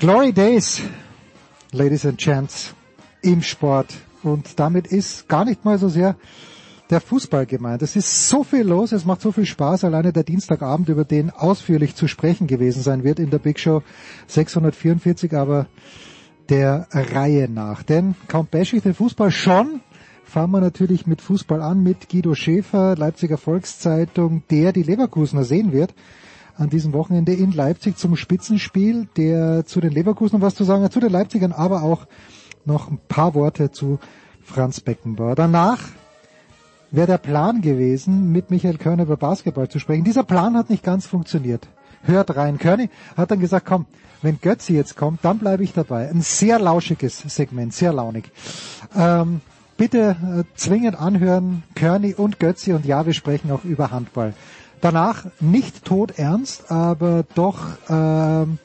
Glory Days, Ladies and Gents, im Sport. Und damit ist gar nicht mal so sehr der Fußball gemeint. Es ist so viel los, es macht so viel Spaß, alleine der Dienstagabend, über den ausführlich zu sprechen gewesen sein wird in der Big Show 644, aber der Reihe nach. Denn kaum bash ich den Fußball schon, fangen wir natürlich mit Fußball an, mit Guido Schäfer, Leipziger Volkszeitung, der die Leverkusener sehen wird an diesem Wochenende in Leipzig zum Spitzenspiel, der zu den Leverkusen was zu sagen hat, zu den Leipzigern, aber auch noch ein paar Worte zu Franz Beckenbauer. Danach wäre der Plan gewesen, mit Michael Körner über Basketball zu sprechen. Dieser Plan hat nicht ganz funktioniert. Hört rein. Körny hat dann gesagt, komm, wenn Götzi jetzt kommt, dann bleibe ich dabei. Ein sehr lauschiges Segment, sehr launig. Ähm, bitte äh, zwingend anhören, Körny und Götzi und ja, wir sprechen auch über Handball. Danach nicht tot ernst, aber doch, ähm,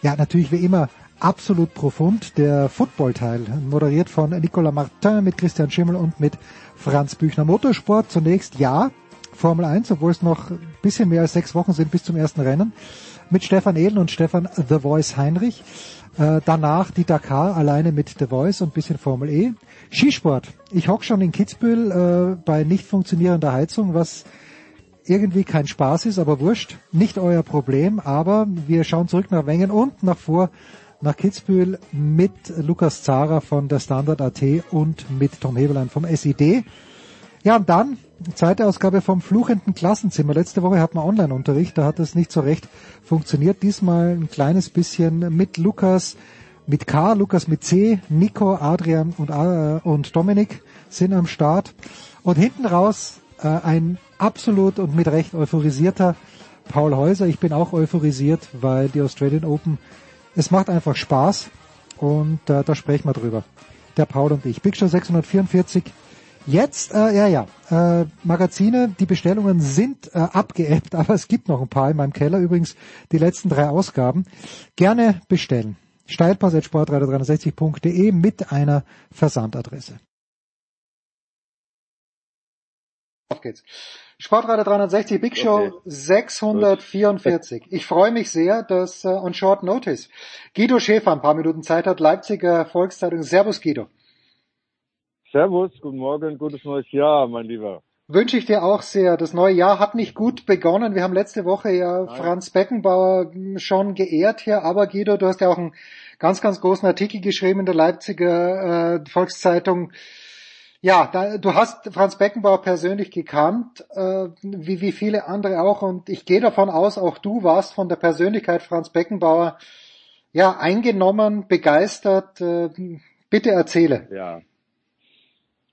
ja, natürlich wie immer absolut profund. Der Football-Teil, moderiert von Nicolas Martin mit Christian Schimmel und mit Franz Büchner. Motorsport zunächst ja, Formel 1, obwohl es noch ein bisschen mehr als sechs Wochen sind bis zum ersten Rennen. Mit Stefan Ehlen und Stefan The Voice Heinrich. Äh, danach die Dakar alleine mit The Voice und bisschen Formel E. Skisport. Ich hock schon in Kitzbühel äh, bei nicht funktionierender Heizung, was irgendwie kein Spaß ist, aber wurscht, nicht euer Problem, aber wir schauen zurück nach Wengen und nach vor nach Kitzbühel mit Lukas Zara von der Standard AT und mit Tom Heberlein vom SID. Ja, und dann zweite Ausgabe vom fluchenden Klassenzimmer. Letzte Woche hatten wir Online-Unterricht, da hat das nicht so recht funktioniert. Diesmal ein kleines bisschen mit Lukas, mit K, Lukas mit C, Nico, Adrian und, äh, und Dominik sind am Start. Und hinten raus äh, ein absolut und mit Recht euphorisierter Paul Häuser. Ich bin auch euphorisiert, weil die Australian Open, es macht einfach Spaß und äh, da sprechen wir drüber. Der Paul und ich. Big Show 644. Jetzt, äh, ja, ja, äh, Magazine, die Bestellungen sind äh, abgeebbt, aber es gibt noch ein paar in meinem Keller. Übrigens die letzten drei Ausgaben. Gerne bestellen. Steilpass.sportradio360.de mit einer Versandadresse. Auf geht's. Sportradio 360 Big Show okay. 644. Ich freue mich sehr, dass äh, on short notice Guido Schäfer ein paar Minuten Zeit hat, Leipziger Volkszeitung. Servus Guido. Servus, guten Morgen, gutes neues Jahr, mein Lieber. Wünsche ich dir auch sehr. Das neue Jahr hat nicht gut begonnen. Wir haben letzte Woche ja Nein. Franz Beckenbauer schon geehrt hier, aber Guido, du hast ja auch einen ganz, ganz großen Artikel geschrieben in der Leipziger äh, Volkszeitung ja, da, du hast Franz Beckenbauer persönlich gekannt, äh, wie, wie viele andere auch. Und ich gehe davon aus, auch du warst von der Persönlichkeit Franz Beckenbauer ja eingenommen, begeistert. Äh, bitte erzähle. Ja.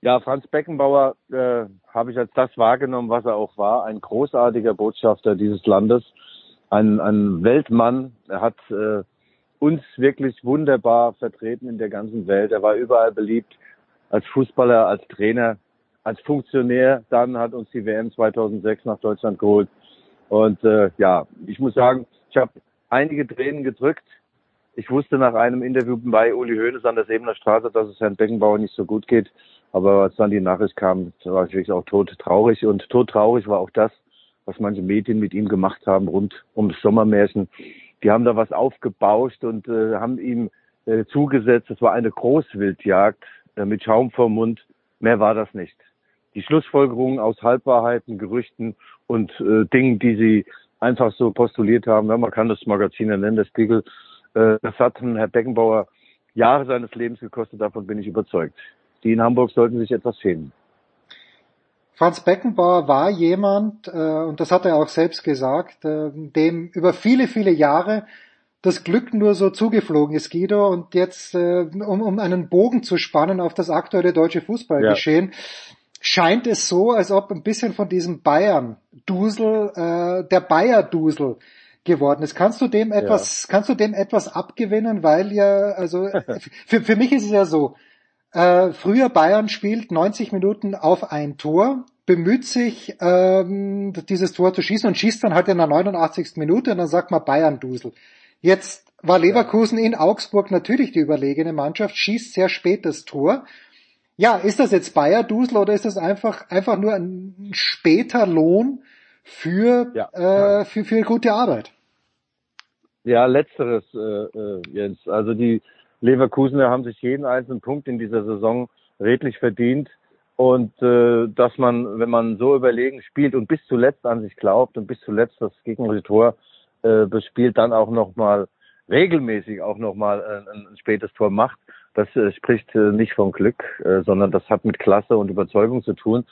Ja, Franz Beckenbauer äh, habe ich als das wahrgenommen, was er auch war. Ein großartiger Botschafter dieses Landes, ein, ein Weltmann. Er hat äh, uns wirklich wunderbar vertreten in der ganzen Welt. Er war überall beliebt als Fußballer, als Trainer, als Funktionär. Dann hat uns die WM 2006 nach Deutschland geholt. Und äh, ja, ich muss sagen, ich habe einige Tränen gedrückt. Ich wusste nach einem Interview bei Uli Hoeneß an der Sebener Straße, dass es Herrn Beckenbauer nicht so gut geht. Aber als dann die Nachricht kam, war ich wirklich auch tot traurig. Und tot traurig war auch das, was manche Medien mit ihm gemacht haben rund ums Sommermärchen. Die haben da was aufgebauscht und äh, haben ihm äh, zugesetzt. Es war eine Großwildjagd mit Schaum vor Mund. Mehr war das nicht. Die Schlussfolgerungen aus Halbwahrheiten, Gerüchten und äh, Dingen, die sie einfach so postuliert haben, ja, man kann das Magazin nennen, der Spiegel, äh, das hat Herr Beckenbauer Jahre seines Lebens gekostet, davon bin ich überzeugt. Die in Hamburg sollten sich etwas schämen. Franz Beckenbauer war jemand, äh, und das hat er auch selbst gesagt, äh, dem über viele, viele Jahre das Glück nur so zugeflogen ist, Guido. Und jetzt, äh, um, um einen Bogen zu spannen auf das aktuelle deutsche Fußballgeschehen, ja. scheint es so, als ob ein bisschen von diesem Bayern-Dusel, äh, der Bayer-Dusel geworden ist. Kannst du dem etwas, ja. kannst du dem etwas abgewinnen? Weil ja, also für, für mich ist es ja so, äh, früher Bayern spielt 90 Minuten auf ein Tor, bemüht sich, ähm, dieses Tor zu schießen und schießt dann halt in der 89. Minute und dann sagt man Bayern-Dusel. Jetzt war Leverkusen in Augsburg natürlich die überlegene Mannschaft, schießt sehr spät das Tor. Ja, ist das jetzt Bayer-Dusel oder ist das einfach, einfach nur ein später Lohn für, ja. äh, für, für gute Arbeit? Ja, letzteres, äh, äh, Jens. Also die, Leverkusener haben sich jeden einzelnen Punkt in dieser Saison redlich verdient. Und äh, dass man, wenn man so überlegen spielt und bis zuletzt an sich glaubt und bis zuletzt das gegnerische Tor äh, bespielt, dann auch nochmal regelmäßig auch nochmal äh, ein, ein spätes Tor macht, das äh, spricht äh, nicht von Glück, äh, sondern das hat mit Klasse und Überzeugung zu tun.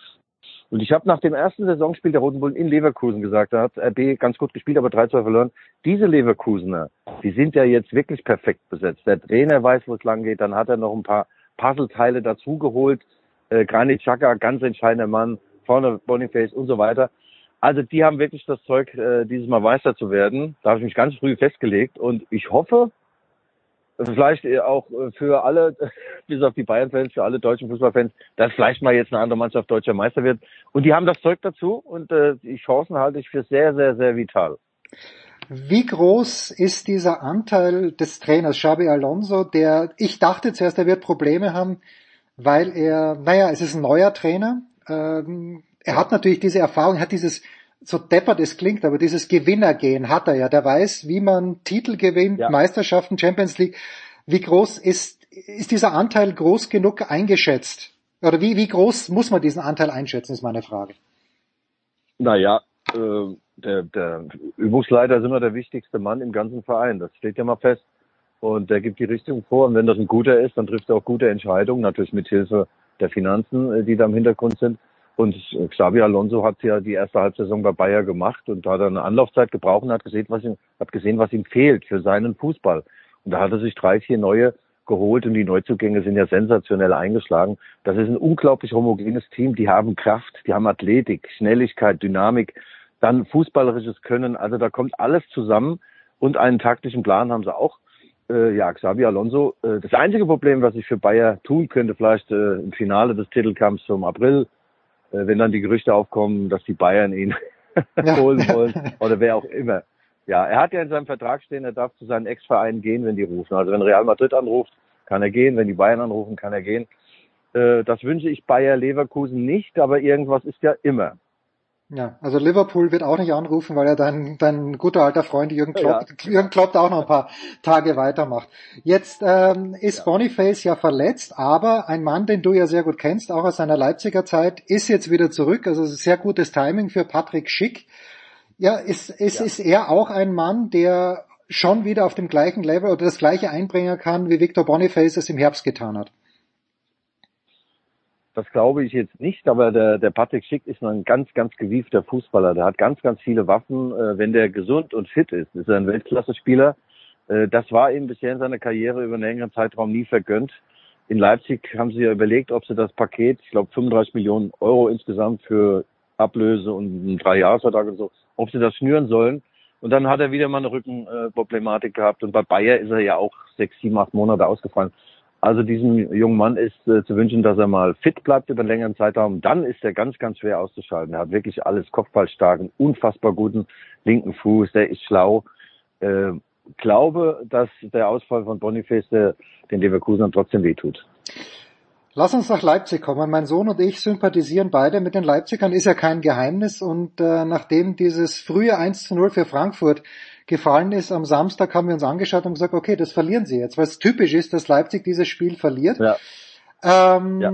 Und ich habe nach dem ersten Saisonspiel der Roten Bullen in Leverkusen gesagt, da hat RB ganz gut gespielt, aber 3-2 verloren. Diese Leverkusener, die sind ja jetzt wirklich perfekt besetzt. Der Trainer weiß, wo es lang geht, dann hat er noch ein paar Puzzleteile dazugeholt. Äh, Granit Xhaka, ganz entscheidender Mann, vorne Boniface und so weiter. Also die haben wirklich das Zeug, äh, dieses Mal Meister zu werden. Da habe ich mich ganz früh festgelegt und ich hoffe, vielleicht auch äh, für alle, bis auf die Bayern-Fans, für alle deutschen Fußballfans, dass vielleicht mal jetzt eine andere Mannschaft deutscher Meister wird. Und die haben das Zeug dazu und äh, die Chancen halte ich für sehr, sehr, sehr vital. Wie groß ist dieser Anteil des Trainers Xabi Alonso, der, ich dachte zuerst, er wird Probleme haben, weil er, naja, es ist ein neuer Trainer. Ähm, er hat natürlich diese Erfahrung, hat dieses so deppert es klingt, aber dieses Gewinnergehen hat er ja. Der weiß, wie man Titel gewinnt, ja. Meisterschaften, Champions League. Wie groß ist, ist dieser Anteil groß genug eingeschätzt? Oder wie, wie groß muss man diesen Anteil einschätzen, ist meine Frage. Naja, äh, der, der Übungsleiter ist immer der wichtigste Mann im ganzen Verein. Das steht ja mal fest. Und der gibt die Richtung vor. Und wenn das ein guter ist, dann trifft er auch gute Entscheidungen, natürlich mit Hilfe der Finanzen, äh, die da im Hintergrund sind. Und Xabi Alonso hat ja die erste Halbsaison bei Bayer gemacht und hat eine Anlaufzeit gebraucht und hat gesehen, was ihm, hat gesehen, was ihm fehlt für seinen Fußball. Und da hat er sich drei, vier neue geholt und die Neuzugänge sind ja sensationell eingeschlagen. Das ist ein unglaublich homogenes Team. Die haben Kraft, die haben Athletik, Schnelligkeit, Dynamik, dann fußballerisches Können. Also da kommt alles zusammen und einen taktischen Plan haben sie auch. Äh, ja, Xabi Alonso. Äh, das einzige Problem, was ich für Bayer tun könnte, vielleicht äh, im Finale des Titelkampfs zum April, wenn dann die Gerüchte aufkommen, dass die Bayern ihn holen wollen oder wer auch immer. Ja, er hat ja in seinem Vertrag stehen, er darf zu seinen Ex-Vereinen gehen, wenn die rufen. Also wenn Real Madrid anruft, kann er gehen. Wenn die Bayern anrufen, kann er gehen. Äh, das wünsche ich Bayer Leverkusen nicht, aber irgendwas ist ja immer. Ja, also Liverpool wird auch nicht anrufen, weil er dein, dein guter alter Freund Jürgen Klopp, ja. Jürgen Klopp auch noch ein paar Tage weitermacht. Jetzt ähm, ist ja. Boniface ja verletzt, aber ein Mann, den du ja sehr gut kennst, auch aus seiner Leipziger Zeit, ist jetzt wieder zurück. Also sehr gutes Timing für Patrick Schick. Ja, ist, ist, ja. ist er auch ein Mann, der schon wieder auf dem gleichen Level oder das gleiche einbringen kann, wie Victor Boniface es im Herbst getan hat? Das glaube ich jetzt nicht, aber der, der Patrick Schick ist ein ganz, ganz gewiefter Fußballer. Der hat ganz, ganz viele Waffen. Äh, wenn der gesund und fit ist, ist er ein Weltklasse-Spieler. Äh, das war ihm bisher in seiner Karriere über einen längeren Zeitraum nie vergönnt. In Leipzig haben sie ja überlegt, ob sie das Paket, ich glaube 35 Millionen Euro insgesamt für Ablöse und einen Dreijahresvertrag und so, ob sie das schnüren sollen. Und dann hat er wieder mal eine Rückenproblematik gehabt. Und bei Bayer ist er ja auch sechs, sieben, acht Monate ausgefallen. Also diesem jungen Mann ist äh, zu wünschen, dass er mal fit bleibt über einen längeren Zeitraum. Dann ist er ganz, ganz schwer auszuschalten. Er hat wirklich alles Kopfballstarken, unfassbar guten linken Fuß. Der ist schlau. Äh, glaube, dass der Ausfall von Boniface der, den Leverkusen trotzdem wehtut. Lass uns nach Leipzig kommen. Mein Sohn und ich sympathisieren beide mit den Leipzigern, ist ja kein Geheimnis. Und äh, nachdem dieses frühe 1 zu 0 für Frankfurt gefallen ist, am Samstag haben wir uns angeschaut und gesagt, okay, das verlieren sie jetzt, weil es typisch ist, dass Leipzig dieses Spiel verliert. Ja. Ähm, ja.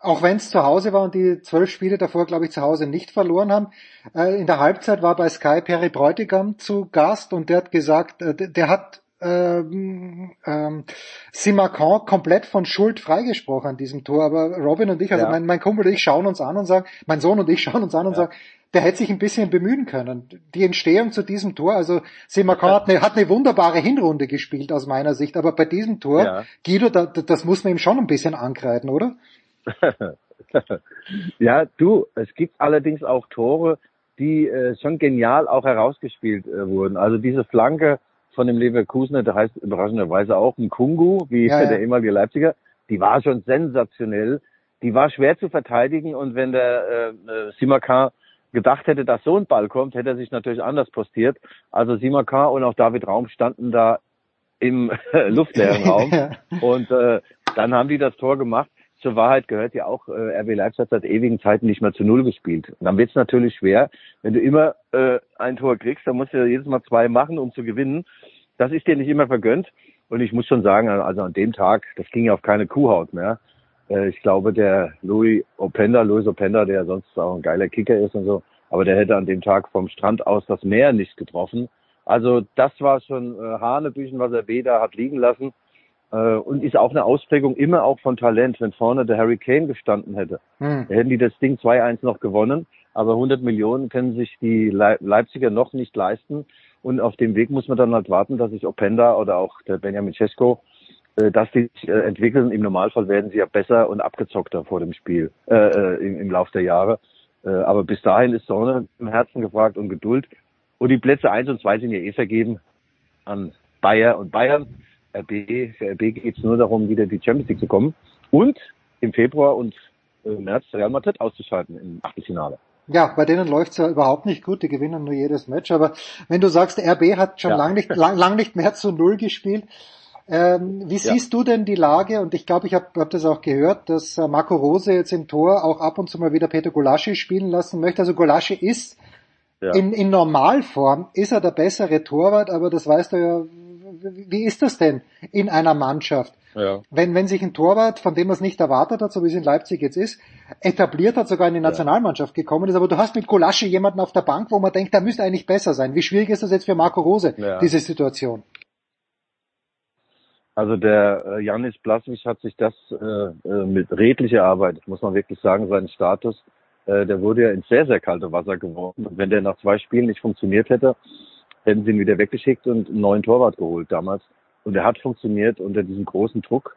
Auch wenn es zu Hause war und die zwölf Spiele davor, glaube ich, zu Hause nicht verloren haben. Äh, in der Halbzeit war bei Sky Perry Bräutigam zu Gast und der hat gesagt, äh, der hat ähm, ähm, Simacan komplett von Schuld freigesprochen an diesem Tor. Aber Robin und ich, also ja. mein, mein Kumpel und ich schauen uns an und sagen, mein Sohn und ich schauen uns an und ja. sagen, der hätte sich ein bisschen bemühen können. Die Entstehung zu diesem Tor, also Simacan hat eine, hat eine wunderbare Hinrunde gespielt aus meiner Sicht, aber bei diesem Tor, ja. Guido, da, das muss man ihm schon ein bisschen ankreiden, oder? ja, du, es gibt allerdings auch Tore, die äh, schon genial auch herausgespielt äh, wurden. Also diese Flanke von dem Leverkusener, der heißt überraschenderweise auch ein Kungu, wie ja, ja. der ehemalige Leipziger, die war schon sensationell. Die war schwer zu verteidigen und wenn der äh, äh Simakar gedacht hätte, dass so ein Ball kommt, hätte er sich natürlich anders postiert. Also Simakar und auch David Raum standen da im äh, luftleeren Raum und äh, dann haben die das Tor gemacht. Zur Wahrheit gehört ja auch, äh, RB Leipzig hat seit ewigen Zeiten nicht mehr zu Null gespielt. Und dann wird es natürlich schwer, wenn du immer äh, ein Tor kriegst, dann musst du ja jedes Mal zwei machen, um zu gewinnen. Das ist dir nicht immer vergönnt. Und ich muss schon sagen, also an dem Tag, das ging ja auf keine Kuhhaut mehr. Äh, ich glaube, der Louis Openda, Louis Openda, der sonst auch ein geiler Kicker ist und so, aber der hätte an dem Tag vom Strand aus das Meer nicht getroffen. Also das war schon äh, Hanebüchen, was er da hat liegen lassen. Äh, und ist auch eine Ausprägung immer auch von Talent. Wenn vorne der Harry Kane gestanden hätte, hm. hätten die das Ding 2-1 noch gewonnen. Aber 100 Millionen können sich die Leipziger noch nicht leisten. Und auf dem Weg muss man dann halt warten, dass sich Openda oder auch der Benjamin Cesko, äh, dass die sich äh, entwickeln. Im Normalfall werden sie ja besser und abgezockter vor dem Spiel äh, im, im Lauf der Jahre. Aber bis dahin ist Sonne im Herzen gefragt und Geduld. Und die Plätze eins und zwei sind ja eh vergeben an Bayer und Bayern. RB, für RB geht es nur darum, wieder die Champions League zu kommen und im Februar und äh, März Real Madrid auszuschalten im Achtelfinale. Ja, bei denen läuft's ja überhaupt nicht gut, die gewinnen nur jedes Match. Aber wenn du sagst, RB hat schon ja. lang, nicht, lang, lang nicht mehr zu Null gespielt, ähm, wie ja. siehst du denn die Lage? Und ich glaube, ich habe hab das auch gehört, dass äh, Marco Rose jetzt im Tor auch ab und zu mal wieder Peter Golaschi spielen lassen möchte. Also Golaschi ist ja. in, in Normalform, ist er der bessere Torwart, aber das weißt du ja, wie ist das denn in einer Mannschaft? Ja. Wenn, wenn sich ein Torwart, von dem man es nicht erwartet hat, so wie es in Leipzig jetzt ist, etabliert hat, sogar in die Nationalmannschaft gekommen ist, aber du hast mit Golasche jemanden auf der Bank, wo man denkt, der müsste eigentlich besser sein. Wie schwierig ist das jetzt für Marco Rose, ja. diese Situation? Also der äh, Janis Blaswig hat sich das äh, äh, mit redlicher Arbeit, muss man wirklich sagen, seinen Status, äh, der wurde ja ins sehr, sehr kalte Wasser geworfen. Und wenn der nach zwei Spielen nicht funktioniert hätte, hätten sie ihn wieder weggeschickt und einen neuen Torwart geholt damals. Und er hat funktioniert unter diesem großen Druck.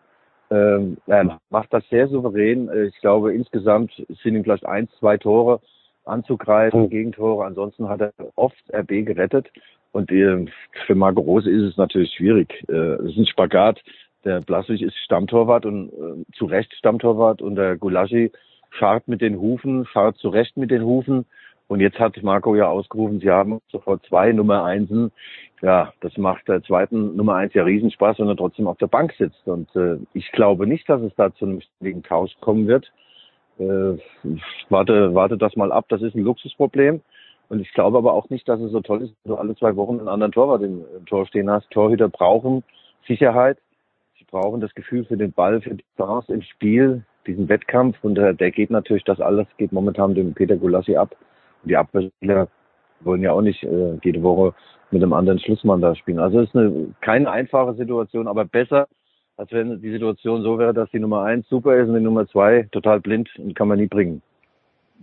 Ähm, er macht das sehr souverän. Ich glaube, insgesamt sind ihm vielleicht eins, zwei Tore anzugreifen, Gegentore. Ansonsten hat er oft RB gerettet. Und äh, für Marco Rose ist es natürlich schwierig. Äh, es ist ein Spagat. Der Blaswig ist Stammtorwart und äh, zu Recht Stammtorwart und der Gulaschi scharrt mit den Hufen, scharrt zu Recht mit den Hufen. Und jetzt hat Marco ja ausgerufen, sie haben sofort zwei Nummer Einsen. Ja, das macht der zweiten Nummer eins ja Riesenspaß, wenn er trotzdem auf der Bank sitzt. Und äh, ich glaube nicht, dass es da zu einem ständigen Tausch kommen wird. Äh, warte, warte das mal ab. Das ist ein Luxusproblem. Und ich glaube aber auch nicht, dass es so toll ist, wenn du alle zwei Wochen einen anderen Torwart im, Tor stehen hast. Torhüter brauchen Sicherheit. Sie brauchen das Gefühl für den Ball, für die Chance im Spiel, diesen Wettkampf. Und äh, der geht natürlich, das alles geht momentan dem Peter Gulassi ab. Die Abwehrspieler wollen ja auch nicht äh, jede Woche mit einem anderen Schlussmann da spielen. Also es ist eine, keine einfache Situation, aber besser, als wenn die Situation so wäre, dass die Nummer eins super ist und die Nummer zwei total blind und kann man nie bringen.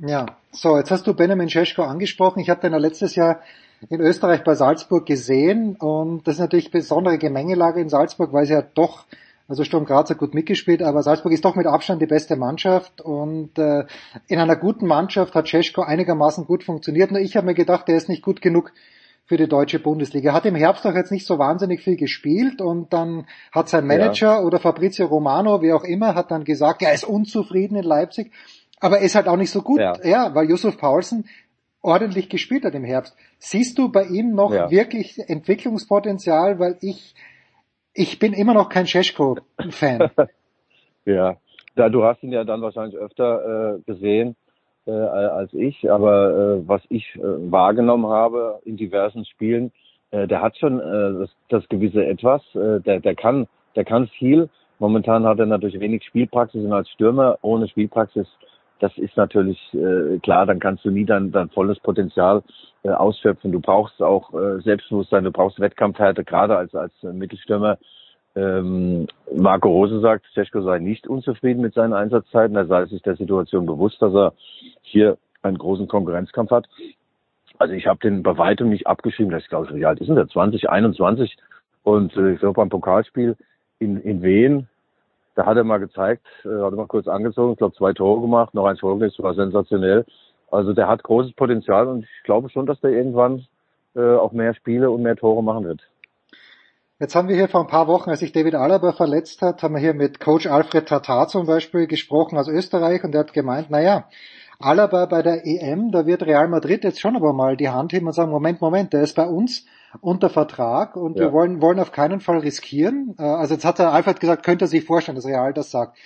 Ja, so, jetzt hast du Benjamin Scheschko angesprochen. Ich habe den ja letztes Jahr in Österreich bei Salzburg gesehen und das ist natürlich besondere Gemengelage in Salzburg, weil sie ja doch also Sturm Graz hat gut mitgespielt, aber Salzburg ist doch mit Abstand die beste Mannschaft und äh, in einer guten Mannschaft hat Cesko einigermaßen gut funktioniert. Nur ich habe mir gedacht, der ist nicht gut genug für die deutsche Bundesliga. Er hat im Herbst auch jetzt nicht so wahnsinnig viel gespielt und dann hat sein Manager ja. oder Fabrizio Romano, wie auch immer, hat dann gesagt, er ist unzufrieden in Leipzig, aber er ist halt auch nicht so gut, ja, ja weil Yusuf Paulsen ordentlich gespielt hat im Herbst. Siehst du bei ihm noch ja. wirklich Entwicklungspotenzial, weil ich ich bin immer noch kein Scheschko-Fan. ja, da du hast ihn ja dann wahrscheinlich öfter äh, gesehen äh, als ich, aber äh, was ich äh, wahrgenommen habe in diversen Spielen, äh, der hat schon äh, das, das gewisse Etwas, äh, der, der kann, der kann viel. Momentan hat er natürlich wenig Spielpraxis und als Stürmer ohne Spielpraxis, das ist natürlich äh, klar, dann kannst du nie dein, dein volles Potenzial äh, ausschöpfen. Du brauchst auch äh, Selbstbewusstsein, du brauchst Wettkampfhärte, gerade als, als Mittelstürmer ähm, Marco Rose sagt, Seschko sei nicht unzufrieden mit seinen Einsatzzeiten. Er sei sich der Situation bewusst, dass er hier einen großen Konkurrenzkampf hat. Also ich habe den bei weitem nicht abgeschrieben. Das ist, glaube ich, wie alt ist denn der? 20, 21. Und äh, ich glaube beim Pokalspiel in, in Wien, da hat er mal gezeigt, äh, hat er mal kurz angezogen, ich glaube zwei Tore gemacht, noch eins vorgelegt, war sensationell. Also der hat großes Potenzial und ich glaube schon, dass der irgendwann äh, auch mehr Spiele und mehr Tore machen wird. Jetzt haben wir hier vor ein paar Wochen, als sich David Alaba verletzt hat, haben wir hier mit Coach Alfred Tatar zum Beispiel gesprochen aus Österreich und der hat gemeint, naja, Alaba bei der EM, da wird Real Madrid jetzt schon aber mal die Hand heben und sagen, Moment, Moment, der ist bei uns unter Vertrag und ja. wir wollen, wollen auf keinen Fall riskieren. Äh, also jetzt hat der Alfred gesagt, könnte er sich vorstellen, dass Real das sagt.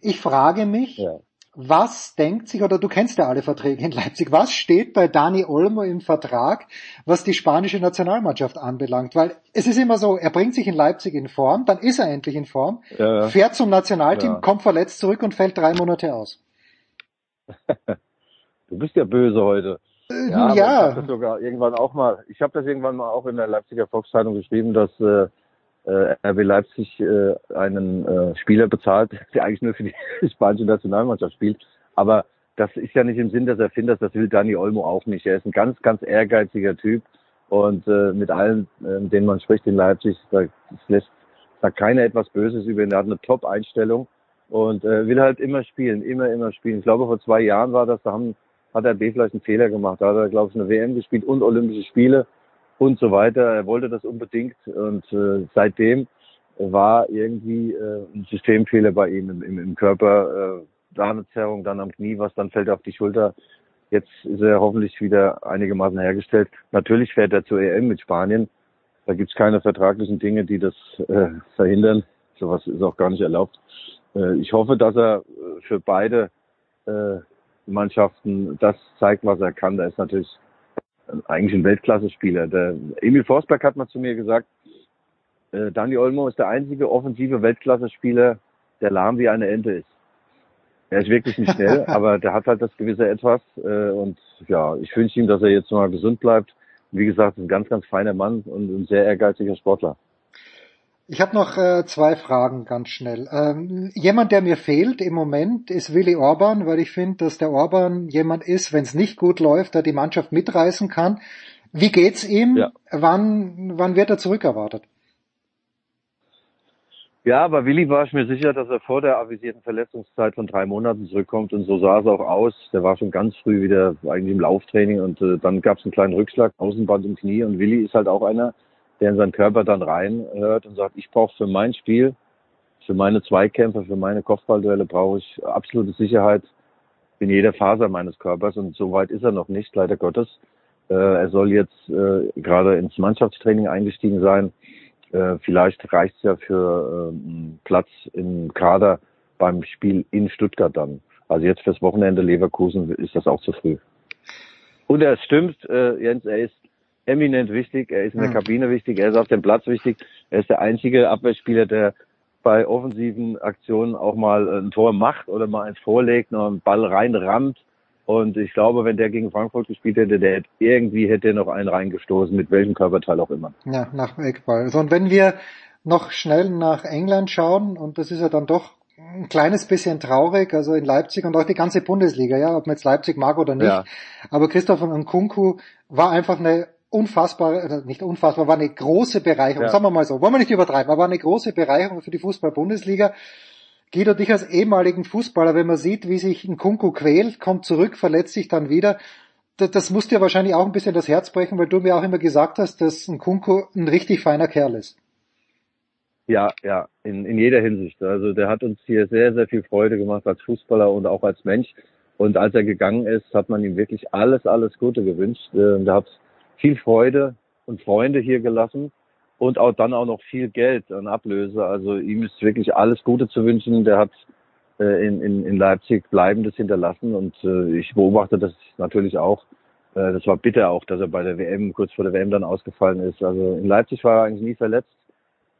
Ich frage mich, ja was denkt sich, oder du kennst ja alle Verträge in Leipzig, was steht bei Dani Olmo im Vertrag, was die spanische Nationalmannschaft anbelangt? Weil es ist immer so, er bringt sich in Leipzig in Form, dann ist er endlich in Form, ja, fährt zum Nationalteam, kommt verletzt zurück und fällt drei Monate aus. Du bist ja böse heute. Äh, ja. ja. Ich habe das sogar irgendwann auch mal, ich habe das irgendwann mal auch in der Leipziger Volkszeitung geschrieben, dass äh, äh, RB Leipzig äh, einen äh, Spieler bezahlt, der eigentlich nur für die spanische Nationalmannschaft spielt. Aber das ist ja nicht im Sinn des Erfinders, das will Dani Olmo auch nicht. Er ist ein ganz, ganz ehrgeiziger Typ und äh, mit allen, äh, denen man spricht in Leipzig, da lässt sagt keiner etwas Böses über ihn. Er hat eine Top-Einstellung und äh, will halt immer spielen, immer, immer spielen. Ich glaube, vor zwei Jahren war das, da haben, hat er B vielleicht einen Fehler gemacht. Da hat er, glaube ich, eine WM gespielt und Olympische Spiele und so weiter. Er wollte das unbedingt und äh, seitdem war irgendwie äh, ein Systemfehler bei ihm im, im, im Körper. Äh, da eine Zerrung, dann am Knie, was dann fällt auf die Schulter. Jetzt ist er hoffentlich wieder einigermaßen hergestellt. Natürlich fährt er zur EM mit Spanien. Da gibt's keine vertraglichen Dinge, die das äh, verhindern. Sowas ist auch gar nicht erlaubt. Äh, ich hoffe, dass er äh, für beide äh, Mannschaften das zeigt, was er kann. Da ist natürlich eigentlich ein Weltklasse-Spieler. Der Emil Forsberg hat mal zu mir gesagt, äh, Dani Olmo ist der einzige offensive Weltklasse-Spieler, der lahm wie eine Ente ist. Er ist wirklich nicht schnell, aber der hat halt das gewisse Etwas. Äh, und ja, ich wünsche ihm, dass er jetzt mal gesund bleibt. Wie gesagt, ein ganz, ganz feiner Mann und ein sehr ehrgeiziger Sportler. Ich habe noch äh, zwei Fragen ganz schnell. Ähm, jemand, der mir fehlt im Moment, ist Willy Orban, weil ich finde, dass der Orban jemand ist, wenn es nicht gut läuft, der die Mannschaft mitreißen kann. Wie geht's ihm? Ja. Wann, wann wird er zurückerwartet? Ja, bei Willi war ich mir sicher, dass er vor der avisierten Verletzungszeit von drei Monaten zurückkommt und so sah es auch aus. Der war schon ganz früh wieder eigentlich im Lauftraining und äh, dann gab es einen kleinen Rückschlag, Außenband im Knie und Willi ist halt auch einer, der in seinen Körper dann reinhört und sagt, ich brauche für mein Spiel, für meine Zweikämpfe, für meine Kopfballduelle brauche ich absolute Sicherheit in jeder Faser meines Körpers und so weit ist er noch nicht, leider Gottes. Äh, er soll jetzt äh, gerade ins Mannschaftstraining eingestiegen sein. Äh, vielleicht reicht es ja für äh, Platz im Kader beim Spiel in Stuttgart dann. Also jetzt fürs Wochenende Leverkusen ist das auch zu früh. Und es stimmt, Jens, er ist eminent wichtig, er ist in der hm. Kabine wichtig, er ist auf dem Platz wichtig. Er ist der einzige Abwehrspieler, der bei offensiven Aktionen auch mal ein Tor macht oder mal eins vorlegt, noch einen Ball reinrammt. Und ich glaube, wenn der gegen Frankfurt gespielt hätte, der hätte irgendwie hätte noch einen reingestoßen, mit welchem Körperteil auch immer. Ja, nach Eckball. So, und wenn wir noch schnell nach England schauen, und das ist ja dann doch ein kleines bisschen traurig, also in Leipzig und auch die ganze Bundesliga, ja, ob man jetzt Leipzig mag oder nicht. Ja. Aber Christoph Nkunku war einfach eine unfassbar, nicht unfassbar, war eine große Bereicherung, ja. sagen wir mal so, wollen wir nicht übertreiben, aber war eine große Bereicherung für die Fußball-Bundesliga. Guido, dich als ehemaligen Fußballer, wenn man sieht, wie sich ein Kunku quält, kommt zurück, verletzt sich dann wieder, das, das muss dir wahrscheinlich auch ein bisschen das Herz brechen, weil du mir auch immer gesagt hast, dass ein Kunko ein richtig feiner Kerl ist. Ja, ja, in, in jeder Hinsicht. Also der hat uns hier sehr, sehr viel Freude gemacht als Fußballer und auch als Mensch. Und als er gegangen ist, hat man ihm wirklich alles, alles Gute gewünscht. Äh, da hat viel Freude und Freunde hier gelassen und auch dann auch noch viel Geld an Ablöse. Also ihm ist wirklich alles Gute zu wünschen. Der hat äh, in, in, in Leipzig Bleibendes hinterlassen und äh, ich beobachte das natürlich auch. Äh, das war bitter auch, dass er bei der WM, kurz vor der WM dann ausgefallen ist. Also in Leipzig war er eigentlich nie verletzt.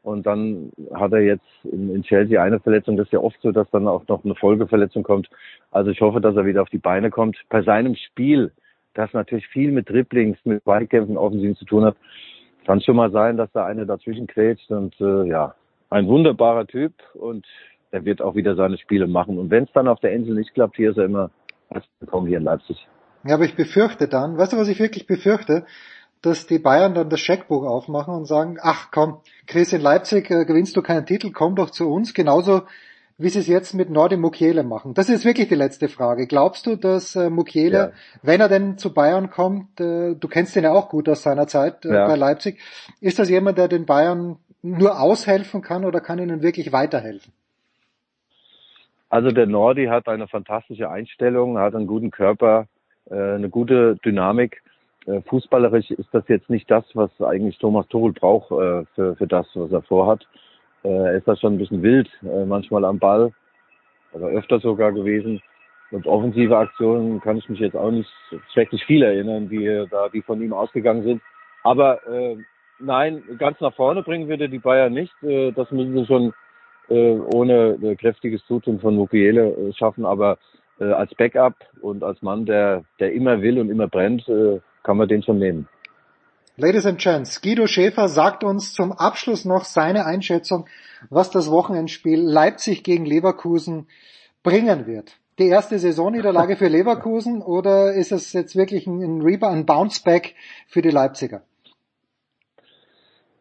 Und dann hat er jetzt in, in Chelsea eine Verletzung. Das ist ja oft so, dass dann auch noch eine Folgeverletzung kommt. Also ich hoffe, dass er wieder auf die Beine kommt. Bei seinem Spiel, das natürlich viel mit Dribblings, mit Ballkämpfen offensiv zu tun hat, kann schon mal sein, dass da eine dazwischen quetscht. Und äh, ja, ein wunderbarer Typ und er wird auch wieder seine Spiele machen. Und wenn es dann auf der Insel nicht klappt, hier ist er immer willkommen hier in Leipzig. Ja, aber ich befürchte dann, weißt du, was ich wirklich befürchte? Dass die Bayern dann das Scheckbuch aufmachen und sagen, ach komm, Chris, in Leipzig äh, gewinnst du keinen Titel, komm doch zu uns, genauso wie sie es jetzt mit Nordi Mukiele machen. Das ist wirklich die letzte Frage. Glaubst du, dass äh, Mukiele, ja. wenn er denn zu Bayern kommt, äh, du kennst ihn ja auch gut aus seiner Zeit äh, ja. bei Leipzig, ist das jemand, der den Bayern nur aushelfen kann oder kann ihnen wirklich weiterhelfen? Also der Nordi hat eine fantastische Einstellung, hat einen guten Körper, äh, eine gute Dynamik. Äh, fußballerisch ist das jetzt nicht das, was eigentlich Thomas Tuchel braucht äh, für, für das, was er vorhat. Er ist da schon ein bisschen wild, manchmal am Ball, also öfter sogar gewesen. Und offensive Aktionen kann ich mich jetzt auch nicht schrecklich viel erinnern, die da, die von ihm ausgegangen sind. Aber äh, nein, ganz nach vorne bringen würde die Bayern nicht. Äh, das müssen sie schon äh, ohne äh, kräftiges Zutun von Mukiele äh, schaffen, aber äh, als Backup und als Mann, der, der immer will und immer brennt, äh, kann man den schon nehmen. Ladies and Gents, Guido Schäfer sagt uns zum Abschluss noch seine Einschätzung, was das Wochenendspiel Leipzig gegen Leverkusen bringen wird. Die erste Saisonniederlage für Leverkusen oder ist es jetzt wirklich ein Rebound, ein Bounceback für die Leipziger?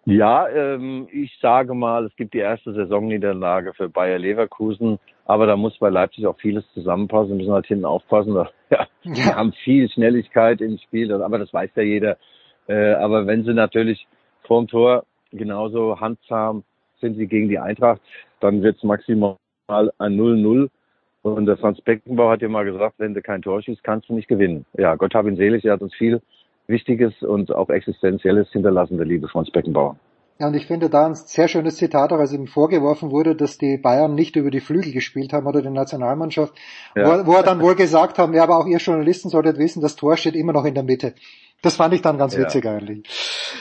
Ja, ähm, ich sage mal, es gibt die erste Saisonniederlage für Bayer Leverkusen, aber da muss bei Leipzig auch vieles zusammenpassen, müssen halt hinten aufpassen. Ja, die haben viel Schnelligkeit im Spiel, aber das weiß ja jeder. Äh, aber wenn sie natürlich vorm Tor genauso handzahm sind wie gegen die Eintracht, dann wird es maximal ein 0-0. Und der Franz Beckenbauer hat ja mal gesagt, wenn du kein Tor schießt, kannst du nicht gewinnen. Ja, Gott hab ihn selig, er hat uns viel Wichtiges und auch Existenzielles hinterlassen, der liebe Franz Beckenbauer. Ja, und ich finde da ein sehr schönes Zitat, auch als ihm vorgeworfen wurde, dass die Bayern nicht über die Flügel gespielt haben oder die Nationalmannschaft, ja. wo, wo, er dann wohl gesagt haben, ja, aber auch ihr Journalisten solltet wissen, das Tor steht immer noch in der Mitte. Das fand ich dann ganz ja. witzig eigentlich.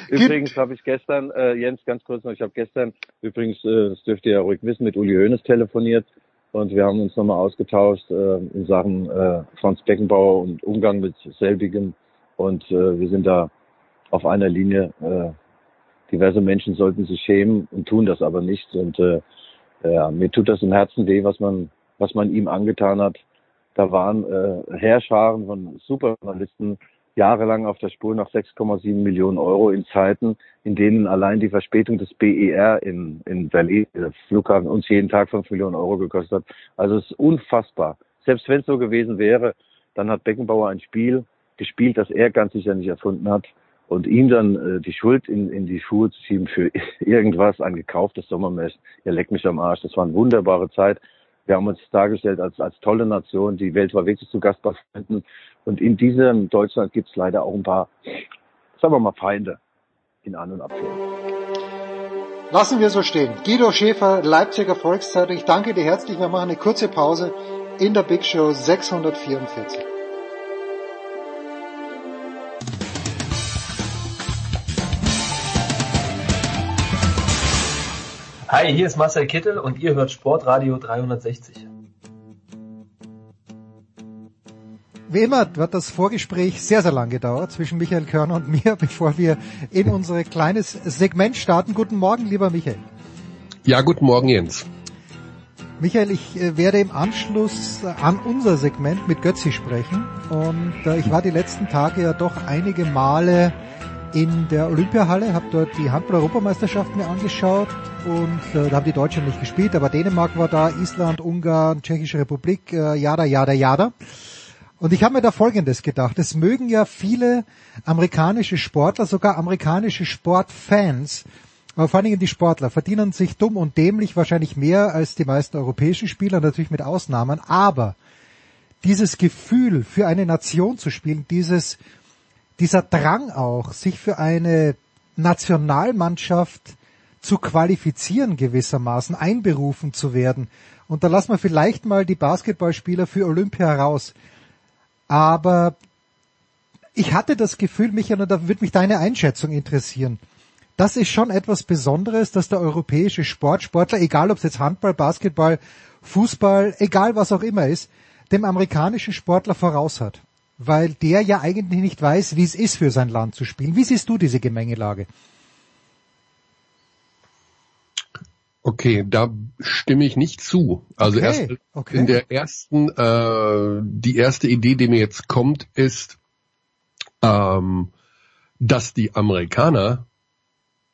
Übrigens habe ich gestern, äh, Jens, ganz kurz noch, ich habe gestern, übrigens, äh, das dürft ihr ja ruhig wissen, mit Uli Hoeneß telefoniert und wir haben uns nochmal ausgetauscht äh, in Sachen äh, Franz Beckenbauer und Umgang mit selbigem und äh, wir sind da auf einer Linie. Äh, diverse Menschen sollten sich schämen und tun das aber nicht. Und äh, ja, mir tut das im Herzen weh, was man, was man ihm angetan hat. Da waren äh, Heerscharen von Superjournalisten jahrelang auf der Spur nach 6,7 Millionen Euro in Zeiten, in denen allein die Verspätung des BER in, in Berlin, der Flughafen, uns jeden Tag 5 Millionen Euro gekostet hat. Also es ist unfassbar. Selbst wenn es so gewesen wäre, dann hat Beckenbauer ein Spiel gespielt, das er ganz sicher nicht erfunden hat. Und ihm dann äh, die Schuld in, in die Schuhe zu schieben für irgendwas, ein gekauftes Sommermess, er leckt mich am Arsch. Das war eine wunderbare Zeit. Wir haben uns dargestellt als, als tolle Nation. Die Welt war wirklich zu Gast bei. Und in diesem Deutschland gibt es leider auch ein paar, sagen wir mal, Feinde in An- und Abführung. Lassen wir so stehen. Guido Schäfer, Leipziger Volkszeitung. Ich danke dir herzlich. Wir machen eine kurze Pause in der Big Show 644. Hi, hier ist Marcel Kittel und ihr hört Sportradio 360. Wie immer wird das Vorgespräch sehr, sehr lang gedauert zwischen Michael Körner und mir, bevor wir in unser kleines Segment starten. Guten Morgen, lieber Michael. Ja, guten Morgen, Jens. Michael, ich äh, werde im Anschluss an unser Segment mit Götzi sprechen und äh, ich war die letzten Tage ja doch einige Male in der Olympiahalle, habe dort die Handball-Europameisterschaft mir angeschaut und äh, da haben die Deutschen nicht gespielt, aber Dänemark war da, Island, Ungarn, Tschechische Republik, äh, jada, jada, jada. Und ich habe mir da Folgendes gedacht. Es mögen ja viele amerikanische Sportler, sogar amerikanische Sportfans, aber vor allen Dingen die Sportler verdienen sich dumm und dämlich wahrscheinlich mehr als die meisten europäischen Spieler, natürlich mit Ausnahmen. Aber dieses Gefühl, für eine Nation zu spielen, dieses, dieser Drang auch, sich für eine Nationalmannschaft zu qualifizieren gewissermaßen, einberufen zu werden. Und da lassen wir vielleicht mal die Basketballspieler für Olympia raus. Aber ich hatte das Gefühl, Michael, da würde mich deine Einschätzung interessieren. Das ist schon etwas Besonderes, dass der europäische Sportsportler, egal ob es jetzt Handball, Basketball, Fußball, egal was auch immer ist, dem amerikanischen Sportler voraus hat. Weil der ja eigentlich nicht weiß, wie es ist, für sein Land zu spielen. Wie siehst du diese Gemengelage? Okay, da stimme ich nicht zu. Also Okay, erst okay. in der ersten, äh, die erste Idee, die mir jetzt kommt, ist, ähm, dass die Amerikaner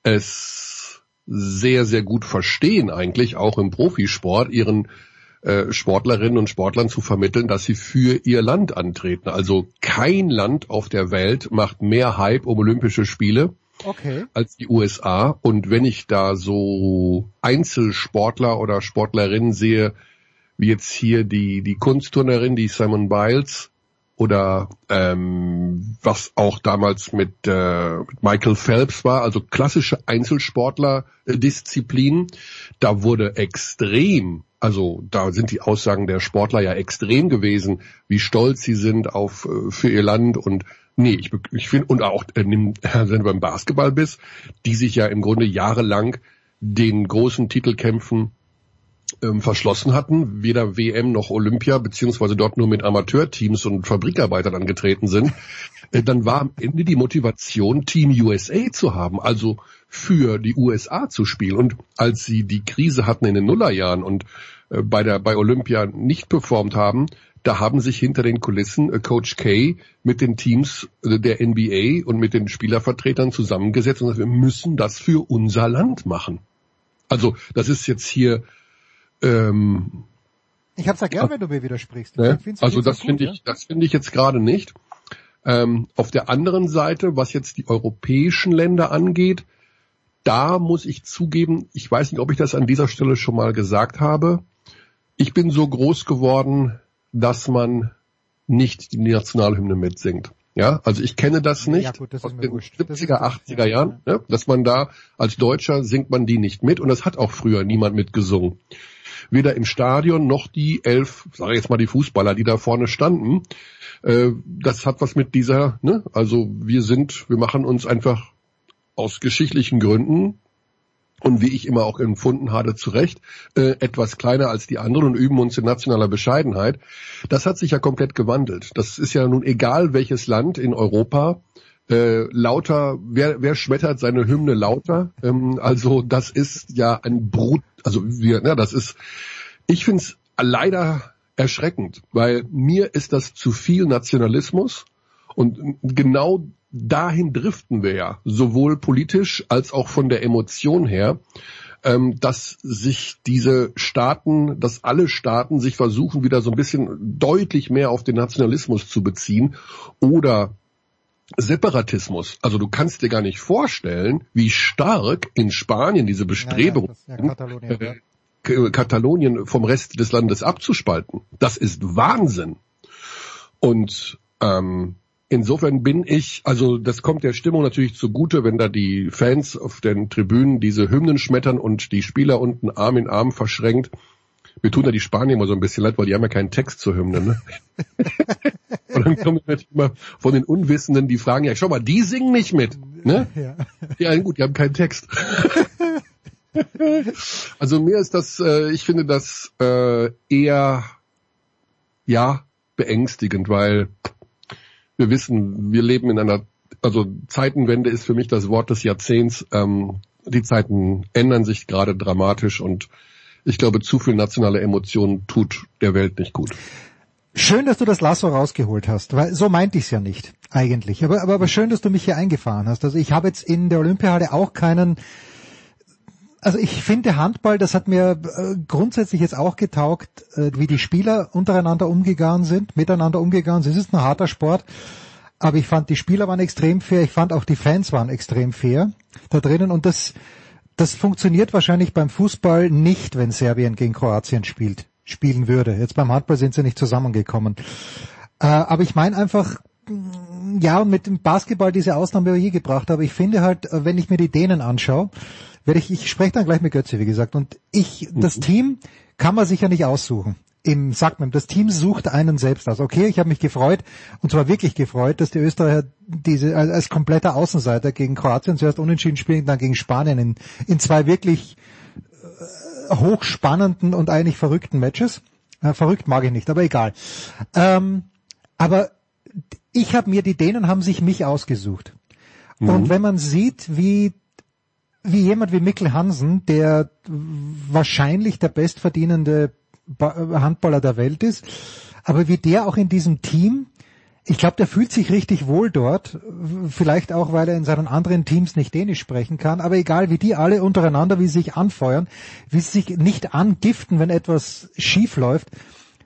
es sehr, sehr gut verstehen, eigentlich auch im Profisport, ihren äh, Sportlerinnen und Sportlern zu vermitteln, dass sie für ihr Land antreten. Also kein Land auf der Welt macht mehr Hype um Olympische Spiele Okay. als die USA. Und wenn ich da so Einzelsportler oder Sportlerinnen sehe, wie jetzt hier die, die Kunstturnerin, die Simon Biles, oder ähm, was auch damals mit, äh, Michael Phelps war, also klassische Einzelsportler-Disziplinen, da wurde extrem, also da sind die Aussagen der Sportler ja extrem gewesen, wie stolz sie sind auf äh, für ihr Land und nee, ich, ich finde und auch äh, wenn du beim Basketball bist, die sich ja im Grunde jahrelang den großen Titelkämpfen ähm, verschlossen hatten, weder WM noch Olympia, beziehungsweise dort nur mit Amateurteams und Fabrikarbeitern angetreten sind, äh, dann war am Ende die Motivation, Team USA zu haben, also für die USA zu spielen. Und als sie die Krise hatten in den Nullerjahren und äh, bei der bei Olympia nicht performt haben, da haben sich hinter den Kulissen äh, Coach K mit den Teams äh, der NBA und mit den Spielervertretern zusammengesetzt und gesagt, wir müssen das für unser Land machen. Also das ist jetzt hier ähm, Ich hab's ja gern, wenn du mir widersprichst. Ne? Also das finde ja. ich, das finde ich jetzt gerade nicht. Ähm, auf der anderen Seite, was jetzt die europäischen Länder angeht, da muss ich zugeben, ich weiß nicht, ob ich das an dieser Stelle schon mal gesagt habe. Ich bin so groß geworden, dass man nicht die Nationalhymne mitsingt. Ja, also ich kenne das nicht Ja, gut, das aus den wurscht. Das ist 70er, wurscht, 80er ja, Jahren, ne? dass man da als Deutscher singt man die nicht mit und das hat auch früher niemand mitgesungen weder im Stadion noch die elf, sage ich jetzt mal die Fußballer, die da vorne standen. Äh, das hat was mit dieser, ne? Also wir sind, wir machen uns einfach aus geschichtlichen Gründen und wie ich immer auch empfunden habe, zu Recht, äh, etwas kleiner als die anderen und üben uns in nationaler Bescheidenheit. Das hat sich ja komplett gewandelt. Das ist ja nun egal, welches Land in Europa äh, lauter, wer, wer schmettert seine Hymne lauter? Ähm, also das ist ja ein Brut, also wir, ne, das ist, ich finde es leider erschreckend, weil mir ist das zu viel Nationalismus und genau dahin driften wir ja, sowohl politisch als auch von der Emotion her, ähm, dass sich diese Staaten, dass alle Staaten sich versuchen, wieder so ein bisschen deutlich mehr auf den Nationalismus zu beziehen oder Separatismus. Also du kannst dir gar nicht vorstellen, wie stark in Spanien diese Bestrebung Ja, ja, Katalonien, äh, K- Katalonien vom Rest des Landes abzuspalten. Das ist Wahnsinn. Und ähm, insofern bin ich, also das kommt der Stimmung natürlich zugute, wenn da die Fans auf den Tribünen diese Hymnen schmettern und die Spieler unten Arm in Arm verschränkt. Mir tun da die Spanier immer so ein bisschen leid, weil die haben ja keinen Text zur Hymne. Ne? und dann kommen natürlich immer von den Unwissenden die fragen, ja schau mal, die singen nicht mit. Ne? Ja. Ja gut, die haben keinen Text. also mir ist das, äh, ich finde das äh, eher ja beängstigend, weil wir wissen, wir leben in einer, also Zeitenwende ist für mich das Wort des Jahrzehnts. Ähm, die Zeiten ändern sich gerade dramatisch und ich glaube, zu viel nationale Emotionen tut der Welt nicht gut. Schön, dass du das Lasso rausgeholt hast, weil so meinte ich es ja nicht eigentlich. Aber, aber, aber schön, dass du mich hier eingefahren hast. Also ich habe jetzt in der Olympiahalle auch keinen Also ich finde Handball, das hat mir äh, grundsätzlich jetzt auch getaugt, äh, wie die Spieler untereinander umgegangen sind, miteinander umgegangen sind. Es ist ein harter Sport, aber ich fand die Spieler waren extrem fair, ich fand auch die Fans waren extrem fair da drinnen und das, das funktioniert wahrscheinlich beim Fußball nicht, wenn Serbien gegen Kroatien spielt, spielen würde. Jetzt beim Handball sind sie nicht zusammengekommen. Äh, aber ich meine einfach, ja, und mit dem Basketball diese Ausnahme je gebracht, aber ich finde halt, äh, wenn ich mir die Dänen anschaue, werde ich, ich spreche dann gleich mit Götze, wie gesagt, und ich, das Team kann man sich ja nicht aussuchen. Im, sagt man, das Team sucht einen selbst aus. Okay, ich habe mich gefreut, und zwar wirklich gefreut, dass die Österreicher diese als, als kompletter Außenseiter gegen Kroatien zuerst unentschieden spielen, dann gegen Spanien in, in zwei wirklich hochspannenden und eigentlich verrückten Matches. Äh, verrückt mag ich nicht, aber egal. Ähm, aber ich habe mir, die Dänen haben sich mich ausgesucht. Mhm. Und wenn man sieht, wie wie jemand wie Mikkel Hansen, der wahrscheinlich der bestverdienende Ba- Handballer der Welt ist, aber wie der auch in diesem Team, ich glaube, der fühlt sich richtig wohl dort, vielleicht auch, weil er in seinen anderen Teams nicht Dänisch sprechen kann, aber egal, wie die alle untereinander, wie sie sich anfeuern, wie sie sich nicht angiften, wenn etwas schief läuft,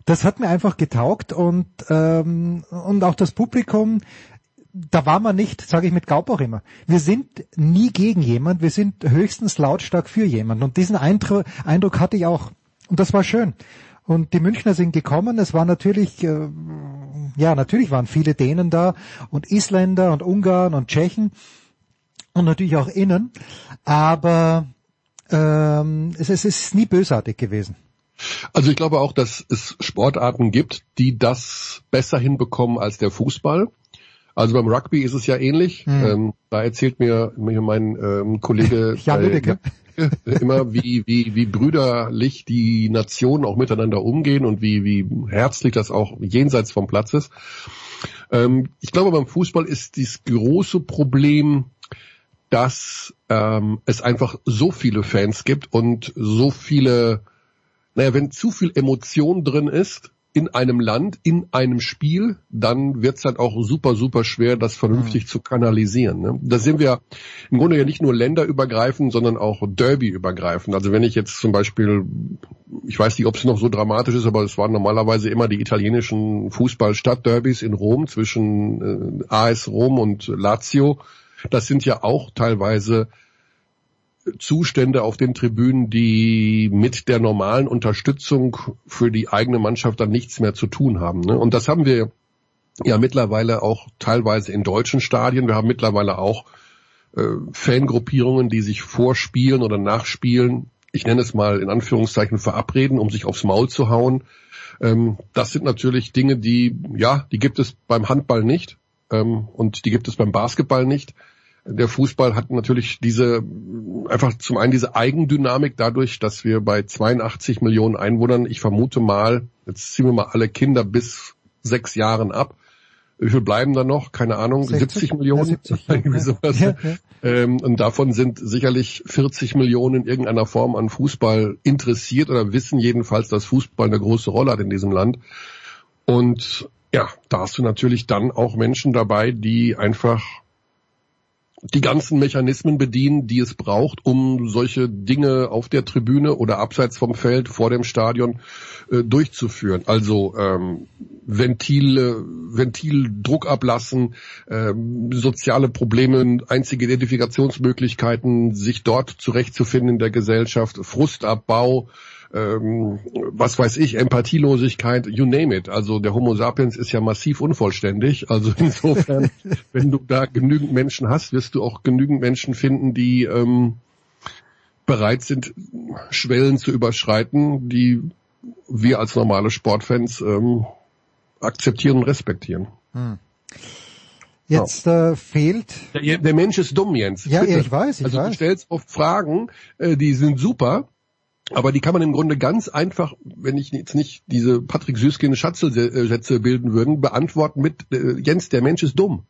das hat mir einfach getaugt und, ähm, und auch das Publikum, da war man nicht, sage ich mit Gaub auch immer. Wir sind nie gegen jemand, wir sind höchstens lautstark für jemanden. Und diesen Eindruck, Eindruck hatte ich auch. Und das war schön. Und die Münchner sind gekommen. Es war natürlich, äh, ja, natürlich waren viele Dänen da und Isländer und Ungarn und Tschechen und natürlich auch Innen. Aber ähm, es, es ist nie bösartig gewesen. Also ich glaube auch, dass es Sportarten gibt, die das besser hinbekommen als der Fußball. Also beim Rugby ist es ja ähnlich. Hm. Ähm, da erzählt mir, mir mein ähm, Kollege Jan Lüdecke. immer, wie, wie, wie brüderlich die Nationen auch miteinander umgehen und wie, wie herzlich das auch jenseits vom Platz ist. Ähm, ich glaube, beim Fußball ist dieses große Problem, dass ähm, es einfach so viele Fans gibt und so viele, naja, wenn zu viel Emotion drin ist in einem Land, in einem Spiel, dann wird es halt auch super, super schwer, das vernünftig zu kanalisieren. Ne? Da sind wir im Grunde ja nicht nur länderübergreifend, sondern auch Derby-übergreifend. Also wenn ich jetzt zum Beispiel, ich weiß nicht, ob es noch so dramatisch ist, aber es waren normalerweise immer die italienischen Fußball-Stadtderbys in Rom zwischen äh, AS Rom und Lazio. Das sind ja auch teilweise Zustände auf den Tribünen, die mit der normalen Unterstützung für die eigene Mannschaft dann nichts mehr zu tun haben. Ne? Und das haben wir ja mittlerweile auch teilweise in deutschen Stadien. Wir haben mittlerweile auch äh, Fangruppierungen, die sich vorspielen oder nachspielen. Ich nenne es mal in Anführungszeichen verabreden, um sich aufs Maul zu hauen. Ähm, das sind natürlich Dinge, die, ja, die gibt es beim Handball nicht ähm, und die gibt es beim Basketball nicht. Der Fußball hat natürlich diese, einfach zum einen diese Eigendynamik dadurch, dass wir bei 82 Millionen Einwohnern, ich vermute mal, jetzt ziehen wir mal alle Kinder bis sechs Jahren ab. Wie viel bleiben da noch? Keine Ahnung, 60? 70 Millionen? Ja, 70, Irgendwie ja. sowas. Ja, ja. Ähm, und davon sind sicherlich 40 Millionen in irgendeiner Form an Fußball interessiert oder wissen jedenfalls, dass Fußball eine große Rolle hat in diesem Land. Und ja, da hast du natürlich dann auch Menschen dabei, die einfach die ganzen Mechanismen bedienen, die es braucht, um solche Dinge auf der Tribüne oder abseits vom Feld vor dem Stadion äh, durchzuführen. Also ähm, Ventile, Ventildruck ablassen, ähm, soziale Probleme, einzige Identifikationsmöglichkeiten, sich dort zurechtzufinden in der Gesellschaft, Frustabbau, ähm, was weiß ich, Empathielosigkeit, you name it. Also der Homo sapiens ist ja massiv unvollständig. Also insofern, wenn du da genügend Menschen hast, wirst du auch genügend Menschen finden, die ähm, bereit sind, Schwellen zu überschreiten, die wir als normale Sportfans ähm, akzeptieren und respektieren. Jetzt äh, fehlt, Der, der Mensch ist dumm, Jens. Ja, Bitte. ich weiß, ich also du weiß. stellst oft Fragen, äh, die sind super, aber die kann man im Grunde ganz einfach, wenn ich jetzt nicht diese Patrick Süßkind Schatzelsätze bilden würden, beantworten mit äh, Jens, der Mensch ist dumm.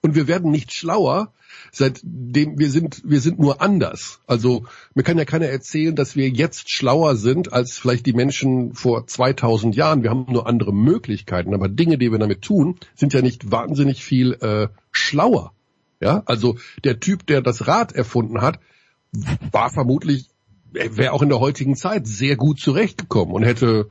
Und wir werden nicht schlauer, seitdem wir sind, wir sind nur anders. Also mir kann ja keiner erzählen, dass wir jetzt schlauer sind als vielleicht die Menschen vor 2000 Jahren. Wir haben nur andere Möglichkeiten, aber Dinge, die wir damit tun, sind ja nicht wahnsinnig viel äh, schlauer. Ja, also der Typ, der das Rad erfunden hat, war vermutlich er wäre auch in der heutigen Zeit sehr gut zurechtgekommen und hätte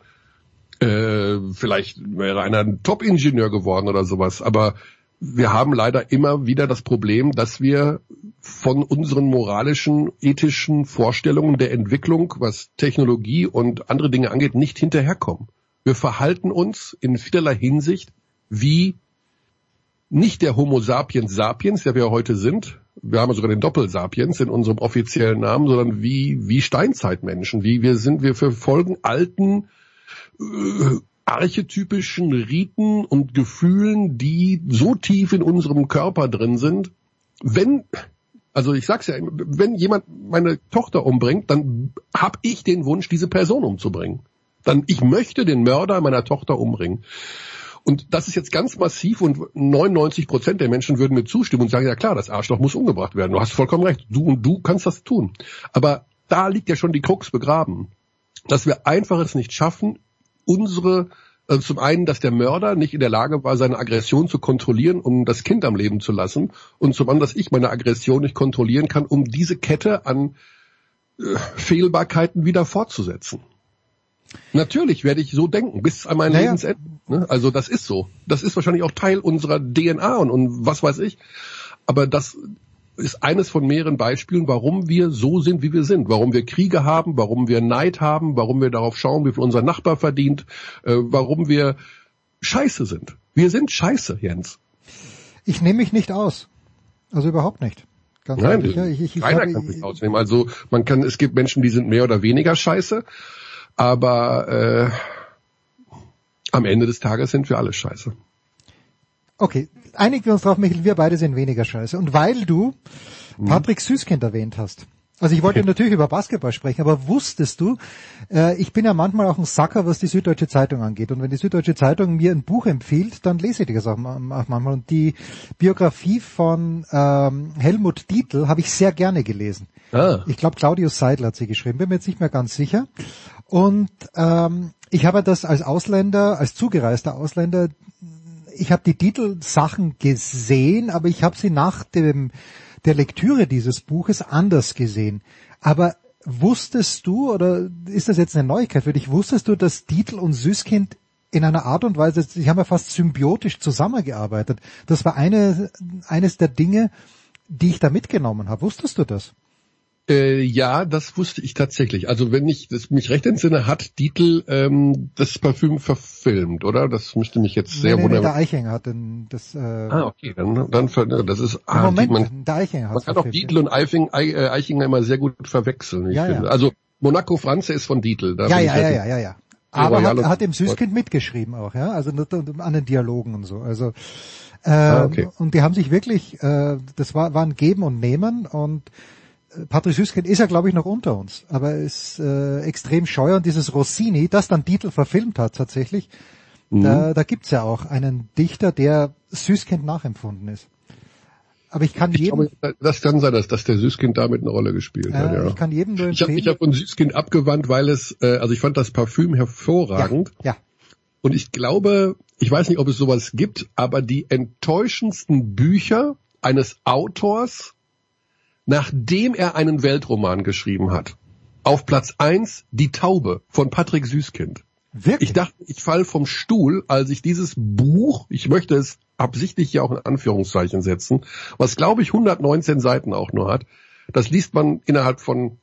äh, vielleicht wäre einer ein Top-Ingenieur geworden oder sowas. Aber wir haben leider immer wieder das Problem, dass wir von unseren moralischen, ethischen Vorstellungen der Entwicklung, was Technologie und andere Dinge angeht, nicht hinterherkommen. Wir verhalten uns in vielerlei Hinsicht wie nicht der Homo sapiens sapiens, der wir heute sind. Wir haben sogar den Doppelsapiens in unserem offiziellen Namen, sondern wie, wie Steinzeitmenschen, wie wir sind, wir verfolgen alten, äh, archetypischen Riten und Gefühlen, die so tief in unserem Körper drin sind. Wenn, also ich sag's ja, wenn jemand meine Tochter umbringt, dann hab ich den Wunsch, diese Person umzubringen. Dann, ich möchte den Mörder meiner Tochter umbringen. Und das ist jetzt ganz massiv und 99 Prozent der Menschen würden mir zustimmen und sagen, ja klar, das Arschloch muss umgebracht werden. Du hast vollkommen recht. Du und du kannst das tun. Aber da liegt ja schon die Krux begraben. Dass wir einfach es nicht schaffen, unsere, also zum einen, dass der Mörder nicht in der Lage war, seine Aggression zu kontrollieren, um das Kind am Leben zu lassen. Und zum anderen, dass ich meine Aggression nicht kontrollieren kann, um diese Kette an äh, Fehlbarkeiten wieder fortzusetzen. Natürlich werde ich so denken, bis an mein naja. Lebensende. Ne? Also das ist so. Das ist wahrscheinlich auch Teil unserer DNA und, und was weiß ich. Aber das ist eines von mehreren Beispielen, warum wir so sind, wie wir sind. Warum wir Kriege haben, warum wir Neid haben, warum wir darauf schauen, wie viel unser Nachbar verdient, äh, warum wir scheiße sind. Wir sind scheiße, Jens. Ich nehme mich nicht aus. Also überhaupt nicht. Ganz Nein, ehrlich, ich, ich, ich keiner habe, kann sich ausnehmen. Also man kann, es gibt Menschen, die sind mehr oder weniger scheiße. Aber äh, am Ende des Tages sind wir alle scheiße. Okay, einigen wir uns drauf, Michael, wir beide sind weniger scheiße. Und weil du mhm. Patrick Süßkind erwähnt hast, also ich wollte natürlich über Basketball sprechen, aber wusstest du, äh, ich bin ja manchmal auch ein Sacker, was die Süddeutsche Zeitung angeht. Und wenn die Süddeutsche Zeitung mir ein Buch empfiehlt, dann lese ich das auch, manchmal. Und die Biografie von ähm, Helmut Dietl habe ich sehr gerne gelesen. Ah. Ich glaube, Claudius Seidel hat sie geschrieben, bin mir jetzt nicht mehr ganz sicher. Und ähm, ich habe das als Ausländer, als zugereister Ausländer, ich habe die Titelsachen gesehen, aber ich habe sie nach dem der Lektüre dieses Buches anders gesehen. Aber wusstest du, oder ist das jetzt eine Neuigkeit für dich, wusstest du, dass Titel und Süßkind in einer Art und Weise, sie haben ja fast symbiotisch zusammengearbeitet. Das war eine, eines der Dinge, die ich da mitgenommen habe. Wusstest du das? Äh, ja, das wusste ich tatsächlich. Also wenn ich das mich recht entsinne, hat Dietl ähm, das Parfüm verfilmt, oder? Das müsste mich jetzt sehr nee, wundern. Nee, der Eichinger hat denn das. Äh, ah, okay, dann dann das ist. Ah, Moment, man, der Eichinger hat Man kann auch Dietl und Eifing, äh, Eichinger immer sehr gut verwechseln. Ich ja, finde. Ja. Also Monaco Franze ist von Dietl. ja, ja, ja, ja, ja, ja. Aber hat, hat dem Süßkind mitgeschrieben auch, ja, also an den Dialogen und so. Also äh, ah, okay. und die haben sich wirklich, äh, das war, war ein Geben und Nehmen und Patrick Süßkind ist ja, glaube ich, noch unter uns, aber ist äh, extrem scheu und dieses Rossini, das dann Titel verfilmt hat tatsächlich, mhm. da, da gibt's ja auch einen Dichter, der Süßkind nachempfunden ist. Aber ich kann ich jedem... Glaube, das kann sein, dass, dass der Süßkind damit eine Rolle gespielt äh, hat, ja. Ich kann jedem nur empfehlen... Ich habe hab von Süßkind abgewandt, weil es, äh, also ich fand das Parfüm hervorragend. Ja, ja. Und ich glaube, ich weiß nicht, ob es sowas gibt, aber die enttäuschendsten Bücher eines Autors nachdem er einen Weltroman geschrieben hat. Auf Platz eins Die Taube von Patrick Süßkind. Wirklich? Ich dachte, ich fall vom Stuhl, als ich dieses Buch, ich möchte es absichtlich hier auch in Anführungszeichen setzen, was glaube ich 119 Seiten auch nur hat, das liest man innerhalb von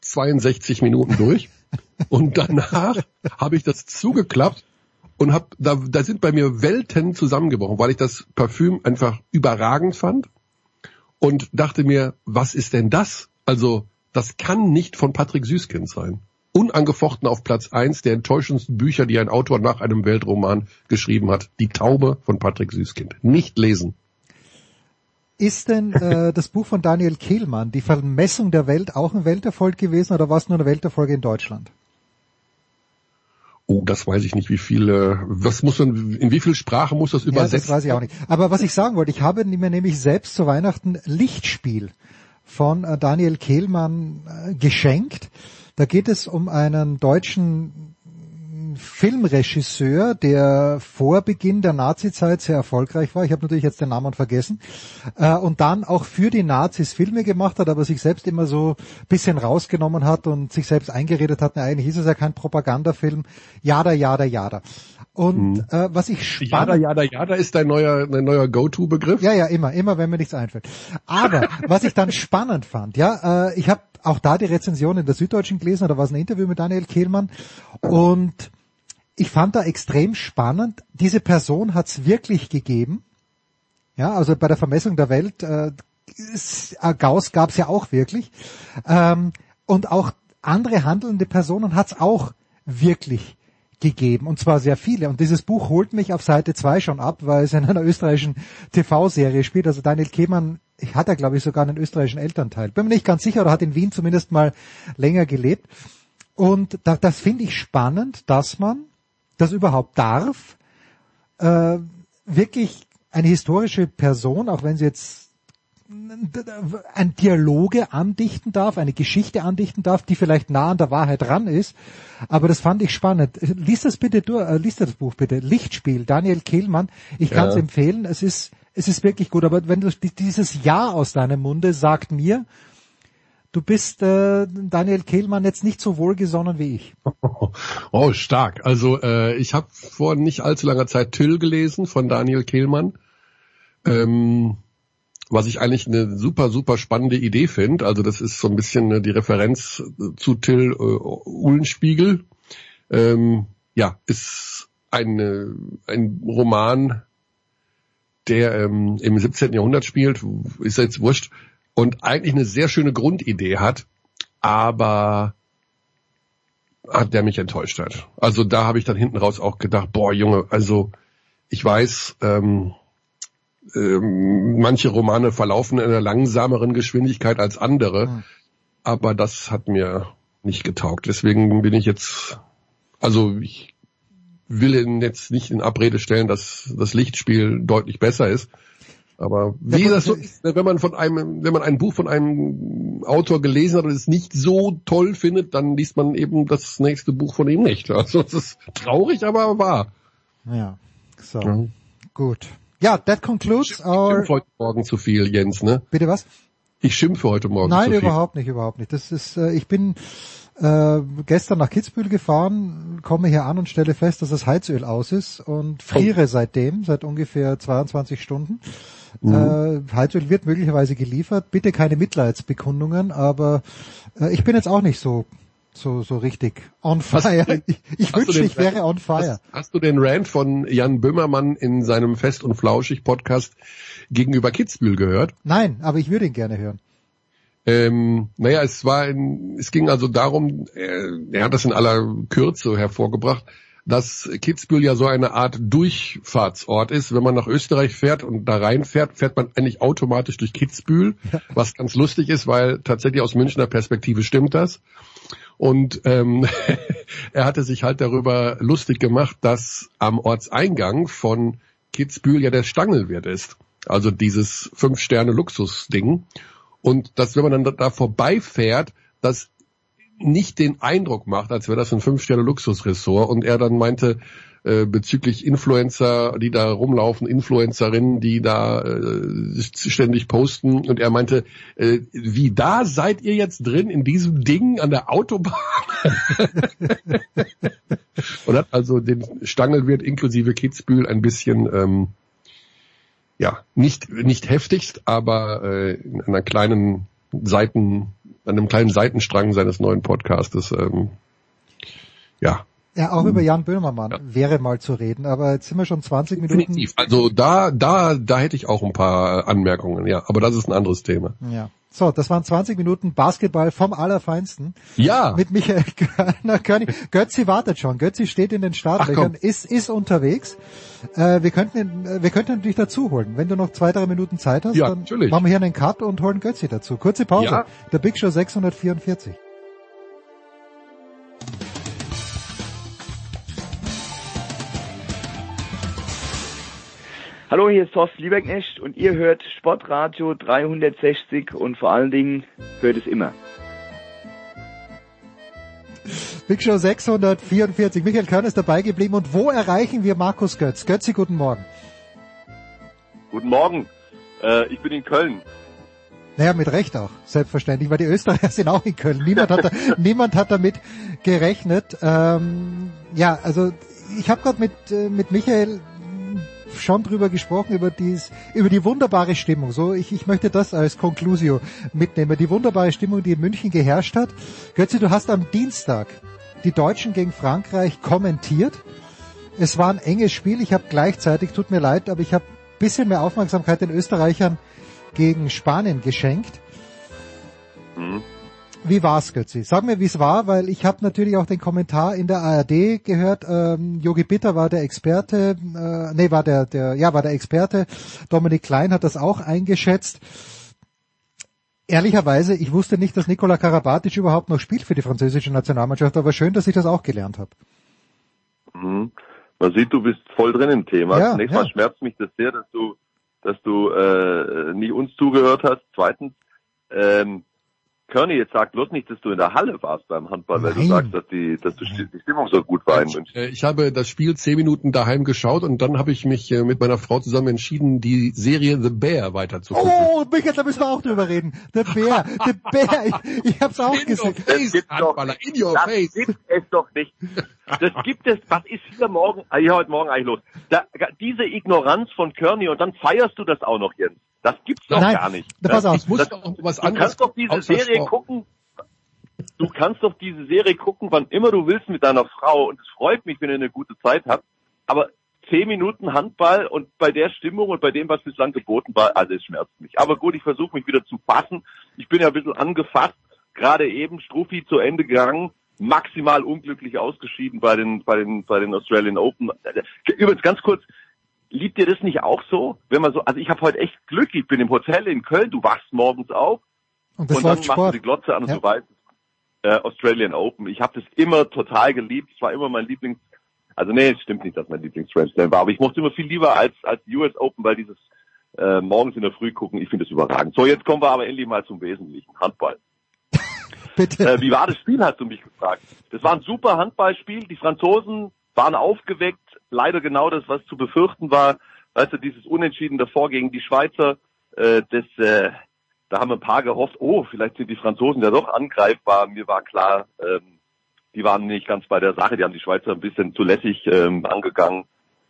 62 Minuten durch. und danach habe ich das zugeklappt und hab, da, da sind bei mir Welten zusammengebrochen, weil ich das Parfüm einfach überragend fand und dachte mir, was ist denn das? Also, das kann nicht von Patrick Süßkind sein. Unangefochten auf Platz eins der enttäuschendsten Bücher, die ein Autor nach einem Weltroman geschrieben hat. Die Taube von Patrick Süßkind. Nicht lesen. Ist denn äh, das Buch von Daniel Kehlmann, Die Vermessung der Welt, auch ein Welterfolg gewesen oder war es nur eine Welterfolg in Deutschland? Oh, das weiß ich nicht, wie viele, was muss man, in wie viel Sprache muss das übersetzt? Ja, das weiß ich auch nicht. Aber was ich sagen wollte, ich habe mir nämlich selbst zu Weihnachten Lichtspiel von äh, Daniel Kehlmann äh, geschenkt. Da geht es um einen deutschen Filmregisseur, der vor Beginn der Nazizeit sehr erfolgreich war. Ich habe natürlich jetzt den Namen vergessen. Äh, und dann auch für die Nazis Filme gemacht hat, aber sich selbst immer so bisschen rausgenommen hat und sich selbst eingeredet hat, na, eigentlich ist es ja kein Propagandafilm. Jada, jada, jada. Und Mhm. äh, was ich spannend... Jada, jada, jada ist dein neuer, dein neuer Go-To-Begriff? Ja, ja, immer, immer, wenn mir nichts einfällt. Aber was ich dann spannend fand, ja, äh, ich habe auch da die Rezension in der Süddeutschen gelesen, da war es ein Interview mit Daniel Kehlmann und ich fand da extrem spannend, diese Person hat es wirklich gegeben. Ja, also bei der Vermessung der Welt, äh, äh, Gauss gab es ja auch wirklich. Ähm, und auch andere handelnde Personen hat es auch wirklich gegeben, und zwar sehr viele. Und dieses Buch holt mich auf Seite 2 schon ab, weil es in einer österreichischen TV-Serie spielt. Also Daniel Kehlmann hat er, glaube ich, sogar einen österreichischen Elternteil. Bin mir nicht ganz sicher, oder hat in Wien zumindest mal länger gelebt. Und da, das finde ich spannend, dass man das überhaupt darf, äh, wirklich eine historische Person, auch wenn sie jetzt ein Dialoge andichten darf, eine Geschichte andichten darf, die vielleicht nah an der Wahrheit dran ist. Aber das fand ich spannend. Lies das bitte durch, äh, lies das Buch bitte. Lichtspiel, Daniel Kehlmann. Ich kann es Ja. empfehlen. Es ist, es ist wirklich gut. Aber wenn du dieses Ja aus deinem Munde sagt mir, du bist äh, Daniel Kehlmann jetzt nicht so wohlgesonnen wie ich. Oh, stark. Also äh, ich habe vor nicht allzu langer Zeit Till gelesen von Daniel Kehlmann, ähm, was ich eigentlich eine super, super spannende Idee finde. Also das ist so ein bisschen äh, die Referenz äh, zu Till äh, Uhlenspiegel. Ähm, ja, ist ein, äh, ein Roman, der ähm, im 17. Jahrhundert spielt, ist jetzt wurscht, und eigentlich eine sehr schöne Grundidee hat, aber hat der mich enttäuscht hat. Also da habe ich dann hinten raus auch gedacht, boah Junge, also ich weiß, ähm, ähm, manche Romane verlaufen in einer langsameren Geschwindigkeit als andere, Hm. aber das hat mir nicht getaugt. Deswegen bin ich jetzt, also ich will ihn jetzt nicht in Abrede stellen, dass das Lichtspiel deutlich besser ist. Aber wie Ja, das so ist, ne, wenn man von einem, wenn man ein Buch von einem Autor gelesen hat und es nicht so toll findet, dann liest man eben das nächste Buch von ihm nicht. Also es ist traurig, aber wahr. Ja, so. Ja. Gut. Ja, that concludes Ich our... schimpfe heute Morgen zu viel, Jens, ne? Bitte was? Ich schimpfe heute Morgen Nein, zu viel. überhaupt nicht, überhaupt nicht. Das ist, äh, ich bin äh, gestern nach Kitzbühel gefahren, komme hier an und stelle fest, dass das Heizöl aus ist und friere seitdem, seit ungefähr 22 Stunden. Äh, Heizöl wird möglicherweise geliefert. Bitte keine Mitleidsbekundungen, aber äh, ich bin jetzt auch nicht so so so richtig on fire. den- ich ich wünschte, ich wäre on fire. Hast, hast du den Rant von Jan Böhmermann in seinem Fest und Flauschig Podcast gegenüber Kitzbühel gehört? Nein, aber ich würde ihn gerne hören. Ähm, naja, es war, in, es ging also darum, er, er hat das in aller Kürze hervorgebracht, dass Kitzbühel ja so eine Art Durchfahrtsort ist. Wenn man nach Österreich fährt und da reinfährt, fährt man eigentlich automatisch durch Kitzbühel, was ganz lustig ist, weil tatsächlich aus Münchner Perspektive stimmt das. Und ähm, er hatte sich halt darüber lustig gemacht, dass am Ortseingang von Kitzbühel ja der Stangelwirt ist. Also dieses Fünf-Sterne-Luxus-Ding. Und dass, wenn man dann da, vorbeifährt, das nicht den Eindruck macht, als wäre das ein Fünf-Sterne-Luxus-Ressort. Und er dann meinte, äh, bezüglich Influencer, die da rumlaufen, Influencerinnen, die da äh, ständig posten. Und er meinte, äh, wie da seid ihr jetzt drin in diesem Ding an der Autobahn? und hat also den Stangelwirt inklusive Kitzbühel ein bisschen ähm, ja, nicht, nicht heftigst, aber äh, in einer kleinen Seiten, an einem kleinen Seitenstrang seines neuen Podcastes, ähm, ja, Ja, auch über Jan Böhmermann wäre mal zu reden, aber jetzt sind wir schon 20 Minuten. definitiv. Also da, da, da hätte ich auch ein paar Anmerkungen, ja, aber das ist ein anderes Thema. Ja. So, das waren 20 Minuten Basketball vom Allerfeinsten. Ja, Mit Michael Körner. Körnig. Götzi wartet schon. Götzi steht in den Startlöchern, ist, ist unterwegs. Äh, wir könnten, ihn- äh, wir könnten natürlich dazu holen. Wenn du noch zwei, drei Minuten Zeit hast, Ja, dann natürlich. machen wir hier einen Cut und holen Götzi dazu. Kurze Pause. Ja. Der Big Show 644. Hallo, hier ist Thorsten Lieberknecht und ihr hört Sportradio 360 und vor allen Dingen hört es immer. Big Show 644. Michael Körn ist dabei geblieben. Und wo erreichen wir Markus Götz? Götzi, guten Morgen. Guten Morgen. Äh, ich bin in Köln. Naja, mit Recht auch, selbstverständlich, weil die Österreicher sind auch in Köln. Niemand hat, da, niemand hat damit gerechnet. Ähm, ja, also ich habe gerade mit, äh, mit Michael schon drüber gesprochen, über, dies, über die wunderbare Stimmung. So, ich, ich möchte das als Conclusio mitnehmen. Die wunderbare Stimmung, die in München geherrscht hat. Götze, du hast am Dienstag die Deutschen gegen Frankreich kommentiert. Es war ein enges Spiel. Ich habe gleichzeitig, tut mir leid, aber ich habe bisschen mehr Aufmerksamkeit den Österreichern gegen Spanien geschenkt. Mhm. Wie war's, Götzi? Sag mir, wie es war, weil ich habe natürlich auch den Kommentar in der ARD gehört. Ähm, Yogi Bitter war der Experte, äh, nee, war der, der, ja, war der Experte. Dominik Klein hat das auch eingeschätzt. Ehrlicherweise, ich wusste nicht, dass Nikola Karabatic überhaupt noch spielt für die französische Nationalmannschaft, aber schön, dass ich das auch gelernt habe. Mhm. Man sieht, du bist voll drin im Thema. Ja, Zunächst ja. mal schmerzt mich das sehr, dass du dass du äh, nie uns zugehört hast. Zweitens, ähm, Körny, jetzt sag bloß nicht, dass du in der Halle warst beim Handball, weil Nein. du sagst, dass die, dass du, die Stimmung so gut war in München. Äh, ich habe das Spiel zehn Minuten daheim geschaut und dann habe ich mich äh, mit meiner Frau zusammen entschieden, die Serie The Bear weiterzugucken. Oh, Michael, da müssen wir auch drüber reden. The Bear, The Bear, ich, ich hab's auch in gesehen. Your face, das Handballer, in your das face. gibt es doch nicht. Das gibt es, was ist hier morgen, hier heute Morgen eigentlich los? Da, diese Ignoranz von Körny und dann feierst du das auch noch, Jens. Das gibt's doch Nein, gar nicht. Pass auf, das, das, was du kannst doch diese Serie gucken. Du kannst doch diese Serie gucken, wann immer du willst mit deiner Frau. Und es freut mich, wenn ihr eine gute Zeit habt. Aber zehn Minuten Handball und bei der Stimmung und bei dem, was bislang geboten war, also es schmerzt mich. Aber gut, ich versuche mich wieder zu fassen. Ich bin ja ein bisschen angefasst. Gerade eben Struffi zu Ende gegangen maximal unglücklich ausgeschieden bei den bei den bei den Australian Open. Übrigens ganz kurz, Liebt ihr das nicht auch so? Wenn man so, also ich habe heute echt Glück, ich bin im Hotel in Köln, du wachst morgens auf und, und dann machst du die Glotze an und ja. du weißt, äh, Australian Open. Ich habe das immer total geliebt. Es war immer mein Lieblings, also nee, es stimmt nicht, dass mein Lieblings Grand Slam war, aber ich mochte immer viel lieber als als US Open, weil dieses äh, morgens in der Früh gucken, ich finde das überragend. So, jetzt kommen wir aber endlich mal zum Wesentlichen, Handball. Bitte. Äh, wie war das Spiel, hast du mich gefragt. Das war ein super Handballspiel. Die Franzosen waren aufgeweckt, leider genau das, was zu befürchten war. Weißt du, dieses Unentschieden davor gegen die Schweizer, äh, das, äh, da haben ein paar gehofft, oh, vielleicht sind die Franzosen ja doch angreifbar. Mir war klar, ähm, die waren nicht ganz bei der Sache, die haben die Schweizer ein bisschen zu lässig ähm, angegangen.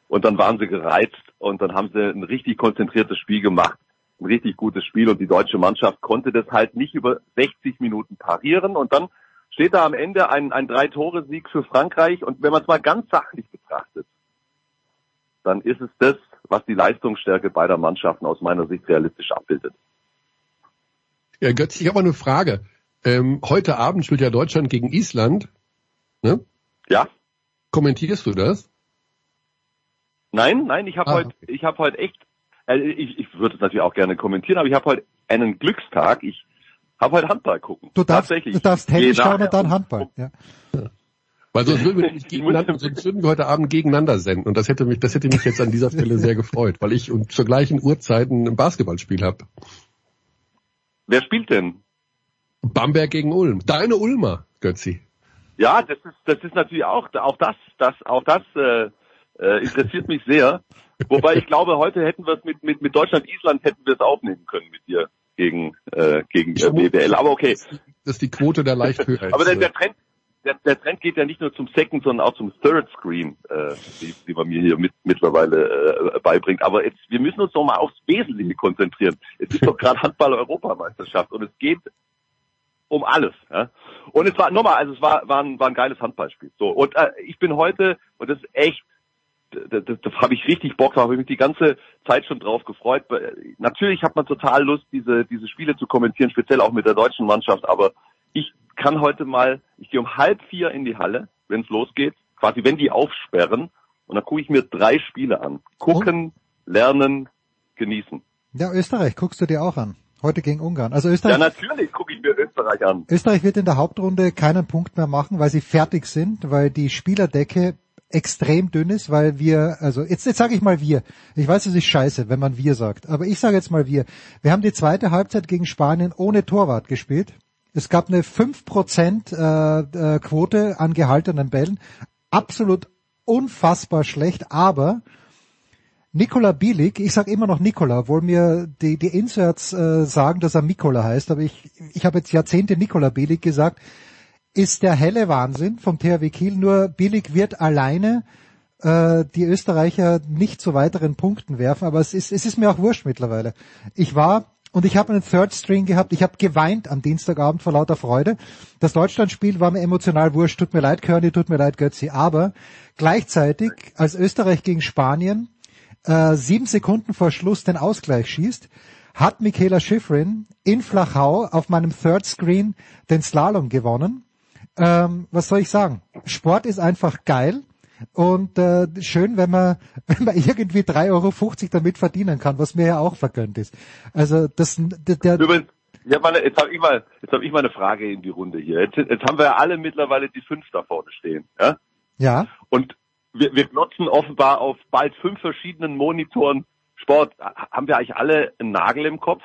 Und dann waren sie gereizt und dann haben sie ein richtig konzentriertes Spiel gemacht, ein richtig gutes Spiel und die deutsche Mannschaft konnte das halt nicht über 60 Minuten parieren. Und dann steht da am Ende ein, ein Drei-Tore-Sieg für Frankreich und wenn man es mal ganz sachlich betrachtet, dann ist es das, was die Leistungsstärke beider Mannschaften aus meiner Sicht realistisch abbildet. Ja, Götz, ich habe eine Frage. Ähm, heute Abend spielt ja Deutschland gegen Island. Ne? Ja. Kommentierst du das? Nein, nein, ich habe ah, heute, ich habe heute echt, äh, ich, ich würde es natürlich auch gerne kommentieren, aber ich habe heute einen Glückstag. Ich habe heute Handball gucken. Du darfst, du darfst Tennis schauen und dann Handball. Ja. Weil sonst würden wir nicht gegeneinander, sonst würden wir heute Abend gegeneinander senden. Und das hätte mich, das hätte mich jetzt an dieser Stelle sehr gefreut, weil ich und zur gleichen Uhrzeit ein Basketballspiel habe. Wer spielt denn? Bamberg gegen Ulm. Deine Ulmer, Götzi. Ja, das ist, das ist natürlich auch, auch das, das, auch das äh, äh, interessiert mich sehr. Wobei ich glaube, heute hätten wir es mit, mit, mit Deutschland, Island hätten wir es aufnehmen können mit dir gegen, äh, gegen äh, BWL. Aber okay. Das ist die Quote der leicht höher. Aber der, der Trend, der, der Trend geht ja nicht nur zum Second, sondern auch zum Third Screen, äh, die, die man mir hier mit, mittlerweile äh, beibringt. Aber jetzt, wir müssen uns doch mal aufs Wesentliche konzentrieren. Es ist doch gerade Handball-Europameisterschaft und es geht um alles. Ja? Und es war nochmal, also es war, war, ein, war ein geiles Handballspiel. So und äh, ich bin heute und das ist echt, da, da, da habe ich richtig Bock drauf, habe ich mich die ganze Zeit schon drauf gefreut. Natürlich hat man total Lust, diese diese Spiele zu kommentieren, speziell auch mit der deutschen Mannschaft. Aber ich kann heute mal, ich gehe um halb vier in die Halle, wenn es losgeht, quasi wenn die aufsperren, und dann gucke ich mir drei Spiele an. Gucken, oh. lernen, genießen. Ja, Österreich guckst du dir auch an. Heute gegen Ungarn. Also Österreich. Ja, natürlich gucke ich mir Österreich an. Österreich wird in der Hauptrunde keinen Punkt mehr machen, weil sie fertig sind, weil die Spielerdecke extrem dünn ist, weil wir, also jetzt, jetzt sage ich mal wir. Ich weiß, es ist scheiße, wenn man wir sagt, aber ich sage jetzt mal wir. Wir haben die zweite Halbzeit gegen Spanien ohne Torwart gespielt Es gab eine 5% äh, äh, Quote an gehaltenen Bällen. Absolut unfassbar schlecht, aber Nikola Bielik, ich sage immer noch Nikola, obwohl mir die, die Inserts äh, sagen, dass er Mikola heißt, aber ich, ich habe jetzt Jahrzehnte Nikola Bielik gesagt, ist der helle Wahnsinn vom THW Kiel, nur Bielik wird alleine äh, die Österreicher nicht zu weiteren Punkten werfen, aber es ist, es ist mir auch wurscht mittlerweile. Ich war und ich habe einen Third String gehabt. Ich habe geweint am Dienstagabend vor lauter Freude. Das Deutschlandspiel war mir emotional wurscht. Tut mir leid, Körny, tut mir leid, Götzi. Aber gleichzeitig, als Österreich gegen Spanien äh, sieben Sekunden vor Schluss den Ausgleich schießt, hat Michaela Schifrin in Flachau auf meinem Third Screen den Slalom gewonnen. Ähm, was soll ich sagen? Sport ist einfach geil. Und äh, schön, wenn man, wenn man irgendwie 3,50 Euro damit verdienen kann, was mir ja auch vergönnt ist. Also das der, der Übrigens, ja, meine, jetzt habe ich mal, jetzt habe ich mal eine Frage in die Runde hier. Jetzt, jetzt haben wir ja alle mittlerweile die fünf da vorne stehen, ja? Ja. Und wir, wir glotzen offenbar auf bald fünf verschiedenen Monitoren Sport. Haben wir eigentlich alle einen Nagel im Kopf?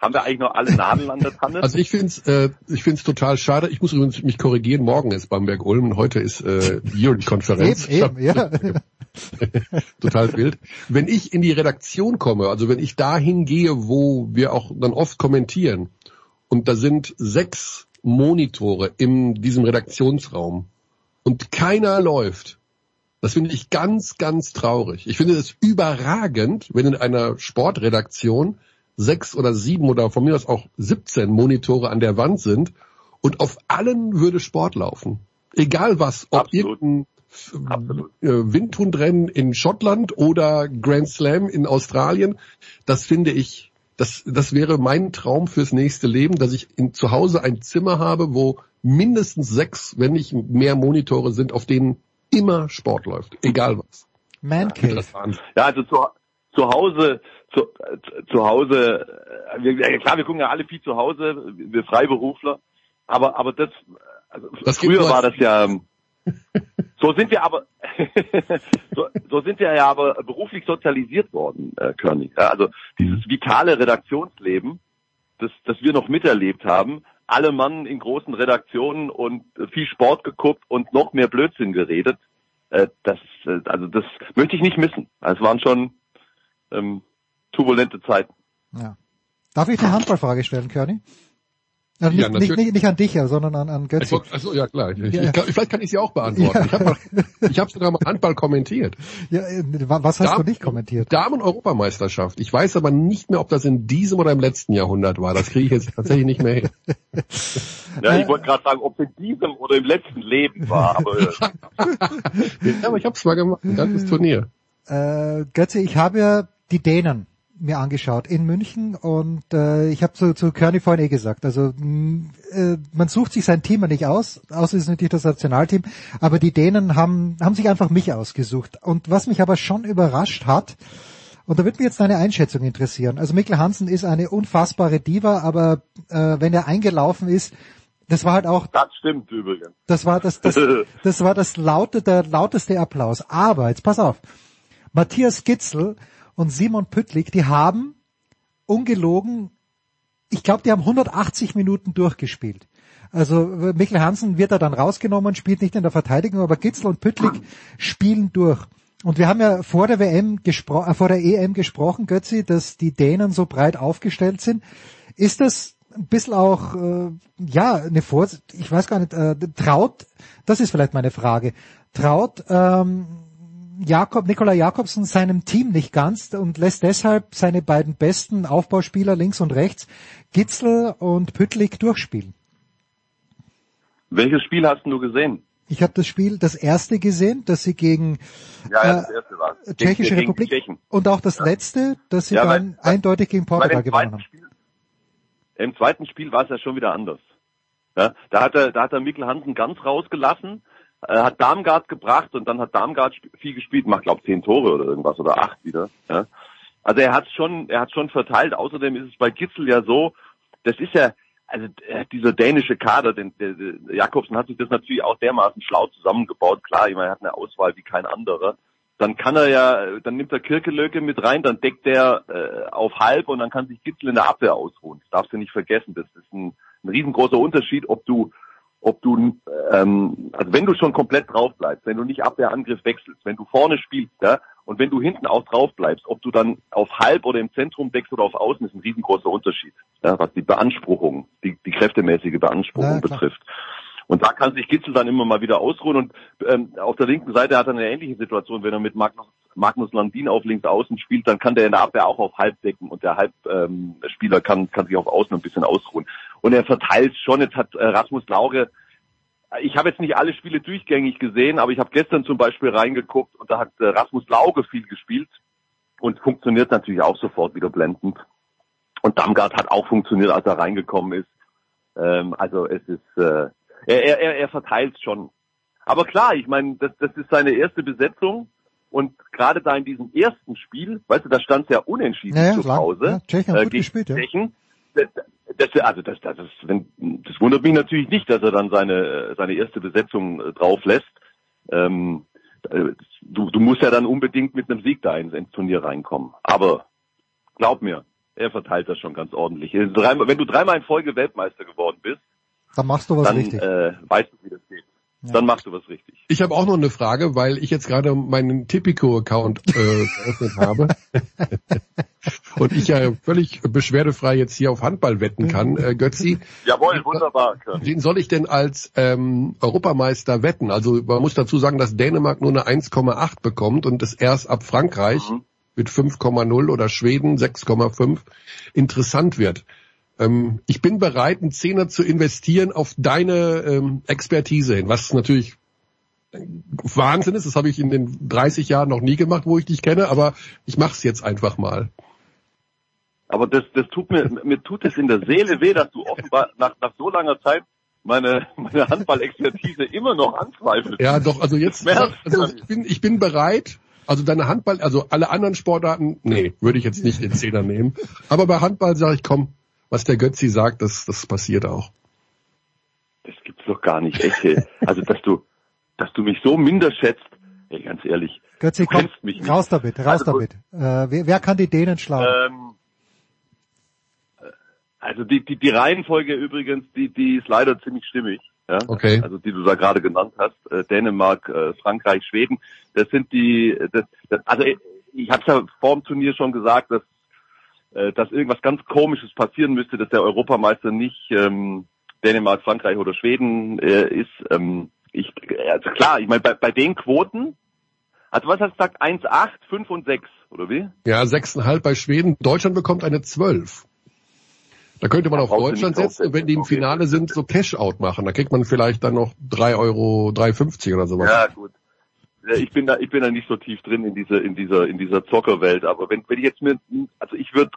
Haben wir eigentlich noch alle Nadeln an der Tanne? Also ich finde es äh, ich find's total schade. Ich muss übrigens mich korrigieren. Morgen ist Bamberg Ulm und heute ist äh, die Jury-Konferenz. Eben, eben, ja. total wild. Wenn ich in die Redaktion komme, also wenn ich dahin gehe, wo wir auch dann oft kommentieren, und da sind sechs Monitore in diesem Redaktionsraum und keiner läuft, das finde ich ganz, ganz traurig. Ich finde es überragend, wenn in einer Sportredaktion sechs oder sieben oder von mir aus auch 17 Monitore an der Wand sind und auf allen würde Sport laufen. Egal was, ob Absolut. irgendein Absolut. äh, Windhundrennen in Schottland oder Grand Slam in Australien, das finde ich, das, das wäre mein Traum fürs nächste Leben, dass ich in, zu Hause ein Zimmer habe, wo mindestens sechs, wenn nicht mehr Monitore sind, auf denen immer Sport läuft, egal was. Man Cave. Ja, also zu, zu Hause, zu, zu Hause, wir, ja, klar, wir gucken ja alle viel zu Hause, wir Freiberufler, aber, aber das, also Das früher war das ja, so sind wir aber, so, so sind wir ja aber beruflich sozialisiert worden, äh, Körny. Ja, also dieses vitale Redaktionsleben, das, das wir noch miterlebt haben, alle Mann in großen Redaktionen und viel Sport geguckt und noch mehr Blödsinn geredet, äh, das, äh, also das möchte ich nicht missen. Es waren schon ähm, turbulente Zeiten. Ja. Darf ich eine Handballfrage stellen, Körny? Also Ja, nicht, nicht, nicht, nicht an dich, ja, sondern an, an Götzi. Achso, ja klar. Ich, Ja. ich, vielleicht kann ich sie auch beantworten. Ja. Ich habe ich hab sogar mal Handball kommentiert. Ja, äh, wa- was hast Damen- du nicht kommentiert? Damen-Europameisterschaft. Ich weiß aber nicht mehr, ob das in diesem oder im letzten Jahrhundert war. Das kriege ich jetzt tatsächlich nicht mehr hin. Ja, ich wollte gerade sagen, ob es in diesem oder im letzten Leben war, aber äh, Ja, aber ich habe es mal gemacht. Ein ganzes Turnier. Äh, Götze, ich habe ja die Dänen mir angeschaut in München und äh, ich habe zu, zu Körny vorhin eh gesagt, also mh, äh, man sucht sich sein Team ja nicht aus, außer es ist natürlich das Nationalteam, aber die Dänen haben, haben sich einfach mich ausgesucht. Und was mich aber schon überrascht hat, und da würde mich jetzt deine Einschätzung interessieren. Also Mikkel Hansen ist eine unfassbare Diva, aber äh, wenn er eingelaufen ist, das war halt auch das stimmt übrigens. das war das, das, das war das laute, der lauteste Applaus. Aber, jetzt pass auf. Matthias Gitzel und Simon Püttlik, die haben ungelogen, ich glaube, die haben 180 Minuten durchgespielt. Also Mikkel Hansen wird da dann rausgenommen, spielt nicht in der Verteidigung, aber Gitzel und Püttlik spielen durch. Und wir haben ja vor der WM gespro äh, vor der EM gesprochen, Götzi, dass die Dänen so breit aufgestellt sind. Ist das ein bisschen auch, äh, ja, eine Vor ich weiß gar nicht, äh, traut, das ist vielleicht meine Frage, traut ähm, Jakob, Nikola Jakobsen seinem Team nicht ganz und lässt deshalb seine beiden besten Aufbauspieler links und rechts, Gitzel und Püttlik, durchspielen. Welches Spiel hast du gesehen? Ich habe das Spiel, das erste gesehen, das sie gegen Ja, ja, äh, das erste war Tschechische gegen, Republik Gegen und auch das letzte, das sie Ja, dann weil- eindeutig gegen Portugal gewonnen haben. Spiel, Im zweiten Spiel war es ja schon wieder anders. Ja, da hat er, da hat er Mikkel Hansen ganz rausgelassen, äh, hat Darmgard gebracht und dann hat Darmgard viel gespielt, macht glaub zehn Tore oder irgendwas oder acht wieder. Ja. Also er hat schon, er hat schon verteilt. Außerdem ist es bei Gitzel ja so, das ist ja, also äh, dieser dänische Kader, den, der, der Jakobsen hat sich das natürlich auch dermaßen schlau zusammengebaut. Klar, ich meine, er hat eine Auswahl wie kein anderer. dann kann er ja, dann nimmt er Kirkelöke mit rein, dann deckt er äh, auf halb und dann kann sich Gitzel in der Abwehr ausruhen. Das darfst du nicht vergessen. Das ist ein, ein riesengroßer Unterschied, ob du ob du, ähm, also wenn du schon komplett drauf bleibst, wenn du nicht Abwehrangriff wechselst, wenn du vorne spielst, ja, und wenn du hinten auch drauf bleibst, ob du dann auf halb oder im Zentrum deckst oder auf außen, ist ein riesengroßer Unterschied, ja, was die Beanspruchung, die, die kräftemäßige Beanspruchung ja, betrifft. Und da kann sich Gitzel dann immer mal wieder ausruhen. Und ähm, auf der linken Seite hat er eine ähnliche Situation. Wenn er mit Magnus, Magnus Landin auf links außen spielt, dann kann der in der Abwehr auch auf halb decken und der Halbspieler ähm, kann, kann sich auf außen ein bisschen ausruhen. Und er verteilt schon. Jetzt hat äh, Rasmus Lauge ich habe jetzt nicht alle Spiele durchgängig gesehen, aber ich habe gestern zum Beispiel reingeguckt und da hat äh, Rasmus Lauge viel gespielt und funktioniert natürlich auch sofort wieder blendend. Und Damgard hat auch funktioniert, als er reingekommen ist. Ähm, also es ist, äh, er, er, er verteilt schon. Aber klar, ich meine, das, das ist seine erste Besetzung. Und gerade da in diesem ersten Spiel, weißt du, da stand es ja unentschieden ja, zu Hause. Ja, Tschechien äh, gut gespielt, ja. Tschechien. Das, das, also das, das, das, wenn, das wundert mich natürlich nicht, dass er dann seine, seine erste Besetzung äh, drauf lässt. Ähm, äh, du, du musst ja dann unbedingt mit einem Sieg da ins, ins Turnier reinkommen. Aber glaub mir, er verteilt das schon ganz ordentlich. Wenn du dreimal in Folge Weltmeister geworden bist, dann machst du was dann, richtig. Äh, weißt du, wie das geht. Ja. Dann machst du was richtig. Ich habe auch noch eine Frage, weil ich jetzt gerade meinen Tipico-Account äh, geöffnet habe und ich ja völlig beschwerdefrei jetzt hier auf Handball wetten kann. Äh, Götzi, Jawohl, wunderbar. Wen soll ich denn als ähm, Europameister wetten? Also man muss dazu sagen, dass Dänemark nur eine 1,8 bekommt und es erst ab Frankreich mhm. mit 5,0 oder Schweden 6,5 interessant wird. Ähm, ich bin bereit, einen Zehner zu investieren auf deine ähm, Expertise hin, was natürlich Wahnsinn ist. Das habe ich in den 30 Jahren noch nie gemacht, wo ich dich kenne, aber ich mache es jetzt einfach mal. Aber das, das tut mir, mir tut es in der Seele weh, dass du offenbar nach, nach so langer Zeit meine, meine Handball-Expertise immer noch anzweifelst. Ja, doch, also jetzt, also ich bin, ich bin bereit, also deine Handball, also alle anderen Sportarten, nee, würde ich jetzt nicht den Zehner nehmen. Aber bei Handball sage ich, komm, was der Götzi sagt, das, das passiert auch. Das gibt's doch gar nicht, echt. Also, dass du, dass du mich so minder schätzt, ey, ganz ehrlich. Götzi, komm, mich raus damit, raus also, damit. Äh, wer, wer kann die Dänen schlagen? Ähm, äh, also die, die, die Reihenfolge übrigens, die, die ist leider ziemlich stimmig. Ja? Okay. Also die du da gerade genannt hast, äh, Dänemark, äh, Frankreich, Schweden, das sind die, das, das, also ich, ich habe ja vor dem Turnier schon gesagt, dass äh, dass irgendwas ganz Komisches passieren müsste, dass der Europameister nicht ähm, Dänemark, Frankreich oder Schweden äh, ist. Ähm, ich, also klar, ich meine, bei, bei den Quoten, also was hast du gesagt, 1,8, 5 und 6, oder wie? Ja, 6,5 bei Schweden. Deutschland bekommt eine 12. Da könnte man auf Deutschland setzen und wenn die im Finale sind, so Cash-Out machen. Da kriegt man vielleicht dann noch 3 Euro, 3,50 oder sowas. Ja, gut. Ich bin da, ich bin da nicht so tief drin in dieser, in dieser, in dieser Zockerwelt. Aber wenn, wenn ich jetzt mir, also ich würde,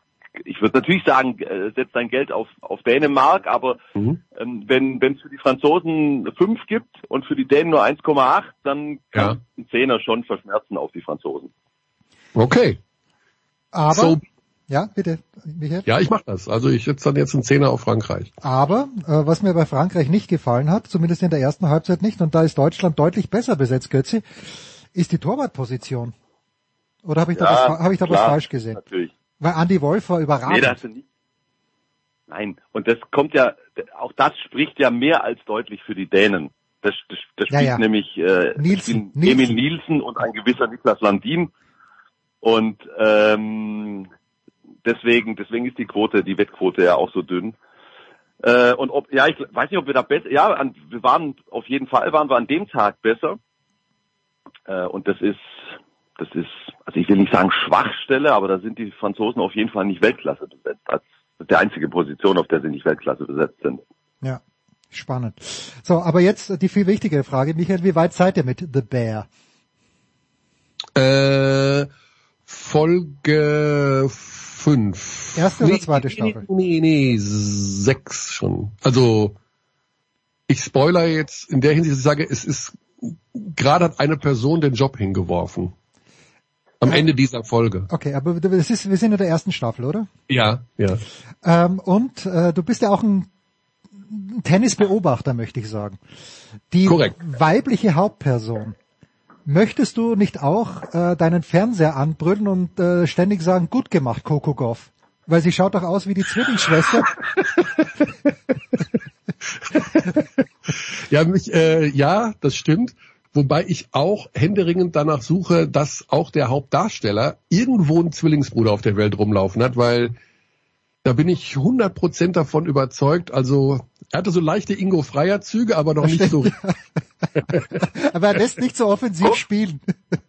ich würde natürlich sagen, äh, setz dein Geld auf, auf Dänemark, aber mhm. ähm, wenn wenn es für die Franzosen fünf gibt und für die Dänen nur 1,8, dann kann ja. ein Zehner schon verschmerzen auf die Franzosen. Okay. Aber so, ja, bitte, Michael. Ja, ich mache das. Also ich setze dann jetzt einen Zehner auf Frankreich. Aber äh, was mir bei Frankreich nicht gefallen hat, zumindest in der ersten Halbzeit nicht, und da ist Deutschland deutlich besser besetzt, Götzi, ist die Torwartposition. Oder habe ich, ja, da was, hab ich da klar, was falsch gesehen? Natürlich. Weil Andy Wolf war überragend. Nee, das du nicht. Nein, und das kommt ja, auch das spricht ja mehr als deutlich für die Dänen. Das, das, das spielt ja, ja. nämlich äh, Nielsen, Emil Nielsen und ein gewisser Niklas Landin. Und ähm, deswegen, deswegen ist die Quote, die Wettquote ja auch so dünn. Äh, und ob, ja, ich weiß nicht, ob wir da besser, ja, an, wir waren, auf jeden Fall waren wir an dem Tag besser. Äh, und das ist, das ist, also ich will nicht sagen Schwachstelle, aber da sind die Franzosen auf jeden Fall nicht Weltklasse besetzt. Das ist die einzige Position, auf der sie nicht Weltklasse besetzt sind. Ja, spannend. So, aber jetzt die viel wichtigere Frage, Michael, wie weit seid ihr mit The Bear? Äh, Folge fünf. Erste oder zweite Staffel? Nee, nee, nee, sechs schon. Also ich spoiler jetzt in der Hinsicht, ich sage, es ist gerade hat eine Person den Job hingeworfen. Am ja. Ende dieser Folge. Okay, aber das ist, wir sind in der ersten Staffel, oder? Ja, ja. Ähm, und äh, du bist ja auch ein Tennisbeobachter, möchte ich sagen. Die Korrekt. weibliche Hauptperson Möchtest du nicht auch äh, deinen Fernseher anbrüllen und äh, ständig sagen, gut gemacht, Coco Goff? Weil sie schaut doch aus wie die Zwillingsschwester. ja, mich, äh, ja, das stimmt. Wobei ich auch händeringend danach suche, dass auch der Hauptdarsteller irgendwo einen Zwillingsbruder auf der Welt rumlaufen hat, weil da bin ich 100% davon überzeugt. Also er hatte so leichte Ingo Freier Züge, aber noch nicht so. aber er lässt nicht so offensiv oh. spielen.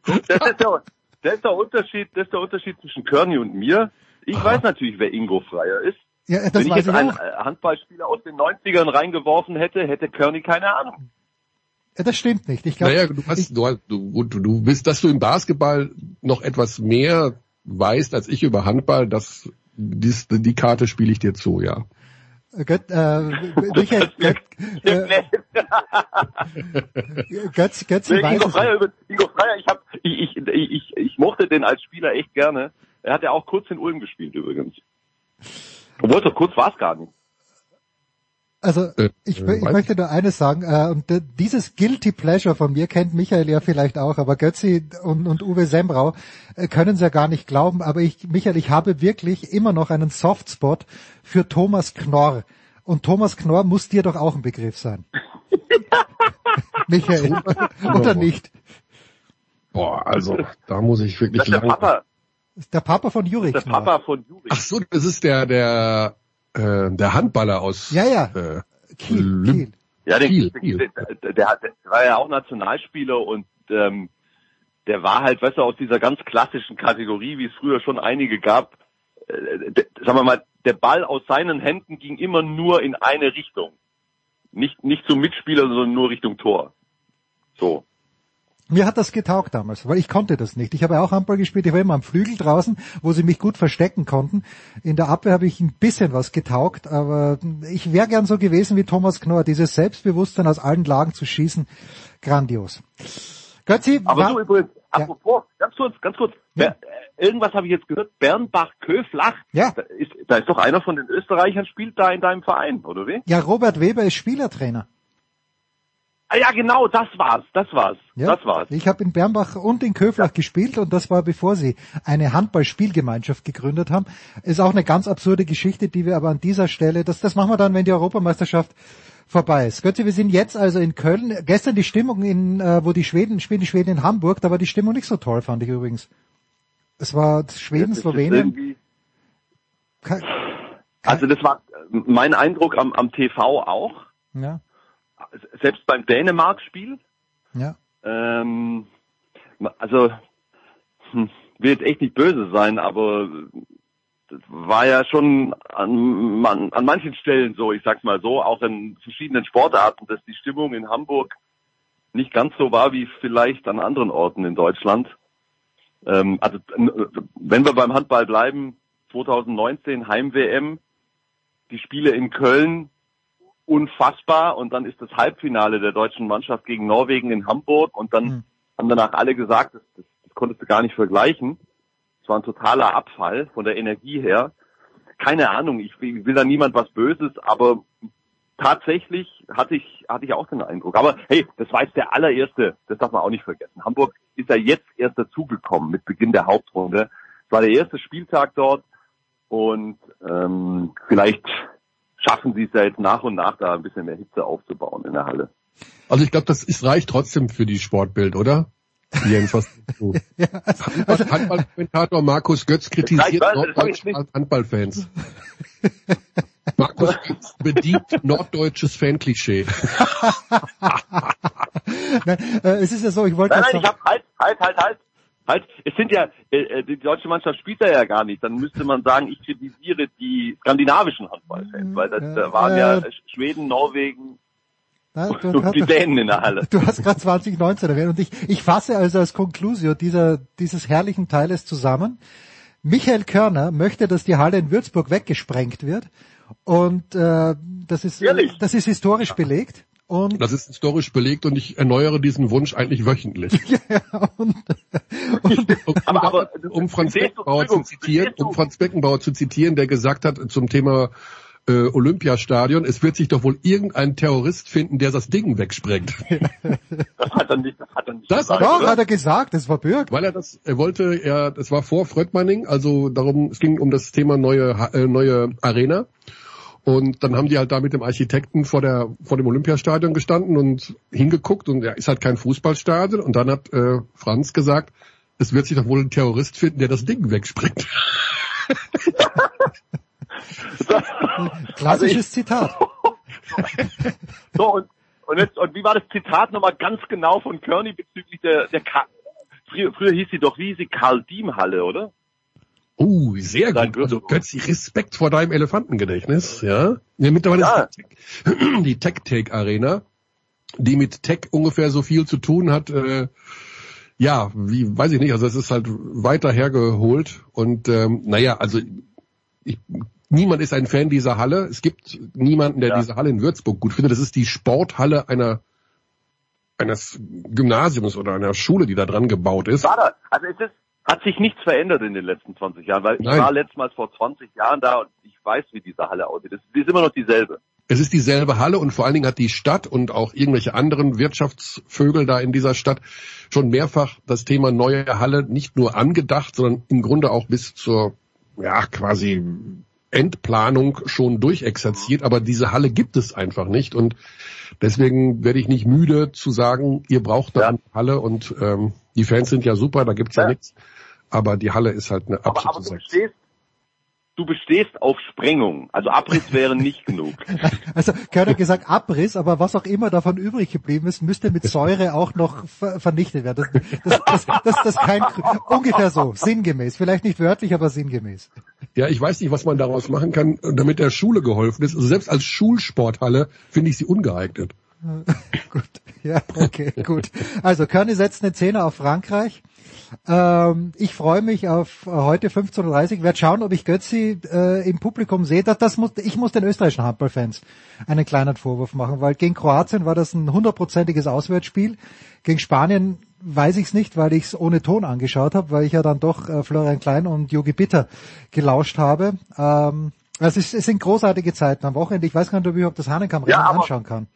Das ist, der, das ist der Unterschied, das ist der Unterschied zwischen Körny und mir. Ich Aha. weiß natürlich, wer Ingo Freier ist. Ja, das Wenn ich jetzt ich einen auch. Handballspieler aus den 90ern reingeworfen hätte, hätte Körny keine Ahnung. Ja, das stimmt nicht. Ich glaube, naja, du hast, du, du, du, du bist, dass du im Basketball noch etwas mehr weißt als ich über Handball, das, dies, die Karte spiele ich dir zu, ja. Göt, äh, Michael, Göt, äh, Götz, Götz, nee, Ingo Freier, Ingo Freier, ich, hab, ich, ich, ich, ich mochte den als Spieler echt gerne. Er hat ja auch kurz in Ulm gespielt übrigens. Obwohl, so kurz war es gar nicht. Also ich, ich möchte nur eines sagen, äh, und dieses Guilty Pleasure von mir kennt Michael ja vielleicht auch, aber Götzi und, und Uwe Sembrau äh, können es ja gar nicht glauben, aber ich, Michael, ich habe wirklich immer noch einen Softspot für Thomas Knorr. Und Thomas Knorr muss dir doch auch ein Begriff sein. Michael, oder nicht? Boah, also da muss ich wirklich das ist der Papa. Der Papa von Juri. Der Papa von Juri. Ach so, das ist der der äh, der Handballer aus ja, ja. Äh, Kiel, Kiel. Ja, der, Kiel, Kiel. Der, der, der, war ja auch Nationalspieler und ähm, der war halt, weißt du, aus dieser ganz klassischen Kategorie, wie es früher schon einige gab, äh, der, sagen wir mal, der Ball aus seinen Händen ging immer nur in eine Richtung. Nicht, nicht zum Mitspieler, sondern nur Richtung Tor. So. Mir hat das getaugt damals, weil ich konnte das nicht. Ich habe auch Handball gespielt, ich war immer am Flügel draußen, wo sie mich gut verstecken konnten. In der Abwehr habe ich ein bisschen was getaugt, aber ich wäre gern so gewesen wie Thomas Knorr, dieses Selbstbewusstsein aus allen Lagen zu schießen, grandios. Götzi, aber war, du übrigens, apropos, ja. ganz kurz, ganz kurz, ja. Irgendwas habe ich jetzt gehört, Bernbach Köflach, ja. da ist, da ist doch einer von den Österreichern spielt da in deinem Verein, oder wie? Ja, Robert Weber ist Spielertrainer. Ah ja, genau, das war's, das war's, ja, das war's. Ich habe in Bernbach und in Köflach ja. gespielt und das war bevor sie eine Handballspielgemeinschaft gegründet haben. Ist auch eine ganz absurde Geschichte, die wir aber an dieser Stelle, das, das machen wir dann, wenn die Europameisterschaft vorbei ist. Götze, wir sind jetzt also in Köln. Gestern die Stimmung in, äh, wo die Schweden spielen, die Schweden in Hamburg, da war die Stimmung nicht so toll, fand ich übrigens. Es war Schweden, Slowenien. Also das war mein Eindruck am, am TV auch. Ja selbst beim Dänemark-Spiel. Ja. Ähm, also hm, will jetzt echt nicht böse sein, aber das war ja schon an, an, an manchen Stellen so, ich sag's mal so, auch in verschiedenen Sportarten, dass die Stimmung in Hamburg nicht ganz so war wie vielleicht an anderen Orten in Deutschland. Ähm, also wenn wir beim Handball bleiben, 2019 Heim-WM, die Spiele in Köln, unfassbar. Und dann ist das Halbfinale der deutschen Mannschaft gegen Norwegen in Hamburg und dann mhm. haben danach alle gesagt, das, das, das konntest du gar nicht vergleichen. Es war ein totaler Abfall von der Energie her. Keine Ahnung, ich will, will da niemand was Böses, aber tatsächlich hatte ich, hatte ich auch den Eindruck. Aber hey, das war jetzt der allererste, das darf man auch nicht vergessen. Hamburg ist ja jetzt erst dazugekommen mit Beginn der Hauptrunde. Es war der erste Spieltag dort und ähm, vielleicht schaffen sie es ja jetzt nach und nach da ein bisschen mehr Hitze aufzubauen in der Halle. Also ich glaube, das ist reicht trotzdem für die Sportbild, oder? Jens, was du? ja, also, Handballkommentator Markus Götz kritisiert norddeutsche Handballfans. Markus Götz bedient norddeutsches Fanklischee. Nein, äh, es ist ja so, ich wollte. Nein, nein, ich hab halt, halt, halt, halt. Halt, es sind ja, äh, äh, die deutsche Mannschaft spielt da ja gar nicht. Dann müsste man sagen, ich kritisiere die skandinavischen Handballfans, weil das da waren ja Schweden, Norwegen, na, du, und die Dänen in der Halle. Du hast gerade 2019 erwähnt und ich, ich fasse also als Conclusio dieser, dieses herrlichen Teiles zusammen. Michael Körner möchte, dass die Halle in Würzburg weggesprengt wird und äh, das ist Ehrlich? das ist historisch belegt. Und das ist historisch belegt und ich erneuere diesen Wunsch eigentlich wöchentlich. ja, und, und, und, aber, aber, um Franz Beckenbauer zu zitieren, um Franz Beckenbauer zu zitieren, der gesagt hat zum Thema äh, Olympiastadion, es wird sich doch wohl irgendein Terrorist finden, der das Ding wegsprengt. Das hat er nicht, das hat er nicht Das gesagt. Doch, hat er gesagt, das war Bürg. Weil er das, er wollte, er, das war vor Fröttmanning, also darum, es ging um das Thema neue, äh, neue Arena. Und dann haben die halt da mit dem Architekten vor der, vor dem Olympiastadion gestanden und hingeguckt und ja, ist halt kein Fußballstadion. Und dann hat äh, Franz gesagt, es wird sich doch wohl ein Terrorist finden, der das Ding wegsprengt. Klassisches Zitat. So, und, und, jetzt, und wie war das Zitat nochmal ganz genau von Kearney bezüglich der, der Ka früher, früher hieß sie doch, wie hieß sie, Karl-Diem-Halle, oder? Uh, sehr gut. Also. Götzi, Respekt vor deinem Elefantengedächtnis, ja. ja mittlerweile Ja. ist die Tech- die Tech-Take Arena, die mit Tech ungefähr so viel zu tun hat, äh, ja, wie, weiß ich nicht, also es ist halt weiter hergeholt und ähm, naja, also ich, niemand ist ein Fan dieser Halle. Es gibt niemanden, der Ja. diese Halle in Würzburg gut findet. Das ist die Sporthalle einer eines Gymnasiums oder einer Schule, die da dran gebaut ist. War da, also es ist, hat sich nichts verändert in den letzten 20 Jahren, weil Nein. ich war letztmals vor 20 Jahren da und ich weiß, wie diese Halle aussieht. Es ist immer noch dieselbe. Es ist dieselbe Halle und vor allen Dingen hat die Stadt und auch irgendwelche anderen Wirtschaftsvögel da in dieser Stadt schon mehrfach das Thema neue Halle nicht nur angedacht, sondern im Grunde auch bis zur, ja, quasi Endplanung schon durchexerziert. Aber diese Halle gibt es einfach nicht und deswegen werde ich nicht müde zu sagen, ihr braucht da Ja. eine Halle und ähm, die Fans sind ja super, da gibt's ja, Ja. nichts. Aber die Halle ist halt eine Aber, absolute aber du Sechs. Du bestehst auf Sprengung. Also Abriss wäre nicht genug. Also, Körner hat gesagt Abriss, aber was auch immer davon übrig geblieben ist, müsste mit Säure auch noch ver vernichtet werden. Das, das, das, das, das kein, ungefähr so, sinngemäß. Vielleicht nicht wörtlich, aber sinngemäß. Ja, ich weiß nicht, was man daraus machen kann, damit der Schule geholfen ist. Also selbst als Schulsporthalle finde ich sie ungeeignet. Gut, ja, okay, gut. Also Körny setzt eine Zehner auf Frankreich. Ähm, ich freue mich auf äh, heute 15.30 Uhr. Werde schauen, ob ich Götzi äh, im Publikum sehe. Das, das muss, ich muss den österreichischen Handballfans einen kleinen Vorwurf machen, weil gegen Kroatien war das ein hundertprozentiges Auswärtsspiel. Gegen Spanien weiß ich es nicht, weil ich es ohne Ton angeschaut habe, weil ich ja dann doch äh, Florian Klein und Jogi Bitter gelauscht habe. Ähm, also es, es sind großartige Zeiten am Wochenende. Ich weiß gar nicht, ob ich überhaupt das Hahnenkamm Ja, anschauen kann.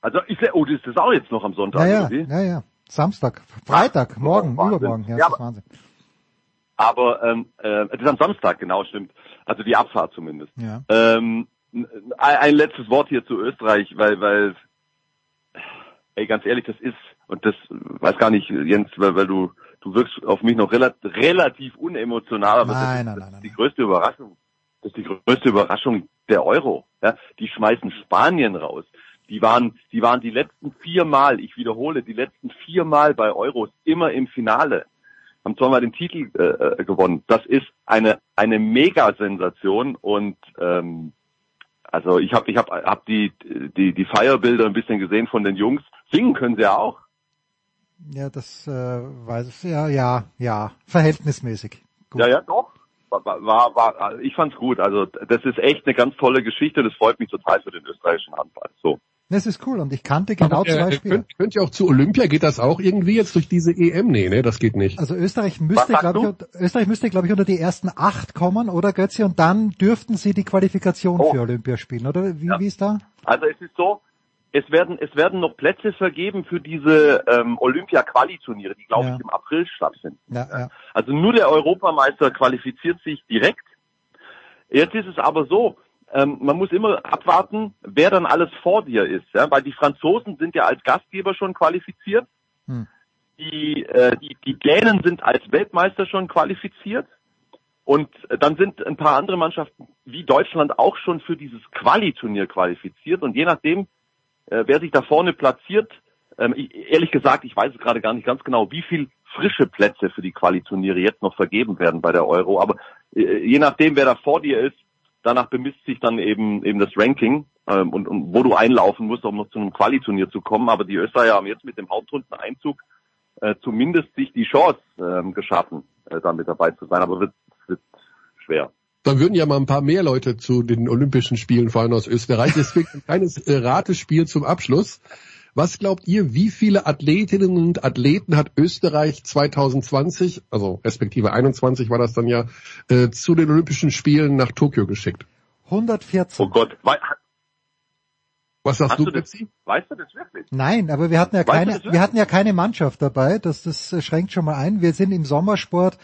Also ich seh- oh, das ist auch jetzt noch am Sonntag, Ja, ja, ja, ja. Samstag, Freitag, morgen, Wahnsinn. übermorgen. Ja, Ja, das ist Wahnsinn. Aber ähm, äh, es ist am Samstag, genau, stimmt. Also die Abfahrt zumindest. Ja. Ähm, ein, letztes Wort hier zu Österreich, weil, weil, ey, ganz ehrlich, das ist, und das weiß gar nicht, Jens, weil, weil du, du wirkst auf mich noch rela relativ unemotional, aber Nein, das, nein, ist, das nein, ist die größte Überraschung. Das ist die größte Überraschung der Euro. Ja? Die schmeißen Spanien raus. Die waren, die waren die letzten vier Mal, ich wiederhole, die letzten vier Mal bei Euros immer im Finale haben zweimal den Titel äh, äh, gewonnen. Das ist eine eine Mega-Sensation und ähm, also ich habe ich hab, hab die die die Feierbilder ein bisschen gesehen von den Jungs. Singen können sie ja auch. Ja, das äh, weiß ich. Ja, ja, ja. Verhältnismäßig. Gut. Ja, ja, doch. War, war, war, ich fand's gut. Also das ist echt eine ganz tolle Geschichte. Das freut mich total für den österreichischen Handball. So. Das ist cool und ich kannte genau Aber, zwei äh, Spieler. könnt, könnt ihr auch zu Olympia? Geht das auch irgendwie jetzt durch diese EM? Nee, ne, das geht nicht. Also Österreich müsste, glaube ich, unter- Österreich müsste, glaube ich, unter die ersten acht kommen, oder Götzi? Und dann dürften sie die Qualifikation Oh. für Olympia spielen, oder? Wie, Ja. wie ist da? Also es ist so, es werden es werden noch Plätze vergeben für diese ähm, Olympia-Quali-Turniere, die glaube Ja. ich im April stattfinden. Ja, ja. Also nur der Europameister qualifiziert sich direkt. Jetzt ist es aber so, ähm, man muss immer abwarten, wer dann alles vor dir ist, ja? weil die Franzosen sind ja als Gastgeber schon qualifiziert, Hm. die, äh, die, die Dänen sind als Weltmeister schon qualifiziert und äh, dann sind ein paar andere Mannschaften wie Deutschland auch schon für dieses Quali-Turnier qualifiziert und je nachdem, äh, wer sich da vorne platziert, ähm, ich, ehrlich gesagt, ich weiß es gerade gar nicht ganz genau, wie viel frische Plätze für die Quali-Turniere jetzt noch vergeben werden bei der Euro. Aber äh, je nachdem, wer da vor dir ist, danach bemisst sich dann eben eben das Ranking ähm, und, und wo du einlaufen musst, um noch zu einem Quali-Turnier zu kommen. Aber die Österreicher haben jetzt mit dem Hauptrundeneinzug äh, zumindest sich die Chance ähm, geschaffen, äh, da mit dabei zu sein. Aber wird, wird schwer. Da würden ja mal ein paar mehr Leute zu den Olympischen Spielen fahren aus Österreich. Deswegen ein kleines äh, Ratespiel zum Abschluss. Was glaubt ihr, wie viele Athletinnen und Athleten hat Österreich 2020, also respektive 21 war das dann ja, äh, zu den Olympischen Spielen nach Tokio geschickt? 114. Oh Gott. Was sagst Hast du, Betsy? weißt du das wirklich? Nein, aber wir hatten ja Weißt keine, wir hatten ja keine Mannschaft dabei. Das, das schränkt schon mal ein. Wir sind im Sommersport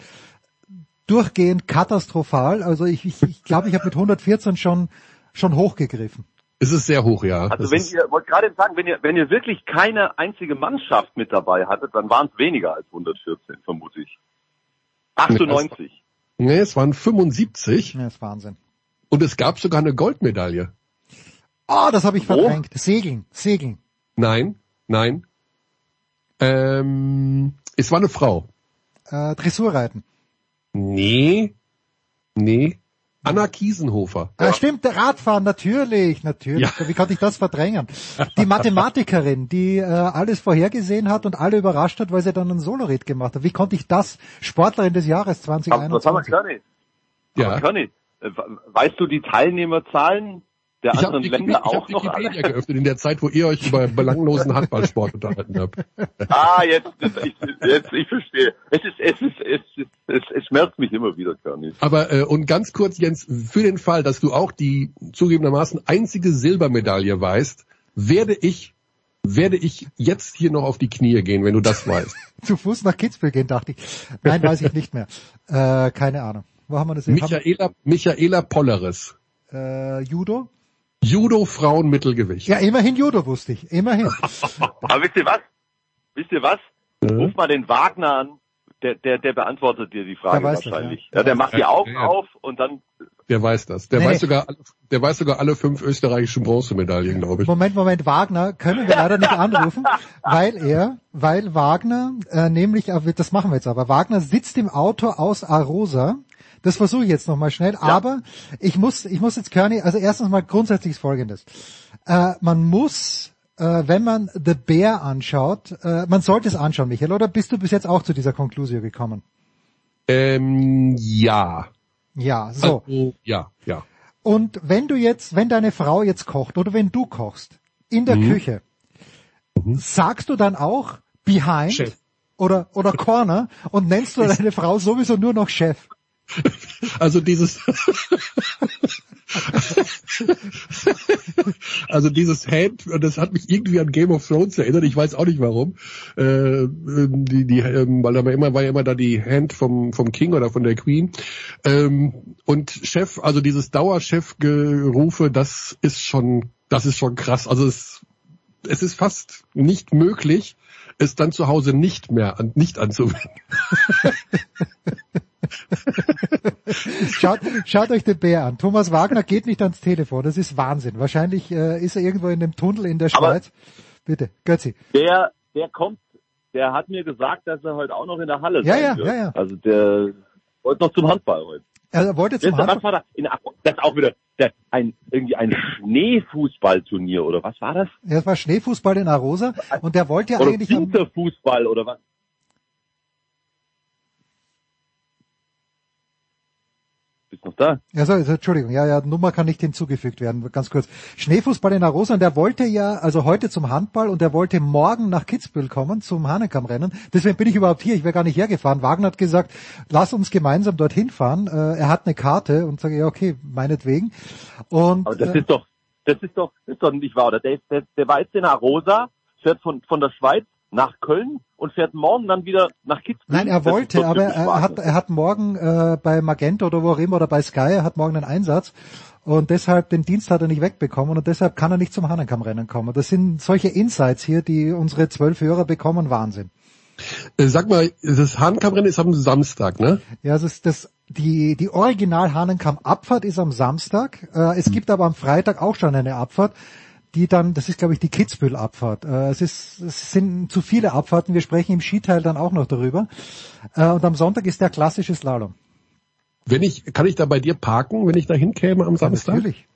durchgehend katastrophal. Also ich, ich, ich glaube, ich habe mit 114 schon schon hochgegriffen. Es ist sehr hoch, ja. Also Das wenn ihr, wollte gerade sagen, wenn ihr, wenn ihr wirklich keine einzige Mannschaft mit dabei hattet, dann waren es weniger als 114, vermute ich. 98. nee, es waren 75 Ja, das ist Wahnsinn. und es gab sogar eine Goldmedaille. Oh, das habe ich verdrängt. Segeln, Segeln. Nein, nein. Ähm, es war eine Frau. Äh, Dressurreiten. Nee, nee. Anna Kiesenhofer. Ah, stimmt, der Radfahren, natürlich, natürlich. Wie konnte ich das verdrängen? Die Mathematikerin, die äh, alles vorhergesehen hat und alle überrascht hat, weil sie dann ein Solorit gemacht hat. Wie konnte ich das? Sportlerin des Jahres Aber was haben wir, 2021. Körny? Ja. Körny, äh, weißt du die Teilnehmerzahlen der Ich habe anderen Wikipedia, Länder ich auch hab noch? Wikipedia geöffnet in der Zeit, wo ihr euch über belanglosen Handballsport unterhalten habt. Ah, jetzt, jetzt, ich, jetzt, ich verstehe. Es ist, es ist, es ist, es, es schmerzt mich immer wieder, Körny. Aber äh, und ganz kurz, Jens, für den Fall, dass du auch die zugegebenermaßen einzige Silbermedaille weißt, werde ich werde ich jetzt hier noch auf die Knie gehen, wenn du das weißt. Zu Fuß nach Kitzbühel gehen, dachte ich. Nein, weiß ich nicht mehr. Äh, keine Ahnung. Wo haben wir das? Michaela, Michaela Polleres. Äh, Judo? Judo Frauen Mittelgewicht. Ja, immerhin Judo wusste ich. Immerhin. Aber wisst ihr was? Wisst ihr was? Ruf mal den Wagner an. Der, der, der beantwortet dir die Frage Der weiß das, wahrscheinlich. ja. ja. der macht die Augen Ja, auf und dann Der weiß das. Der Nee, weiß sogar, der weiß sogar alle fünf österreichischen Bronzemedaillen, glaube ich. Moment, Moment, Wagner können wir leider nicht anrufen, weil er, weil Wagner, äh, nämlich, das machen wir jetzt aber, Wagner sitzt im Auto aus Arosa. Das versuche ich jetzt nochmal schnell, aber ich muss, ich muss jetzt Körny, also erstens mal grundsätzlich ist folgendes. Äh, man muss, äh, wenn man The Bear anschaut, äh, man sollte es anschauen, Michael, oder bist du bis jetzt auch zu dieser Konklusion gekommen? Ähm, ja. Ja, so. Also, ja, ja. Und wenn du jetzt, wenn deine Frau jetzt kocht oder wenn du kochst in der Mhm. Küche, sagst du dann auch behind Chef. oder oder Corner und nennst du deine Frau sowieso nur noch Chef? Also dieses, also dieses Hand, das hat mich irgendwie an Game of Thrones erinnert. Ich weiß auch nicht warum. Äh, die, die, ähm, weil da war immer war ja immer da die Hand vom vom King oder von der Queen. Ähm, und Chef, also dieses Dauerchef-Gerufe, das ist schon, das ist schon krass. Also es, es ist fast nicht möglich, es dann zu Hause nicht mehr an, nicht anzuwenden. Schaut, schaut euch den Bär an. Thomas Wagner geht nicht ans Telefon. Das ist Wahnsinn. Wahrscheinlich äh, ist er irgendwo in dem Tunnel in der Aber- Schweiz. Bitte, Götzi. der, der kommt, der hat mir gesagt, dass er heute auch noch in der Halle Ja, sein ja, wird. ja, ja. Also der wollte noch zum Handball heute. Er wollte zum Wisst ihr, was Handball. war da? In, das ist auch wieder der, ein, irgendwie ein Schneefußballturnier oder was war das? Ja, Es war Schneefußball in Arosa und der wollte ja oder eigentlich Winterfußball oder was? Bist noch da? Ja, so, also, Entschuldigung, ja, ja, Nummer kann nicht hinzugefügt werden, ganz kurz. Schneefußball in Arosa und der wollte ja, also heute zum Handball und der wollte morgen nach Kitzbühel kommen zum Hanekamp-Rennen. Deswegen bin ich überhaupt hier, ich wäre gar nicht hergefahren. Wagner hat gesagt, lass uns gemeinsam dorthin fahren. Äh, er hat eine Karte und sage, ja, okay, meinetwegen. Und Aber das äh, ist doch, das ist doch, das ist doch nicht wahr, oder? Der, ist- der, der war jetzt in Arosa, fährt von, von der Schweiz nach Köln und fährt morgen dann wieder nach Kitzbühel. Nein, er Das wollte, aber er hat, er hat morgen äh, bei Magento oder wo auch immer oder bei Sky, er hat morgen einen Einsatz und deshalb den Dienst hat er nicht wegbekommen und deshalb kann er nicht zum Hanenkam-Rennen kommen. Das sind solche Insights hier, die unsere zwölf Hörer bekommen, Wahnsinn. Äh, sag mal, das Hahnkammrennen ist am Samstag, ne? Ja, es ist das, die, die Original Hanenkam-Abfahrt ist am Samstag. Äh, es gibt aber am Freitag auch schon eine Abfahrt, die dann, das ist glaube ich die Kitzbühel-Abfahrt. Äh, es, ist, es sind zu viele Abfahrten, wir sprechen im Skiteil dann auch noch darüber. Äh, und am Sonntag ist der klassische Slalom. Wenn ich, kann ich da bei dir parken, wenn ich da hinkäme am Samstag? Natürlich.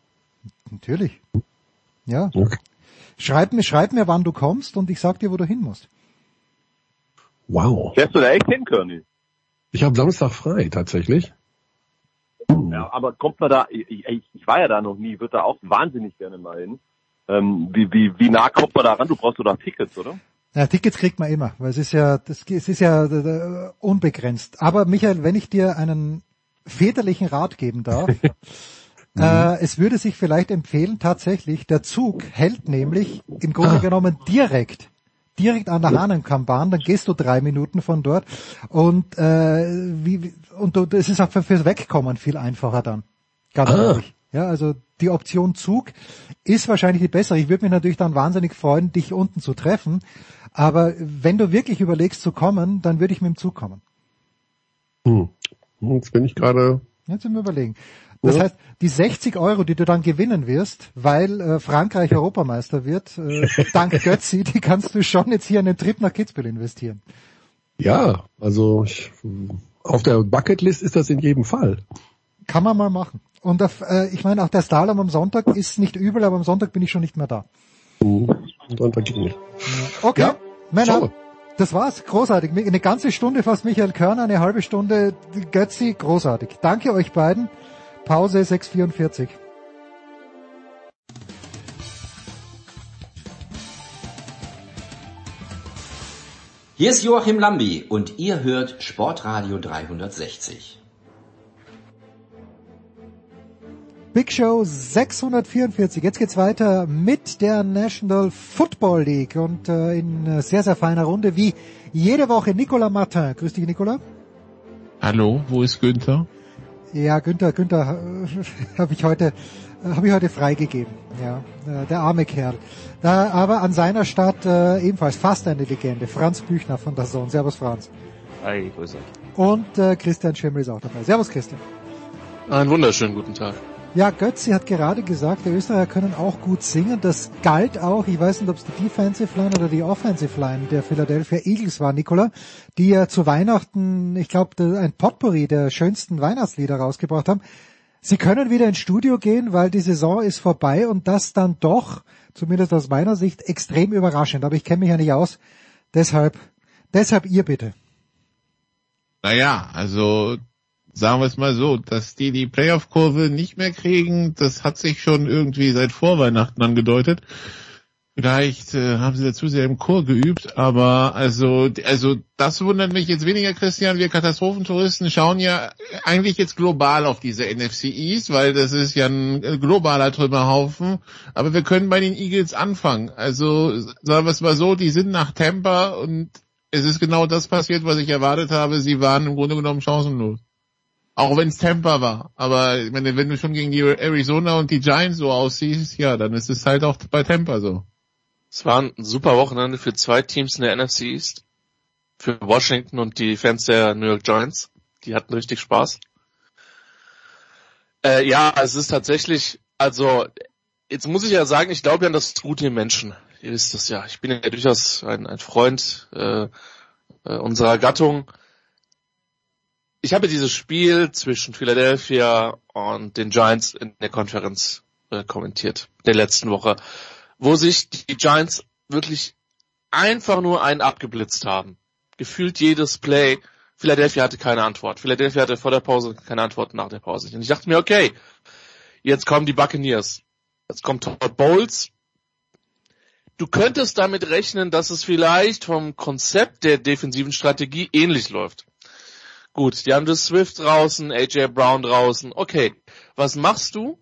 Natürlich. Ja. Okay. Schreib mir, schreib mir, wann du kommst und ich sag dir, wo du hin musst. Wow. Fährst du da echt hin, Körny? Ich habe Samstag frei, tatsächlich. Ja, aber kommt man da, ich, ich, ich war ja da noch nie, würde da auch wahnsinnig gerne mal hin. Ähm, wie, wie, wie nah kommt man da ran? Du brauchst doch da Tickets, oder? Ja, Tickets kriegt man immer, weil es ist ja, das, es ist ja äh, unbegrenzt. Aber Michael, wenn ich dir einen väterlichen Rat geben darf, Mhm. Äh, es würde sich vielleicht empfehlen, tatsächlich, der Zug hält nämlich im Grunde ah. genommen direkt direkt an der Hahnenkambahn, dann gehst du drei Minuten von dort und äh, wie, und du, es ist auch für, fürs Wegkommen viel einfacher dann. Ganz ah. ehrlich. Ja, also die Option Zug ist wahrscheinlich die bessere. Ich würde mich natürlich dann wahnsinnig freuen, dich unten zu treffen. Aber wenn du wirklich überlegst zu kommen, dann würde ich mit dem Zug kommen. Hm. Jetzt bin ich gerade. Jetzt sind wir überlegen. Das heißt, die 60 Euro, die du dann gewinnen wirst, weil äh, Frankreich Europameister wird, äh, dank Götzi, die kannst du schon jetzt hier in den Trip nach Kitzbühel investieren. Ja, also ich, auf der Bucketlist ist das in jedem Fall. Kann man mal machen. Und auf, äh, ich meine, auch der Slalom am Sonntag ist nicht übel, aber am Sonntag bin ich schon nicht mehr da. Mhm. Sonntag geht nicht. Okay, ja, Männer, das war's. Großartig. Eine ganze Stunde fast Michael Körner, eine halbe Stunde Götzi. Großartig. Danke euch beiden. Pause 644. Hier ist Joachim Lambi und ihr hört Sportradio 360. Big Show 644. Jetzt geht's weiter mit der National Football League und äh, in sehr, sehr feiner Runde wie jede Woche Nicolas Martin. Grüß dich, Nicolas. Hallo, wo ist Günther? Ja, Günther, Günther äh, habe ich heute äh, habe ich heute freigegeben. Ja, äh, der arme Kerl. Da, aber an seiner Stadt äh, ebenfalls fast eine Legende. Franz Büchner von der Sohn. Servus Franz. Hi, grüß euch. Und äh, Christian Schimmel ist auch dabei. Servus Christian. Einen wunderschönen guten Tag. Ja, Götzi hat gerade gesagt, die Österreicher können auch gut singen. Das galt auch, ich weiß nicht, ob es die Defensive Line oder die Offensive Line der Philadelphia Eagles war, Nicola, die ja zu Weihnachten, ich glaube, ein Potpourri der schönsten Weihnachtslieder rausgebracht haben. Sie können wieder ins Studio gehen, weil die Saison ist vorbei und das dann doch, zumindest aus meiner Sicht, extrem überraschend. Aber ich kenne mich ja nicht aus. Deshalb, deshalb ihr bitte. Naja, also sagen wir es mal so, dass die die Playoff-Kurve nicht mehr kriegen, das hat sich schon irgendwie seit Vorweihnachten angedeutet. Vielleicht äh, haben sie dazu sehr im Chor geübt, aber also also das wundert mich jetzt weniger, Christian. Wir Katastrophentouristen schauen ja eigentlich jetzt global auf diese NFC weil das ist ja ein globaler Trümmerhaufen. Aber wir können bei den Eagles anfangen. Also sagen wir es mal so, die sind nach Tampa und es ist genau das passiert, was ich erwartet habe. Sie waren im Grunde genommen chancenlos. Auch wenn es Tampa war. Aber meine, wenn du schon gegen die Arizona und die Giants so aussiehst, ja, dann ist es halt auch bei Tampa so. Es war ein super Wochenende für zwei Teams in der NFC East. Für Washington und die Fans der New York Giants. Die hatten richtig Spaß. Äh, ja, es ist tatsächlich, also, jetzt muss ich ja sagen, ich glaube ja an das Gute im Menschen. Ihr wisst das ja. Ich bin ja durchaus ein, ein Freund äh, äh, unserer Gattung ich habe dieses Spiel zwischen Philadelphia und den Giants in der Konferenz äh, kommentiert, der letzten Woche, wo sich die Giants wirklich einfach nur einen abgeblitzt haben. Gefühlt jedes Play. Philadelphia hatte keine Antwort. Philadelphia hatte vor der Pause keine Antwort nach der Pause. Und ich dachte mir, okay, jetzt kommen die Buccaneers. Jetzt kommt Todd Bowles. Du könntest damit rechnen, dass es vielleicht vom Konzept der defensiven Strategie ähnlich läuft. Gut, die haben das Swift draußen, AJ Brown draußen. Okay, was machst du?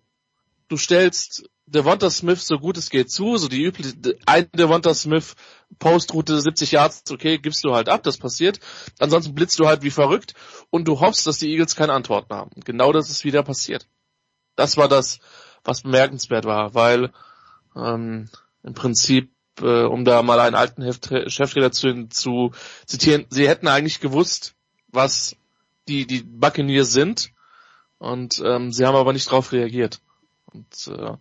Du stellst Devonta Smith so gut es geht zu, so die übliche, ein Devonta Smith Postroute 70 Yards, okay, gibst du halt ab, das passiert. Ansonsten blitzt du halt wie verrückt und du hoffst, dass die Eagles keine Antworten haben. Genau das ist wieder passiert. Das war das, was bemerkenswert war, weil ähm, im Prinzip, äh, um da mal einen alten Cheftrainer zu, zu zitieren, sie hätten eigentlich gewusst, was die, die Buccaneers sind. Und ähm, sie haben aber nicht darauf reagiert. Und äh,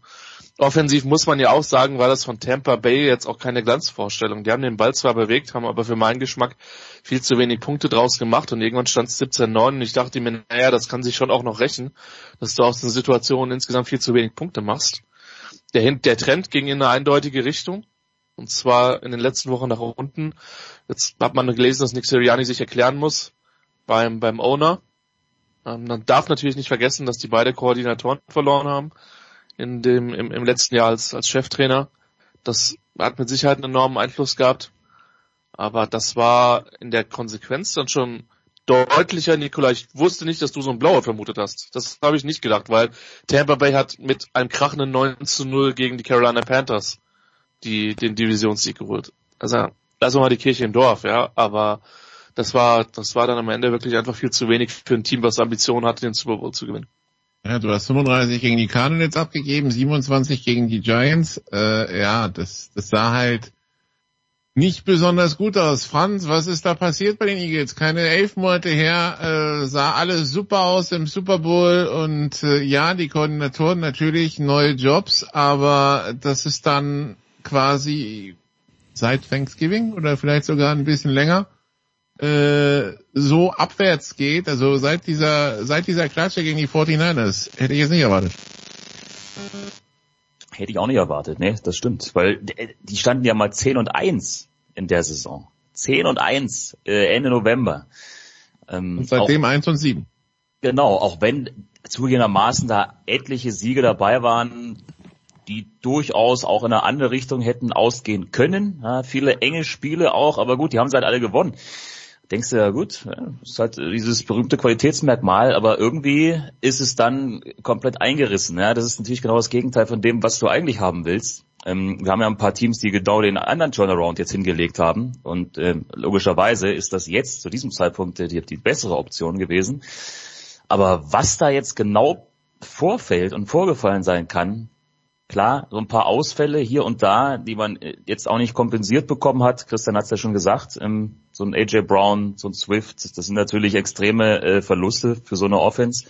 offensiv muss man ja auch sagen, war das von Tampa Bay jetzt auch keine Glanzvorstellung. Die haben den Ball zwar bewegt, haben aber für meinen Geschmack viel zu wenig Punkte draus gemacht und irgendwann stand es 17-9 und ich dachte mir, naja, das kann sich schon auch noch rächen, dass du aus einer Situation insgesamt viel zu wenig Punkte machst. Der, der Trend ging in eine eindeutige Richtung. Und zwar in den letzten Wochen nach unten. Jetzt hat man gelesen, dass Nick Sirianni sich erklären muss beim, beim Owner. Ähm, man darf natürlich nicht vergessen, dass die beide Koordinatoren verloren haben in dem, im, im letzten Jahr als, als Cheftrainer. Das hat mit Sicherheit einen enormen Einfluss gehabt. Aber das war in der Konsequenz dann schon deutlicher, Nikola. Ich wusste nicht, dass du so einen Blowout vermutet hast. Das habe ich nicht gedacht, weil Tampa Bay hat mit einem krachenden 9 zu 0 gegen die Carolina Panthers die, den Divisionssieg geholt. Also, lassen wir mal die Kirche im Dorf, ja, aber das war, das war dann am Ende wirklich einfach viel zu wenig für ein Team, was Ambitionen hatte, den Super Bowl zu gewinnen. Ja, du hast 35 gegen die Cardinals abgegeben, 27 gegen die Giants. Äh, ja, das, das sah halt nicht besonders gut aus. Franz, was ist da passiert bei den Eagles? Keine elf Monate her, äh, sah alles super aus im Super Bowl und äh, ja, die Koordinatoren natürlich neue Jobs, aber das ist dann quasi seit Thanksgiving oder vielleicht sogar ein bisschen länger äh, so abwärts geht, also seit dieser seit dieser Klatsche gegen die 49ers, hätte ich jetzt nicht erwartet. Hätte ich auch nicht erwartet, ne, das stimmt, weil die standen ja mal 10 und 1 in der Saison. 10 und 1 äh, Ende November. Ähm, und seitdem auch, 1 und 7. Genau, auch wenn zugegebenermaßen da etliche Siege dabei waren, die durchaus auch in eine andere Richtung hätten ausgehen können. Ja, viele enge Spiele auch, aber gut, die haben sie halt alle gewonnen. Denkst du ja gut, ja, ist halt dieses berühmte Qualitätsmerkmal, aber irgendwie ist es dann komplett eingerissen. Ja, das ist natürlich genau das Gegenteil von dem, was du eigentlich haben willst. Ähm, wir haben ja ein paar Teams, die genau den anderen Turnaround jetzt hingelegt haben und ähm, logischerweise ist das jetzt zu diesem Zeitpunkt die, die bessere Option gewesen. Aber was da jetzt genau vorfällt und vorgefallen sein kann, Klar, so ein paar Ausfälle hier und da, die man äh, jetzt auch nicht kompensiert bekommen hat. Christian hat es ja schon gesagt, ähm, so ein AJ Brown, so ein Swift, das sind natürlich extreme äh, Verluste für so eine Offense.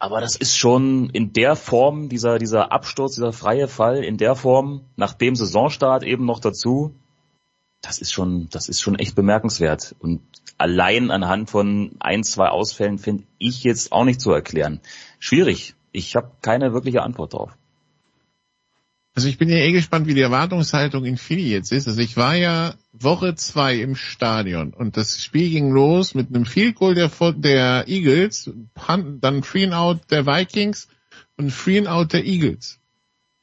Aber das ist schon in der Form, dieser, dieser Absturz, dieser freie Fall, in der Form, nach dem Saisonstart eben noch dazu, das ist schon, das ist schon echt bemerkenswert. Und allein anhand von ein, zwei Ausfällen finde ich jetzt auch nicht zu erklären. Schwierig. Ich habe keine wirkliche Antwort drauf. Also ich bin ja eh gespannt, wie die Erwartungshaltung in Philly jetzt ist. Also ich war ja Woche zwei im Stadion und das Spiel ging los mit einem Field Goal der, der Eagles, dann Free Out der Vikings und Free Out der Eagles.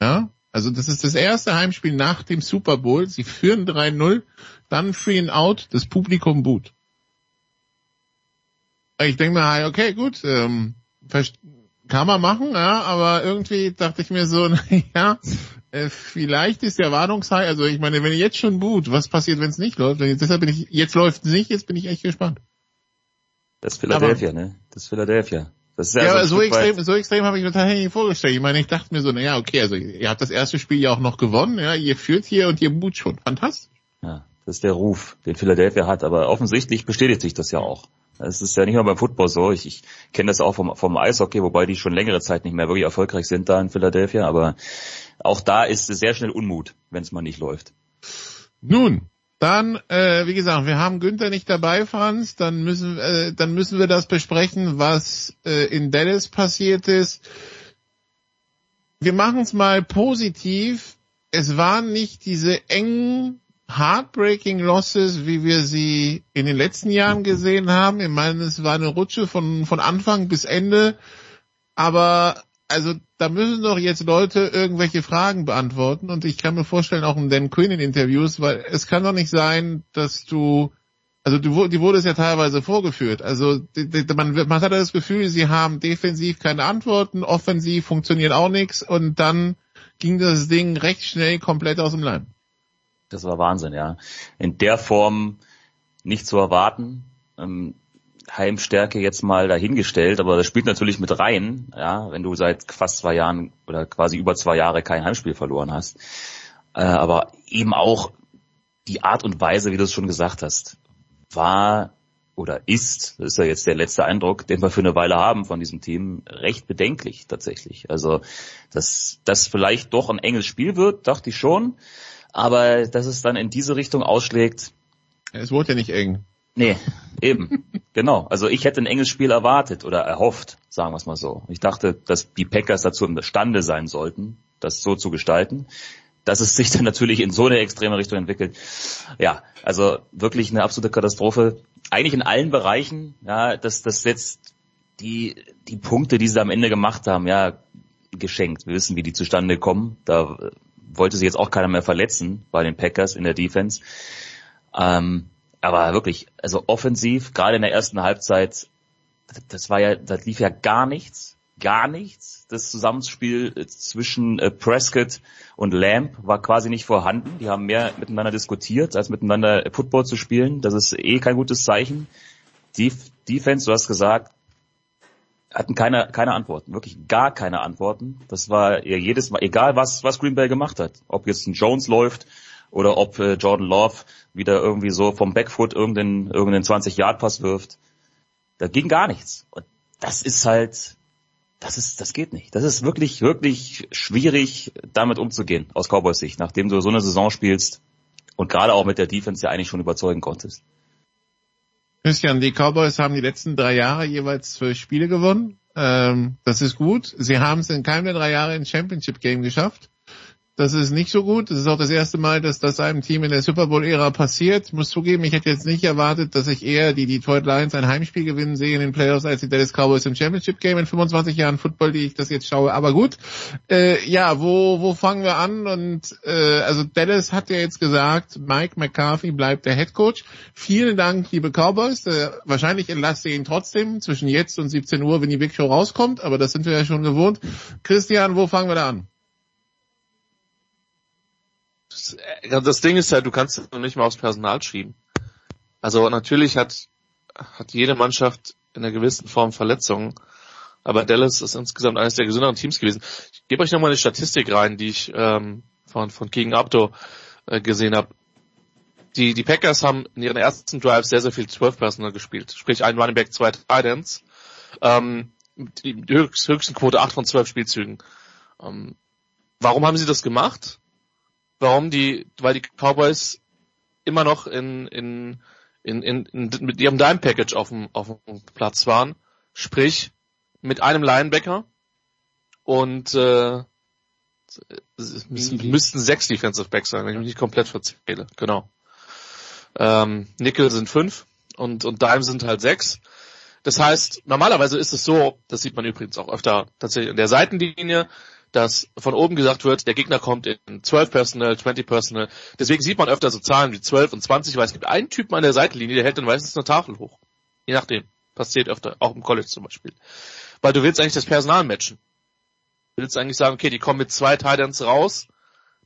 Ja, also das ist das erste Heimspiel nach dem Super Bowl. Sie führen 3-0, dann Free Out, das Publikum boot. Ich denke mir, okay, gut, ähm, kann man machen, ja, aber irgendwie dachte ich mir so, ja, äh, vielleicht ist der Erwartungshaltung, also ich meine, wenn ihr jetzt schon boot, was passiert, wenn es nicht läuft? Deshalb bin ich, jetzt läuft es nicht, jetzt bin ich echt gespannt. Das ist Philadelphia, aber, ne? Das ist Philadelphia. Das ist ja, ja so, so extrem, so extrem habe ich mir tatsächlich nicht vorgestellt. Ich meine, ich dachte mir so, naja, okay, also ihr habt das erste Spiel ja auch noch gewonnen, ja, ihr führt hier und ihr boot schon. Fantastisch. Ja, das ist der Ruf, den Philadelphia hat, aber offensichtlich bestätigt sich das ja auch. Es ist ja nicht nur beim Football so. Ich, ich kenne das auch vom, vom Eishockey, wobei die schon längere Zeit nicht mehr wirklich erfolgreich sind da in Philadelphia. Aber auch da ist sehr schnell Unmut, wenn es mal nicht läuft. Nun, dann, äh, wie gesagt, wir haben Günther nicht dabei, Franz. Dann müssen, äh, dann müssen wir das besprechen, was äh, in Dallas passiert ist. Wir machen es mal positiv. Es waren nicht diese engen heartbreaking Losses, wie wir sie in den letzten Jahren gesehen haben. Ich meine, es war eine Rutsche von, von Anfang bis Ende. Aber also da müssen doch jetzt Leute irgendwelche Fragen beantworten und ich kann mir vorstellen, auch in Dan Quinn in Interviews, weil es kann doch nicht sein, dass du, also du, die wurde es ja teilweise vorgeführt. Also die, die, man, man hat das Gefühl, sie haben defensiv keine Antworten, offensiv funktioniert auch nichts und dann ging das Ding recht schnell komplett aus dem Leim. Das war Wahnsinn, ja. In der Form nicht zu erwarten. Ähm, Heimstärke jetzt mal dahingestellt, aber das spielt natürlich mit rein, ja, wenn du seit fast zwei Jahren oder quasi über zwei Jahre kein Heimspiel verloren hast. Äh, aber eben auch die Art und Weise, wie du es schon gesagt hast, war oder ist, das ist ja jetzt der letzte Eindruck, den wir für eine Weile haben von diesem Team, recht bedenklich tatsächlich. Also, dass das vielleicht doch ein enges Spiel wird, dachte ich schon. Aber dass es dann in diese Richtung ausschlägt. Es wurde ja nicht eng. Nee, eben. genau. Also ich hätte ein enges Spiel erwartet oder erhofft, sagen wir es mal so. Ich dachte, dass die Packers dazu imstande sein sollten, das so zu gestalten. Dass es sich dann natürlich in so eine extreme Richtung entwickelt. Ja, also wirklich eine absolute Katastrophe. Eigentlich in allen Bereichen, ja, dass das jetzt die, die Punkte, die sie am Ende gemacht haben, ja, geschenkt. Wir wissen, wie die zustande kommen. Da wollte sie jetzt auch keiner mehr verletzen bei den Packers in der Defense. Ähm, aber wirklich, also offensiv, gerade in der ersten Halbzeit, das war ja, das lief ja gar nichts, gar nichts. Das Zusammenspiel äh, zwischen äh, Prescott und Lamb war quasi nicht vorhanden. Die haben mehr miteinander diskutiert, als miteinander Football zu spielen. Das ist eh kein gutes Zeichen. Die Defense, du hast gesagt, hatten keine, keine Antworten, wirklich gar keine Antworten. Das war ja jedes Mal, egal was, was Green Bay gemacht hat. Ob jetzt ein Jones läuft oder ob äh, Jordan Love wieder irgendwie so vom Backfoot irgendeinen, irgendeinen 20-Yard-Pass wirft. Da ging gar nichts. Und das ist halt, das ist, das geht nicht. Das ist wirklich, wirklich schwierig, damit umzugehen, aus Cowboys Sicht, nachdem du so eine Saison spielst und gerade auch mit der Defense ja eigentlich schon überzeugen konntest. Christian, die Cowboys haben die letzten drei Jahre jeweils zwölf Spiele gewonnen. Ähm, das ist gut. Sie haben es in keinem der drei Jahre in Championship Game geschafft. Das ist nicht so gut. Das ist auch das erste Mal, dass das einem Team in der Super Bowl-Ära passiert. Ich muss zugeben, ich hätte jetzt nicht erwartet, dass ich eher die Detroit Lions ein Heimspiel gewinnen sehe in den Playoffs als die Dallas Cowboys im Championship Game in 25 Jahren Football, die ich das jetzt schaue. Aber gut, äh, ja, wo, wo fangen wir an? Und äh, also Dallas hat ja jetzt gesagt, Mike McCarthy bleibt der Head Coach. Vielen Dank, liebe Cowboys. Äh, wahrscheinlich entlasse ich ihn trotzdem zwischen jetzt und 17 Uhr, wenn die Big Show rauskommt. Aber das sind wir ja schon gewohnt. Christian, wo fangen wir da an? Das, das Ding ist ja, du kannst es nicht mal aufs Personal schieben. Also natürlich hat, hat jede Mannschaft in einer gewissen Form Verletzungen, aber Dallas ist insgesamt eines der gesünderen Teams gewesen. Ich gebe euch nochmal eine Statistik rein, die ich ähm, von, von King Abdo äh, gesehen habe. Die, die Packers haben in ihren ersten Drives sehr, sehr viel 12 Personal gespielt. Sprich ein Running Back, zwei Titans. Ähm, die höchst, höchsten Quote 8 von 12 Spielzügen. Ähm, warum haben sie das gemacht? Warum die, weil die Cowboys immer noch in, in, in, in, in mit ihrem Dime Package auf dem, auf dem Platz waren. Sprich, mit einem Linebacker und äh, es müssten sechs Defensive Backs sein, wenn ich mich nicht komplett verzähle. Genau. Ähm, Nickel sind fünf und, und Dime sind halt sechs. Das heißt, normalerweise ist es so, das sieht man übrigens auch öfter tatsächlich in der Seitenlinie, dass von oben gesagt wird, der Gegner kommt in 12 Personal, 20 Personal. Deswegen sieht man öfter so Zahlen wie 12 und 20, weil es gibt einen Typen an der Seitenlinie, der hält dann meistens eine Tafel hoch. Je nachdem. Passiert öfter, auch im College zum Beispiel. Weil du willst eigentlich das Personal matchen. Du willst eigentlich sagen, okay, die kommen mit zwei Titans raus,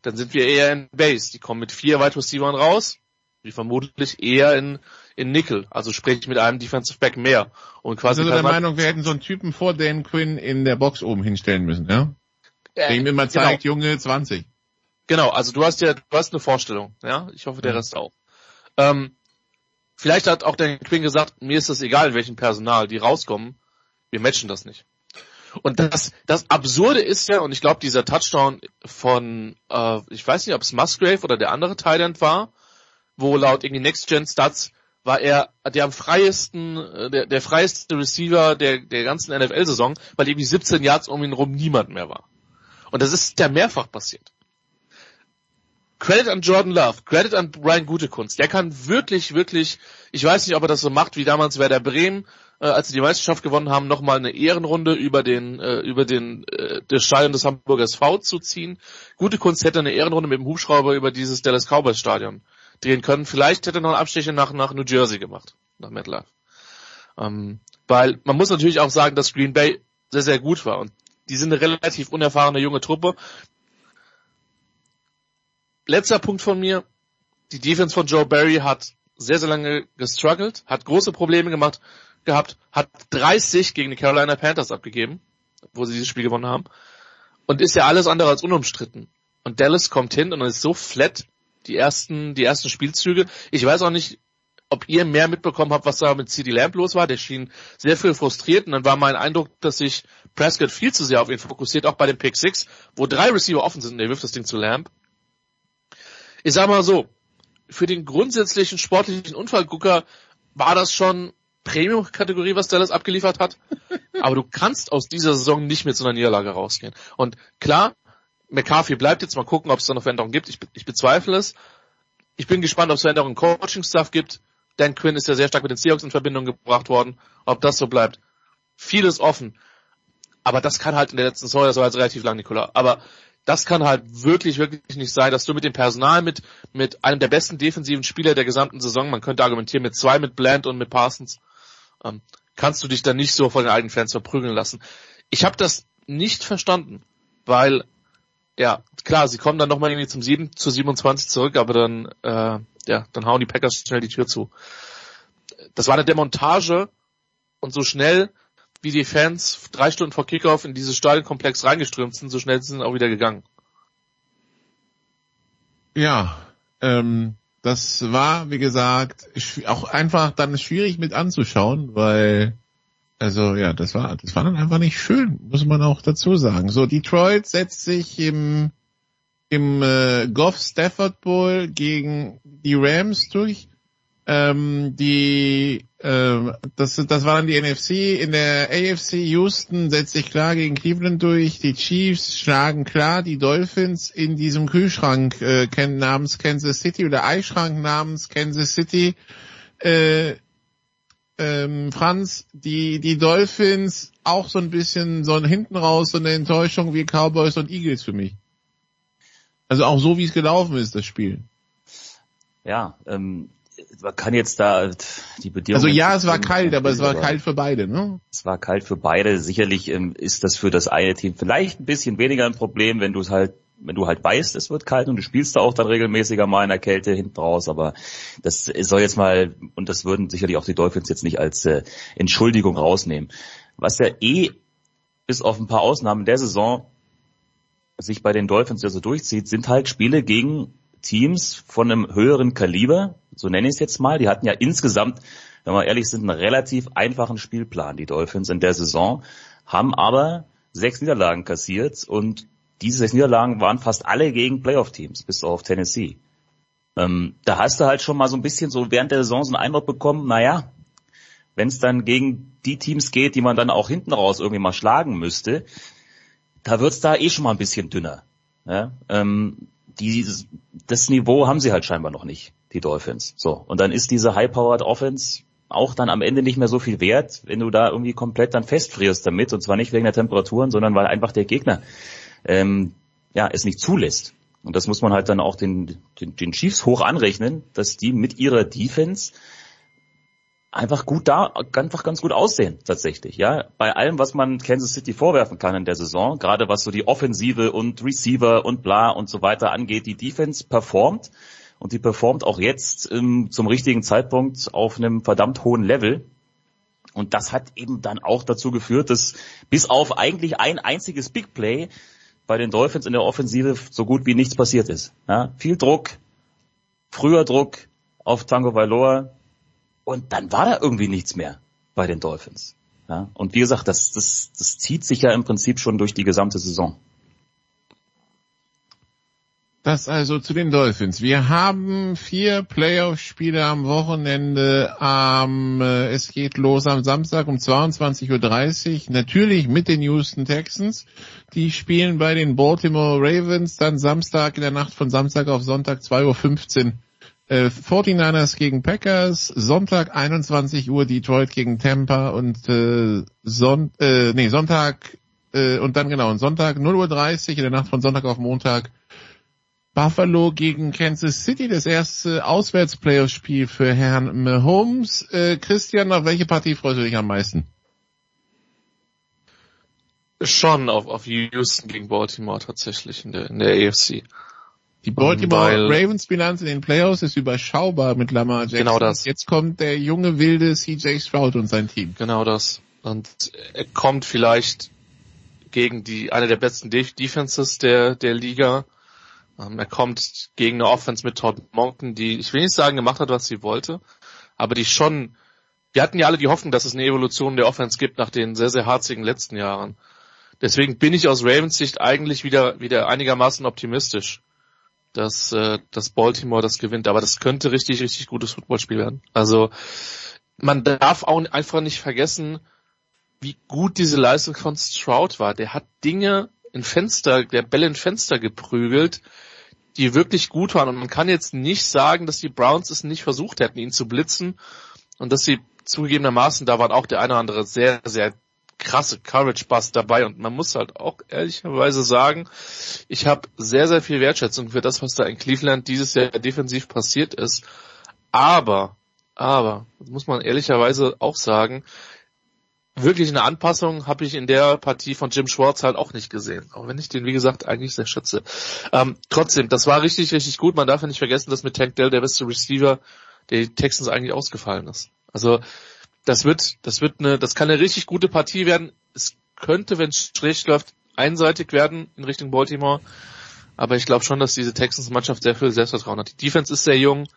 dann sind wir eher in Base. Die kommen mit vier Wide Receivers raus, wie vermutlich eher in, in Nickel, also sprich mit einem Defensive Back mehr. Und quasi also der Meinung, wir hätten so einen Typen vor Dan Quinn in der Box oben hinstellen müssen, ja? Der ihm immer genau. zeigt, genau. Junge, 20. Genau, also du hast ja, du hast eine Vorstellung, ja. Ich hoffe, der mhm. Rest auch. Ähm, vielleicht hat auch der Quinn gesagt, mir ist das egal, in welchem Personal die rauskommen. Wir matchen das nicht. Und das, das Absurde ist ja, und ich glaube, dieser Touchdown von, äh, ich weiß nicht, ob es Musgrave oder der andere Thailand war, wo laut irgendwie Next Gen Stats war er der am freiesten, äh, der, der freieste Receiver der, der ganzen NFL-Saison, weil irgendwie 17 Yards um ihn rum niemand mehr war. Und das ist ja mehrfach passiert. Credit an Jordan Love, Credit an Brian Gutekunst. Der kann wirklich, wirklich, ich weiß nicht, ob er das so macht wie damals Werder Bremen, äh, als sie die Meisterschaft gewonnen haben, nochmal eine Ehrenrunde über den, äh, über den, äh, das Stadion des Hamburger SV zu ziehen. Gutekunst hätte eine Ehrenrunde mit dem Hubschrauber über dieses Dallas Cowboys Stadion drehen können. Vielleicht hätte er noch einen Abstecher nach, nach New Jersey gemacht, nach MetLife. Ähm, weil man muss natürlich auch sagen, dass Green Bay sehr, sehr gut war. Und die sind eine relativ unerfahrene junge Truppe. Letzter Punkt von mir. Die Defense von Joe Barry hat sehr, sehr lange gestruggelt, hat große Probleme gemacht, gehabt, hat 30 gegen die Carolina Panthers abgegeben, wo sie dieses Spiel gewonnen haben. Und ist ja alles andere als unumstritten. Und Dallas kommt hin und ist so flat, die ersten, die ersten Spielzüge. Ich weiß auch nicht, ob ihr mehr mitbekommen habt, was da mit CD Lamb los war. Der schien sehr viel frustriert und dann war mein Eindruck, dass sich Prescott viel zu sehr auf ihn fokussiert, auch bei dem Pick 6, wo drei Receiver offen sind und er wirft das Ding zu Lamb. Ich sag mal so, für den grundsätzlichen sportlichen Unfallgucker war das schon Premium-Kategorie, was Dallas abgeliefert hat. Aber du kannst aus dieser Saison nicht mit so einer Niederlage rausgehen. Und klar, McCarthy bleibt jetzt mal gucken, ob es da noch Veränderungen gibt. Ich, ich bezweifle es. Ich bin gespannt, ob es Veränderungen im Coaching-Staff gibt. Dan Quinn ist ja sehr stark mit den Seahawks in Verbindung gebracht worden. Ob das so bleibt. Vieles offen. Aber das kann halt in der letzten Saison, das war jetzt relativ lang, Nikola. Aber das kann halt wirklich, wirklich nicht sein, dass du mit dem Personal, mit, mit einem der besten defensiven Spieler der gesamten Saison, man könnte argumentieren mit zwei, mit Bland und mit Parsons, ähm, kannst du dich dann nicht so von den eigenen Fans verprügeln lassen. Ich habe das nicht verstanden, weil, ja, klar, sie kommen dann nochmal irgendwie zum 7 zu 27 zurück, aber dann, äh, ja, dann hauen die Packers schnell die Tür zu. Das war eine Demontage und so schnell wie die Fans drei Stunden vor Kickoff in dieses Stadionkomplex reingeströmt sind, so schnell sind sie auch wieder gegangen. Ja, ähm, das war, wie gesagt, auch einfach dann schwierig mit anzuschauen, weil, also ja, das war, das war dann einfach nicht schön, muss man auch dazu sagen. So, Detroit setzt sich im, im äh, Goff Stafford Bowl gegen die Rams durch. Ähm, die, äh, das, das dann die NFC. In der AFC Houston setzt sich klar gegen Cleveland durch. Die Chiefs schlagen klar die Dolphins in diesem Kühlschrank äh, namens Kansas City oder Eischrank namens Kansas City. Äh, ähm, Franz, die, die Dolphins auch so ein bisschen so hinten raus, so eine Enttäuschung wie Cowboys und Eagles für mich. Also auch so, wie es gelaufen ist, das Spiel. Ja, ähm, man kann jetzt da die Bedingungen. Also ja, es war kalt, aber es war kalt für beide, ne? Es war kalt für beide. Sicherlich ähm, ist das für das eine Team vielleicht ein bisschen weniger ein Problem, wenn du es halt wenn du halt weißt, es wird kalt und du spielst da auch dann regelmäßiger mal in der Kälte hinten raus, aber das soll jetzt mal, und das würden sicherlich auch die Dolphins jetzt nicht als äh, Entschuldigung rausnehmen. Was ja eh bis auf ein paar Ausnahmen der Saison sich bei den Dolphins ja so durchzieht, sind halt Spiele gegen Teams von einem höheren Kaliber, so nenne ich es jetzt mal. Die hatten ja insgesamt, wenn wir ehrlich sind, einen relativ einfachen Spielplan, die Dolphins in der Saison, haben aber sechs Niederlagen kassiert und diese sechs Niederlagen waren fast alle gegen Playoff-Teams, bis auf Tennessee. Ähm, da hast du halt schon mal so ein bisschen so während der Saison so einen Eindruck bekommen, naja, wenn es dann gegen die Teams geht, die man dann auch hinten raus irgendwie mal schlagen müsste, da wird's da eh schon mal ein bisschen dünner. Ja? Ähm, die, das Niveau haben sie halt scheinbar noch nicht, die Dolphins. So. Und dann ist diese High-Powered Offense auch dann am Ende nicht mehr so viel wert, wenn du da irgendwie komplett dann festfrierst damit. Und zwar nicht wegen der Temperaturen, sondern weil einfach der Gegner ähm, ja, es nicht zulässt. Und das muss man halt dann auch den, den, den Chiefs hoch anrechnen, dass die mit ihrer Defense einfach gut da, einfach ganz gut aussehen, tatsächlich, ja. Bei allem, was man Kansas City vorwerfen kann in der Saison, gerade was so die Offensive und Receiver und bla und so weiter angeht, die Defense performt und die performt auch jetzt ähm, zum richtigen Zeitpunkt auf einem verdammt hohen Level. Und das hat eben dann auch dazu geführt, dass bis auf eigentlich ein einziges Big Play bei den Dolphins in der Offensive so gut wie nichts passiert ist. Ja, viel Druck, früher Druck auf Tango Valoa, und dann war da irgendwie nichts mehr bei den Dolphins. Ja? Und wie gesagt, das, das, das zieht sich ja im Prinzip schon durch die gesamte Saison. Das also zu den Dolphins. Wir haben vier Playoff-Spiele am Wochenende. Ähm, es geht los am Samstag um 22.30 Uhr. Natürlich mit den Houston Texans. Die spielen bei den Baltimore Ravens. Dann Samstag in der Nacht von Samstag auf Sonntag 2.15 Uhr äh, 49ers gegen Packers, Sonntag 21 Uhr Detroit gegen Tampa und äh, Son äh, nee, Sonntag äh, und dann genau, und Sonntag 0 Uhr 30 in der Nacht von Sonntag auf Montag Buffalo gegen Kansas City, das erste Auswärtsplayoff-Spiel für Herrn Mahomes. Äh, Christian, auf welche Partie freust du dich am meisten? Schon auf, auf Houston gegen Baltimore tatsächlich in der, in der AFC. Die Baltimore Weil, Ravens Bilanz in den Playoffs ist überschaubar mit Lamar Jackson. Genau das. Jetzt kommt der junge wilde CJ Stroud und sein Team. Genau das. Und er kommt vielleicht gegen die eine der besten De Defenses der der Liga. Ähm, er kommt gegen eine Offense mit Todd Monken, die ich will nicht sagen gemacht hat, was sie wollte, aber die schon. Wir hatten ja alle die Hoffnung, dass es eine Evolution der Offense gibt nach den sehr sehr harzigen letzten Jahren. Deswegen bin ich aus Ravens Sicht eigentlich wieder wieder einigermaßen optimistisch dass, äh, dass Baltimore das gewinnt. Aber das könnte richtig, richtig gutes Footballspiel werden. Also man darf auch einfach nicht vergessen, wie gut diese Leistung von Stroud war. Der hat Dinge in Fenster, der Bälle in Fenster geprügelt, die wirklich gut waren. Und man kann jetzt nicht sagen, dass die Browns es nicht versucht hätten, ihn zu blitzen und dass sie zugegebenermaßen, da waren auch der eine oder andere sehr, sehr krasse Courage-Bass dabei und man muss halt auch ehrlicherweise sagen, ich habe sehr, sehr viel Wertschätzung für das, was da in Cleveland dieses Jahr defensiv passiert ist. Aber, aber, muss man ehrlicherweise auch sagen, wirklich eine Anpassung habe ich in der Partie von Jim Schwartz halt auch nicht gesehen. Auch wenn ich den, wie gesagt, eigentlich sehr schätze. Ähm, trotzdem, das war richtig, richtig gut. Man darf ja nicht vergessen, dass mit Tank Dell der beste Receiver der Texans eigentlich ausgefallen ist. Also das wird, das wird eine, das kann eine richtig gute Partie werden. Es könnte, wenn es schlecht läuft, einseitig werden in Richtung Baltimore. Aber ich glaube schon, dass diese Texans-Mannschaft sehr viel Selbstvertrauen hat. Die Defense ist sehr jung.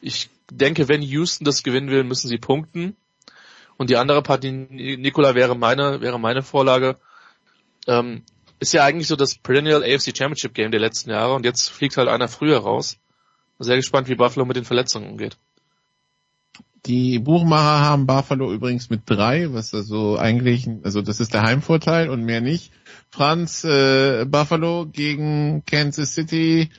Ich denke, wenn Houston das gewinnen will, müssen sie punkten. Und die andere Partie, Nikola, wäre meine, wäre meine Vorlage. Ähm, ist ja eigentlich so das Perennial AFC Championship Game der letzten Jahre und jetzt fliegt halt einer früher raus. Sehr gespannt, wie Buffalo mit den Verletzungen umgeht. Die Buchmacher haben Buffalo übrigens mit drei, was also eigentlich, also das ist der Heimvorteil und mehr nicht. Franz, äh, Buffalo gegen Kansas City.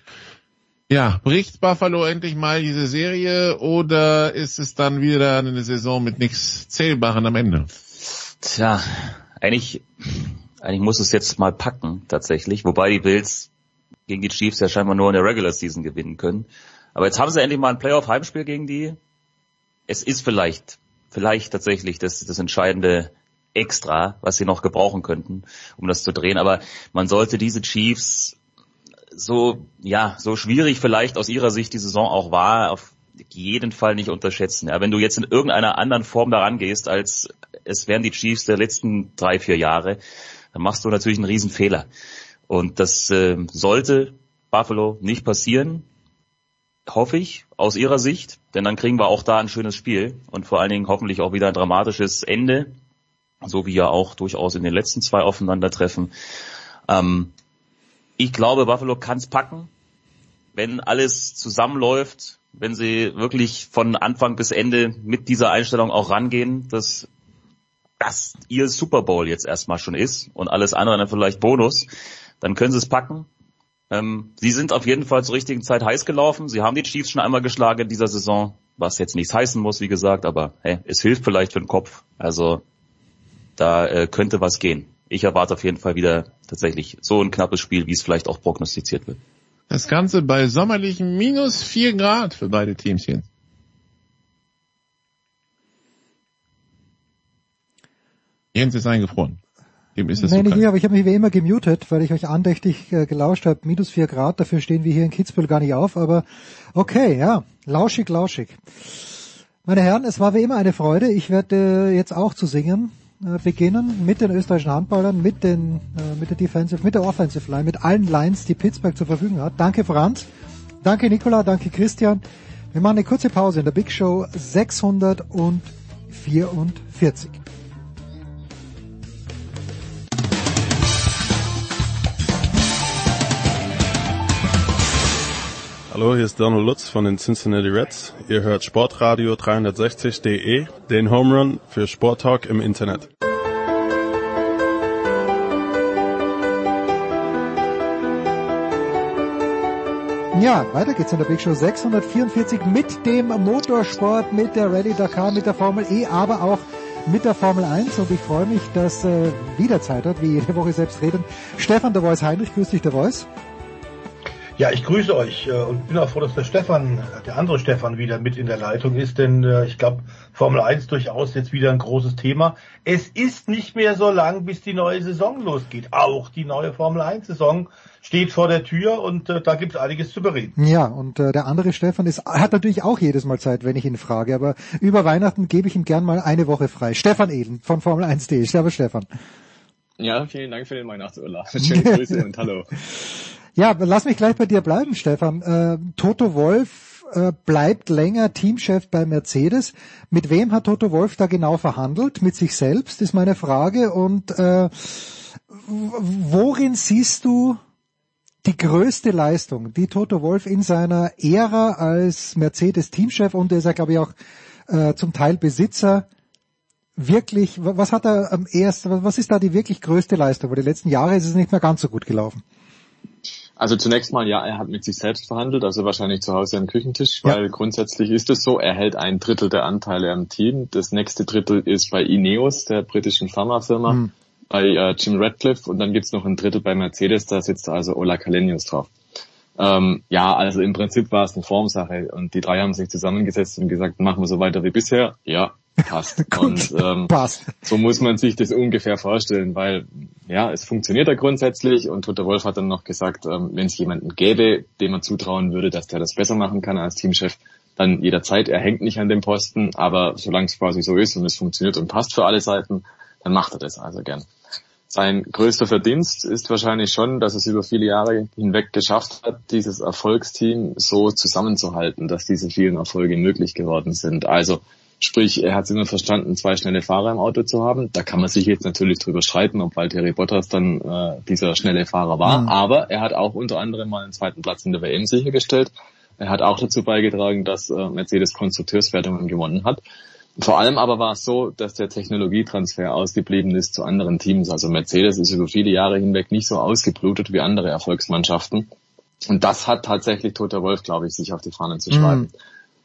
Ja, bricht Buffalo endlich mal diese Serie oder ist es dann wieder eine Saison mit nichts Zählbaren am Ende? Tja, eigentlich, eigentlich muss es jetzt mal packen, tatsächlich. Wobei die Bills gegen die Chiefs ja scheinbar nur in der Regular Season gewinnen können. Aber jetzt haben sie endlich mal ein Playoff-Heimspiel gegen die. Es ist vielleicht, vielleicht tatsächlich das, das entscheidende Extra, was sie noch gebrauchen könnten, um das zu drehen. Aber man sollte diese Chiefs so, ja, so schwierig vielleicht aus ihrer Sicht die Saison auch war, auf jeden Fall nicht unterschätzen. Ja, wenn du jetzt in irgendeiner anderen Form daran gehst, als es wären die Chiefs der letzten drei, vier Jahre, dann machst du natürlich einen Riesenfehler. Und das äh, sollte Buffalo nicht passieren, hoffe ich, aus ihrer Sicht, denn dann kriegen wir auch da ein schönes Spiel und vor allen Dingen hoffentlich auch wieder ein dramatisches Ende, so wie ja auch durchaus in den letzten zwei Aufeinandertreffen. Ähm, ich glaube, Buffalo kann es packen, wenn alles zusammenläuft, wenn sie wirklich von Anfang bis Ende mit dieser Einstellung auch rangehen, dass das ihr Super Bowl jetzt erstmal schon ist und alles andere dann vielleicht Bonus, dann können sie es packen. Ähm, sie sind auf jeden Fall zur richtigen Zeit heiß gelaufen. Sie haben die Chiefs schon einmal geschlagen in dieser Saison, was jetzt nichts heißen muss, wie gesagt, aber hey, es hilft vielleicht für den Kopf. Also da äh, könnte was gehen ich erwarte auf jeden Fall wieder tatsächlich so ein knappes Spiel, wie es vielleicht auch prognostiziert wird. Das Ganze bei sommerlichen minus vier Grad für beide Teams hier. Jens ist eingefroren. Dem ist es Nein, so nicht, aber ich habe mich wie immer gemutet, weil ich euch andächtig äh, gelauscht habe. Minus vier Grad, dafür stehen wir hier in Kitzbühel gar nicht auf, aber okay, ja, lauschig, lauschig. Meine Herren, es war wie immer eine Freude. Ich werde äh, jetzt auch zu singen äh, beginnen mit den österreichischen Handballern, mit den äh, mit der Defensive, mit der Offensive Line, mit allen Lines, die Pittsburgh zur Verfügung hat. Danke Franz, danke Nikola, danke Christian. Wir machen eine kurze Pause in der Big Show 644. Hallo, hier ist Donald Lutz von den Cincinnati Reds. Ihr hört Sportradio 360.de, den Home Run für Sporttalk im Internet. Ja, weiter geht's in der Big Show 644 mit dem Motorsport, mit der Rallye Dakar, mit der Formel E, aber auch mit der Formel 1 und ich freue mich, dass äh, wieder Zeit hat, wie jede Woche selbst reden. Stefan der Voice Heinrich, grüß dich der Voice. Ja, ich grüße euch äh, und bin auch froh, dass der Stefan, der andere Stefan wieder mit in der Leitung ist, denn äh, ich glaube, Formel 1 durchaus jetzt wieder ein großes Thema. Es ist nicht mehr so lang, bis die neue Saison losgeht. Auch die neue Formel 1 Saison steht vor der Tür und äh, da gibt es einiges zu bereden. Ja, und äh, der andere Stefan ist, hat natürlich auch jedes Mal Zeit, wenn ich ihn frage, aber über Weihnachten gebe ich ihm gern mal eine Woche frei. Stefan Eden von Formel 1.de. Servus Stefan. Ja, vielen Dank für den Weihnachtsurlaub. Schöne Grüße und hallo. Ja, lass mich gleich bei dir bleiben, Stefan. Äh, Toto Wolf äh, bleibt länger Teamchef bei Mercedes. Mit wem hat Toto Wolf da genau verhandelt? Mit sich selbst ist meine Frage. Und äh, worin siehst du die größte Leistung, die Toto Wolf in seiner Ära als Mercedes Teamchef und ist er, glaube ich, auch äh, zum Teil Besitzer wirklich, was hat er am ersten, was ist da die wirklich größte Leistung? Weil die letzten Jahre ist es nicht mehr ganz so gut gelaufen. Also zunächst mal, ja, er hat mit sich selbst verhandelt, also wahrscheinlich zu Hause am Küchentisch, Ja. weil grundsätzlich ist es so, er hält ein Drittel der Anteile am Team. Das nächste Drittel ist bei Ineos, der britischen Pharmafirma, Hm. bei äh, Jim Radcliffe und dann gibt's noch ein Drittel bei Mercedes, da sitzt also Ola Kalenius drauf. Ähm, ja, also im Prinzip war es eine Formsache und die drei haben sich zusammengesetzt und gesagt, machen wir so weiter wie bisher. Ja, passt. und ähm, passt. so muss man sich das ungefähr vorstellen, weil ja, es funktioniert ja grundsätzlich und Toter Wolf hat dann noch gesagt, ähm, wenn es jemanden gäbe, dem man zutrauen würde, dass der das besser machen kann als Teamchef, dann jederzeit, er hängt nicht an dem Posten, aber solange es quasi so ist und es funktioniert und passt für alle Seiten, dann macht er das also gern. Sein größter Verdienst ist wahrscheinlich schon, dass es über viele Jahre hinweg geschafft hat, dieses Erfolgsteam so zusammenzuhalten, dass diese vielen Erfolge möglich geworden sind. Also sprich, er hat es immer verstanden, zwei schnelle Fahrer im Auto zu haben. Da kann man sich jetzt natürlich drüber streiten, ob Valtteri Bottas dann äh, dieser schnelle Fahrer war. Mhm. Aber er hat auch unter anderem mal einen zweiten Platz in der WM sichergestellt. Er hat auch dazu beigetragen, dass äh, Mercedes Konstrukteurswertungen gewonnen hat. Vor allem aber war es so, dass der Technologietransfer ausgeblieben ist zu anderen Teams. Also Mercedes ist über viele Jahre hinweg nicht so ausgeblutet wie andere Erfolgsmannschaften. Und das hat tatsächlich Toter Wolf, glaube ich, sich auf die Fahnen zu schreiben.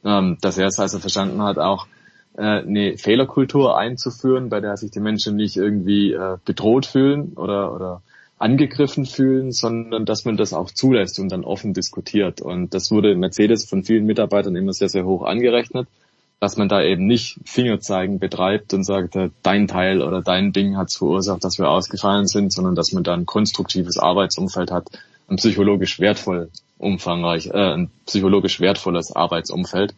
Ähm, dass er es also verstanden hat, auch eine Fehlerkultur einzuführen, bei der sich die Menschen nicht irgendwie äh, bedroht fühlen oder, oder angegriffen fühlen, sondern dass man das auch zulässt und dann offen diskutiert. Und das wurde Mercedes von vielen Mitarbeitern immer sehr, sehr hoch angerechnet, dass man da eben nicht Fingerzeigen betreibt und sagt, äh, dein Teil oder dein Ding hat es verursacht, dass wir ausgefallen sind, sondern dass man da ein konstruktives Arbeitsumfeld hat, ein psychologisch wertvoll umfangreich, äh, ein psychologisch wertvolles Arbeitsumfeld.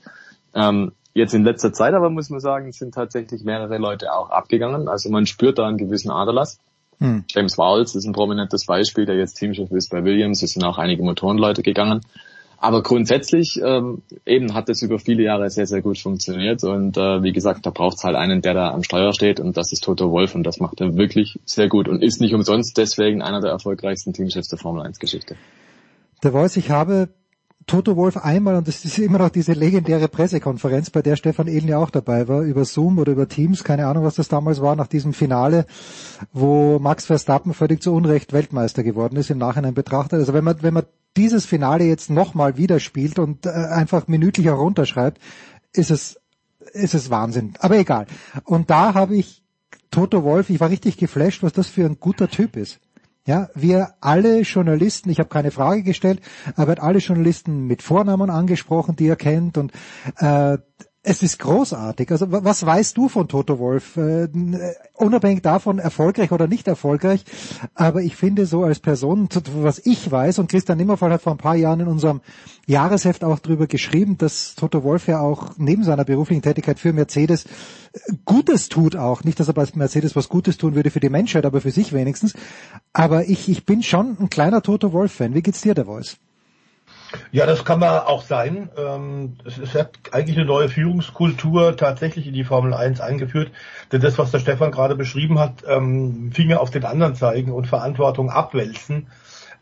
Ähm, jetzt in letzter Zeit aber muss man sagen, sind tatsächlich mehrere Leute auch abgegangen. Also man spürt da einen gewissen Aderlass. Hm. James Vowles ist ein prominentes Beispiel, der jetzt Teamchef ist bei Williams. Es sind auch einige Motorenleute gegangen. Aber grundsätzlich ähm, eben hat es über viele Jahre sehr, sehr gut funktioniert. Und äh, wie gesagt, da braucht es halt einen, der da am Steuer steht und das ist Toto Wolf und das macht er wirklich sehr gut und ist nicht umsonst deswegen einer der erfolgreichsten Teamchefs der Formel 1 Geschichte. Der Voice, ich habe Toto Wolf einmal, und das ist immer noch diese legendäre Pressekonferenz, bei der Stefan Ehlen ja auch dabei war, über Zoom oder über Teams, keine Ahnung, was das damals war, nach diesem Finale, wo Max Verstappen völlig zu Unrecht Weltmeister geworden ist, im Nachhinein betrachtet. Also wenn man, wenn man dieses Finale jetzt nochmal wieder spielt und äh, einfach minütlich auch runterschreibt, ist es, ist es Wahnsinn. Aber egal. Und da habe ich Toto Wolf, ich war richtig geflasht, was das für ein guter Typ ist. Ja, wir alle Journalisten, ich habe keine Frage gestellt, aber er hat alle Journalisten mit Vornamen angesprochen, die er kennt und äh, es ist großartig. Also wa- was weißt du von Toto Wolf? Äh, unabhängig davon, erfolgreich oder nicht erfolgreich, aber ich finde so als Person, was ich weiß, und Christian Nimmervoll hat vor ein paar Jahren in unserem Jahresheft auch drüber geschrieben, dass Toto Wolf ja auch neben seiner beruflichen Tätigkeit für Mercedes äh, Gutes tut auch. Nicht, dass er bei Mercedes was Gutes tun würde für die Menschheit, aber für sich wenigstens. Aber ich, ich bin schon ein kleiner Toto Wolf-Fan. Wie geht's dir, der Voice? Ja, das kann man auch sein. Ähm, Es hat eigentlich eine neue Führungskultur tatsächlich in die Formel 1 eingeführt. Denn das, was der Stefan gerade beschrieben hat, ähm, Finger auf den anderen zeigen und Verantwortung abwälzen.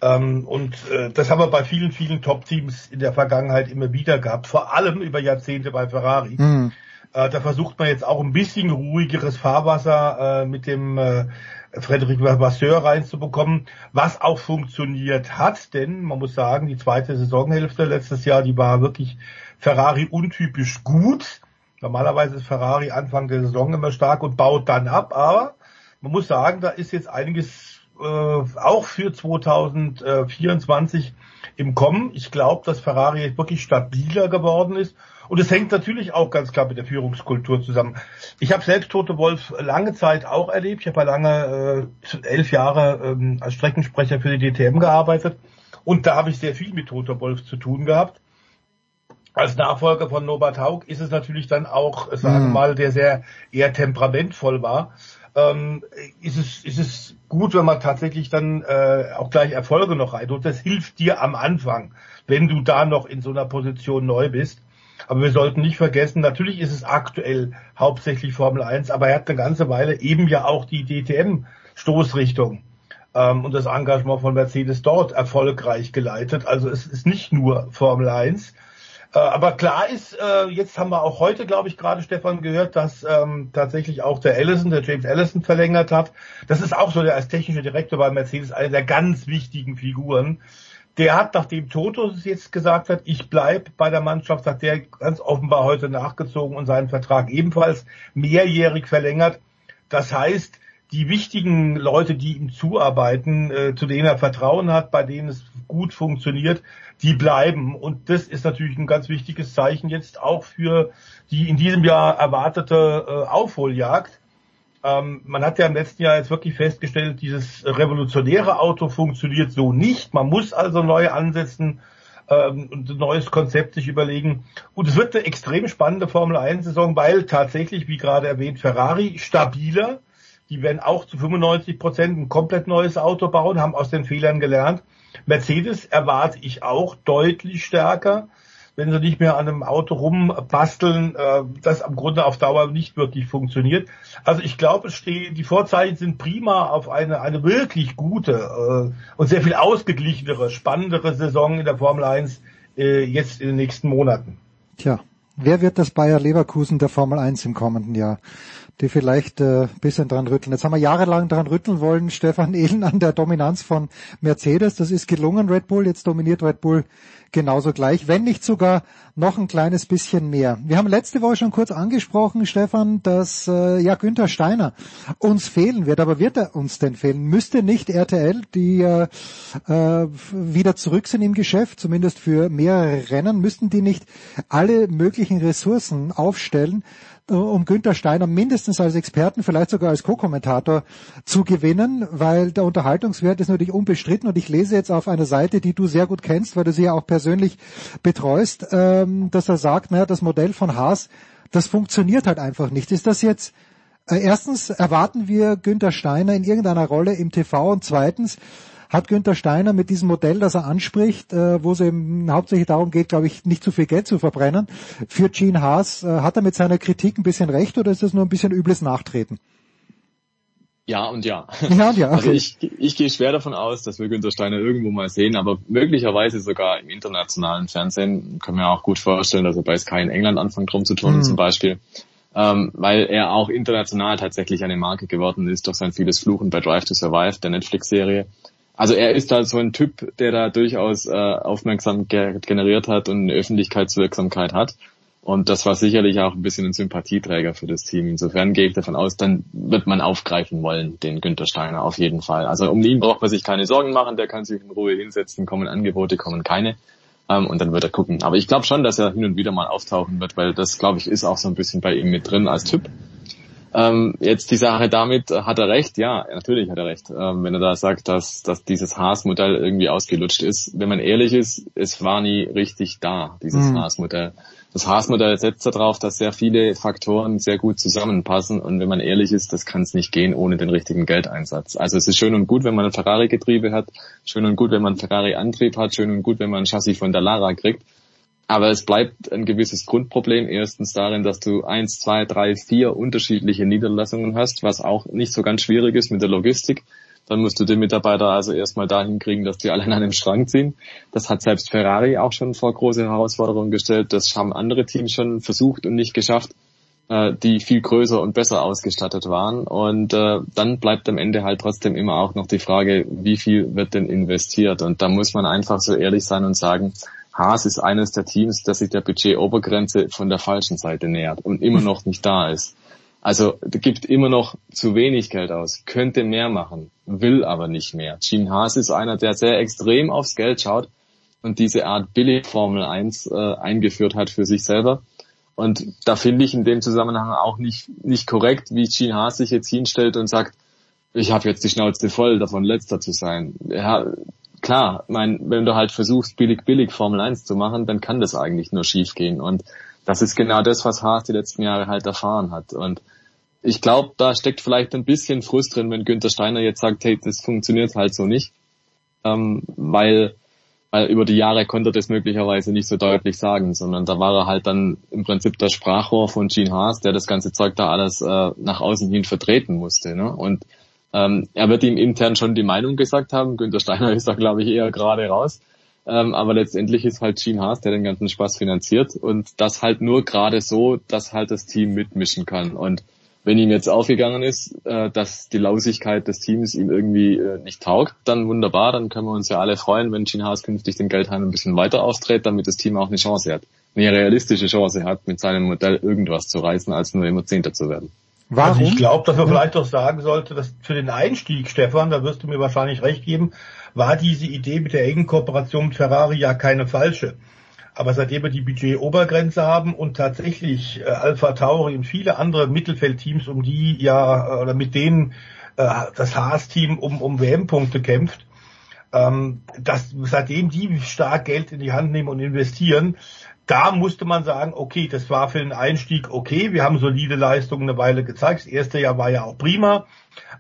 Ähm, Und äh, das haben wir bei vielen, vielen Top-Teams in der Vergangenheit immer wieder gehabt. Vor allem über Jahrzehnte bei Ferrari. Hm. Äh, Da versucht man jetzt auch ein bisschen ruhigeres Fahrwasser äh, mit dem Frederic Vasseur reinzubekommen, was auch funktioniert hat, denn man muss sagen, die zweite Saisonhälfte letztes Jahr, die war wirklich Ferrari untypisch gut. Normalerweise ist Ferrari Anfang der Saison immer stark und baut dann ab, aber man muss sagen, da ist jetzt einiges äh, auch für 2024 im Kommen. Ich glaube, dass Ferrari jetzt wirklich stabiler geworden ist. Und es hängt natürlich auch ganz klar mit der Führungskultur zusammen. Ich habe selbst Tote Wolf lange Zeit auch erlebt. Ich habe ja lange, äh, elf Jahre ähm, als Streckensprecher für die DTM gearbeitet. Und da habe ich sehr viel mit Tote Wolf zu tun gehabt. Als Nachfolger von Norbert Haug ist es natürlich dann auch, äh, sagen wir Mhm. mal, der sehr eher temperamentvoll war. Ähm, ist es ist es gut, wenn man tatsächlich dann äh, auch gleich Erfolge noch rein und das hilft dir am Anfang, wenn du da noch in so einer Position neu bist. Aber wir sollten nicht vergessen, natürlich ist es aktuell hauptsächlich Formel 1, aber er hat eine ganze Weile eben ja auch die DTM-Stoßrichtung ähm, und das Engagement von Mercedes dort erfolgreich geleitet. Also es ist nicht nur Formel 1. Äh, aber klar ist, äh, jetzt haben wir auch heute, glaube ich, gerade Stefan gehört, dass ähm, tatsächlich auch der Allison, der James Allison verlängert hat. Das ist auch so der als technischer Direktor bei Mercedes eine der ganz wichtigen Figuren, der hat, nachdem Toto es jetzt gesagt hat, ich bleib bei der Mannschaft, hat der ganz offenbar heute nachgezogen und seinen Vertrag ebenfalls mehrjährig verlängert. Das heißt, die wichtigen Leute, die ihm zuarbeiten, äh, zu denen er Vertrauen hat, bei denen es gut funktioniert, die bleiben. Und das ist natürlich ein ganz wichtiges Zeichen jetzt auch für die in diesem Jahr erwartete äh, Aufholjagd. Ähm, man hat ja im letzten Jahr jetzt wirklich festgestellt, dieses revolutionäre Auto funktioniert so nicht. Man muss also neu ansetzen ähm, und ein neues Konzept sich überlegen. Und es wird eine extrem spannende Formel 1 Saison, weil tatsächlich, wie gerade erwähnt, Ferrari stabiler. Die werden auch zu 95 Prozent ein komplett neues Auto bauen, haben aus den Fehlern gelernt. Mercedes erwarte ich auch deutlich stärker wenn sie nicht mehr an einem Auto rumbasteln, äh, das am Grunde auf Dauer nicht wirklich funktioniert. Also ich glaube, es stehen, die Vorzeichen sind prima auf eine, eine wirklich gute äh, und sehr viel ausgeglichenere, spannendere Saison in der Formel 1 äh, jetzt in den nächsten Monaten. Tja, wer wird das Bayer Leverkusen der Formel 1 im kommenden Jahr? Die vielleicht äh, bisschen dran rütteln. Jetzt haben wir jahrelang dran rütteln wollen, Stefan Ehlen, an der Dominanz von Mercedes. Das ist gelungen, Red Bull. Jetzt dominiert Red Bull genauso gleich, wenn nicht sogar noch ein kleines bisschen mehr. Wir haben letzte Woche schon kurz angesprochen, Stefan, dass äh, ja Günther Steiner uns fehlen wird. Aber wird er uns denn fehlen? Müsste nicht RTL, die äh, äh, wieder zurück sind im Geschäft, zumindest für mehrere Rennen, müssten die nicht alle möglichen Ressourcen aufstellen, um Günther Steiner mindestens als Experten, vielleicht sogar als Co-Kommentator zu gewinnen, weil der Unterhaltungswert ist natürlich unbestritten und ich lese jetzt auf einer Seite, die du sehr gut kennst, weil du sie ja auch persönlich betreust, ähm, dass er sagt, naja, das Modell von Haas, das funktioniert halt einfach nicht. Ist das jetzt äh, erstens erwarten wir Günther Steiner in irgendeiner Rolle im TV und zweitens hat Günther Steiner mit diesem Modell, das er anspricht, äh, wo es eben hauptsächlich darum geht, glaube ich, nicht zu viel Geld zu verbrennen, für Gene Haas, äh, hat er mit seiner Kritik ein bisschen recht oder ist das nur ein bisschen übles Nachtreten? Ja und ja. Ja und ja. Also okay. Also ich, ich gehe schwer davon aus, dass wir Günter Steiner irgendwo mal sehen, aber möglicherweise sogar im internationalen Fernsehen. Können wir auch gut vorstellen, dass er bei Sky in England anfängt drum zu tun mhm. zum Beispiel. Ähm, weil er auch international tatsächlich eine Marke geworden ist durch sein vieles Fluchen bei Drive to Survive, der Netflix-Serie. Also er ist da so ein Typ, der da durchaus äh, Aufmerksamkeit generiert hat und eine Öffentlichkeitswirksamkeit hat. Und das war sicherlich auch ein bisschen ein Sympathieträger für das Team. Insofern gehe ich davon aus, dann wird man aufgreifen wollen, den Günther Steiner, auf jeden Fall. Also um ihn braucht man sich keine Sorgen machen, der kann sich in Ruhe hinsetzen, kommen Angebote, kommen keine. Ähm, und dann wird er gucken. Aber ich glaube schon, dass er hin und wieder mal auftauchen wird, weil das, glaube ich, ist auch so ein bisschen bei ihm mit drin als Typ. Ähm, jetzt die Sache damit, äh, hat er recht? Ja, natürlich hat er recht. Ähm, wenn er da sagt, dass, dass dieses Haas-Modell irgendwie ausgelutscht ist. Wenn man ehrlich ist, es war nie richtig da, dieses mhm. Haas-Modell. Das Haas-Modell setzt darauf, dass sehr viele Faktoren sehr gut zusammenpassen und wenn man ehrlich ist, das kann es nicht gehen ohne den richtigen Geldeinsatz. Also es ist schön und gut, wenn man ein Ferrari-Getriebe hat, schön und gut, wenn man Ferrari-Antrieb hat, schön und gut, wenn man ein Chassis von der Lara kriegt. Aber es bleibt ein gewisses Grundproblem erstens darin, dass du eins, zwei, drei, vier unterschiedliche Niederlassungen hast, was auch nicht so ganz schwierig ist mit der Logistik. Dann musst du die Mitarbeiter also erstmal dahin kriegen, dass die alle an einem Strang ziehen. Das hat selbst Ferrari auch schon vor große Herausforderungen gestellt. Das haben andere Teams schon versucht und nicht geschafft, äh, die viel größer und besser ausgestattet waren. Und äh, dann bleibt am Ende halt trotzdem immer auch noch die Frage, wie viel wird denn investiert? Und da muss man einfach so ehrlich sein und sagen, Haas ist eines der Teams, das sich der Budgetobergrenze von der falschen Seite nähert und immer noch nicht da ist. Also gibt immer noch zu wenig Geld aus, könnte mehr machen, will aber nicht mehr. Gene Haas ist einer, der sehr extrem aufs Geld schaut und diese Art Billig Formel 1 äh, eingeführt hat für sich selber. Und da finde ich in dem Zusammenhang auch nicht, nicht korrekt, wie Gene Haas sich jetzt hinstellt und sagt, ich habe jetzt die Schnauze voll davon, letzter zu sein. Ja, klar, mein, wenn du halt versuchst, billig, billig Formel 1 zu machen, dann kann das eigentlich nur schief gehen. Und das ist genau das, was Haas die letzten Jahre halt erfahren hat. Und ich glaube, da steckt vielleicht ein bisschen Frust drin, wenn Günther Steiner jetzt sagt, hey, das funktioniert halt so nicht. Ähm, weil, weil über die Jahre konnte er das möglicherweise nicht so deutlich sagen, sondern da war er halt dann im Prinzip das Sprachrohr von Gene Haas, der das ganze Zeug da alles äh, nach außen hin vertreten musste. Ne? Und ähm, er wird ihm intern schon die Meinung gesagt haben. Günter Steiner ist da, glaube ich, eher gerade raus. Ähm, aber letztendlich ist halt Gene Haas, der den ganzen Spaß finanziert und das halt nur gerade so, dass halt das Team mitmischen kann. Und Wenn ihm jetzt aufgegangen ist, äh, dass die Lausigkeit des Teams ihm irgendwie äh, nicht taugt, dann wunderbar, dann können wir uns ja alle freuen, wenn Gene Haas künftig den Geldhahn ein bisschen weiter auftritt, damit das Team auch eine Chance hat. Eine realistische Chance hat, mit seinem Modell irgendwas zu reißen, als nur immer Zehnter zu werden. Warum? Also ich glaube, dass man vielleicht doch sagen sollte, dass für den Einstieg, Stefan, da wirst du mir wahrscheinlich recht geben, war diese Idee mit der engen Kooperation mit Ferrari ja keine falsche. Aber seitdem wir die Budget-Obergrenze haben und tatsächlich äh, Alpha Tauri und viele andere Mittelfeldteams, um die ja, äh, oder mit denen äh, das Haas-Team um, um WM-Punkte kämpft, ähm, dass seitdem die stark Geld in die Hand nehmen und investieren, da musste man sagen, okay, das war für den Einstieg okay, wir haben solide Leistungen eine Weile gezeigt. Das erste Jahr war ja auch prima.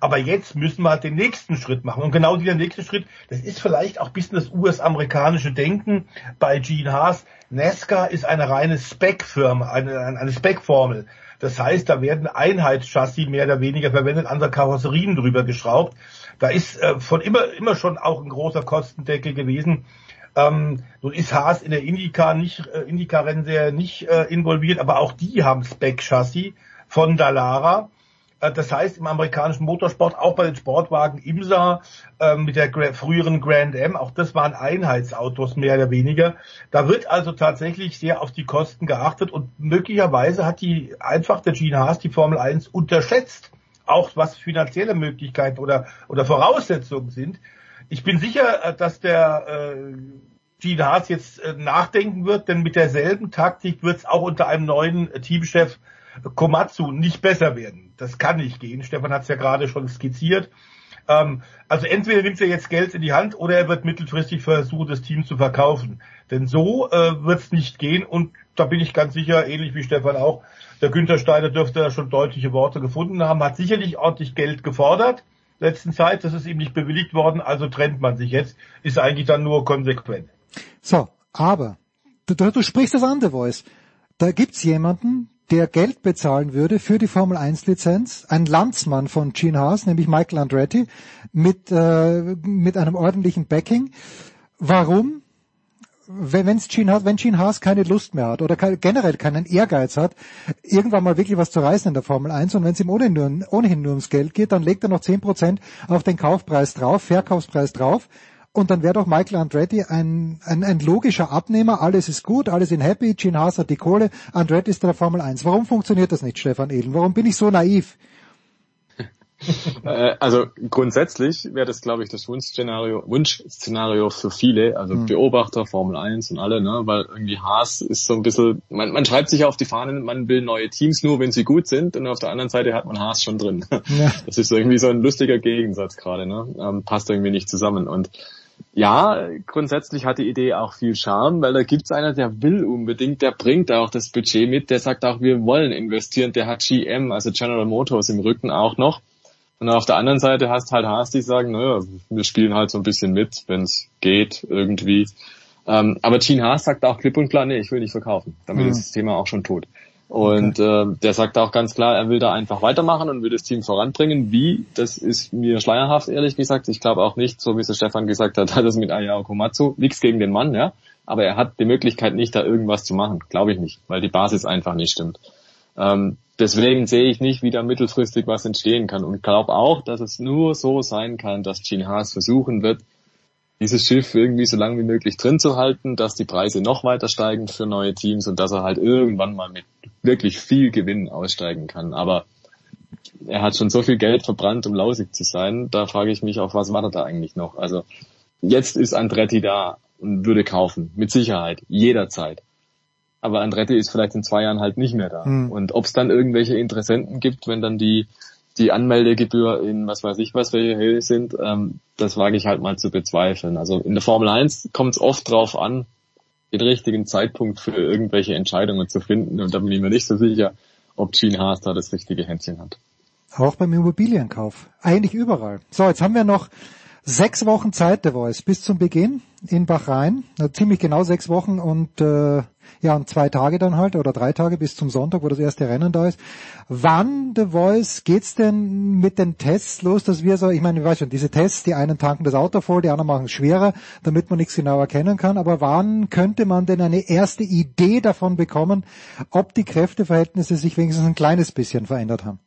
Aber jetzt müssen wir halt den nächsten Schritt machen. Und genau dieser nächste Schritt, das ist vielleicht auch ein bisschen das US-amerikanische Denken bei Gene Haas. NASCAR ist eine reine Spec-Firma, eine, eine Spec-Formel. Das heißt, da werden Einheitschassis mehr oder weniger verwendet, andere Karosserien drüber geschraubt. Da ist äh, von immer, immer schon auch ein großer Kostendeckel gewesen. Ähm, nun ist Haas in der Indycar nicht, äh, Indycar-Rennserie nicht äh, involviert, aber auch die haben Spec-Chassis von Dallara. Äh, das heißt, im amerikanischen Motorsport, auch bei den Sportwagen IMSA äh, mit der früheren Grand M, auch das waren Einheitsautos mehr oder weniger. Da wird also tatsächlich sehr auf die Kosten geachtet und möglicherweise hat die einfach der Gene Haas die Formel 1 unterschätzt, auch was finanzielle Möglichkeiten oder, oder Voraussetzungen sind. Ich bin sicher, äh, dass der äh, Gene Haas jetzt äh, nachdenken wird, denn mit derselben Taktik wird es auch unter einem neuen Teamchef Komatsu nicht besser werden. Das kann nicht gehen. Stefan hat es ja gerade schon skizziert. Ähm, also entweder nimmt er jetzt Geld in die Hand oder er wird mittelfristig versuchen, das Team zu verkaufen. Denn so äh, wird es nicht gehen und da bin ich ganz sicher, ähnlich wie Stefan auch, der Günther Steiner dürfte da schon deutliche Worte gefunden haben, hat sicherlich ordentlich Geld gefordert letzten Zeit. Das ist ihm nicht bewilligt worden, also trennt man sich jetzt. Ist eigentlich dann nur konsequent. So, aber du, du sprichst das an, The Voice. Da gibt's jemanden, der Geld bezahlen würde für die Formel 1 Lizenz, ein Landsmann von Gene Haas, nämlich Michael Andretti, mit, äh, mit einem ordentlichen Backing. Warum? Wenn's Gene Haas, wenn Gene Haas keine Lust mehr hat oder generell keinen Ehrgeiz hat, irgendwann mal wirklich was zu reißen in der Formel 1 und wenn es ihm ohnehin nur, ohnehin nur ums Geld geht, dann legt er noch 10% auf den Kaufpreis drauf, Verkaufspreis drauf und dann wäre doch Michael Andretti ein, ein, ein logischer Abnehmer, alles ist gut, alles in happy, Gene Haas hat die Kohle, Andretti ist der Formel 1. Warum funktioniert das nicht, Stefan Ehlen? Warum bin ich so naiv? Äh, also grundsätzlich wäre das, glaube ich, das Wunschszenario, Wunschszenario für viele, also mhm. Beobachter, Formel 1 und alle, ne? weil irgendwie Haas ist so ein bisschen, man, man schreibt sich auf die Fahnen, man will neue Teams nur, wenn sie gut sind und auf der anderen Seite hat man Haas schon drin. Ja. Das ist irgendwie so ein lustiger Gegensatz gerade, ne? Ähm, passt irgendwie nicht zusammen und ja, grundsätzlich hat die Idee auch viel Charme, weil da gibt's einer, der will unbedingt, der bringt auch das Budget mit, der sagt auch, wir wollen investieren, der hat GM, also General Motors im Rücken auch noch. Und auf der anderen Seite hast halt Haas, die sagen, naja, wir spielen halt so ein bisschen mit, wenn es geht, irgendwie. Ähm, aber Gene Haas sagt auch klipp und klar, nee, ich will nicht verkaufen. Damit mhm. ist das Thema auch schon tot. Und okay. äh, der sagt auch ganz klar, er will da einfach weitermachen und will das Team voranbringen. Wie, das ist mir schleierhaft, ehrlich gesagt. Ich glaube auch nicht, so wie es Stefan gesagt hat, hat es mit Ayao Komatsu nichts gegen den Mann, ja. Aber er hat die Möglichkeit nicht, da irgendwas zu machen. Glaube ich nicht, weil die Basis einfach nicht stimmt. Ähm, deswegen sehe ich nicht, wie da mittelfristig was entstehen kann und glaube auch, dass es nur so sein kann, dass Gene Haas versuchen wird, dieses Schiff irgendwie so lange wie möglich drin zu halten, dass die Preise noch weiter steigen für neue Teams und dass er halt irgendwann mal mit wirklich viel Gewinn aussteigen kann. Aber er hat schon so viel Geld verbrannt, um lausig zu sein. Da frage ich mich, auf was wartet er eigentlich noch? Also jetzt ist Andretti da und würde kaufen, mit Sicherheit, jederzeit aber Andretti ist vielleicht in zwei Jahren halt nicht mehr da. Hm. Und ob es dann irgendwelche Interessenten gibt, wenn dann die die Anmeldegebühr in was weiß ich was welche Höhe sind, ähm, das wage ich halt mal zu bezweifeln. Also in der Formel 1 kommt es oft drauf an, den richtigen Zeitpunkt für irgendwelche Entscheidungen zu finden und da bin ich mir nicht so sicher, ob Gene Haas da das richtige Händchen hat. Auch beim Immobilienkauf. Eigentlich überall. So, jetzt haben wir noch sechs Wochen Zeit, der Voice, bis zum Beginn in Bachrhein. Ziemlich genau sechs Wochen und äh, ja, und zwei Tage dann halt oder drei Tage bis zum Sonntag, wo das erste Rennen da ist. Wann, The Voice, geht's denn mit den Tests los, dass wir so, ich meine, ich weiß schon, diese Tests, die einen tanken das Auto voll, die anderen machen es schwerer, damit man nichts genau erkennen kann, aber wann könnte man denn eine erste Idee davon bekommen, ob die Kräfteverhältnisse sich wenigstens ein kleines bisschen verändert haben?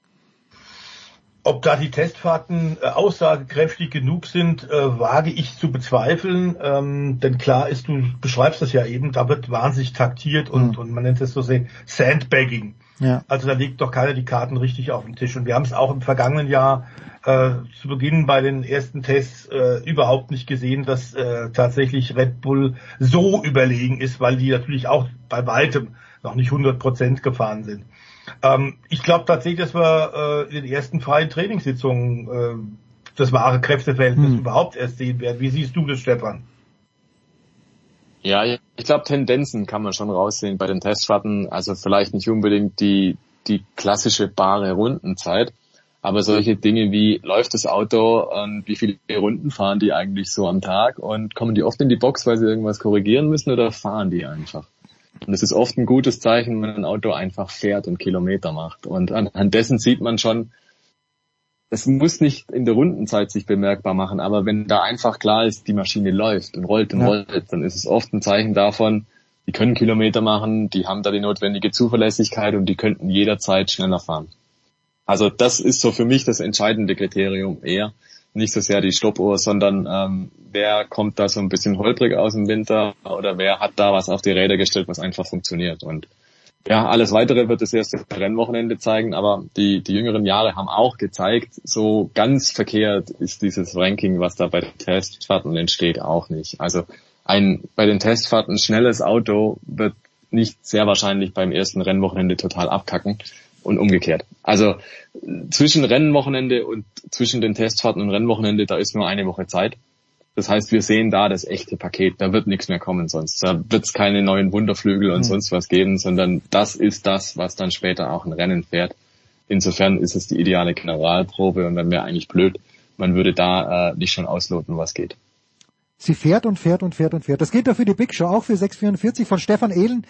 Ob da die Testfahrten äh, aussagekräftig genug sind, äh, wage ich zu bezweifeln. Ähm, denn klar ist, du beschreibst das ja eben, da wird wahnsinnig taktiert und, mhm. und man nennt es so sehr Sandbagging. Ja. Also da legt doch keiner die Karten richtig auf den Tisch. Und wir haben es auch im vergangenen Jahr äh, zu Beginn bei den ersten Tests äh, überhaupt nicht gesehen, dass äh, tatsächlich Red Bull so überlegen ist, weil die natürlich auch bei weitem noch nicht 100 Prozent gefahren sind. Ähm, ich glaube tatsächlich, dass wir äh, in den ersten freien Trainingssitzungen äh, das wahre Kräfteverhältnis hm. überhaupt erst sehen werden. Wie siehst du das, Stefan? Ja, ich glaube, Tendenzen kann man schon raussehen bei den Testfahrten. Also vielleicht nicht unbedingt die, die klassische bare Rundenzeit, aber solche Dinge wie läuft das Auto und wie viele Runden fahren die eigentlich so am Tag und kommen die oft in die Box, weil sie irgendwas korrigieren müssen oder fahren die einfach? Und es ist oft ein gutes Zeichen, wenn ein Auto einfach fährt und Kilometer macht. Und anhand dessen sieht man schon, es muss nicht in der Rundenzeit sich bemerkbar machen, aber wenn da einfach klar ist, die Maschine läuft und rollt und ja. rollt, dann ist es oft ein Zeichen davon, die können Kilometer machen, die haben da die notwendige Zuverlässigkeit und die könnten jederzeit schneller fahren. Also das ist so für mich das entscheidende Kriterium eher nicht so sehr die Stoppuhr, sondern ähm, wer kommt da so ein bisschen holprig aus dem Winter oder wer hat da was auf die Räder gestellt, was einfach funktioniert. Und ja, alles weitere wird das erste Rennwochenende zeigen, aber die, die jüngeren Jahre haben auch gezeigt, so ganz verkehrt ist dieses Ranking, was da bei den Testfahrten entsteht, auch nicht. Also ein bei den Testfahrten schnelles Auto wird nicht sehr wahrscheinlich beim ersten Rennwochenende total abkacken und umgekehrt. Also zwischen Rennwochenende und zwischen den Testfahrten und Rennwochenende, da ist nur eine Woche Zeit. Das heißt, wir sehen da das echte Paket. Da wird nichts mehr kommen sonst. Da wird es keine neuen Wunderflügel und mhm. sonst was geben, sondern das ist das, was dann später auch ein Rennen fährt. Insofern ist es die ideale Generalprobe und dann wäre eigentlich blöd, man würde da äh, nicht schon ausloten, was geht. Sie fährt und fährt und fährt und fährt. Das gilt doch für die Big Show, auch für 644 von Stefan Ehlen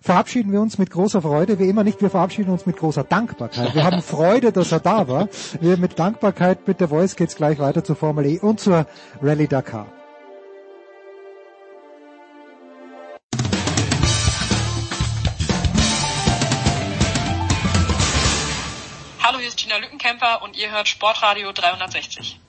verabschieden wir uns mit großer Freude, wie immer nicht, wir verabschieden uns mit großer Dankbarkeit. Wir haben Freude, dass er da war. Wir mit Dankbarkeit mit der Voice geht's gleich weiter zur Formel E und zur Rallye Dakar. Hallo, hier ist Gina Lückenkämper und ihr hört Sportradio 360.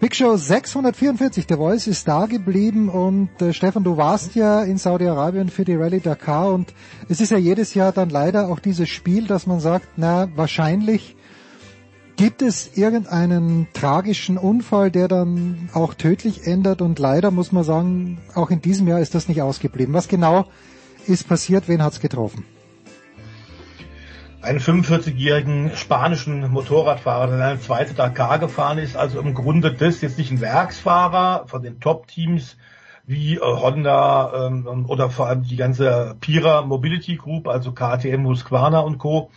Big Show 644, der Voice ist da geblieben und äh, Stefan, du warst ja in Saudi-Arabien für die Rallye Dakar und es ist ja jedes Jahr dann leider auch dieses Spiel, dass man sagt, na, wahrscheinlich gibt es irgendeinen tragischen Unfall, der dann auch tödlich ändert und leider muss man sagen, auch in diesem Jahr ist das nicht ausgeblieben. Was genau ist passiert? Wen hat's getroffen? Einen 45-jährigen spanischen Motorradfahrer, der eine zweite Dakar gefahren ist, also im Grunde das jetzt nicht ein Werksfahrer von den Top-Teams wie äh, Honda ähm, oder vor allem die ganze Pira Mobility Group, also KTM, Husqvarna und Co.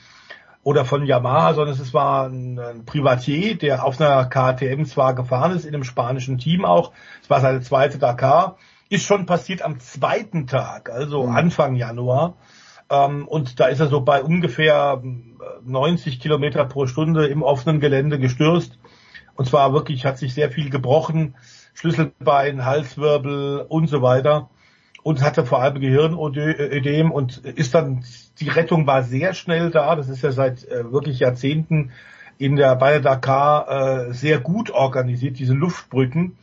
oder von Yamaha, sondern es war ein, ein Privatier, der auf einer KTM zwar gefahren ist, in einem spanischen Team auch. Es war seine zweite Dakar. Ist schon passiert am zweiten Tag, also mhm. Anfang Januar. Ähm, und da ist er so bei ungefähr 90 Kilometer pro Stunde im offenen Gelände gestürzt. Und zwar wirklich hat sich sehr viel gebrochen. Schlüsselbein, Halswirbel und so weiter. Und hatte vor allem Gehirnödem und ist dann, die Rettung war sehr schnell da. Das ist ja seit äh, wirklich Jahrzehnten in der, bei der Dakar äh, sehr gut organisiert, diese Luftbrücken.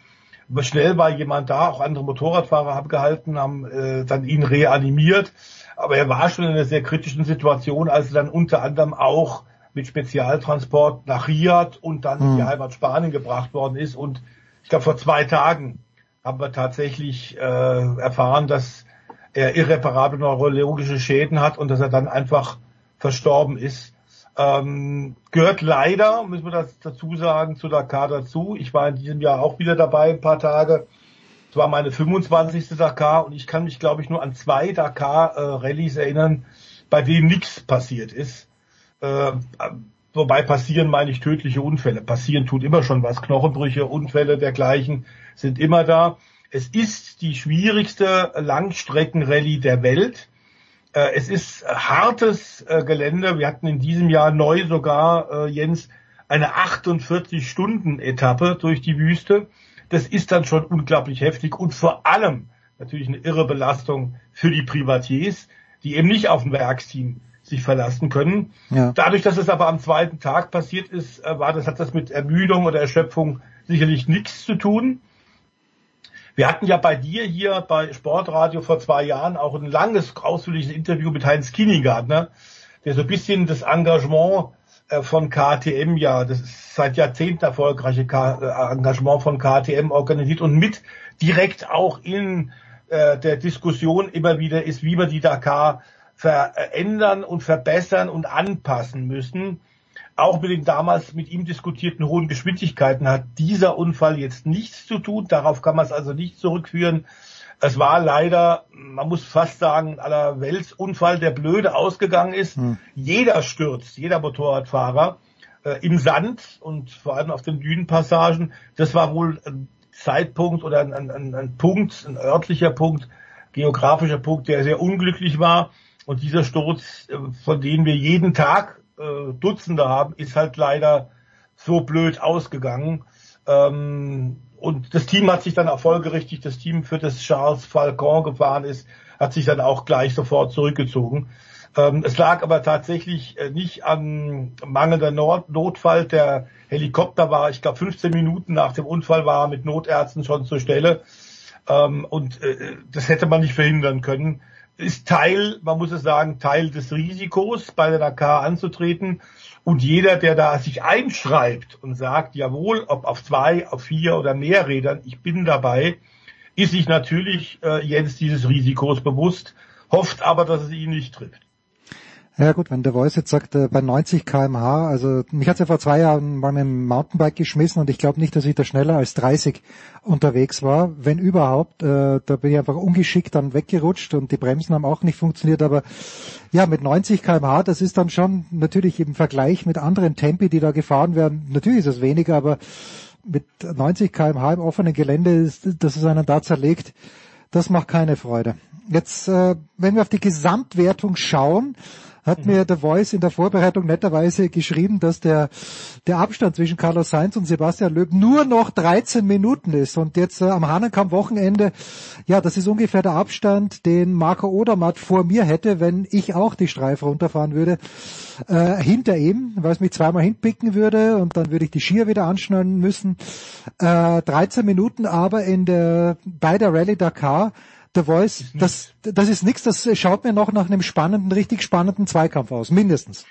Schnell war jemand da, auch andere Motorradfahrer haben gehalten, haben äh, dann ihn reanimiert aber er war schon in einer sehr kritischen Situation, als er dann unter anderem auch mit Spezialtransport nach Riyadh und dann in die hm. Heimat Spanien gebracht worden ist. Und ich glaube, vor zwei Tagen haben wir tatsächlich äh, erfahren, dass er irreparable neurologische Schäden hat und dass er dann einfach verstorben ist. Ähm, gehört leider, müssen wir das dazu sagen, zu Dakar dazu. Ich war in diesem Jahr auch wieder dabei, ein paar Tage. Es war meine 25. Dakar und ich kann mich, glaube ich, nur an zwei Dakar-Rallyes erinnern, bei denen nichts passiert ist. Äh, wobei passieren meine ich tödliche Unfälle. Passieren tut immer schon was. Knochenbrüche, Unfälle dergleichen sind immer da. Es ist die schwierigste Langstreckenrallye der Welt. Äh, es ist hartes äh, Gelände. Wir hatten in diesem Jahr neu sogar, äh, Jens, eine 48-Stunden-Etappe durch die Wüste das ist dann schon unglaublich heftig und vor allem natürlich eine irre Belastung für die Privatiers, die eben nicht auf ein Werksteam sich verlassen können. Ja. Dadurch, dass es aber am zweiten Tag passiert ist, äh, war das, hat das mit Ermüdung oder Erschöpfung sicherlich nichts zu tun. Wir hatten ja bei dir hier bei Sportradio vor zwei Jahren auch ein langes, ausführliches Interview mit Heinz Kienigardner, der so ein bisschen das Engagement von KTM, ja, das ist seit Jahrzehnten erfolgreiche äh, Engagement von KTM organisiert und mit direkt auch in äh, der Diskussion immer wieder ist, wie wir die Dakar verändern und verbessern und anpassen müssen. Auch mit den damals mit ihm diskutierten hohen Geschwindigkeiten hat dieser Unfall jetzt nichts zu tun. Darauf kann man es also nicht zurückführen. Es war leider, man muss fast sagen, aller Weltsunfall, der blöde ausgegangen ist. Hm. Jeder stürzt, jeder Motorradfahrer äh, im Sand und vor allem auf den Dünenpassagen. Das war wohl ein Zeitpunkt oder ein, ein, ein Punkt, ein örtlicher Punkt, geografischer Punkt, der sehr unglücklich war. Und dieser Sturz, äh, von dem wir jeden Tag äh, Dutzende haben, ist halt leider so blöd ausgegangen. Ähm, und das Team hat sich dann auch folgerichtig, das Team, für das Charles Falcon gefahren ist, hat sich dann auch gleich sofort zurückgezogen. Ähm, es lag aber tatsächlich äh, nicht an mangelnder Not Notfall. Der Helikopter war, ich glaube, 15 Minuten nach dem Unfall war mit Notärzten schon zur Stelle. Ähm, und äh, das hätte man nicht verhindern können. Ist Teil, man muss es sagen, Teil des Risikos, bei der Dakar anzutreten. Und jeder, der da sich einschreibt und sagt, jawohl, ob auf zwei, auf vier oder mehr Rädern, ich bin dabei, ist sich natürlich äh, Jens dieses Risikos bewusst, hofft aber, dass es ihn nicht trifft. Ja gut, wenn der Voice jetzt sagt, äh, bei 90 kmh, also mich hat's ja vor zwei Jahren mal mit dem Mountainbike geschmissen und ich glaube nicht, dass ich da schneller als 30 unterwegs war, wenn überhaupt. Äh, da bin ich einfach ungeschickt dann weggerutscht und die Bremsen haben auch nicht funktioniert, aber ja, mit 90 kmh, das ist dann schon natürlich im Vergleich mit anderen Tempi, die da gefahren werden, natürlich ist es weniger, aber mit 90 kmh im offenen Gelände, ist, dass es einen da zerlegt, das macht keine Freude. Jetzt, äh, wenn wir auf die Gesamtwertung schauen, hat mir der Voice in der Vorbereitung netterweise geschrieben, dass der, der Abstand zwischen Carlos Sainz und Sebastian Loeb nur noch 13 Minuten ist. Und jetzt äh, am Hahnenkamm-Wochenende, ja, das ist ungefähr der Abstand, den Marco Odermatt vor mir hätte, wenn ich auch die Streife runterfahren würde, äh, hinter ihm, weil es mich zweimal hinpicken würde und dann würde ich die Skier wieder anschnallen müssen. Äh, 13 Minuten aber in der, bei der Rallye Dakar The Voice, das, das ist nichts, das schaut mir noch nach einem spannenden, richtig spannenden Zweikampf aus, mindestens.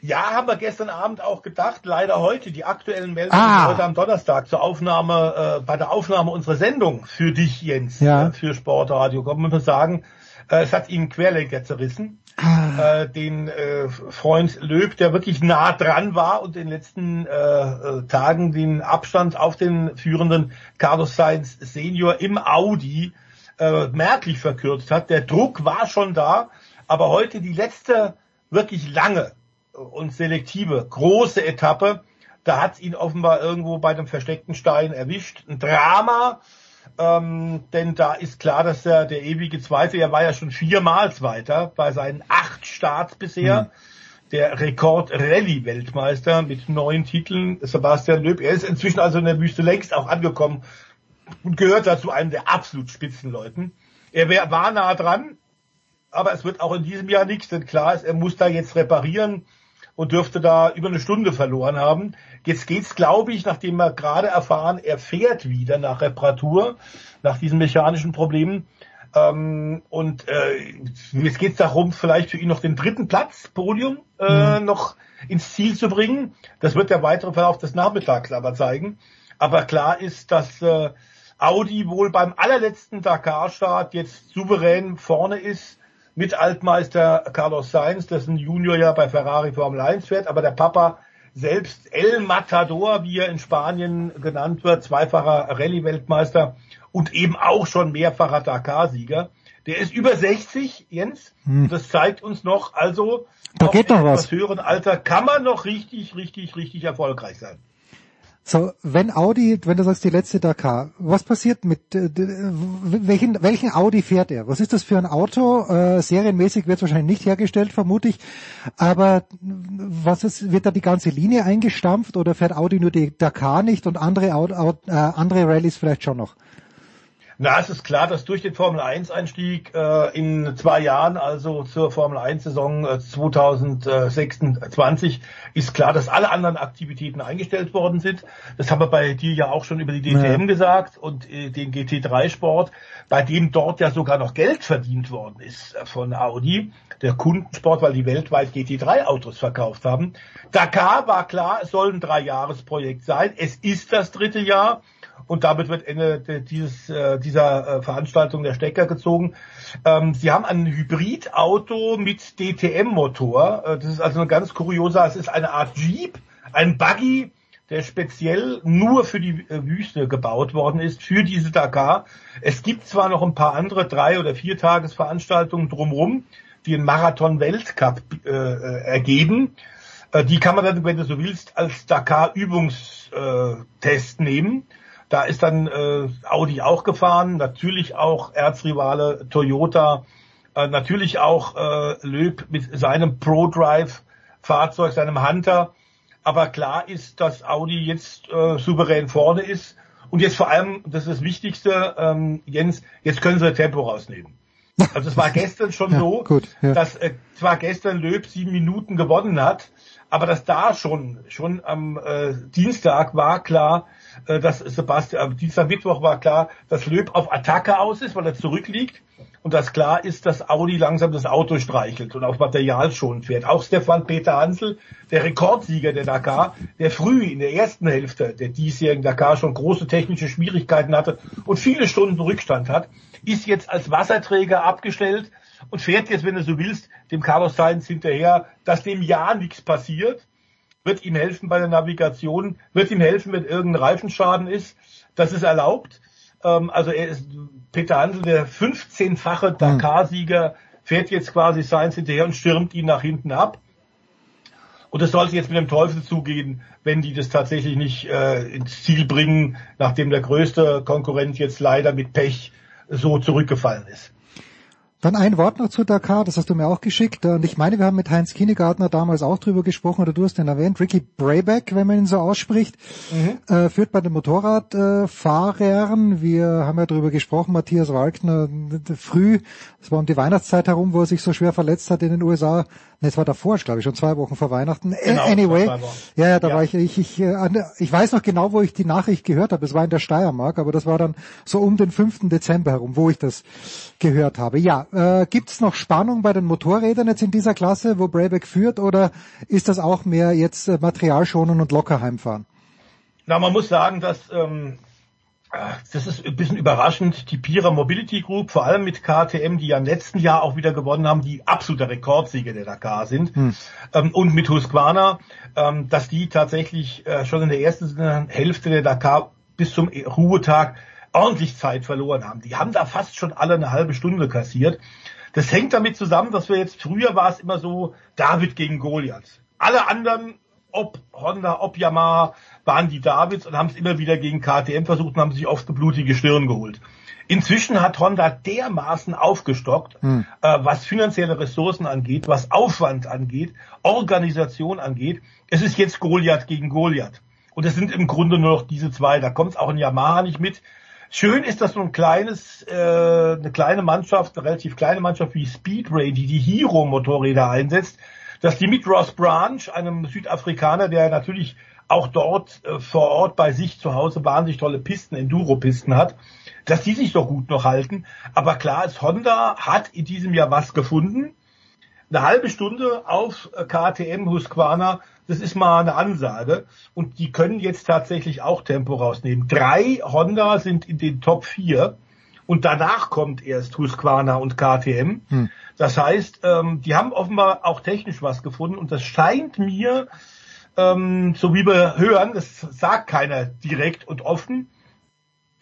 Ja, haben wir gestern Abend auch gedacht. Leider heute, die aktuellen Meldungen ah. heute am Donnerstag zur Aufnahme, äh, bei der Aufnahme unserer Sendung für dich, Jens, ja. äh, für Sportradio, kann man sagen, äh, es hat ihn Querlenker zerrissen. Ah. Äh, den äh, Freund Löb, der wirklich nah dran war und in den letzten äh, äh, Tagen den Abstand auf den führenden Carlos Sainz Senior im Audi äh, merklich verkürzt hat. Der Druck war schon da, aber heute die letzte wirklich lange und selektive große Etappe, da hat ihn offenbar irgendwo bei dem versteckten Stein erwischt. Ein Drama, ähm, denn da ist klar, dass er der ewige Zweite, er war ja schon viermal Zweiter bei seinen acht Starts bisher. Mhm. Der Rekord-Rallye-Weltmeister mit neun Titeln, Sebastian Löb. Er ist inzwischen also in der Wüste längst auch angekommen und gehört dazu einem der absolut Spitzenleuten. Er wär, war nah dran, aber es wird auch in diesem Jahr nichts, denn klar ist, er muss da jetzt reparieren und dürfte da über eine Stunde verloren haben. Jetzt geht's, glaube ich, nachdem wir gerade erfahren, er fährt wieder nach Reparatur, nach diesen mechanischen Problemen. Ähm, und äh, jetzt geht's darum, vielleicht für ihn noch den dritten Platz, Podium, äh, mhm. noch ins Ziel zu bringen. Das wird der weitere Verlauf des Nachmittags aber zeigen. Aber klar ist, dass äh, Audi wohl beim allerletzten Dakar-Start jetzt souverän vorne ist mit Altmeister Carlos Sainz, dessen Junior ja bei Ferrari Formel 1 fährt, aber der Papa selbst El Matador, wie er in Spanien genannt wird, zweifacher Rallye-Weltmeister und eben auch schon mehrfacher Dakar-Sieger. Der ist über 60, Jens. Hm. Das zeigt uns noch, also da geht noch was. höheren Alter kann man noch richtig, richtig, richtig erfolgreich sein. So, wenn Audi, wenn du sagst die letzte Dakar, was passiert mit äh, welchen welchen Audi fährt er? Was ist das für ein Auto? Äh, serienmäßig wird es wahrscheinlich nicht hergestellt, vermute ich. Aber was ist, wird da die ganze Linie eingestampft oder fährt Audi nur die Dakar nicht und andere äh, andere Rallyes vielleicht schon noch? Na, es ist klar, dass durch den Formel 1 Einstieg äh, in zwei Jahren, also zur Formel 1 Saison äh, 2026, ist klar, dass alle anderen Aktivitäten eingestellt worden sind. Das haben wir bei dir ja auch schon über die DTM ja. gesagt und äh, den GT3 Sport, bei dem dort ja sogar noch Geld verdient worden ist äh, von Audi, der Kundensport, weil die weltweit GT3 Autos verkauft haben. Dakar war klar, es soll ein Dreijahresprojekt sein. Es ist das dritte Jahr und damit wird Ende dieses, äh, dieser äh, Veranstaltung der Stecker gezogen. Ähm, sie haben ein Hybridauto mit DTM-Motor. Äh, das ist also eine ganz kuriose, es ist eine Art Jeep, ein Buggy, der speziell nur für die Wüste gebaut worden ist, für diese Dakar. Es gibt zwar noch ein paar andere drei- oder vier Tagesveranstaltungen drumherum, die einen Marathon-Weltcup äh, ergeben. Die kann man dann, wenn du so willst, als Dakar-Übungstest nehmen. Da ist dann äh, Audi auch gefahren, natürlich auch Erzrivale Toyota, äh, natürlich auch äh, Löb mit seinem ProDrive Fahrzeug, seinem Hunter. Aber klar ist, dass Audi jetzt äh, souverän vorne ist. Und jetzt vor allem, das ist das Wichtigste, ähm, Jens, jetzt können sie Tempo rausnehmen. Also es war gestern schon ja, so, gut, ja. dass äh, zwar gestern Löb sieben Minuten gewonnen hat, aber dass da schon schon am äh, Dienstag war klar, äh, dass Sebastian, äh, Dienstag Mittwoch war klar, dass Löb auf Attacke aus ist, weil er zurückliegt. Und dass klar ist, dass Audi langsam das Auto streichelt. Und auf Material schon fährt. Auch Stefan Peter Hansel, der Rekordsieger der Dakar, der früh in der ersten Hälfte der diesjährigen Dakar schon große technische Schwierigkeiten hatte und viele Stunden Rückstand hat, ist jetzt als Wasserträger abgestellt und fährt jetzt, wenn du so willst, dem Carlos Sainz hinterher, dass dem ja nichts passiert, wird ihm helfen bei der Navigation, wird ihm helfen, wenn irgendein Reifenschaden ist. Das ist erlaubt. Ähm, also er ist Peter Hansel, der 15-fache hm. Dakar-Sieger, fährt jetzt quasi Sainz hinterher und stürmt ihn nach hinten ab. Und es sollte jetzt mit dem Teufel zugehen, wenn die das tatsächlich nicht äh, ins Ziel bringen, nachdem der größte Konkurrent jetzt leider mit Pech so zurückgefallen ist. Dann ein Wort noch zu Dakar, das hast du mir auch geschickt. Und ich meine, wir haben mit Heinz Kinnegartner damals auch drüber gesprochen, oder du hast ihn erwähnt. Ricky Brayback, wenn man ihn so ausspricht, mhm. äh, führt bei den Motorradfahrern. Äh, wir haben ja drüber gesprochen, Matthias Walkner früh, es war um die Weihnachtszeit herum, wo er sich so schwer verletzt hat in den USA. Ne, es war davor, glaube ich, schon zwei Wochen vor Weihnachten. Genau, anyway, ja, ja, da ja. war ich, ich, ich, äh, ich weiß noch genau, wo ich die Nachricht gehört habe. Es war in der Steiermark, aber das war dann so um den 5. Dezember herum, wo ich das gehört habe. Ja, äh, gibt es noch Spannung bei den Motorrädern jetzt in dieser Klasse, wo Brayback führt, oder ist das auch mehr jetzt äh, Materialschonen und locker heimfahren? Na, man muss sagen, dass ähm, das ist ein bisschen überraschend. Die Pira Mobility Group, vor allem mit KTM, die ja im letzten Jahr auch wieder gewonnen haben, die absolute Rekordsieger der Dakar sind, hm. ähm, und mit Husqvarna, ähm, dass die tatsächlich äh, schon in der ersten Hälfte der Dakar bis zum Ruhetag ordentlich Zeit verloren haben. Die haben da fast schon alle eine halbe Stunde kassiert. Das hängt damit zusammen, dass wir jetzt, früher war es immer so, David gegen Goliath. Alle anderen, ob Honda, ob Yamaha, waren die Davids und haben es immer wieder gegen KTM versucht und haben sich oft eine blutige Stirn geholt. Inzwischen hat Honda dermaßen aufgestockt, hm. äh, was finanzielle Ressourcen angeht, was Aufwand angeht, Organisation angeht. Es ist jetzt Goliath gegen Goliath. Und es sind im Grunde nur noch diese zwei. Da kommt es auch in Yamaha nicht mit. Schön ist, dass so ein kleines, äh, eine kleine Mannschaft, eine relativ kleine Mannschaft wie Speedray, die die Hero-Motorräder einsetzt, dass die mit Ross Branch, einem Südafrikaner, der natürlich auch dort äh, vor Ort bei sich zu Hause wahnsinnig tolle Pisten, Enduro-Pisten hat, dass die sich doch gut noch halten. Aber klar ist, Honda hat in diesem Jahr was gefunden. Eine halbe Stunde auf äh, KTM Husqvarna, das ist mal eine Ansage. Und die können jetzt tatsächlich auch Tempo rausnehmen. Drei Honda sind in den Top 4 und danach kommt erst Husqvarna und KTM. Hm. Das heißt, ähm, die haben offenbar auch technisch was gefunden und das scheint mir ähm, so wie wir hören, das sagt keiner direkt und offen,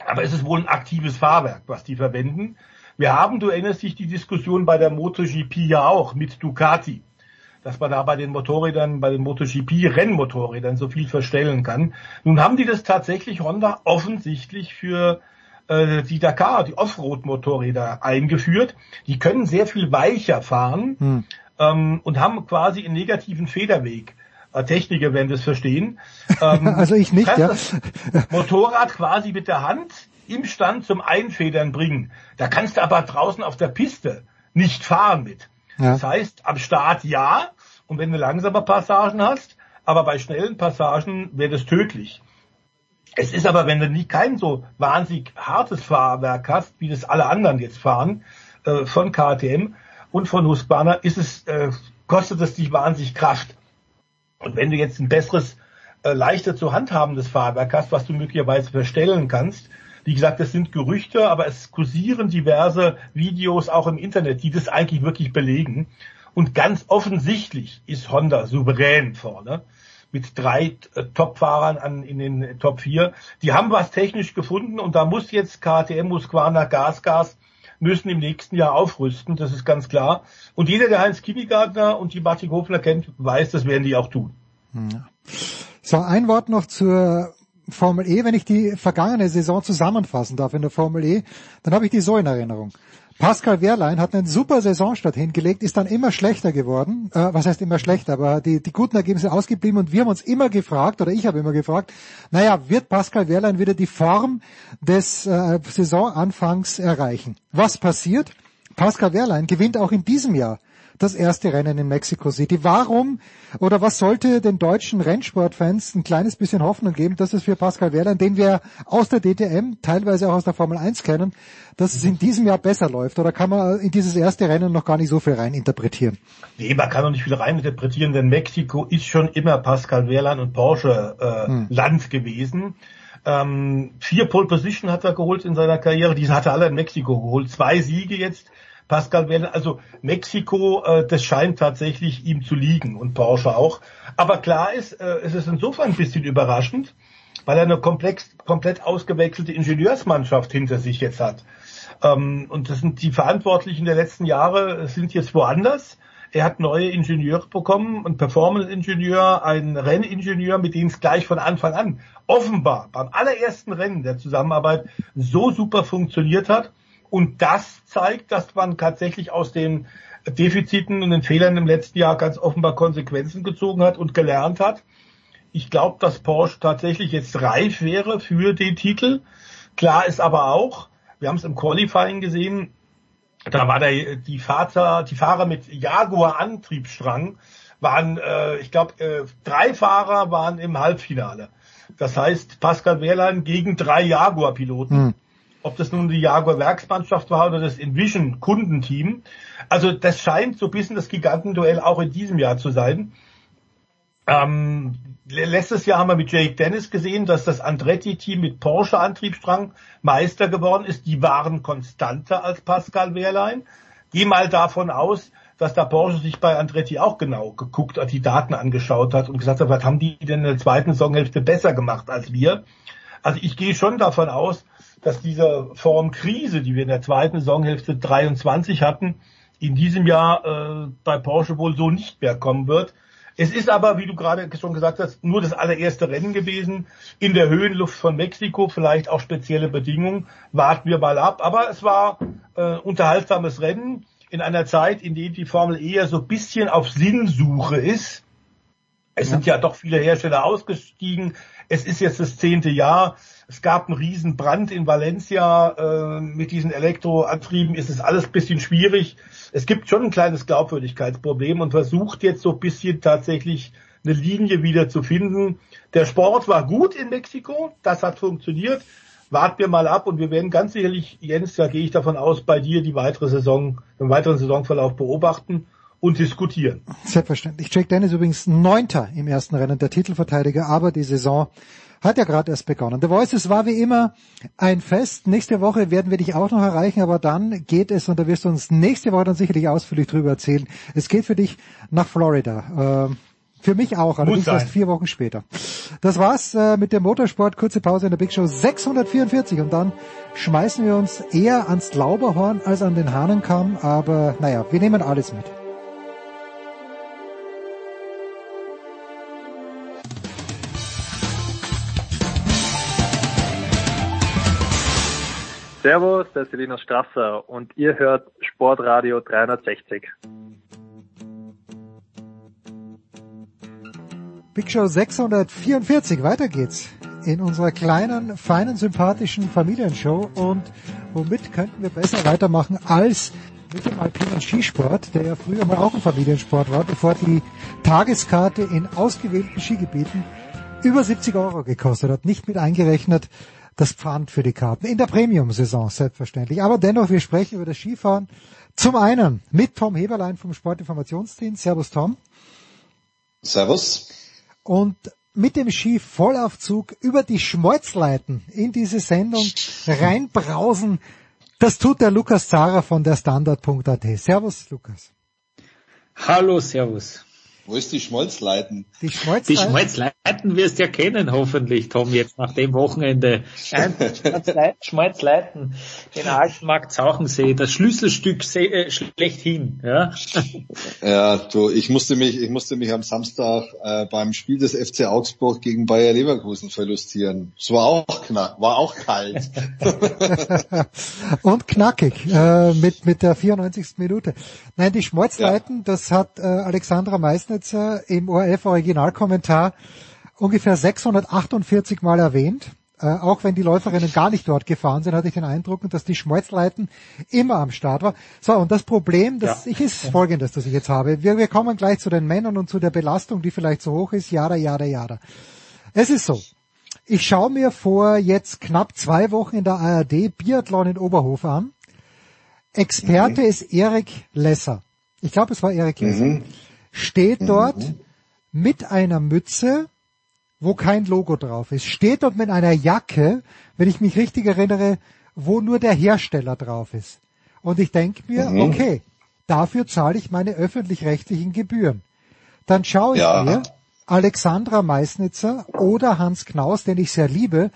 aber es ist wohl ein aktives Fahrwerk, was die verwenden. Wir haben, du erinnerst dich, die Diskussion bei der MotoGP ja auch mit Ducati, dass man da bei den Motorrädern, bei den MotoGP Rennmotorrädern so viel verstellen kann. Nun haben die das tatsächlich Honda offensichtlich für äh, die Dakar, die Offroad-Motorräder eingeführt. Die können sehr viel weicher fahren hm. ähm, und haben quasi einen negativen Federweg. Äh, Techniker werden das verstehen. Ähm, also ich nicht, ja. Motorrad quasi mit der Hand im Stand zum Einfedern bringen. Da kannst du aber draußen auf der Piste nicht fahren mit. Ja. Das heißt, am Start ja, und wenn du langsame Passagen hast, aber bei schnellen Passagen wäre das tödlich. Es ist aber, wenn du nie kein so wahnsinnig hartes Fahrwerk hast, wie das alle anderen jetzt fahren, äh, von KTM und von Husqvarna, ist es, äh, kostet es dich wahnsinnig Kraft. Und wenn du jetzt ein besseres, äh, leichter zu handhabendes Fahrwerk hast, was du möglicherweise verstellen kannst, wie gesagt, das sind Gerüchte, aber es kursieren diverse Videos auch im Internet, die das eigentlich wirklich belegen. Und ganz offensichtlich ist Honda souverän vorne mit drei äh, Top-Fahrern an, in den Top 4. Die haben was technisch gefunden und da muss jetzt KTM, Husqvarna, Gas, Gas müssen im nächsten Jahr aufrüsten, das ist ganz klar. Und jeder, der Heinz Kiwigartner und die Martin Hofler kennt, weiß, das werden die auch tun. Ja. So, ein Wort noch zur Formel E. Wenn ich die vergangene Saison zusammenfassen darf in der Formel E, dann habe ich die so in Erinnerung. Pascal Wehrlein hat einen super Saisonstart hingelegt, ist dann immer schlechter geworden. Äh, was heißt immer schlechter? Aber die, die guten Ergebnisse ausgeblieben und wir haben uns immer gefragt, oder ich habe immer gefragt, naja, wird Pascal Wehrlein wieder die Form des äh, Saisonanfangs erreichen? Was passiert? Pascal Wehrlein gewinnt auch in diesem Jahr das erste Rennen in Mexico City. Warum oder was sollte den deutschen Rennsportfans ein kleines bisschen Hoffnung geben, dass es für Pascal Wehrlein, den wir aus der DTM, teilweise auch aus der Formel 1 kennen, dass es in diesem Jahr besser läuft? Oder kann man in dieses erste Rennen noch gar nicht so viel rein interpretieren? Nee, man kann noch nicht viel rein interpretieren, denn Mexiko ist schon immer Pascal Wehrlein und Porsche äh, hm. Land gewesen. Ähm, vier Pole Position hat er geholt in seiner Karriere, diese hat er alle in Mexiko geholt. Zwei Siege jetzt Pascal Wehrlein, also Mexiko, äh, das scheint tatsächlich ihm zu liegen und Porsche auch. Aber klar ist, äh, es ist insofern ein bisschen überraschend, weil er eine komplex, komplett ausgewechselte Ingenieursmannschaft hinter sich jetzt hat. Ähm, und das sind die Verantwortlichen der letzten Jahre sind jetzt woanders. Er hat neue Ingenieure bekommen, einen Performance-Ingenieur, einen Renningenieur, mit dem es gleich von Anfang an offenbar beim allerersten Rennen der Zusammenarbeit so super funktioniert hat. Und das zeigt, dass man tatsächlich aus den Defiziten und den Fehlern im letzten Jahr ganz offenbar Konsequenzen gezogen hat und gelernt hat. Ich glaube, dass Porsche tatsächlich jetzt reif wäre für den Titel. Klar ist aber auch, wir haben es im Qualifying gesehen, da war der, die Fahrer, die Fahrer mit Jaguar Antriebsstrang waren, äh, ich glaube, äh, drei Fahrer waren im Halbfinale. Das heißt, Pascal Wehrlein gegen drei Jaguar-Piloten. Hm ob das nun die Jaguar Werksmannschaft war oder das Envision Kundenteam. Also das scheint so ein bisschen das Gigantenduell auch in diesem Jahr zu sein. Ähm, letztes Jahr haben wir mit Jake Dennis gesehen, dass das Andretti-Team mit Porsche Antriebsstrang Meister geworden ist. Die waren konstanter als Pascal Wehrlein. Geh mal davon aus, dass der Porsche sich bei Andretti auch genau geguckt hat, die Daten angeschaut hat und gesagt hat, was haben die denn in der zweiten Saisonhälfte besser gemacht als wir? Also ich gehe schon davon aus, dass diese Form Krise, die wir in der zweiten Saisonhälfte 23 hatten, in diesem Jahr äh, bei Porsche wohl so nicht mehr kommen wird. Es ist aber, wie du gerade schon gesagt hast, nur das allererste Rennen gewesen. In der Höhenluft von Mexiko, vielleicht auch spezielle Bedingungen. Warten wir mal ab. Aber es war äh, unterhaltsames Rennen in einer Zeit, in der die Formel eher so bisschen auf Sinnsuche ist. Es ja. sind ja doch viele Hersteller ausgestiegen. Es ist jetzt das zehnte Jahr. Es gab einen riesen Brand in Valencia. Äh, mit diesen Elektroantrieben ist es alles bisschen schwierig. Es gibt schon ein kleines Glaubwürdigkeitsproblem und versucht jetzt so bisschen tatsächlich eine Linie wieder zu finden. Der Sport war gut in Mexiko. Das hat funktioniert. Warten wir mal ab und wir werden ganz sicherlich, Jens, da gehe ich davon aus, bei dir die weitere Saison, den weiteren Saisonverlauf beobachten und diskutieren. Selbstverständlich. Jack Dennis übrigens Neunter im ersten Rennen der Titelverteidiger, aber die Saison hat ja gerade erst begonnen. The Voices war wie immer ein Fest. Nächste Woche werden wir dich auch noch erreichen, aber dann geht es, und da wirst du uns nächste Woche dann sicherlich ausführlich drüber erzählen, es geht für dich nach Florida. Äh, für mich auch, allerdings erst vier Wochen später. Das war's äh, mit dem Motorsport. Kurze Pause in der Big Show 644 und dann schmeißen wir uns eher ans Lauberhorn als an den Hahnenkamm. Aber naja, wir nehmen alles mit. Servus, der ist Linus Strasser und ihr hört Sportradio 360. Big Show 644, weiter geht's. in unserer kleinen, feinen, sympathischen Familienshow. Und womit könnten wir besser weitermachen als mit dem alpinen Skisport, der ja früher mal auch ein Familiensport war, bevor die Tageskarte in ausgewählten Skigebieten über 70 Euro gekostet hat, nicht mit eingerechnet das Pfand für die Karten. In der Premium-Saison selbstverständlich. Aber dennoch, wir sprechen über das Skifahren. Zum einen mit Tom Heberlein vom Sportinformationsdienst. Servus Tom. Servus. Und mit dem Ski Vollaufzug über die Schmolzleiten in diese Sendung reinbrausen. Das tut der Lukas Zara von der Standard.at. Servus, Lukas. Hallo, Servus. Wo ist die Schmolzleiten? Die Schmolzleiten? Die Schmolzleiten wirst du ja kennen, hoffentlich, Tom, jetzt nach dem Wochenende. Schmolzleiten, Schmolzleiten den alten Markt Zauchensee, das Schlüsselstück äh, schlechthin, ja. Ja, du, ich musste mich, ich musste mich am Samstag äh, beim Spiel des FC Augsburg gegen Bayer Leverkusen verlustieren. Es war auch knack, war auch kalt. Und knackig, äh, mit, mit der 94. Minute. Nein, die Schmolzleiten, ja. das hat äh, Alexandra Meissner Schweizer im ORF-Originalkommentar ungefähr 648 Mal erwähnt. Äh, auch wenn die Läuferinnen gar nicht dort gefahren sind, hatte ich den Eindruck, dass die Schmolzleiten immer am Start war. So, und das Problem, das ja. ich ist folgendes, das ich jetzt habe. Wir, wir kommen gleich zu den Männern und zu der Belastung, die vielleicht so hoch ist. Jada, jada, jada. Es ist so. Ich schaue mir vor jetzt knapp zwei Wochen in der ARD Biathlon in Oberhof an. Experte mhm. ist Erik Lesser. Ich glaube, es war Erik Lesser. Mhm steht mhm. dort mhm. mit einer Mütze, wo kein Logo drauf ist, steht dort mit einer Jacke, wenn ich mich richtig erinnere, wo nur der Hersteller drauf ist. Und ich denke mir, mhm. okay, dafür zahle ich meine öffentlich-rechtlichen Gebühren. Dann schaue ich ja. mir Alexandra Meisnitzer oder Hans Knaus, den ich sehr liebe,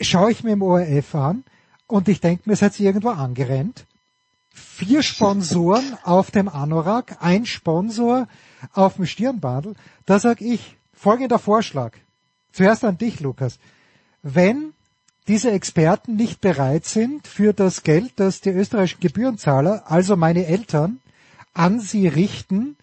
schaue ich mir im ORF an und ich denke mir, es hat sich irgendwo angerennt vier Sponsoren auf dem Anorak, ein Sponsor auf dem Stirnbandel. Da sag ich, folgender Vorschlag. Zuerst an dich, Lukas. Wenn diese Experten nicht bereit sind, für das Geld, das die österreichischen Gebührenzahler, also meine Eltern, an sie richten,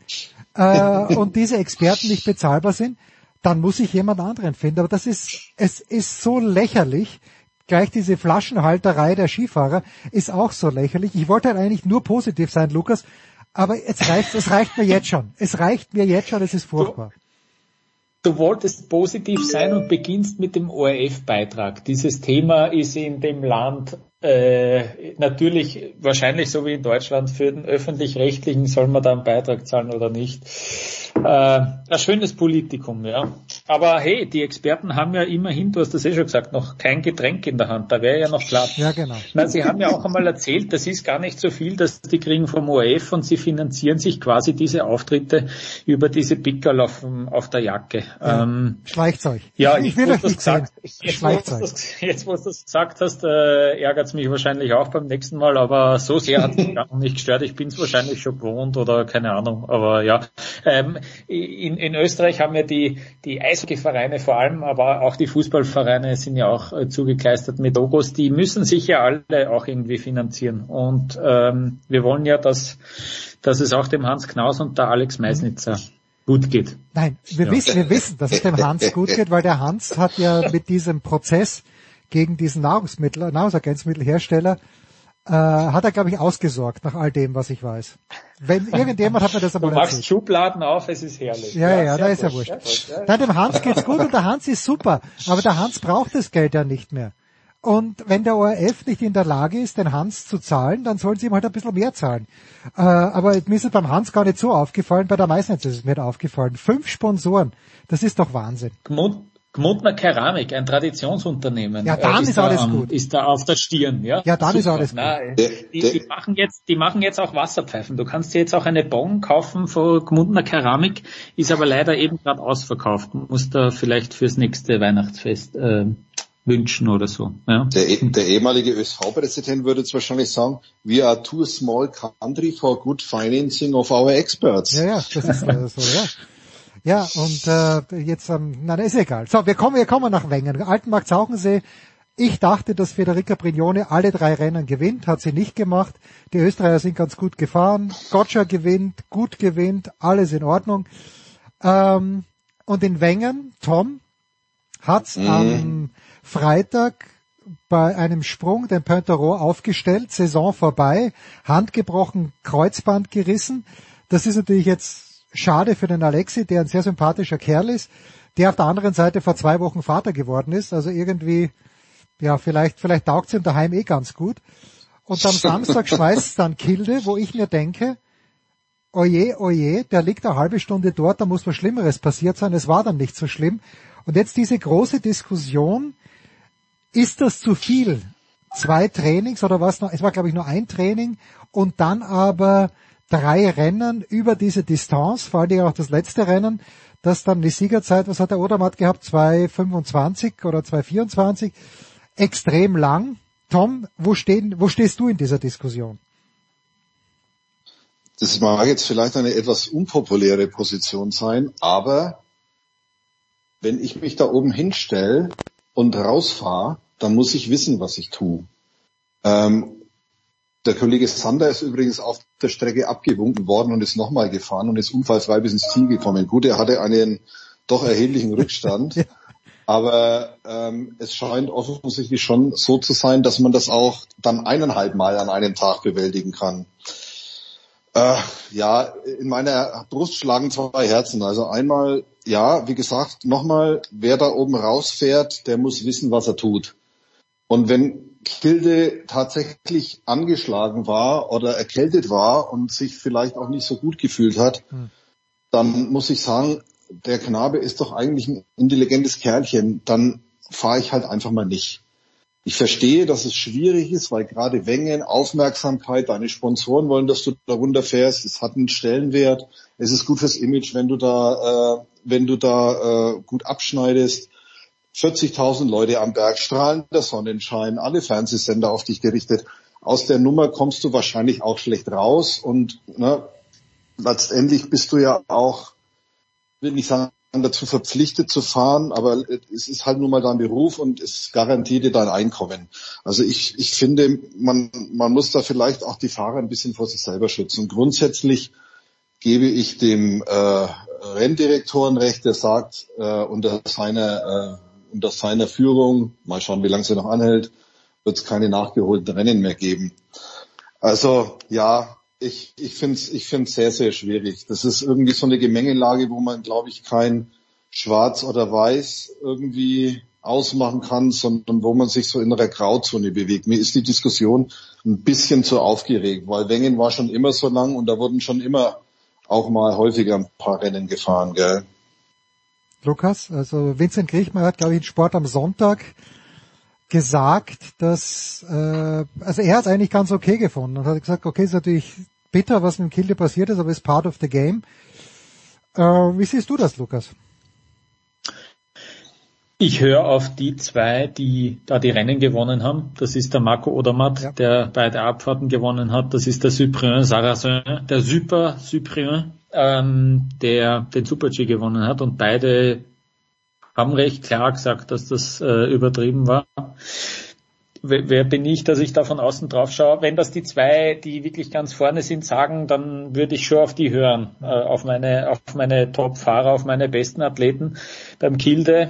äh, und diese Experten nicht bezahlbar sind, dann muss ich jemand anderen finden. Aber das ist, es ist so lächerlich, gleich diese Flaschenhalterei der Skifahrer ist auch so lächerlich. Ich wollte halt eigentlich nur positiv sein, Lukas, aber jetzt reicht, es reicht mir jetzt schon. Es reicht mir jetzt schon, es ist furchtbar. Du, du wolltest positiv sein und beginnst mit dem ORF-Beitrag. Dieses Thema ist in dem Land äh, natürlich wahrscheinlich so wie in Deutschland für den öffentlich-rechtlichen soll man da einen Beitrag zahlen oder nicht. Äh, ein schönes Politikum, ja. Aber hey, die Experten haben ja immerhin, du hast das eh schon gesagt, noch kein Getränk in der Hand. Da wäre ja noch Platz. Ja, genau. Na, sie haben ja auch einmal erzählt, das ist gar nicht so viel, dass die kriegen vom ORF und sie finanzieren sich quasi diese Auftritte über diese Pickerl auf, auf der Jacke. Ja. Ähm, euch. Ja, ich, ich will euch nicht gesagt, jetzt, wo du das gesagt hast, äh, ärgert's mich wahrscheinlich auch beim nächsten Mal, aber so sehr hat mich nicht gestört. Ich bin es wahrscheinlich schon gewohnt oder keine Ahnung, aber ja. Ähm, in, in Österreich haben ja die, die Eishockeyvereine vor allem, aber auch die Fußballvereine sind ja auch äh, zugekleistert mit Logos. Die müssen sich ja alle auch irgendwie finanzieren. Und ähm, wir wollen ja, dass, dass es auch dem Hans Knaus und der Alex Meisnitzer gut geht. Nein, wir ja. wissen, wir wissen, dass es dem Hans gut geht, weil der Hans hat ja mit diesem Prozess gegen diesen Nahrungsmittel, Nahrungsergänzungsmittelhersteller äh, hat er, glaube ich, ausgesorgt, nach all dem, was ich weiß. Wenn irgendjemand hat mir das einmal erzählt. Du machst Schubladen auf, es ist herrlich. Ja, ja, ja da ist ja wurscht. Ja, Nein, dem Hans geht's gut und der Hans ist super, aber der Hans braucht das Geld ja nicht mehr. Und wenn der ORF nicht in der Lage ist, den Hans zu zahlen, dann sollen sie ihm halt ein bisschen mehr zahlen. Äh, aber mir ist es beim Hans gar nicht so aufgefallen, bei der Meistens ist es mir aufgefallen. Fünf Sponsoren, das ist doch Wahnsinn. Gmundner Keramik, ein Traditionsunternehmen. Ja, dann ist, ist alles da, gut. Ist da auf der Stirn, ja? Ja, dann Super. ist alles gut. Na, die, die, machen jetzt, die machen jetzt auch Wasserpfeifen. Du kannst dir jetzt auch eine Bon kaufen von Gmundner Keramik, ist aber leider eben gerade ausverkauft. Muss da vielleicht fürs nächste Weihnachtsfest äh, wünschen oder so. Ja. Der, e, der ehemalige ÖSV-Präsident würde jetzt wahrscheinlich sagen, we are too small country for good financing of our experts. Ja, ja, das ist äh, so, ja. Ja, und äh, jetzt, ähm, nein, ist egal. So, wir kommen, wir kommen nach Wengen. Altenmarkt Zauchensee. Ich dachte, dass Federica Brignone alle drei Rennen gewinnt, hat sie nicht gemacht. Die Österreicher sind ganz gut gefahren. Gotcha gewinnt, gut gewinnt, alles in Ordnung. Ähm, und in Wengen, Tom, hat's mhm. am Freitag bei einem Sprung den Pointerot aufgestellt, Saison vorbei, Hand gebrochen, Kreuzband gerissen. Das ist natürlich jetzt schade für den Alexi, der ein sehr sympathischer Kerl ist, der auf der anderen Seite vor zwei Wochen Vater geworden ist. Also irgendwie, ja, vielleicht, vielleicht taugt es ihm daheim eh ganz gut. Und am Samstag schmeißt dann Kilde, wo ich mir denke, oje, oje, der liegt eine halbe Stunde dort, da muss was Schlimmeres passiert sein. Es war dann nicht so schlimm. Und jetzt diese große Diskussion, ist das zu viel? Zwei Trainings oder was noch? Es war glaube ich nur ein Training und dann aber drei Rennen über diese Distanz, vor allem auch das letzte Rennen, das dann die Siegerzeit, was hat der Odermatt gehabt? 2,25 oder 2,24? Extrem lang. Tom, wo, stehen, wo stehst du in dieser Diskussion? Das mag jetzt vielleicht eine etwas unpopuläre Position sein, aber wenn ich mich da oben hinstelle und rausfahre, dann muss ich wissen, was ich tue. Ähm, der Kollege Sander ist übrigens auf der Strecke abgewunken worden und ist nochmal gefahren und ist unfallfrei bis ins Ziel gekommen. Gut, er hatte einen doch erheblichen Rückstand, aber ähm, es scheint offensichtlich schon so zu sein, dass man das auch dann eineinhalb Mal an einem Tag bewältigen kann. Äh, ja, in meiner Brust schlagen zwei Herzen. Also einmal ja, wie gesagt, nochmal, wer da oben rausfährt, der muss wissen, was er tut. Und wenn Kilde tatsächlich angeschlagen war oder erkältet war und sich vielleicht auch nicht so gut gefühlt hat, hm. dann muss ich sagen, der Knabe ist doch eigentlich ein intelligentes Kerlchen, dann fahre ich halt einfach mal nicht. Ich verstehe, dass es schwierig ist, weil gerade Wengen, Aufmerksamkeit, deine Sponsoren wollen, dass du da runterfährst. Es hat einen Stellenwert. Es ist gut fürs Image, wenn du da, äh, wenn du da äh, gut abschneidest. 40.000 Leute am Berg, strahlender Sonnenschein, alle Fernsehsender auf dich gerichtet. Aus der Nummer kommst du wahrscheinlich auch schlecht raus und ne, letztendlich bist du ja auch, will nicht sagen, dazu verpflichtet zu fahren, aber es ist halt nun mal dein Beruf und es garantiert dir dein Einkommen. Also ich, ich finde, man, man muss da vielleicht auch die Fahrer ein bisschen vor sich selber schützen. Grundsätzlich gebe ich dem äh, Renndirektoren recht, der sagt, äh, unter seiner äh, unter seiner Führung, mal schauen, wie lange sie noch anhält, wird es keine nachgeholten Rennen mehr geben. Also ja, ich, ich finde es ich find's sehr, sehr schwierig. Das ist irgendwie so eine Gemengelage, wo man, glaube ich, kein Schwarz oder Weiß irgendwie ausmachen kann, sondern wo man sich so in einer Grauzone bewegt. Mir ist die Diskussion ein bisschen zu aufgeregt, weil Wengen war schon immer so lang und da wurden schon immer auch mal häufiger ein paar Rennen gefahren, gell? Lukas, also Vincent Griechmann hat, glaube ich, in Sport am Sonntag gesagt, dass äh, also er hat es eigentlich ganz okay gefunden und hat gesagt, okay, ist natürlich bitter, was mit dem Kilde passiert ist, aber ist part of the game. Äh, wie siehst du das, Lukas? Ich höre auf die zwei, die da die Rennen gewonnen haben. Das ist der Marco Odermatt, ja. der beide Abfahrten gewonnen hat. Das ist der Cyprien Sarrazin, der Super Cyprien, ähm, der den Super-G gewonnen hat. Und beide haben recht klar gesagt, dass das äh, übertrieben war. Wer bin ich, dass ich da von außen drauf schaue? Wenn das die zwei, die wirklich ganz vorne sind, sagen, dann würde ich schon auf die hören, äh, auf meine, auf meine Top-Fahrer, auf meine besten Athleten. Beim Kilde,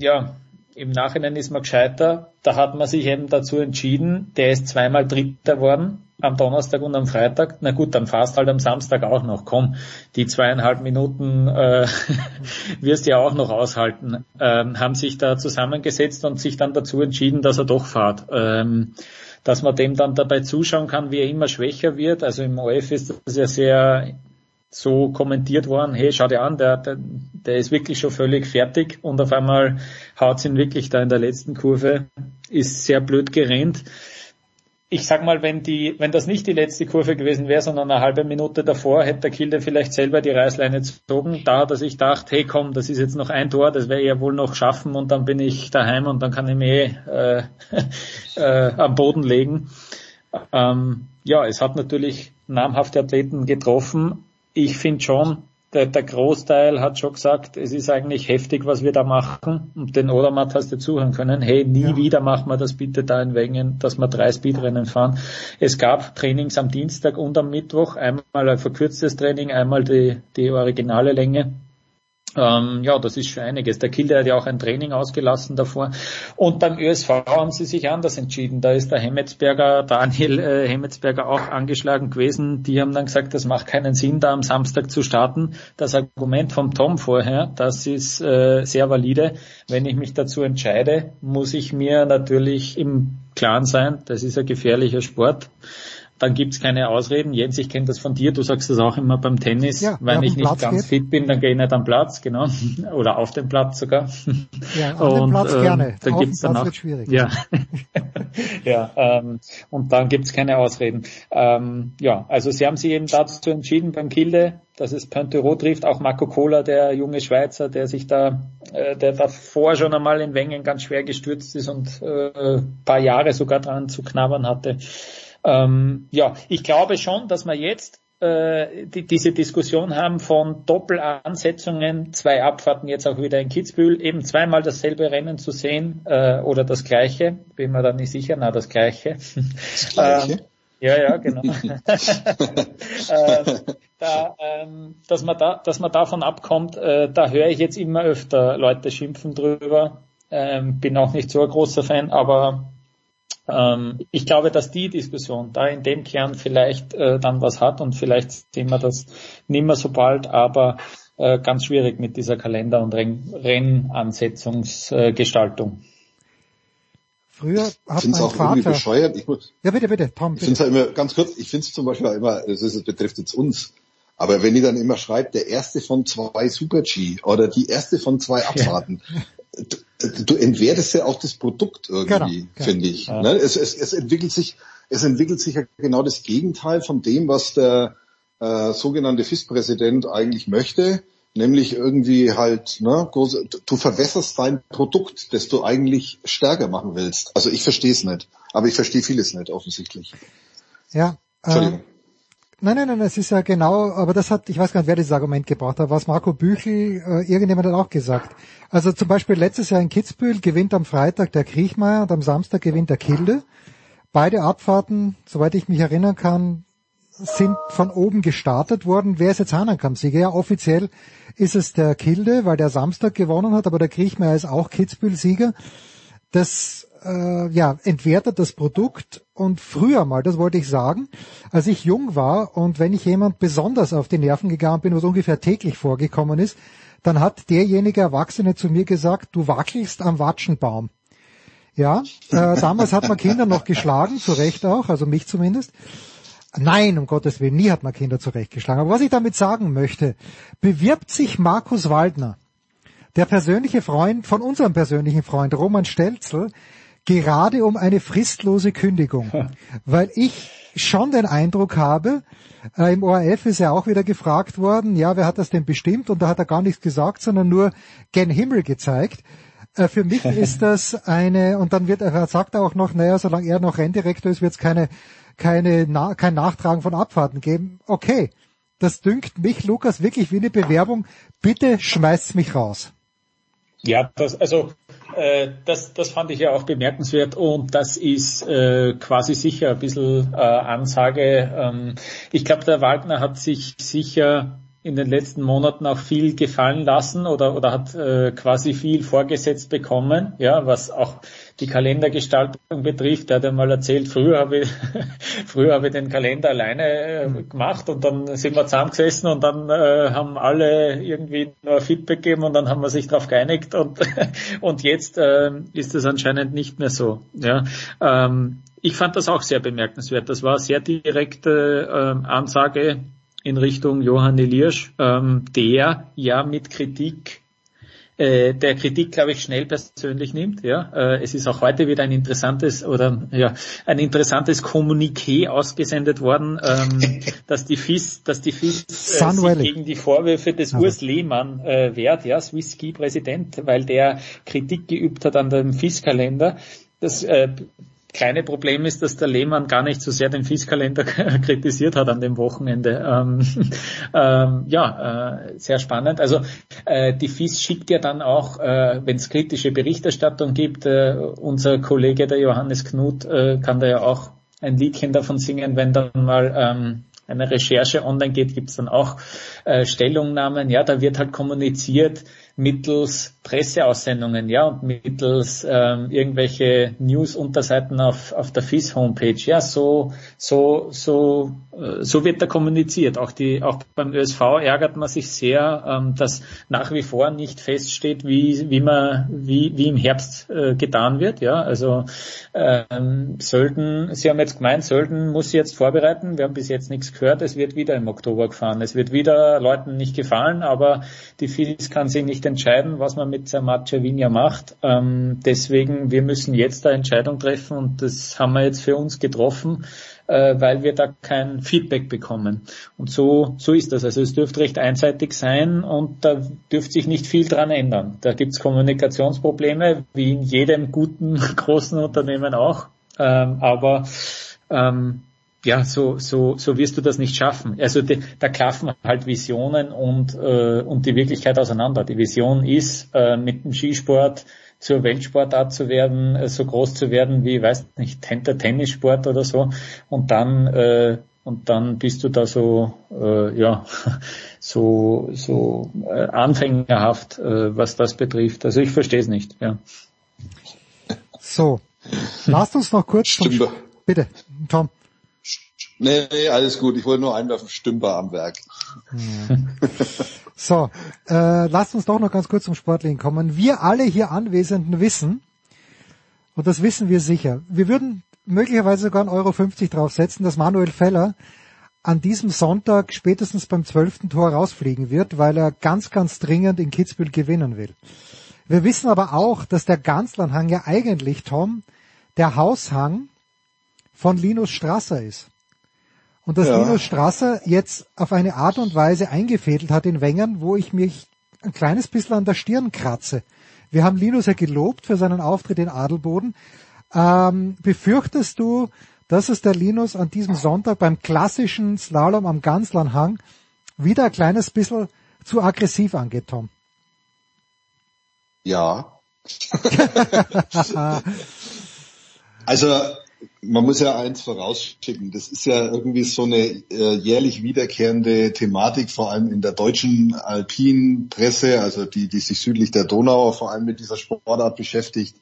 ja, im Nachhinein ist man gescheiter. Da hat man sich eben dazu entschieden, der ist zweimal Dritter worden am Donnerstag und am Freitag. Na gut, dann fast halt am Samstag auch noch. Komm, die zweieinhalb Minuten äh, wirst du ja auch noch aushalten. Ähm, haben sich da zusammengesetzt und sich dann dazu entschieden, dass er doch fahrt. Ähm, dass man dem dann dabei zuschauen kann, wie er immer schwächer wird. Also im OF ist das ja sehr so kommentiert worden, hey, schau dir an, der, der, der ist wirklich schon völlig fertig und auf einmal haut ihn wirklich da in der letzten Kurve, ist sehr blöd gerannt ich sag mal, wenn die, wenn das nicht die letzte Kurve gewesen wäre, sondern eine halbe Minute davor, hätte der Kilde vielleicht selber die Reißleine gezogen. Da hat er sich gedacht, hey komm, das ist jetzt noch ein Tor, das ich ja wohl noch schaffen und dann bin ich daheim und dann kann ich mich äh, äh, am Boden legen. Ähm, ja, es hat natürlich namhafte Athleten getroffen. Ich finde schon, der, der Großteil hat schon gesagt, es ist eigentlich heftig, was wir da machen. Und den Odermatt hast du zuhören können, hey, nie ja. wieder machen wir das bitte da in Wengen, dass wir drei Speedrennen fahren. Es gab Trainings am Dienstag und am Mittwoch, einmal ein verkürztes Training, einmal die, die originale Länge. Ähm, ja, das ist schon einiges. Der Kilde hat ja auch ein Training ausgelassen davor. Und beim ÖSV haben sie sich anders entschieden. Da ist der Hemmetsberger, Daniel äh, Hemmetsberger auch angeschlagen gewesen. Die haben dann gesagt, das macht keinen Sinn, da am Samstag zu starten. Das Argument vom Tom vorher, das ist äh, sehr valide. Wenn ich mich dazu entscheide, muss ich mir natürlich im Klaren sein, das ist ein gefährlicher Sport dann gibt's keine Ausreden. Jens, ich kenne das von dir, du sagst das auch immer beim Tennis. Ja, Wenn ich nicht Platz ganz geht. fit bin, dann gehe ich nicht am Platz, genau. Oder auf dem Platz sogar. Ja, auf dem Platz ähm, gerne. Dann auf gibt's danach, schwierig. Ja, ja ähm, und dann gibt's keine Ausreden. Ähm, ja, also sie haben sich eben dazu entschieden beim Kilde, dass es Pontero trifft, auch Marco Cola, der junge Schweizer, der sich da, äh, der davor schon einmal in Wengen ganz schwer gestürzt ist und äh, paar Jahre sogar dran zu knabbern hatte. Ähm, ja, ich glaube schon, dass wir jetzt äh, die, diese Diskussion haben von Doppelansetzungen, zwei Abfahrten jetzt auch wieder in Kitzbühel, eben zweimal dasselbe Rennen zu sehen äh, oder das gleiche, bin mir da nicht sicher, na das gleiche. Das gleiche? Ähm, ja, ja, genau. äh, da, ähm, dass, man da, dass man davon abkommt, äh, da höre ich jetzt immer öfter Leute schimpfen drüber. Ähm, bin auch nicht so ein großer Fan, aber ähm, ich glaube, dass die Diskussion da in dem Kern vielleicht äh, dann was hat und vielleicht sehen wir das nicht mehr so bald, aber äh, ganz schwierig mit dieser Kalender- und Renn Rennansetzungsgestaltung. Früher hat ich mein auch Vater... irgendwie bescheuert. Ich muss, ja, bitte, bitte, Tom. Bitte. Ich finde es halt immer, ganz kurz, ich finde es zum Beispiel immer, das betrifft jetzt uns, aber wenn ich dann immer schreibt, der erste von zwei Super G oder die erste von zwei Abfahrten, ja du, du entwertest ja auch das Produkt irgendwie, genau, genau. finde ich. Ja. Ne? Es, es, es entwickelt sich, es entwickelt sich ja genau das Gegenteil von dem, was der äh, sogenannte FIS-Präsident eigentlich möchte, nämlich irgendwie halt, ne, du verwässerst dein Produkt, das du eigentlich stärker machen willst. Also ich verstehe es nicht, aber ich verstehe vieles nicht offensichtlich. Ja. Entschuldigung. Äh, Nein, nein, nein, es ist ja genau, aber das hat, ich weiß gar nicht, wer dieses Argument gebracht hat, was Marco Büchel, äh, irgendjemand hat auch gesagt. Also zum Beispiel letztes Jahr in Kitzbühel gewinnt am Freitag der Kriechmeier und am Samstag gewinnt der Kilde. Beide Abfahrten, soweit ich mich erinnern kann, sind von oben gestartet worden. Wer ist jetzt Hahnenkamm-Sieger? Ja, offiziell ist es der Kilde, weil der Samstag gewonnen hat, aber der Kriechmeier ist auch Kitzbühel-Sieger. Das äh, ja, entwertet das Produkt und früher mal, das wollte ich sagen, als ich jung war und wenn ich jemand besonders auf die Nerven gegangen bin, was ungefähr täglich vorgekommen ist, dann hat derjenige Erwachsene zu mir gesagt, du wackelst am Watschenbaum. Ja, äh, damals hat man Kinder noch geschlagen, zu Recht auch, also mich zumindest. Nein, um Gottes Willen, nie hat man Kinder zurechtgeschlagen. Aber was ich damit sagen möchte, bewirbt sich Markus Waldner, der persönliche Freund von unserem persönlichen Freund Roman Stelzel, gerade um eine fristlose Kündigung, weil ich schon den Eindruck habe, äh, im ORF ist ja auch wieder gefragt worden, ja, wer hat das denn bestimmt? Und da hat er gar nichts gesagt, sondern nur gen Himmel gezeigt. Äh, für mich ist das eine, und dann wird er sagt er auch noch, naja, solange er noch Renndirektor ist, wird es keine, keine, na, kein Nachtragen von Abfahrten geben. Okay, das dünkt mich, Lukas, wirklich wie eine Bewerbung. Bitte schmeißt mich raus. Ja, das, also äh, das, das fand ich ja auch bemerkenswert und das ist äh, quasi sicher ein bisschen äh, Ansage. Ähm, ich glaube, der Wagner hat sich sicher in den letzten Monaten auch viel gefallen lassen oder, oder hat äh, quasi viel vorgesetzt bekommen, ja, was auch die Kalendergestaltung betrifft. Er hat einmal erzählt, früher habe ich, früher habe ich den Kalender alleine äh, gemacht und dann sind wir zusammengesessen und dann äh, haben alle irgendwie nur Feedback gegeben und dann haben wir sich darauf geeinigt und, und jetzt äh, ist es anscheinend nicht mehr so. Ja. Ähm, ich fand das auch sehr bemerkenswert. Das war eine sehr direkte äh, Ansage in Richtung Johann Eliersch, ähm, der ja mit Kritik äh, der Kritik, glaube ich, schnell persönlich nimmt. Ja, äh, es ist auch heute wieder ein interessantes oder ja ein interessantes Kommuniqué ausgesendet worden, ähm, dass die FIS, dass die FIS äh, sich gegen die Vorwürfe des also. Urs Lehmann äh, wehrt, ja, Swiss Ski Präsident, weil der Kritik geübt hat an dem FIS-Kalender. Das äh, kleine Problem ist, dass der Lehmann gar nicht so sehr den Fieskalender kritisiert hat an dem Wochenende. Ähm, ähm, ja, äh, sehr spannend. Also äh, die FIS schickt ja dann auch, äh, wenn es kritische Berichterstattung gibt, äh, unser Kollege der Johannes Knut äh, kann da ja auch ein Liedchen davon singen, wenn dann mal ähm, eine Recherche online geht, gibt es dann auch äh, Stellungnahmen. Ja, da wird halt kommuniziert mittels Presseaussendungen, ja, und mittels ähm, irgendwelche News-Unterseiten auf, auf der FIS-Homepage. Ja, so, so, so, äh, so wird da kommuniziert. Auch die, auch beim ÖSV ärgert man sich sehr, ähm, dass nach wie vor nicht feststeht, wie, wie man, wie, wie im Herbst äh, getan wird. Ja, also ähm, Sölden, Sie haben jetzt gemeint, Sölden muss jetzt vorbereiten. Wir haben bis jetzt nichts gehört. Es wird wieder im Oktober gefahren. Es wird wieder Leuten nicht gefallen, aber die FIS kann sich nicht entscheiden, was man mit Zermatt Cervinia macht. Ähm, deswegen, wir müssen jetzt eine Entscheidung treffen und das haben wir jetzt für uns getroffen, äh, weil wir da kein Feedback bekommen. Und so, so ist das. Also es dürfte recht einseitig sein und da dürfte sich nicht viel dran ändern. Da gibt es Kommunikationsprobleme, wie in jedem guten großen Unternehmen auch. Ähm, aber ähm, ja, so, so, so wirst du das nicht schaffen. Also die, da klaffen halt Visionen und, äh, und die Wirklichkeit auseinander. Die Vision ist, äh, mit dem Skisport zur Weltsportart zu werden, äh, so groß zu werden wie, weiß nicht, der Tennissport oder so. Und dann, äh, und dann bist du da so, äh, ja, so, so äh, anfängerhaft, äh, was das betrifft. Also ich verstehe es nicht, ja. So, lasst uns noch kurz zum, bitte, Tom. Nee, nee, alles gut. Ich wollte nur einwerfen, Stümper am Werk. So, äh, lasst uns doch noch ganz kurz zum Sportlichen kommen. Wir alle hier Anwesenden wissen, und das wissen wir sicher, wir würden möglicherweise sogar 1,50 Euro 50 draufsetzen, dass Manuel Feller an diesem Sonntag spätestens beim zwölften Tor rausfliegen wird, weil er ganz, ganz dringend in Kitzbühel gewinnen will. Wir wissen aber auch, dass der Ganzlernhang ja eigentlich, Tom, der Haushang von Linus Strasser ist. Und dass Ja. Linus Strasser jetzt auf eine Art und Weise eingefädelt hat in Wengern, wo ich mich ein kleines bisschen an der Stirn kratze. Wir haben Linus ja gelobt für seinen Auftritt in Adelboden. Ähm, befürchtest du, dass es der Linus an diesem Sonntag beim klassischen Slalom am Ganzlernhang wieder ein kleines bisschen zu aggressiv angeht, Tom? Ja. Also man muss ja eins vorausschicken, das ist ja irgendwie so eine äh, jährlich wiederkehrende Thematik, vor allem in der deutschen alpinen Presse, also die, die sich südlich der Donau vor allem mit dieser Sportart beschäftigt,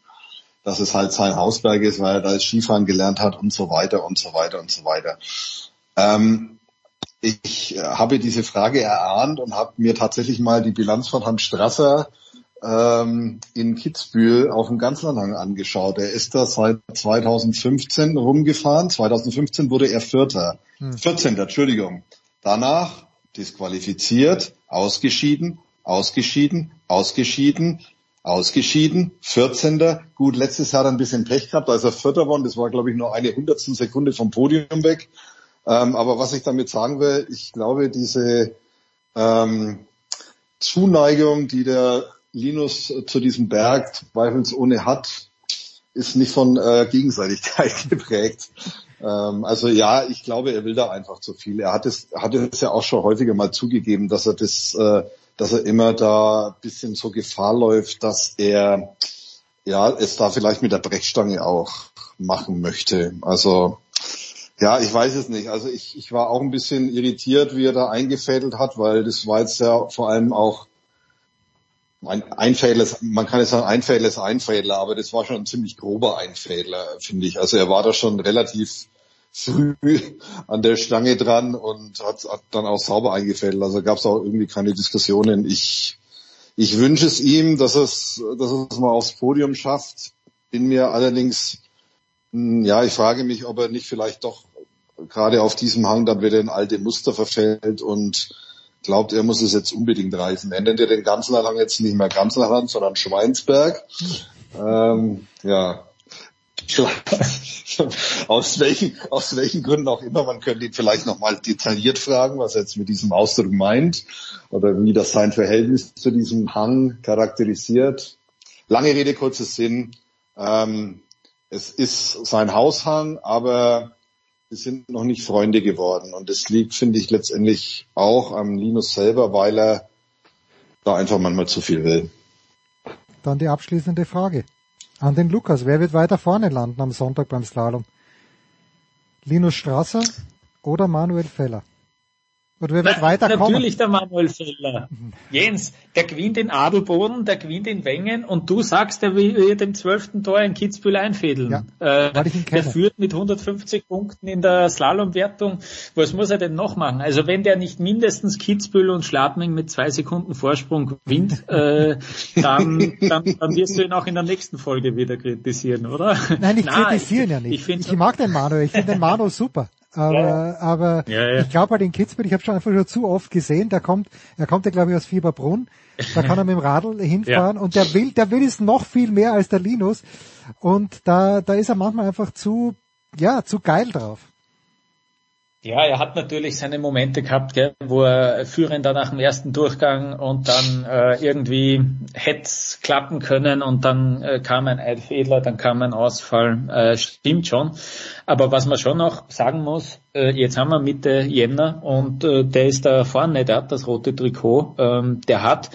dass es halt sein Hausberg ist, weil er da Skifahren gelernt hat und so weiter und so weiter und so weiter. Ähm, ich äh, habe diese Frage erahnt und habe mir tatsächlich mal die Bilanz von Hans Strasser ähm, in Kitzbühel auf dem Ganzlandhang angeschaut. Er ist da seit 2015 rumgefahren. 2015 wurde er Vierter. Hm. 14. Entschuldigung. Danach disqualifiziert, ausgeschieden, ausgeschieden, ausgeschieden, ausgeschieden, 14. Gut, letztes Jahr dann ein bisschen Pech gehabt, als er Vierter geworden. Das war, glaube ich, nur eine Hundertstel Sekunde vom Podium weg. Ähm, aber was ich damit sagen will, ich glaube, diese ähm, Zuneigung, die der Linus zu diesem Berg zweifelsohne hat, ist nicht von äh, Gegenseitigkeit geprägt. Ähm, also ja, ich glaube, er will da einfach zu viel. Er hat es, hat es ja auch schon häufiger mal zugegeben, dass er das, äh, dass er immer da ein bisschen so Gefahr läuft, dass er ja es da vielleicht mit der Brechstange auch machen möchte. Also ja, ich weiß es nicht. Also ich, ich war auch ein bisschen irritiert, wie er da eingefädelt hat, weil das war jetzt ja vor allem auch ein Einfädler, man kann jetzt sagen, Einfädler ist Einfädler, aber das war schon ein ziemlich grober Einfädler, finde ich. Also er war da schon relativ früh an der Stange dran und hat, hat dann auch sauber eingefädelt. Also gab es auch irgendwie keine Diskussionen. Ich, ich wünsche es ihm, dass es, dass es mal aufs Podium schafft. Bin mir allerdings, hm, ja, ich frage mich, ob er nicht vielleicht doch gerade auf diesem Hang dann wieder in alte Muster verfällt und glaubt, er muss es jetzt unbedingt reißen. Er nennt ja den Ganzlerhang jetzt nicht mehr Ganzlerhang, sondern Schweinsberg. Ähm, ja. aus welchen, aus welchen Gründen auch immer, man könnte ihn vielleicht nochmal detailliert fragen, was er jetzt mit diesem Ausdruck meint oder wie das sein Verhältnis zu diesem Hang charakterisiert. Lange Rede, kurzer Sinn. Ähm, es ist sein Haushang, aber wir sind noch nicht Freunde geworden. Und das liegt, finde ich, letztendlich auch am Linus selber, weil er da einfach manchmal zu viel will. Dann die abschließende Frage an den Lukas. Wer wird weiter vorne landen am Sonntag beim Slalom? Linus Strasser oder Manuel Feller? Und wer wird weiterkommen? Natürlich der Manuel Feller. Jens, der gewinnt in Adelboden, der gewinnt in Wengen und du sagst, der wird im zwölften Tor in Kitzbühel einfädeln. Ja, äh, der führt mit 150 Punkten in der Slalomwertung. Was muss er denn noch machen? Also wenn der nicht mindestens Kitzbühel und Schladming mit zwei Sekunden Vorsprung gewinnt, äh, dann, dann, dann wirst du ihn auch in der nächsten Folge wieder kritisieren, oder? Nein, ich kritisiere ihn ja nicht. Ich, ich mag den Manuel, ich finde den Manuel super. Aber, ja. aber ja, ja. ich glaube bei den Kitzbühel, ich habe schon einfach schon zu oft gesehen, der kommt, er kommt ja glaube ich aus Fieberbrunn, da kann er mit dem Radl hinfahren und der will, der will es noch viel mehr als der Linus und da, da ist er manchmal einfach zu, ja, zu geil drauf. Ja, er hat natürlich seine Momente gehabt, gell, wo er führender nach dem ersten Durchgang und dann äh, irgendwie hätte klappen können und dann äh, kam ein Eidfehler, dann kam ein Ausfall. Äh, stimmt schon. Aber was man schon noch sagen muss, äh, jetzt haben wir Mitte Jänner und äh, der ist da vorne, der hat das rote Trikot, ähm, der hat,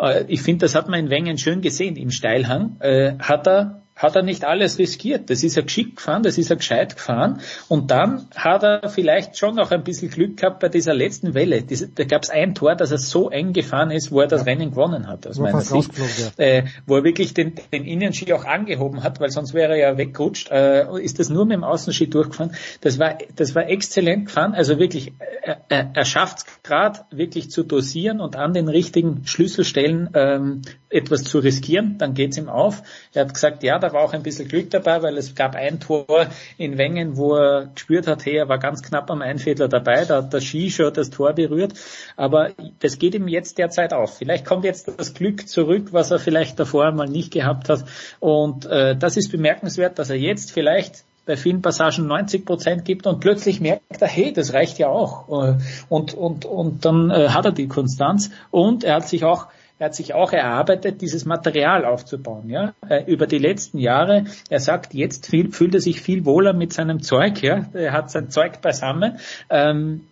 äh, ich finde, das hat man in Wengen schön gesehen, im Steilhang, hat er hat er nicht alles riskiert. Das ist er geschickt gefahren, das ist er gescheit gefahren. Und dann hat er vielleicht schon noch ein bisschen Glück gehabt bei dieser letzten Welle. Diese, da gab es ein Tor, dass er so eng gefahren ist, wo er das ja. Rennen gewonnen hat, aus wo meiner Sicht. Ja. Äh, wo er wirklich den, den Innenski auch angehoben hat, weil sonst wäre er ja weggerutscht. Äh, ist das nur mit dem Außenski durchgefahren. Das war, das war exzellent gefahren. Also wirklich, äh, er, er schafft es gerade wirklich zu dosieren und an den richtigen Schlüsselstellen ähm, etwas zu riskieren. Dann geht's ihm auf. Er hat gesagt, ja, da war auch ein bisschen Glück dabei, weil es gab ein Tor in Wengen, wo er gespürt hat, hey, er war ganz knapp am Einfädler dabei, da hat der Ski das Tor berührt, aber das geht ihm jetzt derzeit auf. Vielleicht kommt jetzt das Glück zurück, was er vielleicht davor mal nicht gehabt hat und äh, das ist bemerkenswert, dass er jetzt vielleicht bei vielen Passagen 90 Prozent gibt und plötzlich merkt er, hey, das reicht ja auch. Und, und, und dann äh, hat er die Konstanz und er hat sich auch er hat sich auch erarbeitet, dieses Material aufzubauen, ja, äh, über die letzten Jahre. Er sagt, jetzt fühlt er sich viel wohler mit seinem Zeug, ja, er hat sein Zeug beisammen. Ähm,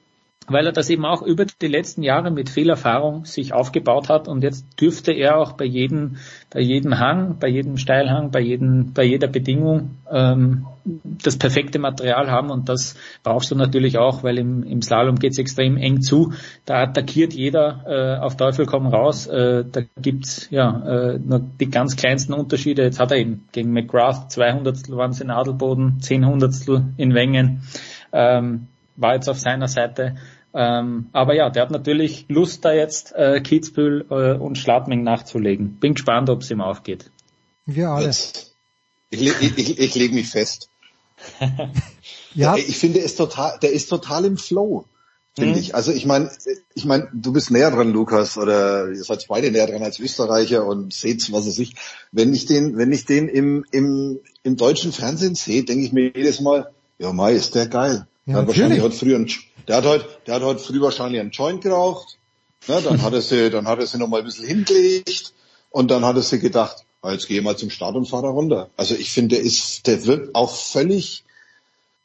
weil er das eben auch über die letzten Jahre mit viel Erfahrung sich aufgebaut hat und jetzt dürfte er auch bei jedem, bei jedem Hang, bei jedem Steilhang, bei jedem, bei jeder Bedingung ähm, das perfekte Material haben und das brauchst du natürlich auch, weil im, im Slalom geht's extrem eng zu. Da attackiert jeder äh, auf Teufel komm raus. Äh, da gibt's ja äh, nur die ganz kleinsten Unterschiede. Jetzt hat er eben gegen McGrath 200 waren es in Adelboden, 10 Hundertstel in Wengen. Ähm, war jetzt auf seiner Seite. Ähm, aber ja, der hat natürlich Lust, da jetzt äh, Kitzbühel äh, und Schladming nachzulegen. Bin gespannt, ob es ihm aufgeht. Wir alle. Ich, ich, ich, ich lege mich fest. ja. Ich finde, ist total, der ist total im Flow, finde mhm. ich. Also ich meine, ich meine, du bist näher dran, Lukas, oder ihr seid beide näher dran als Österreicher und seht, was es ich. Wenn ich den, wenn ich den im, im, im deutschen Fernsehen sehe, denke ich mir jedes Mal, ja, Mai, ist der geil. Ja, der, hat wahrscheinlich heute früher einen, der hat heute, der hat heute früh wahrscheinlich einen Joint geraucht. Ne, dann hat er sie, dann hat er sie noch mal ein bisschen hingelegt und dann hat er sie gedacht, ah, jetzt gehe mal zum Start und fahre runter. Also ich finde, der ist, der wirkt auch völlig,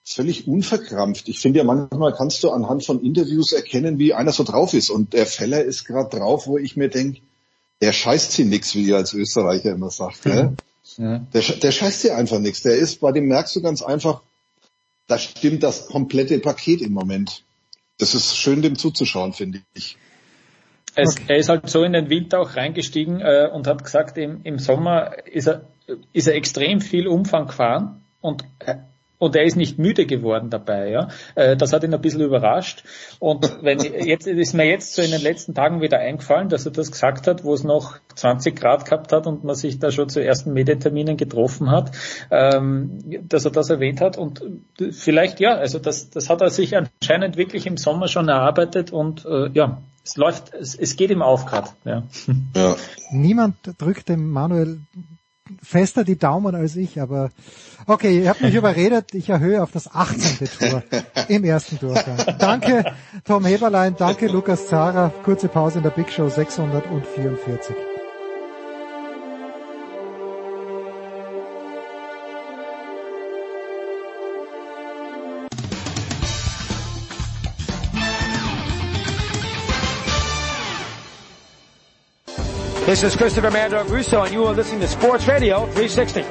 völlig unverkrampft. Ich finde ja manchmal kannst du anhand von Interviews erkennen, wie einer so drauf ist. Und der Feller ist gerade drauf, wo ich mir denke, der scheißt sie nix, wie ihr als Österreicher immer sagt. Ne? Ja. Der, der scheißt sie einfach nix. Der ist, bei dem merkst du ganz einfach, da stimmt das komplette Paket im Moment. Das ist schön, dem zuzuschauen, finde ich. Es, okay. Er ist halt so in den Winter auch reingestiegen äh, und hat gesagt, im, im Sommer ist er, ist er extrem viel Umfang gefahren und äh, und er ist nicht müde geworden dabei. Ja, äh, das hat ihn ein bisschen überrascht. Und wenn jetzt ist mir jetzt so in den letzten Tagen wieder eingefallen, dass er das gesagt hat, wo es noch 20 Grad gehabt hat und man sich da schon zu ersten Medienterminen getroffen hat, ähm, dass er das erwähnt hat. Und vielleicht ja, also das, das hat er sich anscheinend wirklich im Sommer schon erarbeitet und äh, ja, es läuft, es, es geht ihm auf gerade. Ja. ja. Niemand drückt dem Manuel fester die Daumen als ich, aber okay, ihr habt mich überredet, ich erhöhe auf das 18. Tor im ersten Durchgang. Danke Tom Heberlein, danke Lukas Zara, kurze Pause in der Big Show 644. This is Christopher Mando Russo, and you are listening to Sports Radio 360.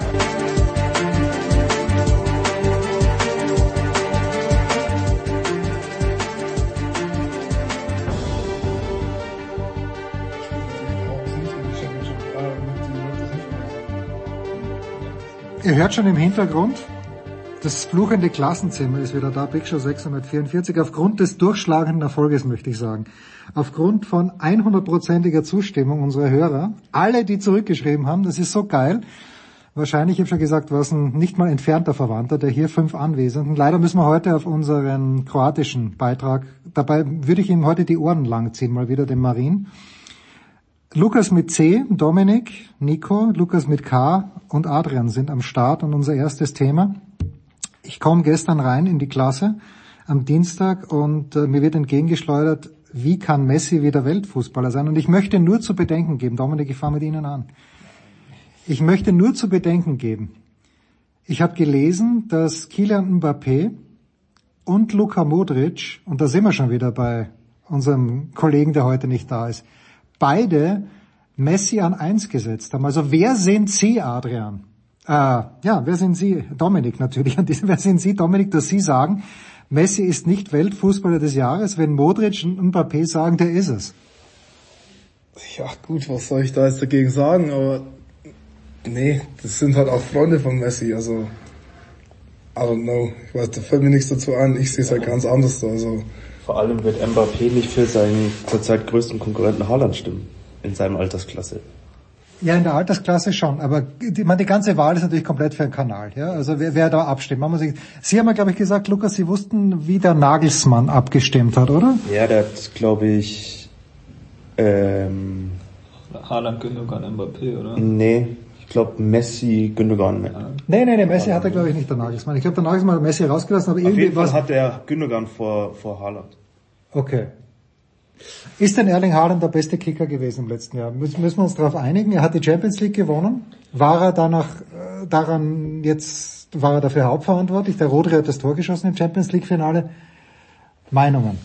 Ihr hört schon im Hintergrund das fluchende Klassenzimmer ist wieder da, Big Show 644, aufgrund des durchschlagenden Erfolges möchte ich sagen. Aufgrund von 100%iger Zustimmung unserer Hörer, alle, die zurückgeschrieben haben, das ist so geil. Wahrscheinlich, ich habe schon gesagt, war es ein nicht mal entfernter Verwandter der hier fünf Anwesenden. Leider müssen wir heute auf unseren kroatischen Beitrag, dabei würde ich ihm heute die Ohren langziehen, mal wieder dem Marin. Lukas mit C, Dominik, Nico, Lukas mit K und Adrian sind am Start und unser erstes Thema. Ich komme gestern rein in die Klasse am Dienstag und äh, mir wird entgegengeschleudert, wie kann Messi wieder Weltfußballer sein? Und ich möchte nur zu bedenken geben, Dominik, ich fange mit Ihnen an. Ich möchte nur zu bedenken geben. Ich habe gelesen, dass Kylian Mbappé und Luka Modric, und da sind wir schon wieder bei unserem Kollegen, der heute nicht da ist, beide Messi an eins gesetzt haben. Also wer sind Sie, Adrian? Äh, ja, wer sind Sie? Dominik natürlich. Wer sind Sie, Dominik, dass Sie sagen, Messi ist nicht Weltfußballer des Jahres, wenn Modric und Mbappé sagen, der ist es? Ja gut, was soll ich da jetzt dagegen sagen, aber nee, das sind halt auch Freunde von Messi, also I don't know. Ich weiß, da fällt mir nichts dazu ein, ich sehe es halt ganz anders. Also vor allem wird Mbappé nicht für seinen zurzeit größten Konkurrenten Haaland stimmen in seinem Altersklasse. Ja, in der Altersklasse schon, aber die, man, die ganze Wahl ist natürlich komplett für den Kanal. Ja? Also wer, wer da abstimmt. Man muss sich, Sie haben ja, glaube ich, gesagt, Lukas, Sie wussten, wie der Nagelsmann abgestimmt hat, oder? Ja, der hat, glaube ich, ähm, Haaland, Gündogan, Mbappé, oder? Nee, ich glaube Messi, Gündogan. Ja. Nee, nee, nee, Messi hat er, glaube ich, nicht der Nagelsmann. Ich glaube, der Nagelsmann hat Messi rausgelassen, aber Auf irgendwie jeden Fall was... hat er Gündogan vor, vor Haaland. Okay. Ist denn Erling Haaland der beste Kicker gewesen im letzten Jahr? Müssen, müssen wir uns darauf einigen? Er hat die Champions League gewonnen. War er danach äh, daran jetzt, war er dafür hauptverantwortlich? Der Rodri hat das Tor geschossen im Champions League Finale. Meinungen?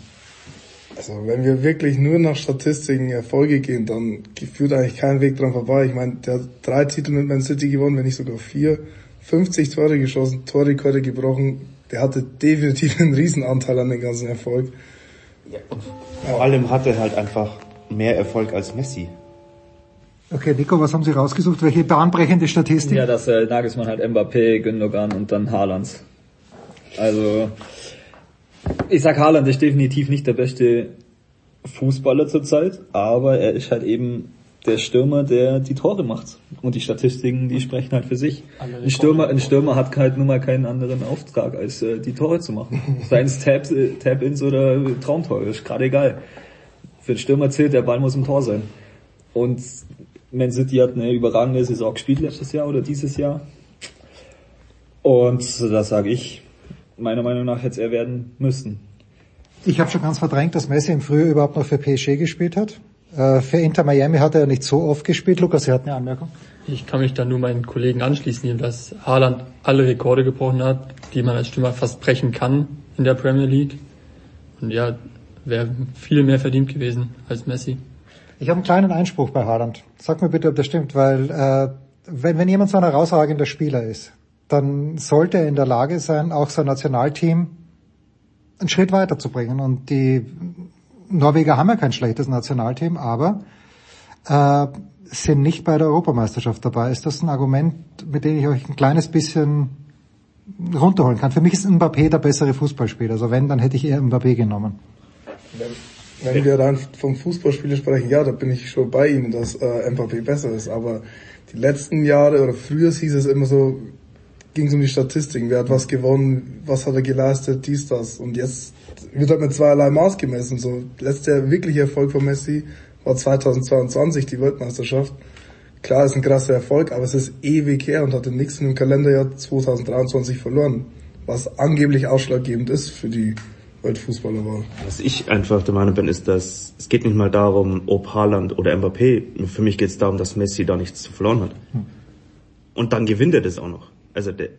Also wenn wir wirklich nur nach Statistiken Erfolge gehen, dann führt eigentlich kein Weg dran vorbei. Ich meine, der hat drei Titel mit Man City gewonnen, wenn nicht sogar vier. 50 Tore geschossen, Torrekorde gebrochen. Der hatte definitiv einen Riesenanteil an dem ganzen Erfolg. Ja, und vor allem hat er halt einfach mehr Erfolg als Messi. Okay, Nico, was haben Sie rausgesucht? Welche bahnbrechende Statistik? Ja, dass äh, Nagelsmann halt Mbappé, Gündogan und dann Haaland. Also, ich sag Haaland ist definitiv nicht der beste Fußballer zurzeit, aber er ist halt eben der Stürmer, der die Tore macht. Und die Statistiken, die sprechen halt für sich. Ein Stürmer, ein Stürmer hat halt nun mal keinen anderen Auftrag, als äh, die Tore zu machen. Seien es Tap, äh, Tap-ins oder Traumtore, ist gerade egal. Für den Stürmer zählt, der Ball muss im Tor sein. Und Man City hat eine überragende Saison gespielt letztes Jahr oder dieses Jahr. Und das sage ich, meiner Meinung nach hätte es er werden müssen. Ich habe schon ganz verdrängt, dass Messi im Frühjahr überhaupt noch für PSG gespielt hat. Äh, für Inter Miami hat er nicht so oft gespielt. Lukas, Sie hatten eine Anmerkung. Ich kann mich da nur meinen Kollegen anschließen, dass Haaland alle Rekorde gebrochen hat, die man als Stürmer fast brechen kann in der Premier League. Und ja, wäre viel mehr verdient gewesen als Messi. Ich habe einen kleinen Einspruch bei Haaland. Sag mir bitte, ob das stimmt, weil äh, wenn, wenn jemand so ein herausragender Spieler ist, dann sollte er in der Lage sein, auch sein Nationalteam einen Schritt weiterzubringen. Und die Norweger haben ja kein schlechtes Nationalteam, aber äh, sind nicht bei der Europameisterschaft dabei. Ist das ein Argument, mit dem ich euch ein kleines bisschen runterholen kann? Für mich ist Mbappé der bessere Fußballspieler. Also wenn, dann hätte ich eher Mbappé genommen. Wenn, wenn wir dann vom Fußballspieler sprechen, ja, da bin ich schon bei Ihnen, dass äh, Mbappé besser ist. Aber die letzten Jahre oder früher hieß es immer so, ging es um die Statistiken. Wer hat was gewonnen? Was hat er geleistet? Dies, das. Und jetzt wird halt mit zweierlei Maß gemessen. So, letzter wirkliche Erfolg von Messi war 2022 die Weltmeisterschaft. Klar, ist ein krasser Erfolg, aber es ist ewig her und hatte nichts in dem Kalenderjahr 2023 verloren. Was angeblich ausschlaggebend ist für die Weltfußballerwahl. Was ich einfach der Meinung bin, ist, dass es geht nicht mal darum, ob Haaland oder Mbappé. Für mich geht es darum, dass Messi da nichts zu verloren hat. Und dann gewinnt er das auch noch. Also der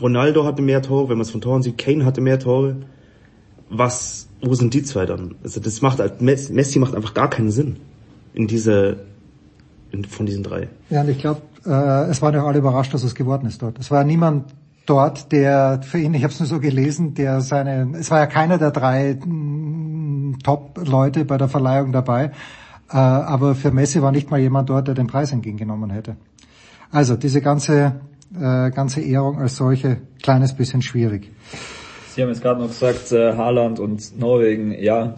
Ronaldo hatte mehr Tore, wenn man es von Toren sieht, Kane hatte mehr Tore. Was, wo sind die zwei dann? Also das macht halt, Messi macht einfach gar keinen Sinn in diese, in, von diesen drei. Ja, und ich glaube, äh, es waren ja alle überrascht, dass es geworden ist dort. Es war niemand dort, der für ihn, ich habe es nur so gelesen, der seine, es war ja keiner der drei Top-Leute bei der Verleihung dabei, äh, aber für Messi war nicht mal jemand dort, der den Preis entgegengenommen hätte. Also diese ganze äh, ganze Ehrung als solche kleines bisschen schwierig. Sie haben jetzt gerade noch gesagt, äh, Haaland und Norwegen, ja,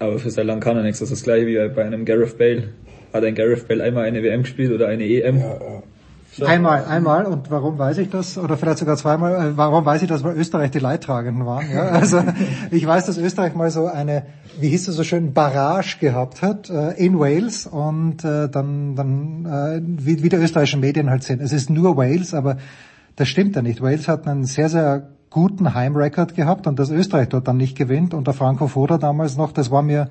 aber für Land kann er nichts. Das ist das gleiche wie bei einem Gareth Bale. Hat ein Gareth Bale einmal eine WM gespielt oder eine EM? Ja, ja. Einmal, einmal. Und warum weiß ich das? Oder vielleicht sogar zweimal. Äh, warum weiß ich das? Weil Österreich die Leidtragenden waren. Ja? Also ich weiß, dass Österreich mal so eine, wie hieß es so schön, Barrage gehabt hat äh, in Wales und äh, dann, dann äh, wie, wie die österreichischen Medien halt sind. Es ist nur Wales, aber das stimmt ja nicht. Wales hat einen sehr, sehr guten Heimrekord gehabt und dass Österreich dort dann nicht gewinnt unter Franco Foda damals noch, das war mir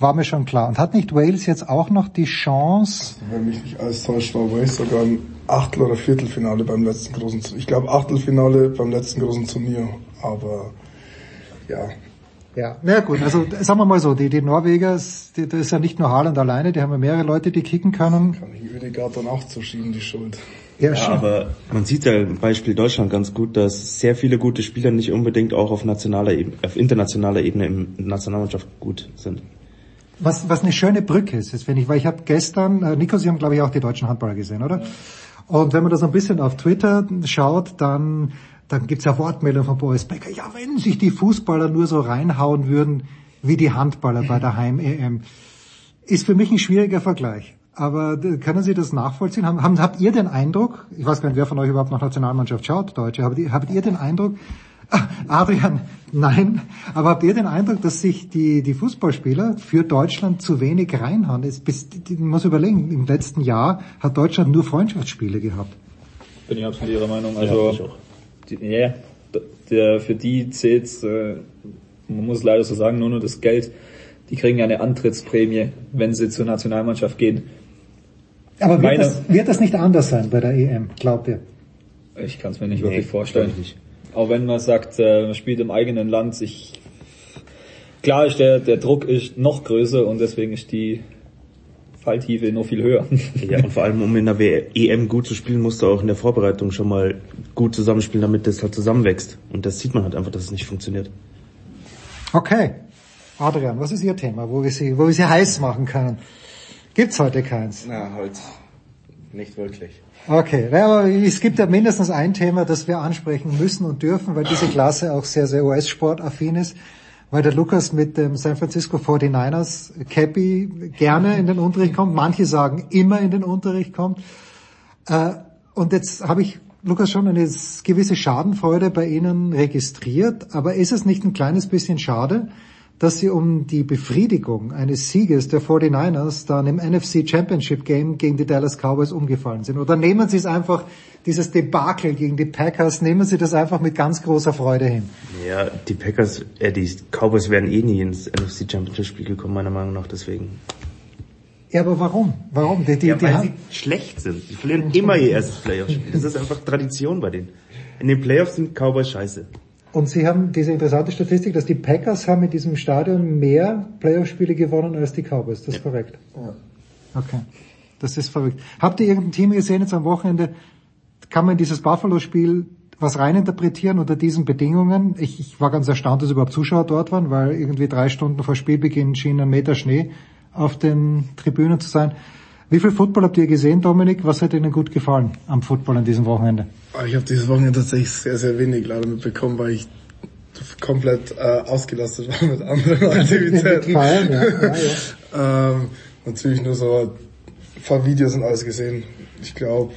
war mir schon klar. Und hat nicht Wales jetzt auch noch die Chance? Also, wenn mich nicht alles täuscht, war Wales sogar ein Achtel- oder Viertelfinale beim letzten großen, ich glaube Achtelfinale beim letzten großen Turnier. Aber ja, ja, na gut, also sagen wir mal so, die, die Norweger, die, das ist ja nicht nur Haaland alleine, die haben ja mehrere Leute, die kicken können. Kann ich Ödegaard dann auch zuschieben, die Schuld. Ja, ja aber man sieht ja im Beispiel Deutschland ganz gut, dass sehr viele gute Spieler nicht unbedingt auch auf nationaler Ebene, auf internationaler Ebene im Nationalmannschaft gut sind. Was, was eine schöne Brücke ist, das finde ich, weil ich habe gestern, äh, Nico, Sie haben glaube ich auch die deutschen Handballer gesehen, oder? Ja. Und wenn man da so ein bisschen auf Twitter schaut, dann, dann gibt's ja Wortmeldungen von Boris Becker. Ja, wenn sich die Fußballer nur so reinhauen würden wie die Handballer bei der Heim-EM. Ist für mich ein schwieriger Vergleich. Aber können Sie das nachvollziehen? Haben, haben, habt ihr den Eindruck, ich weiß gar nicht, wer von euch überhaupt noch Nationalmannschaft schaut, Deutsche, habt ihr, habt ihr den Eindruck, ah, Adrian, nein, aber habt ihr den Eindruck, dass sich die, die Fußballspieler für Deutschland zu wenig reinhauen? Es, bis, ich muss überlegen, im letzten Jahr hat Deutschland nur Freundschaftsspiele gehabt. Bin ich absolut Ihrer Meinung. Also, ja, die, yeah, der, für die zählt, äh, man muss leider so sagen, nur nur das Geld. Die kriegen ja eine Antrittsprämie, wenn sie zur Nationalmannschaft gehen. Aber wird, das, wird das nicht anders sein bei der EM, glaubt ihr? Ich kann es mir nicht nee, wirklich vorstellen. Nicht. Auch wenn man sagt, äh, man spielt im eigenen Land, ich, klar ist der, der Druck ist noch größer und deswegen ist die Falltiefe noch viel höher. Ja, und vor allem, um in der EM gut zu spielen, musst du auch in der Vorbereitung schon mal gut zusammenspielen, damit das halt zusammenwächst. Und das sieht man halt einfach, dass es nicht funktioniert. Okay. Adrian, was ist Ihr Thema, wo wir Sie, wo wir Sie heiß machen können? Gibt's heute keins? Na, heute nicht wirklich. Okay, aber es gibt ja mindestens ein Thema, das wir ansprechen müssen und dürfen, weil diese Klasse auch sehr, sehr US-Sport-affin ist, weil der Lukas mit dem San Francisco 49ers Cappy gerne in den Unterricht kommt. Manche sagen immer in den Unterricht kommt. Äh, und jetzt habe ich, Lukas, schon eine gewisse Schadenfreude bei Ihnen registriert, aber ist es nicht ein kleines bisschen schade, dass sie um die Befriedigung eines Sieges der 49ers dann im NFC Championship Game gegen die Dallas Cowboys umgefallen sind? Oder nehmen Sie es einfach, dieses Debakel gegen die Packers, nehmen Sie das einfach mit ganz großer Freude hin? Ja, die Packers, äh, die Cowboys wären eh nie ins NFC Championship Spiel gekommen, meiner Meinung nach, deswegen. Ja, aber warum? Warum? Die, die, ja, weil die sie schlecht sind. Die verlieren immer ihr erstes Playoff-Spiel. Das ist einfach Tradition bei denen. In den Playoffs sind Cowboys scheiße. Und Sie haben diese interessante Statistik, dass die Packers haben mit diesem Stadion mehr Playoff-Spiele gewonnen als die Cowboys. Das ist ja. korrekt. Ja. Okay. Das ist verrückt. Habt ihr irgendein Team gesehen jetzt am Wochenende? Kann man in dieses Buffalo-Spiel was reininterpretieren unter diesen Bedingungen? Ich, ich war ganz erstaunt, dass überhaupt Zuschauer dort waren, weil irgendwie drei Stunden vor Spielbeginn schien ein Meter Schnee auf den Tribünen zu sein. Wie viel Football habt ihr gesehen, Dominik? Was hat Ihnen gut gefallen am Football an diesem Wochenende? Ah, ich habe dieses Wochenende tatsächlich sehr, sehr wenig leider mitbekommen, weil ich komplett äh, ausgelastet war mit anderen Aktivitäten. Gefallen, ja. Ja, ja. ähm, natürlich nur so ein paar Videos und alles gesehen. Ich glaube,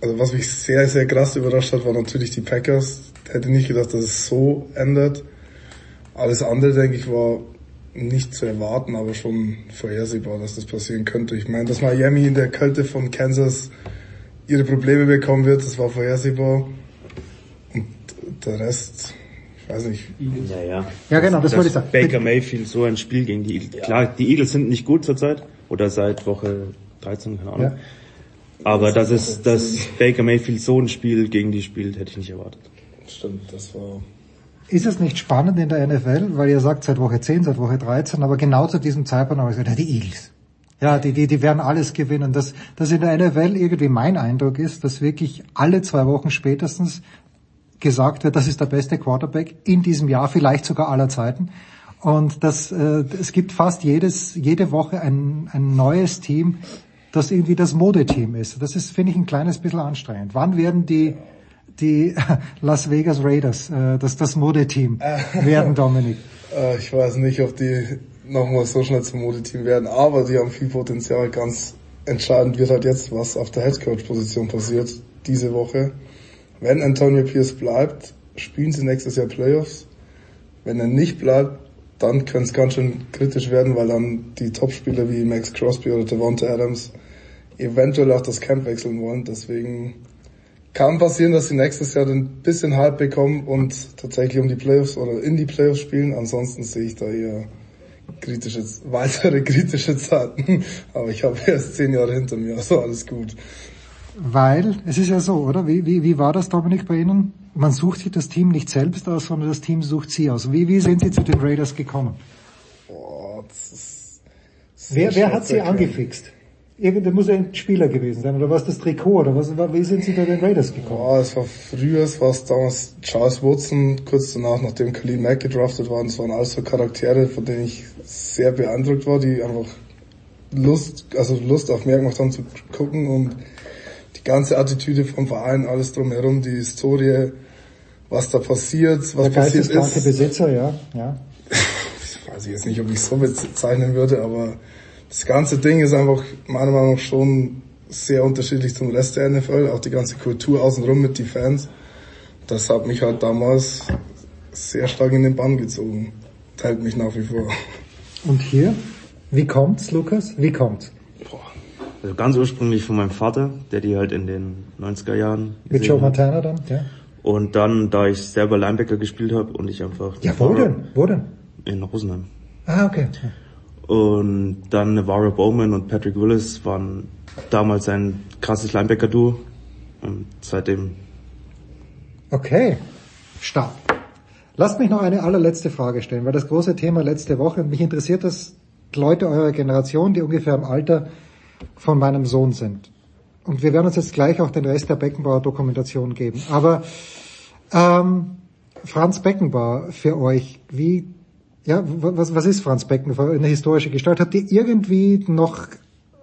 also was mich sehr, sehr krass überrascht hat, war natürlich die Packers. Hätte nicht gedacht, dass es so ändert. Alles andere, denke ich, war nicht zu erwarten, aber schon vorhersehbar, dass das passieren könnte. Ich meine, dass Miami in der Kälte von Kansas ihre Probleme bekommen wird, das war vorhersehbar. Und der Rest, ich weiß nicht. Ja, ja. Ja, genau, das, das wollte ich sagen. Baker Mayfield so ein Spiel gegen die Eagles. Ja. Klar, die Eagles sind nicht gut zurzeit oder seit Woche 13, keine Ahnung. Ja. Aber dass es, dass Baker Mayfield so ein Spiel gegen die spielt, hätte ich nicht erwartet. Stimmt, das war ist es nicht spannend in der NFL, weil ihr sagt seit Woche 10, seit Woche 13, aber genau zu diesem Zeitpunkt habe ich gesagt, ja, die Eagles. Ja, die, die, die werden alles gewinnen. Dass, dass in der NFL irgendwie mein Eindruck ist, dass wirklich alle zwei Wochen spätestens gesagt wird, das ist der beste Quarterback in diesem Jahr, vielleicht sogar aller Zeiten. Und dass äh, es gibt fast jedes, jede Woche ein, ein neues Team, das irgendwie das Modeteam ist. Das ist, finde ich, ein kleines bisschen anstrengend. Wann werden die die Las Vegas Raiders, äh, das das Modeteam werden, Dominik? Äh, ich weiß nicht, ob die nochmal so schnell zum Modeteam werden, aber die haben viel Potenzial. Ganz entscheidend wird halt jetzt, was auf der Headcoach-Position passiert diese Woche. Wenn Antonio Pierce bleibt, spielen sie nächstes Jahr Playoffs. Wenn er nicht bleibt, dann könnte es ganz schön kritisch werden, weil dann die Topspieler wie Max Crosby oder Devonta Adams eventuell auch das Camp wechseln wollen. Deswegen kann passieren, dass sie nächstes Jahr ein bisschen Hype bekommen und tatsächlich um die Playoffs oder in die Playoffs spielen. Ansonsten sehe ich da eher kritische, weitere kritische Zeiten. Aber ich habe erst zehn Jahre hinter mir, also alles gut. Weil, es ist ja so, oder? Wie, wie, wie war das, Dominik, bei Ihnen? Man sucht sich das Team nicht selbst aus, sondern das Team sucht Sie aus. Wie, wie sind Sie zu den Raiders gekommen? Boah, das ist wer, wer hat Sie angefixt? Irgendwer muss ein Spieler gewesen sein, oder was das Trikot, oder was, wie sind Sie zu den Raiders gekommen? Boah, es war früher, es war damals Charles Woodson, kurz danach, nachdem Khalil Mack gedraftet war, es waren alles so Charaktere, von denen ich sehr beeindruckt war, die einfach Lust, also Lust auf mehr gemacht haben zu gucken und die ganze Attitüde vom Verein, alles drumherum, die Historie, was da passiert, was Der passiert ist. Besitzer, ja, ja. ich weiß jetzt nicht, ob ich es so bezeichnen würde, aber das ganze Ding ist einfach meiner Meinung nach schon sehr unterschiedlich zum Rest der NFL, auch die ganze Kultur außenrum mit den Fans. Das hat mich halt damals sehr stark in den Bann gezogen. Teilt mich nach wie vor. Und hier? Wie kommt's, Lukas? Wie kommt's? Also ganz ursprünglich von meinem Vater, der die halt in den 90er Jahren Mit Joe Montana dann, ja? Und dann, da ich selber Linebacker gespielt habe und ich einfach... Ja, wo denn? Wo denn? In Rosenheim. Ah, okay. Und dann Navarro Bowman und Patrick Willis waren damals ein krasses Linebacker-Duo. Und seitdem... Okay, stark. Lasst mich noch eine allerletzte Frage stellen, weil das große Thema letzte Woche, mich interessiert das Leute eurer Generation, die ungefähr im Alter von meinem Sohn sind. Und wir werden uns jetzt gleich auch den Rest der Beckenbauer Dokumentation geben. Aber ähm, Franz Beckenbauer für euch, wie ja, was, was ist Franz Beckenbauer? Eine historische Gestalt. Habt ihr irgendwie noch,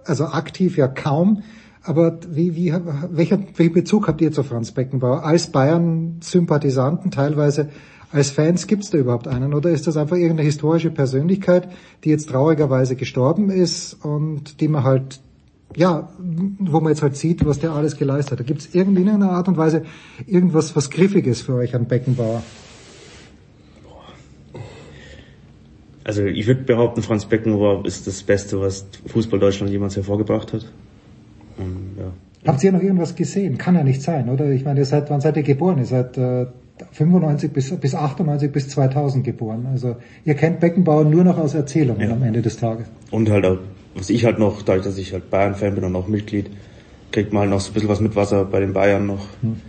also aktiv ja kaum, aber wie, wie, welcher, welchen Bezug habt ihr zu Franz Beckenbauer? Als Bayern-Sympathisanten, teilweise als Fans, gibt's da überhaupt einen? Oder ist das einfach irgendeine historische Persönlichkeit, die jetzt traurigerweise gestorben ist und die man halt, ja, wo man jetzt halt sieht, was der alles geleistet hat? Gibt's irgendwie in einer Art und Weise irgendwas, was Griffiges für euch an Beckenbauer? Also ich würde behaupten, Franz Beckenbauer ist das Beste, was Fußball Deutschland jemals hervorgebracht hat. Und, ja. Habt ihr noch irgendwas gesehen? Kann ja nicht sein, oder? Ich meine, ihr seid, wann seid ihr geboren? Ihr seid äh, 95 bis, bis 98 bis 2000 geboren. Also ihr kennt Beckenbauer nur noch aus Erzählungen ja. am Ende des Tages. Und halt auch, was ich halt noch, dadurch, dass ich halt Bayern-Fan bin und auch Mitglied, kriegt man halt noch so ein bisschen was mit, was er bei den Bayern noch hm.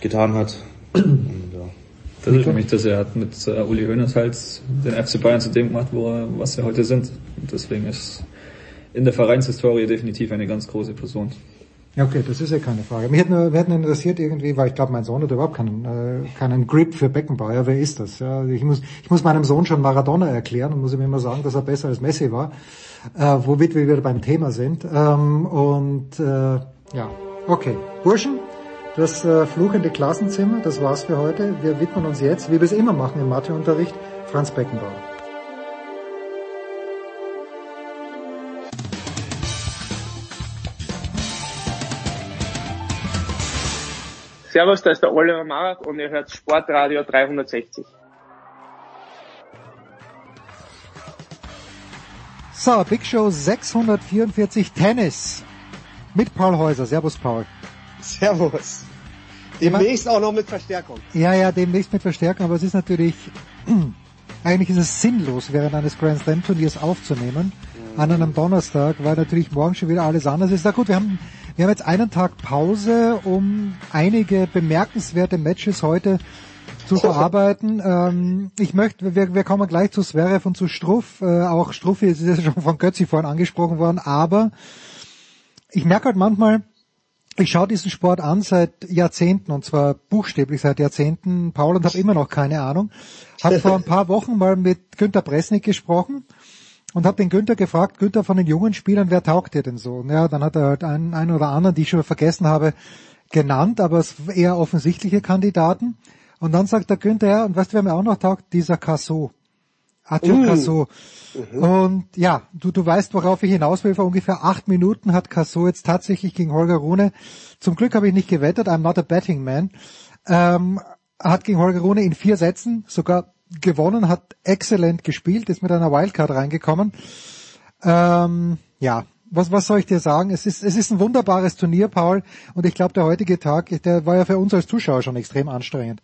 getan hat. Das ist für mich, dass er hat mit äh, Uli Hoeneß halt den FC Bayern zu dem gemacht, wo er, was sie heute sind. Und deswegen ist in der Vereinshistorie definitiv eine ganz große Person. Ja, okay, das ist ja keine Frage. Mich hätte nur, mir hätte interessiert irgendwie, weil ich glaube, mein Sohn hat überhaupt keinen, äh, keinen Grip für Beckenbauer. Wer ist das? Ja, ich muss, ich muss meinem Sohn schon Maradona erklären und muss ihm immer sagen, dass er besser als Messi war, äh, womit wir wieder beim Thema sind. Ähm, und äh, ja, okay, Burschen, das äh, fluchende Klassenzimmer, das war's für heute. Wir widmen uns jetzt, wie wir es immer machen im Matheunterricht, Franz Beckenbauer. Servus, da ist der Oliver Marat und ihr hört Sportradio 360. So, Big Show 644 Tennis mit Paul Häuser. Servus, Paul. Servus. Demnächst auch noch mit Verstärkung. Ja, ja, demnächst mit Verstärkung, aber es ist natürlich, eigentlich ist es sinnlos, während eines Grand Slam Turniers aufzunehmen, mhm. an einem Donnerstag, weil natürlich morgen schon wieder alles anders ist. Na gut, wir haben, wir haben jetzt einen Tag Pause, um einige bemerkenswerte Matches heute zu verarbeiten. Ähm, ich möchte, wir, wir kommen gleich zu Zverev und zu Struff. Äh, auch Struff ist ja schon von Götzi vorhin angesprochen worden, aber ich merke halt manchmal, ich schaue diesen Sport an seit Jahrzehnten und zwar buchstäblich seit Jahrzehnten. Paul und habe immer noch keine Ahnung. Habe vor ein paar Wochen mal mit Günter Bresnik gesprochen und habe den Günther gefragt, Günther von den jungen Spielern, wer taugt dir denn so? Und ja, dann hat er halt einen, einen oder anderen, die ich schon vergessen habe, genannt, aber es eher offensichtliche Kandidaten. Und dann sagt der Günther, ja, und weißt du, wer mir auch noch taugt? Dieser Casso. Atio Mm. Casso. Und ja, du, du weißt, worauf ich hinaus will. Vor ungefähr acht Minuten hat Casso jetzt tatsächlich gegen Holger Rune, zum Glück habe ich nicht gewettet, I'm not a betting man, ähm, hat gegen Holger Rune in vier Sätzen sogar gewonnen, hat exzellent gespielt, ist mit einer Wildcard reingekommen. Ähm, ja, was, was soll ich dir sagen? Es ist, es ist ein wunderbares Turnier, Paul, und ich glaube, der heutige Tag, der war ja für uns als Zuschauer schon extrem anstrengend.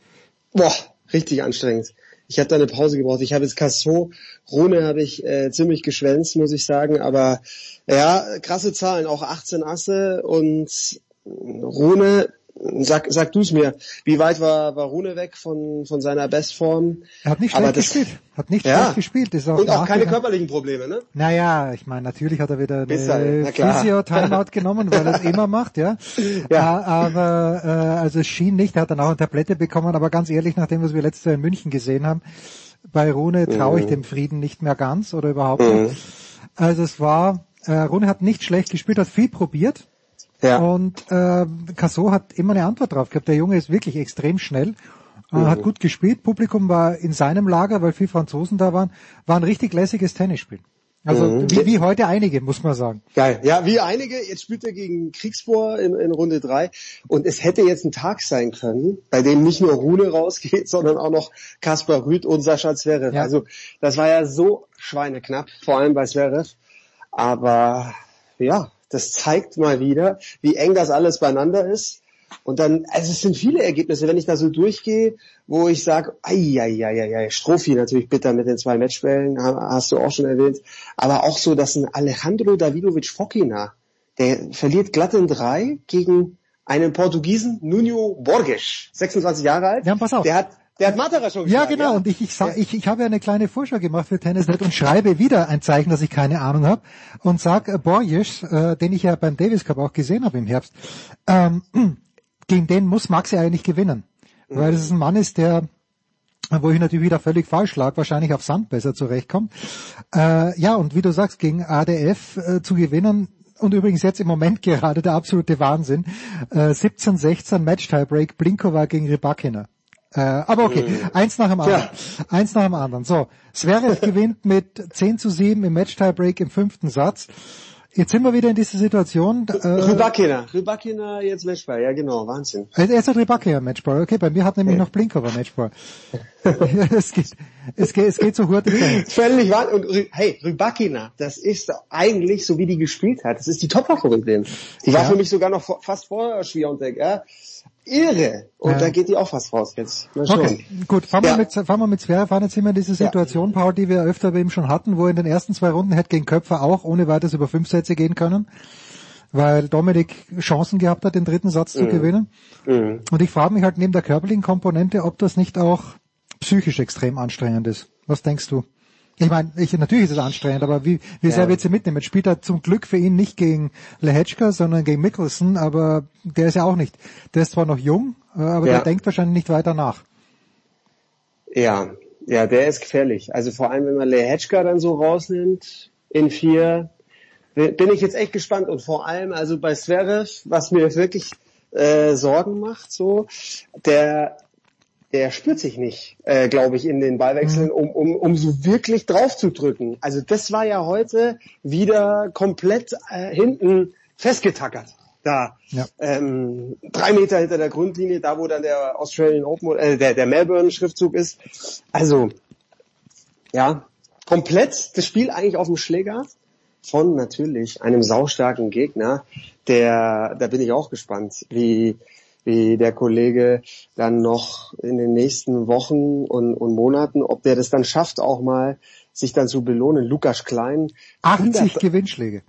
Boah, richtig anstrengend. Ich habe da eine Pause gebraucht. Ich habe jetzt Casso, Rune habe ich äh, ziemlich geschwänzt, muss ich sagen. Aber ja, krasse Zahlen, auch 18 Asse und Rune, sag, sag du es mir, wie weit war, war Rune weg von, von seiner Bestform? Er hat nicht schlecht das- gespielt. Hat nicht Ja. schlecht gespielt. Ist auch Und auch keine körperlichen Probleme, ne? Naja, ich meine, natürlich hat er wieder eine klar. Physio-Timeout genommen, weil er es immer macht, ja. ja. Aber äh, also es schien nicht, er hat dann auch eine Tablette bekommen, aber ganz ehrlich, nach dem, was wir letztes Jahr in München gesehen haben, bei Rune traue ich Mhm. dem Frieden nicht mehr ganz oder überhaupt Mhm. nicht. Also es war, äh, Rune hat nicht schlecht gespielt, hat viel probiert. Ja. Und äh, Casso hat immer eine Antwort drauf gehabt. Der Junge ist wirklich extrem schnell. Äh. Hat gut gespielt. Publikum war in seinem Lager, weil viele Franzosen da waren. War ein richtig lässiges Tennisspiel. Also Mhm. wie, wie heute einige, muss man sagen. Geil. Ja, wie einige. Jetzt spielt er gegen Kriegsbohr in, in Runde drei Und es hätte jetzt ein Tag sein können, bei dem nicht nur Rune rausgeht, sondern auch noch Kaspar Rüth und Sascha Zverev. Also das war ja so schweineknapp, vor allem bei Zverev. Aber ja, das zeigt mal wieder, wie eng das alles beieinander ist. Und dann, also es sind viele Ergebnisse, wenn ich da so durchgehe, wo ich sage, ei, Strophi natürlich bitter mit den zwei Matchbällen, ha- hast du auch schon erwähnt, aber auch so, dass ein Alejandro Davidovic Fokina, der verliert glatt in drei gegen einen Portugiesen, Nuno Borges, 26 Jahre alt. Ja, pass auf. Der hat, der hat Matera schon Ja, geschlagen, genau. Und ich, ich, sag, ich, ich habe ja eine kleine Vorschau gemacht für Tennisnet und schreibe wieder ein Zeichen, dass ich keine Ahnung habe und sag äh, Borjes, äh, den ich ja beim Davis Cup auch gesehen habe im Herbst, ähm, gegen den muss Maxi eigentlich gewinnen, weil das ist ein Mann ist, der wo ich natürlich wieder völlig falsch lag, wahrscheinlich auf Sand besser zurechtkommt. Äh, ja, und wie du sagst, gegen ADF äh, zu gewinnen, und übrigens jetzt im Moment gerade der absolute Wahnsinn, äh, 17-16 Match-Tiebreak, Blinkova gegen Rybakina. Äh, aber okay, eins nach dem anderen. Eins nach dem anderen. So, Zverev gewinnt mit 10 zu 7 im Match-Tiebreak im fünften Satz. Jetzt sind wir wieder in dieser Situation. Äh, Rybakina, Rybakina jetzt Matchball, ja genau, Wahnsinn. erst hat Rybakina Matchball. Okay, bei mir hat nämlich noch Blinkova Matchball. es, geht, es, geht, es geht so dahin. Völlig wahr. Und hey, Rybakina, das ist eigentlich so wie die gespielt hat. Das ist die Top-Favoritin. Die war Ja. für mich sogar noch fast vor Schwiontek, ja. Irre. Und Ja. da geht die auch fast raus jetzt. Okay, gut, fangen, Ja. wir mit, fangen wir mit Zverev an. Jetzt sind wir in dieser Situation, Paul, die wir öfter bei ihm schon hatten, wo er in den ersten zwei Runden hätte gegen Köpfer auch ohne weiteres über fünf Sätze gehen können, weil Dominik Chancen gehabt hat, den dritten Satz zu Mhm. gewinnen. Mhm. Und ich frage mich halt neben der körperlichen Komponente, ob das nicht auch psychisch extrem anstrengend ist. Was denkst du? Ich meine, ich, natürlich ist es anstrengend, aber wie, wie sehr Ja. wird sie mitnehmen? Jetzt spielt er zum Glück für ihn nicht gegen Lehechka, sondern gegen Mickelson, aber der ist ja auch nicht. Der ist zwar noch jung, äh, aber Ja. der denkt wahrscheinlich nicht weiter nach. Ja, ja, der ist gefährlich. Also vor allem, wenn man Lehetschka dann so rausnimmt in vier, bin ich jetzt echt gespannt. Und vor allem, also bei Zverev, was mir wirklich äh, Sorgen macht, so, der der spürt sich nicht, äh, glaube ich, in den Ballwechseln, um, um, um so wirklich drauf zu drücken. Also das war ja heute wieder komplett äh, hinten festgetackert. Da. Ja. Ähm, drei Meter hinter der Grundlinie, da wo dann der Australian Open, äh, der, der Melbourne-Schriftzug ist. Also, ja, komplett das Spiel eigentlich auf dem Schläger von natürlich einem saustarken Gegner, der, da bin ich auch gespannt, wie, wie der Kollege dann noch in den nächsten Wochen und, und Monaten, ob der das dann schafft, auch mal sich dann zu belohnen. Lukas Klein. 80 100 Gewinnschläge.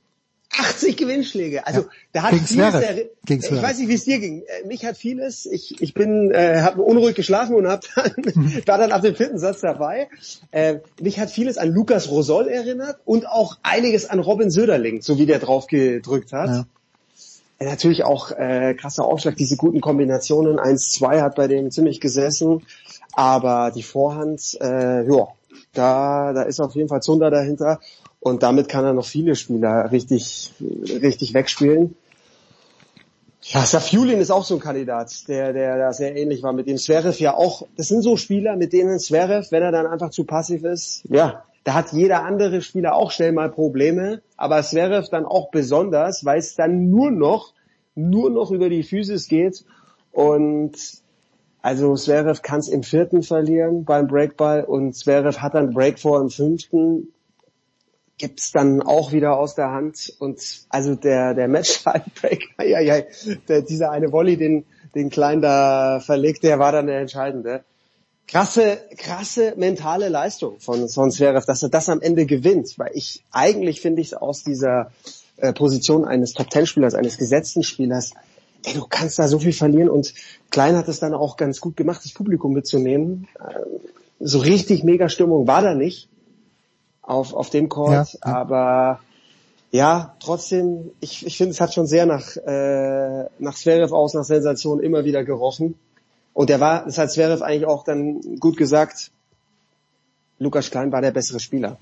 80 Gewinnschläge. Also Ja. da hat Gegen vieles. Der, Gegen ich weiß nicht, wie es dir ging. Äh, Mich hat vieles. Ich, ich bin, äh, habe unruhig geschlafen und hab dann, war dann ab dem vierten Satz dabei. Äh, mich hat vieles an Lukas Rosol erinnert und auch einiges an Robin Söderling, so wie der drauf gedrückt hat. Ja. Natürlich auch äh, krasser Aufschlag, diese guten Kombinationen. 1-2 hat bei dem ziemlich gesessen, aber die Vorhand, äh, ja, da, da ist auf jeden Fall Zunder dahinter. Und damit kann er noch viele Spieler richtig, richtig wegspielen. Ja, Safiulin ist auch so ein Kandidat, der, der da sehr ähnlich war mit dem Zverev ja auch. Das sind so Spieler, mit denen Zverev, wenn er dann einfach zu passiv ist, ja, da hat jeder andere Spieler auch schnell mal Probleme, aber Zverev dann auch besonders, weil es dann nur noch, nur noch über die Physis geht. Und also Zverev kann es im vierten verlieren beim Breakball und Zverev hat dann Break vor im fünften. Gibt's dann auch wieder aus der Hand. Und also der der Matchbreak, ja ja, der, dieser eine Volley, den den Klein da verlegt, der war dann der entscheidende. Krasse, krasse mentale Leistung von von Zverev, dass er das am Ende gewinnt, weil ich eigentlich finde ich es aus dieser äh, Position eines Top Ten Spielers, eines gesetzten Spielers, ey, du kannst da so viel verlieren und Klein hat es dann auch ganz gut gemacht, das Publikum mitzunehmen. Ähm, so richtig mega Stimmung war da nicht auf, auf dem Court, ja. aber ja, trotzdem, ich, ich finde, es hat schon sehr nach, äh, nach Zverev aus, nach Sensation immer wieder gerochen. Und der war, das hat Zverev eigentlich auch dann gut gesagt, Lukas Klein war der bessere Spieler.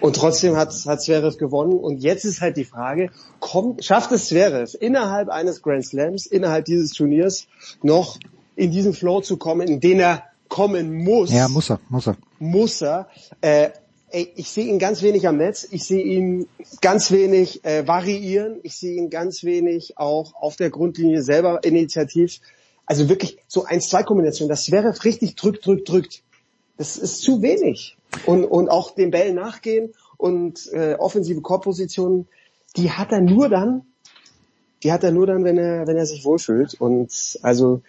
Und trotzdem hat, hat Zverev gewonnen. Und jetzt ist halt die Frage, kommt, schafft es Zverev innerhalb eines Grand Slams, innerhalb dieses Turniers noch in diesen Flow zu kommen, in den er kommen muss? Ja, muss er, muss er. Muss er. Äh, ey, ich sehe ihn ganz wenig am Netz, ich sehe ihn ganz wenig äh, variieren, ich sehe ihn ganz wenig auch auf der Grundlinie selber initiativ. Also wirklich so 1-2-Kombination, das wäre richtig drückt, drückt, drückt. Das ist zu wenig. Und, und auch den Bällen nachgehen und äh, offensive Korbpositionen, die hat er nur dann, die hat er nur dann, wenn er, wenn er sich wohlfühlt. Und also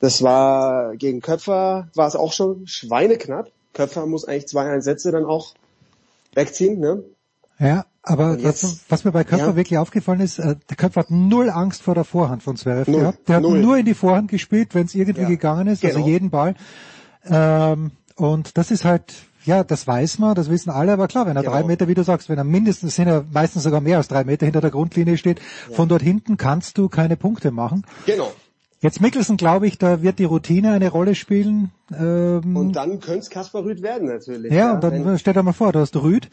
das war gegen Köpfer, war es auch schon schweineknapp. Köpfer muss eigentlich zwei Einsätze dann auch wegziehen, ne? Ja, aber das, was mir bei Köpfer ja. wirklich aufgefallen ist, äh, der Köpfer hat null Angst vor der Vorhand von Zverev null. gehabt. Der null. hat nur in die Vorhand gespielt, wenn es irgendwie ja. gegangen ist, also genau. also jeden Ball. Ähm, und das ist halt, ja, das weiß man, das wissen alle, aber klar, wenn er genau. drei Meter, wie du sagst, wenn er mindestens, sind er meistens sogar mehr als drei Meter hinter der Grundlinie steht, ja. von dort hinten kannst du keine Punkte machen. Genau. Jetzt Mikkelsen, glaube ich, da wird die Routine eine Rolle spielen. Ähm, und dann könnte es Kaspar Rüd werden natürlich. Ja, ja und dann wenn, stell dir mal vor, du hast Rüd,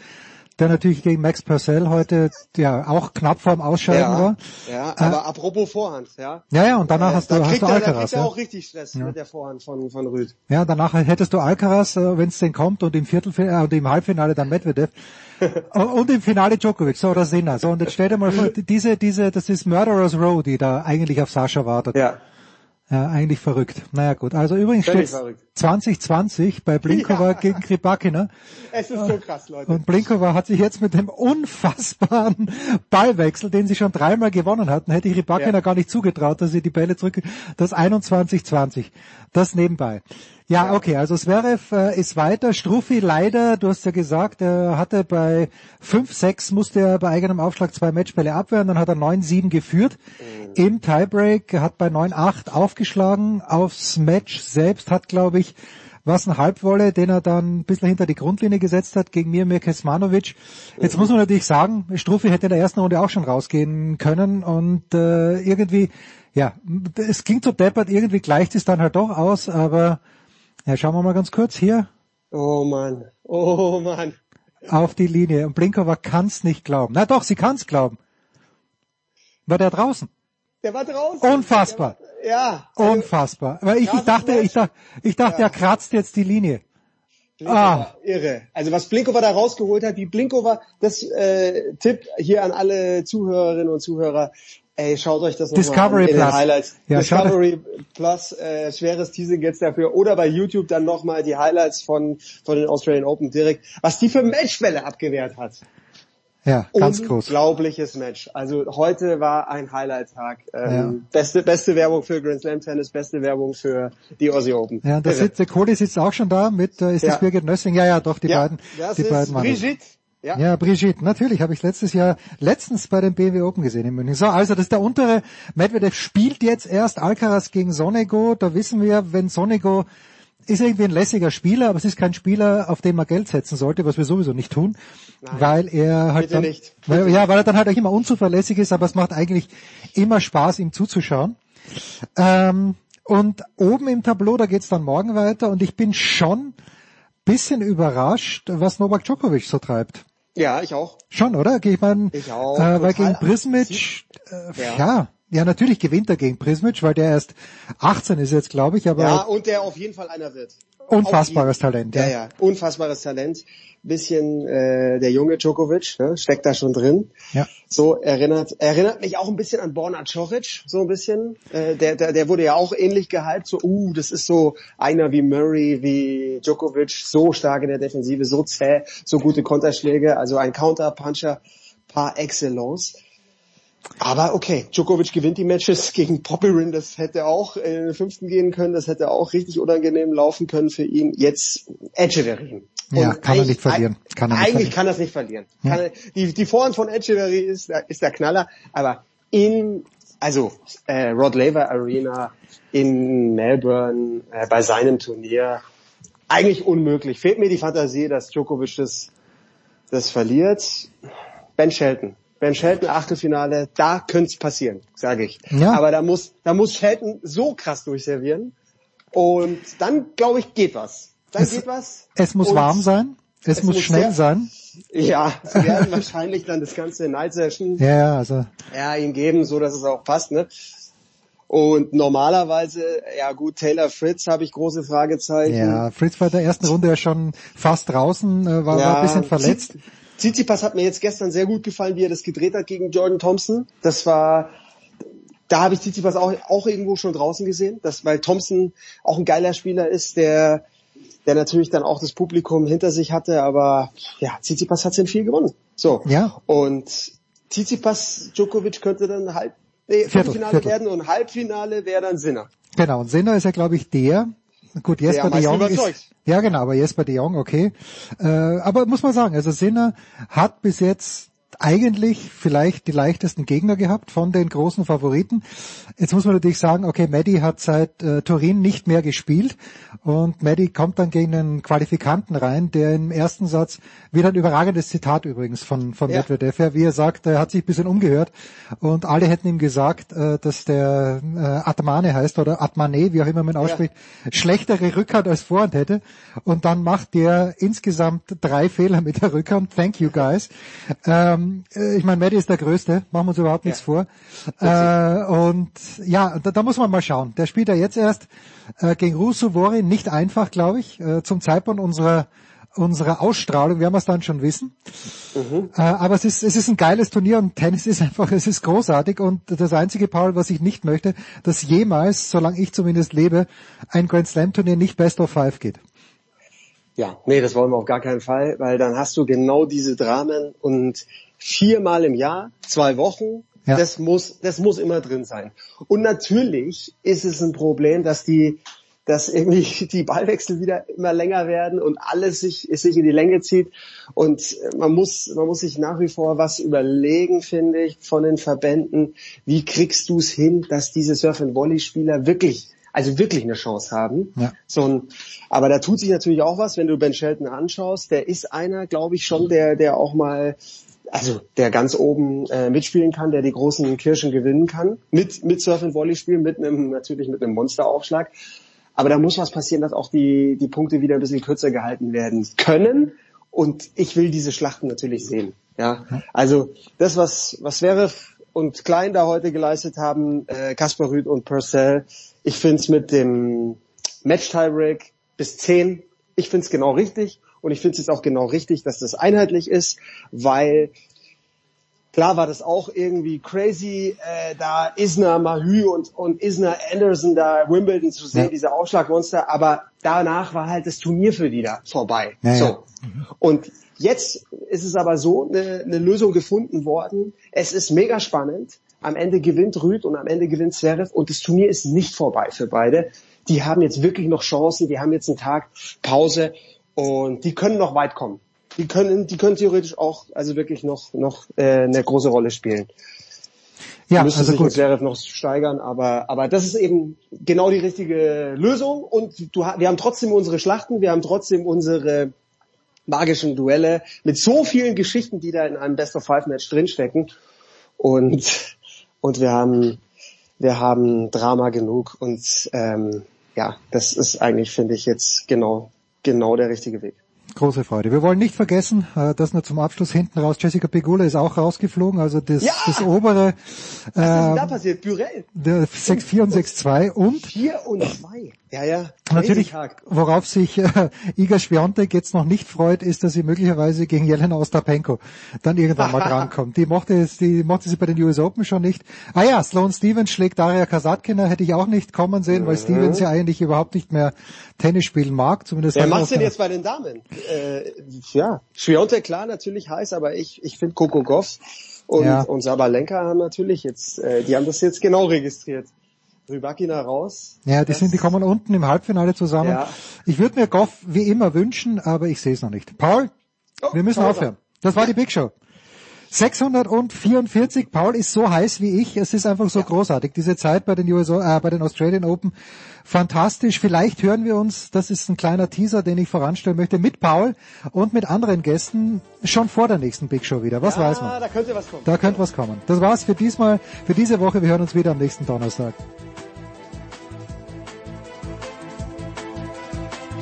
der natürlich gegen Max Purcell heute ja auch knapp vorm Ausscheiden ja, war. Ja, aber äh, apropos Vorhand, ja. Ja, ja, und danach äh, hast du, da hast du Alcaraz. Da kriegt er ja. auch richtig Stress ja. mit der Vorhand von, von Rüd. Ja, danach hättest du Alcaraz, äh, wenn es denn kommt, und im Viertelfinale, äh, und im Halbfinale dann Medvedev. und im Finale Djokovic, so oder Sinner. So, und jetzt stell dir mal vor, diese, diese, das ist Murderer's Row, die da eigentlich auf Sascha wartet. Ja. Ja, eigentlich verrückt. Naja gut, also übrigens steht 2020 bei Blinkova ja. gegen Kripakina. Es ist so krass, Leute. Und Blinkova hat sich jetzt mit dem unfassbaren Ballwechsel, den sie schon dreimal gewonnen hatten, hätte ich Kripakina ja. gar nicht zugetraut, dass sie die Bälle zurück, das 21-20. Das nebenbei. Ja, okay, also Zverev äh, ist weiter. Struffi leider, du hast ja gesagt, er hatte bei 5-6 musste er bei eigenem Aufschlag zwei Matchbälle abwehren, dann hat er 9-7 geführt mhm. im Tiebreak, hat bei 9-8 aufgeschlagen aufs Match selbst, hat glaube ich was ein Halbwolle, den er dann ein bisschen hinter die Grundlinie gesetzt hat gegen Mir Kesmanovic. Jetzt muss man natürlich sagen, Struffi hätte in der ersten Runde auch schon rausgehen können und äh, irgendwie, ja, es klingt so deppert, irgendwie gleicht es dann halt doch aus, aber ja, schauen wir mal ganz kurz hier. Oh Mann, oh Mann. Auf die Linie. Und Blinkova kann's nicht glauben. Na doch, sie kann's glauben. War der draußen? Der war draußen. Unfassbar. War, ja. Also, Unfassbar. Weil ich, ich dachte, ich dachte, ich dachte, ja. er kratzt jetzt die Linie. Blinkova, ah. irre. Also was Blinkova da rausgeholt hat, wie Blinkova, das äh, Tipp hier an alle Zuhörerinnen und Zuhörer, Ey, schaut euch das Discovery an in Plus. Highlights. Ja, Discovery Plus, äh, schweres Teasing jetzt dafür. Oder bei YouTube dann nochmal die Highlights von, von den Australian Open direkt. Was die für Matchwelle abgewehrt hat. Ja, ganz groß. Unglaubliches Match. Also heute war ein Highlight-Tag. Ähm, ja. Beste, beste Werbung für Grand Slam Tennis, beste Werbung für die Aussie Open. Ja, da sitzt, der Cody sitzt auch schon da mit, äh, ist ja. das Birgit Nössing? Ja, ja, doch, die ja, beiden. Das die ist beiden Brigitte. Ja. ja, Brigitte, natürlich, habe ich letztes Jahr, letztens bei den BMW Open gesehen in München. So, also das ist der untere, Medvedev spielt jetzt erst Alcaraz gegen Sonego, da wissen wir, wenn Sonego ist irgendwie ein lässiger Spieler, aber es ist kein Spieler, auf den man Geld setzen sollte, was wir sowieso nicht tun, Nein, weil er halt dann, weil, ja, weil er dann halt auch immer unzuverlässig ist, aber es macht eigentlich immer Spaß, ihm zuzuschauen. Ähm, und oben im Tableau, da geht's dann morgen weiter und ich bin schon bisschen überrascht, was Novak Djokovic so treibt. Ja, ich auch. Schon, oder? Ich meine, ich auch. Äh, weil gegen Prismic, äh, ja. ja. Ja, natürlich gewinnt er gegen Prismic, weil der erst 18 ist jetzt, glaube ich, aber. Ja, und der auf jeden Fall einer wird. Unfassbares Talent, ja. Ja, ja, unfassbares Talent. Bisschen äh, der junge Djokovic, ne, steckt da schon drin. Ja. So erinnert erinnert mich auch ein bisschen an Borna Coric, so ein bisschen. Äh, der, der der wurde ja auch ähnlich gehypt, so uh, das ist so einer wie Murray, wie Djokovic, so stark in der Defensive, so zäh, so gute Konterschläge, also ein Counterpuncher par excellence. Aber okay, Djokovic gewinnt die Matches gegen Popperin, das hätte auch in den fünften gehen können, das hätte auch richtig unangenehm laufen können für ihn. Jetzt Echeverry. Ja, kann er nicht verlieren. Kann er nicht eigentlich verlieren. kann er es nicht verlieren. Ja. Er, die, die Vorhand von Echeverry ist, ist der Knaller, aber in, also äh, Rod Laver Arena in Melbourne äh, bei seinem Turnier eigentlich unmöglich. Fehlt mir die Fantasie, dass Djokovic das, das verliert. Ben Shelton. Ben Shelton Achtelfinale, da könnte es passieren, sage ich. Ja. Aber da muss, da muss Shelton so krass durchservieren. Und dann, glaube ich, geht was. Dann es, geht was. Es muss und warm sein. Es, es muss, muss schnell sehr- sein. Ja, sie werden wahrscheinlich dann das ganze Night Session Ja, ja, also. ja, ihm geben, so dass es auch passt, ne? Und normalerweise, ja gut, Taylor Fritz habe ich große Fragezeichen. Ja, Fritz war in der ersten Runde ja schon fast draußen, äh, war, war ein bisschen verletzt. Tsitsipas- hat mir jetzt gestern sehr gut gefallen, wie er das gedreht hat gegen Jordan Thompson. Das war, da habe ich Tsitsipas auch, auch irgendwo schon draußen gesehen, das, weil Thompson auch ein geiler Spieler ist, der, der natürlich dann auch das Publikum hinter sich hatte, aber ja, Tsitsipas hat in viel gewonnen. So. Ja. Und Tsitsipas Djokovic könnte dann halb, nee, Viertel, Viertel. werden und Halbfinale wäre dann Sinner. Genau, und Sinner ist ja, glaube ich, der, gut, Jesper de Jong ist, ja genau, aber Jesper de Jong, okay. Äh, aber muss man sagen, also Sinner hat bis jetzt eigentlich vielleicht die leichtesten Gegner gehabt von den großen Favoriten. Jetzt muss man natürlich sagen, okay, Maddie hat seit äh, Turin nicht mehr gespielt und Maddie kommt dann gegen einen Qualifikanten rein, der im ersten Satz wieder ein überragendes Zitat übrigens von, von Ja. Medvedev, ja, wie er sagt, er hat sich ein bisschen umgehört und alle hätten ihm gesagt, äh, dass der äh, Atmane heißt oder Atmane, wie auch immer man ausspricht, schlechtere Rückhand als Vorhand hätte und dann macht der insgesamt drei Fehler mit der Rückhand. Thank you guys. Ähm, äh, ich meine, Maddie ist der Größte, machen wir uns überhaupt nichts vor. Äh, und ja, da, da muss man mal schauen. Der spielt ja jetzt erst äh, gegen Russo Vori, nicht einfach, glaube ich, äh, zum Zeitpunkt unserer unserer Ausstrahlung, werden wir es dann schon wissen. Äh, aber es ist, es ist ein geiles Turnier und Tennis ist einfach, es ist großartig und das einzige, Paul, was ich nicht möchte, dass jemals, solange ich zumindest lebe, ein Grand Slam Turnier nicht Best of Five geht. Ja, nee, das wollen wir auf gar keinen Fall, weil dann hast du genau diese Dramen und viermal im Jahr, zwei Wochen, Ja. das muss, das muss immer drin sein. Und natürlich ist es ein Problem, dass die, dass irgendwie die Ballwechsel wieder immer länger werden und alles sich, sich in die Länge zieht. Und man muss, man muss sich nach wie vor was überlegen, finde ich, von den Verbänden. Wie kriegst du es hin, dass diese Surf-and-Volley-Spieler wirklich, also wirklich eine Chance haben? Ja. So ein, aber da tut sich natürlich auch was, wenn du Ben Shelton anschaust. Der ist einer, glaube ich, schon, der, der auch mal, also der ganz oben äh, mitspielen kann, der die großen Kirschen gewinnen kann. Mit, mit Surf and Volley spielen, mit einem, natürlich mit einem Monsteraufschlag. Aber da muss was passieren, dass auch die, die Punkte wieder ein bisschen kürzer gehalten werden können. Und ich will diese Schlachten natürlich sehen. Ja, also das, was, was wäre und Klein da heute geleistet haben, äh, Kaspar Rüth und Purcell, ich find's mit dem Match-Tiebreak bis 10, ich find's genau richtig und ich find's jetzt auch genau richtig, dass das einheitlich ist, weil klar war das auch irgendwie crazy, äh, da Isner Mahü und, und Isner Anderson da Wimbledon zu sehen, Ja. diese Aufschlagmonster, aber danach war halt das Turnier für die da vorbei. Ja, so. ja. Und jetzt ist es aber so eine, eine Lösung gefunden worden. Es ist mega spannend. Am Ende gewinnt Rüd und am Ende gewinnt Zverev und das Turnier ist nicht vorbei für beide. Die haben jetzt wirklich noch Chancen. Die haben jetzt einen Tag Pause und die können noch weit kommen. Die können, die können theoretisch auch also wirklich noch noch äh, eine große Rolle spielen. Ja, Müsste also sich mit gut. Zverev noch steigern, aber aber das ist eben genau die richtige Lösung und du, wir haben trotzdem unsere Schlachten, wir haben trotzdem unsere magischen Duelle mit so vielen Geschichten, die da in einem Best of Five Match drinstecken und und wir haben wir haben Drama genug und ähm, ja, das ist eigentlich finde ich jetzt genau genau der richtige Weg. Große Freude. Wir wollen nicht vergessen, äh, das nur zum Abschluss hinten raus. Jessica Pegula ist auch rausgeflogen, also das, Ja! das obere. Was ist denn da ähm, passiert? Burell. der 6-4 und 6-2 und 4 und 2. Ja, ja. Natürlich, worauf sich äh, Iga Świątek jetzt noch nicht freut, ist, dass sie möglicherweise gegen Jelena Ostapenko dann irgendwann mal drankommt. Die mochte es, die mochte sie bei den US Open schon nicht. Ah ja, Sloane Stevens schlägt Daria Kasatkina, hätte ich auch nicht kommen sehen, weil Mhm. Stevens ja eigentlich überhaupt nicht mehr Tennis spielen mag, zumindest. Wer er macht's auf denn jetzt bei den Damen? Äh, ja, Schwiontek klar natürlich heiß, aber ich, ich finde Coco Goff und, Ja. und Sabalenka haben natürlich jetzt, äh, die haben das jetzt genau registriert. Rybakina raus. Ja, die sind, die kommen unten im Halbfinale zusammen. Ja. Ich würde mir Goff wie immer wünschen, aber ich sehe es noch nicht. Paul, wir müssen Paul. aufhören. Das war die Big Show. 644, Paul ist so heiß wie ich, es ist einfach so großartig. Diese Zeit bei den, US, äh, bei den Australian Open, fantastisch. Vielleicht hören wir uns, das ist ein kleiner Teaser, den ich voranstellen möchte, mit Paul und mit anderen Gästen schon vor der nächsten Big Show wieder. Was ja, weiß man? da könnte was kommen. Da könnte was kommen. Das war's für diesmal, für diese Woche. Wir hören uns wieder am nächsten Donnerstag.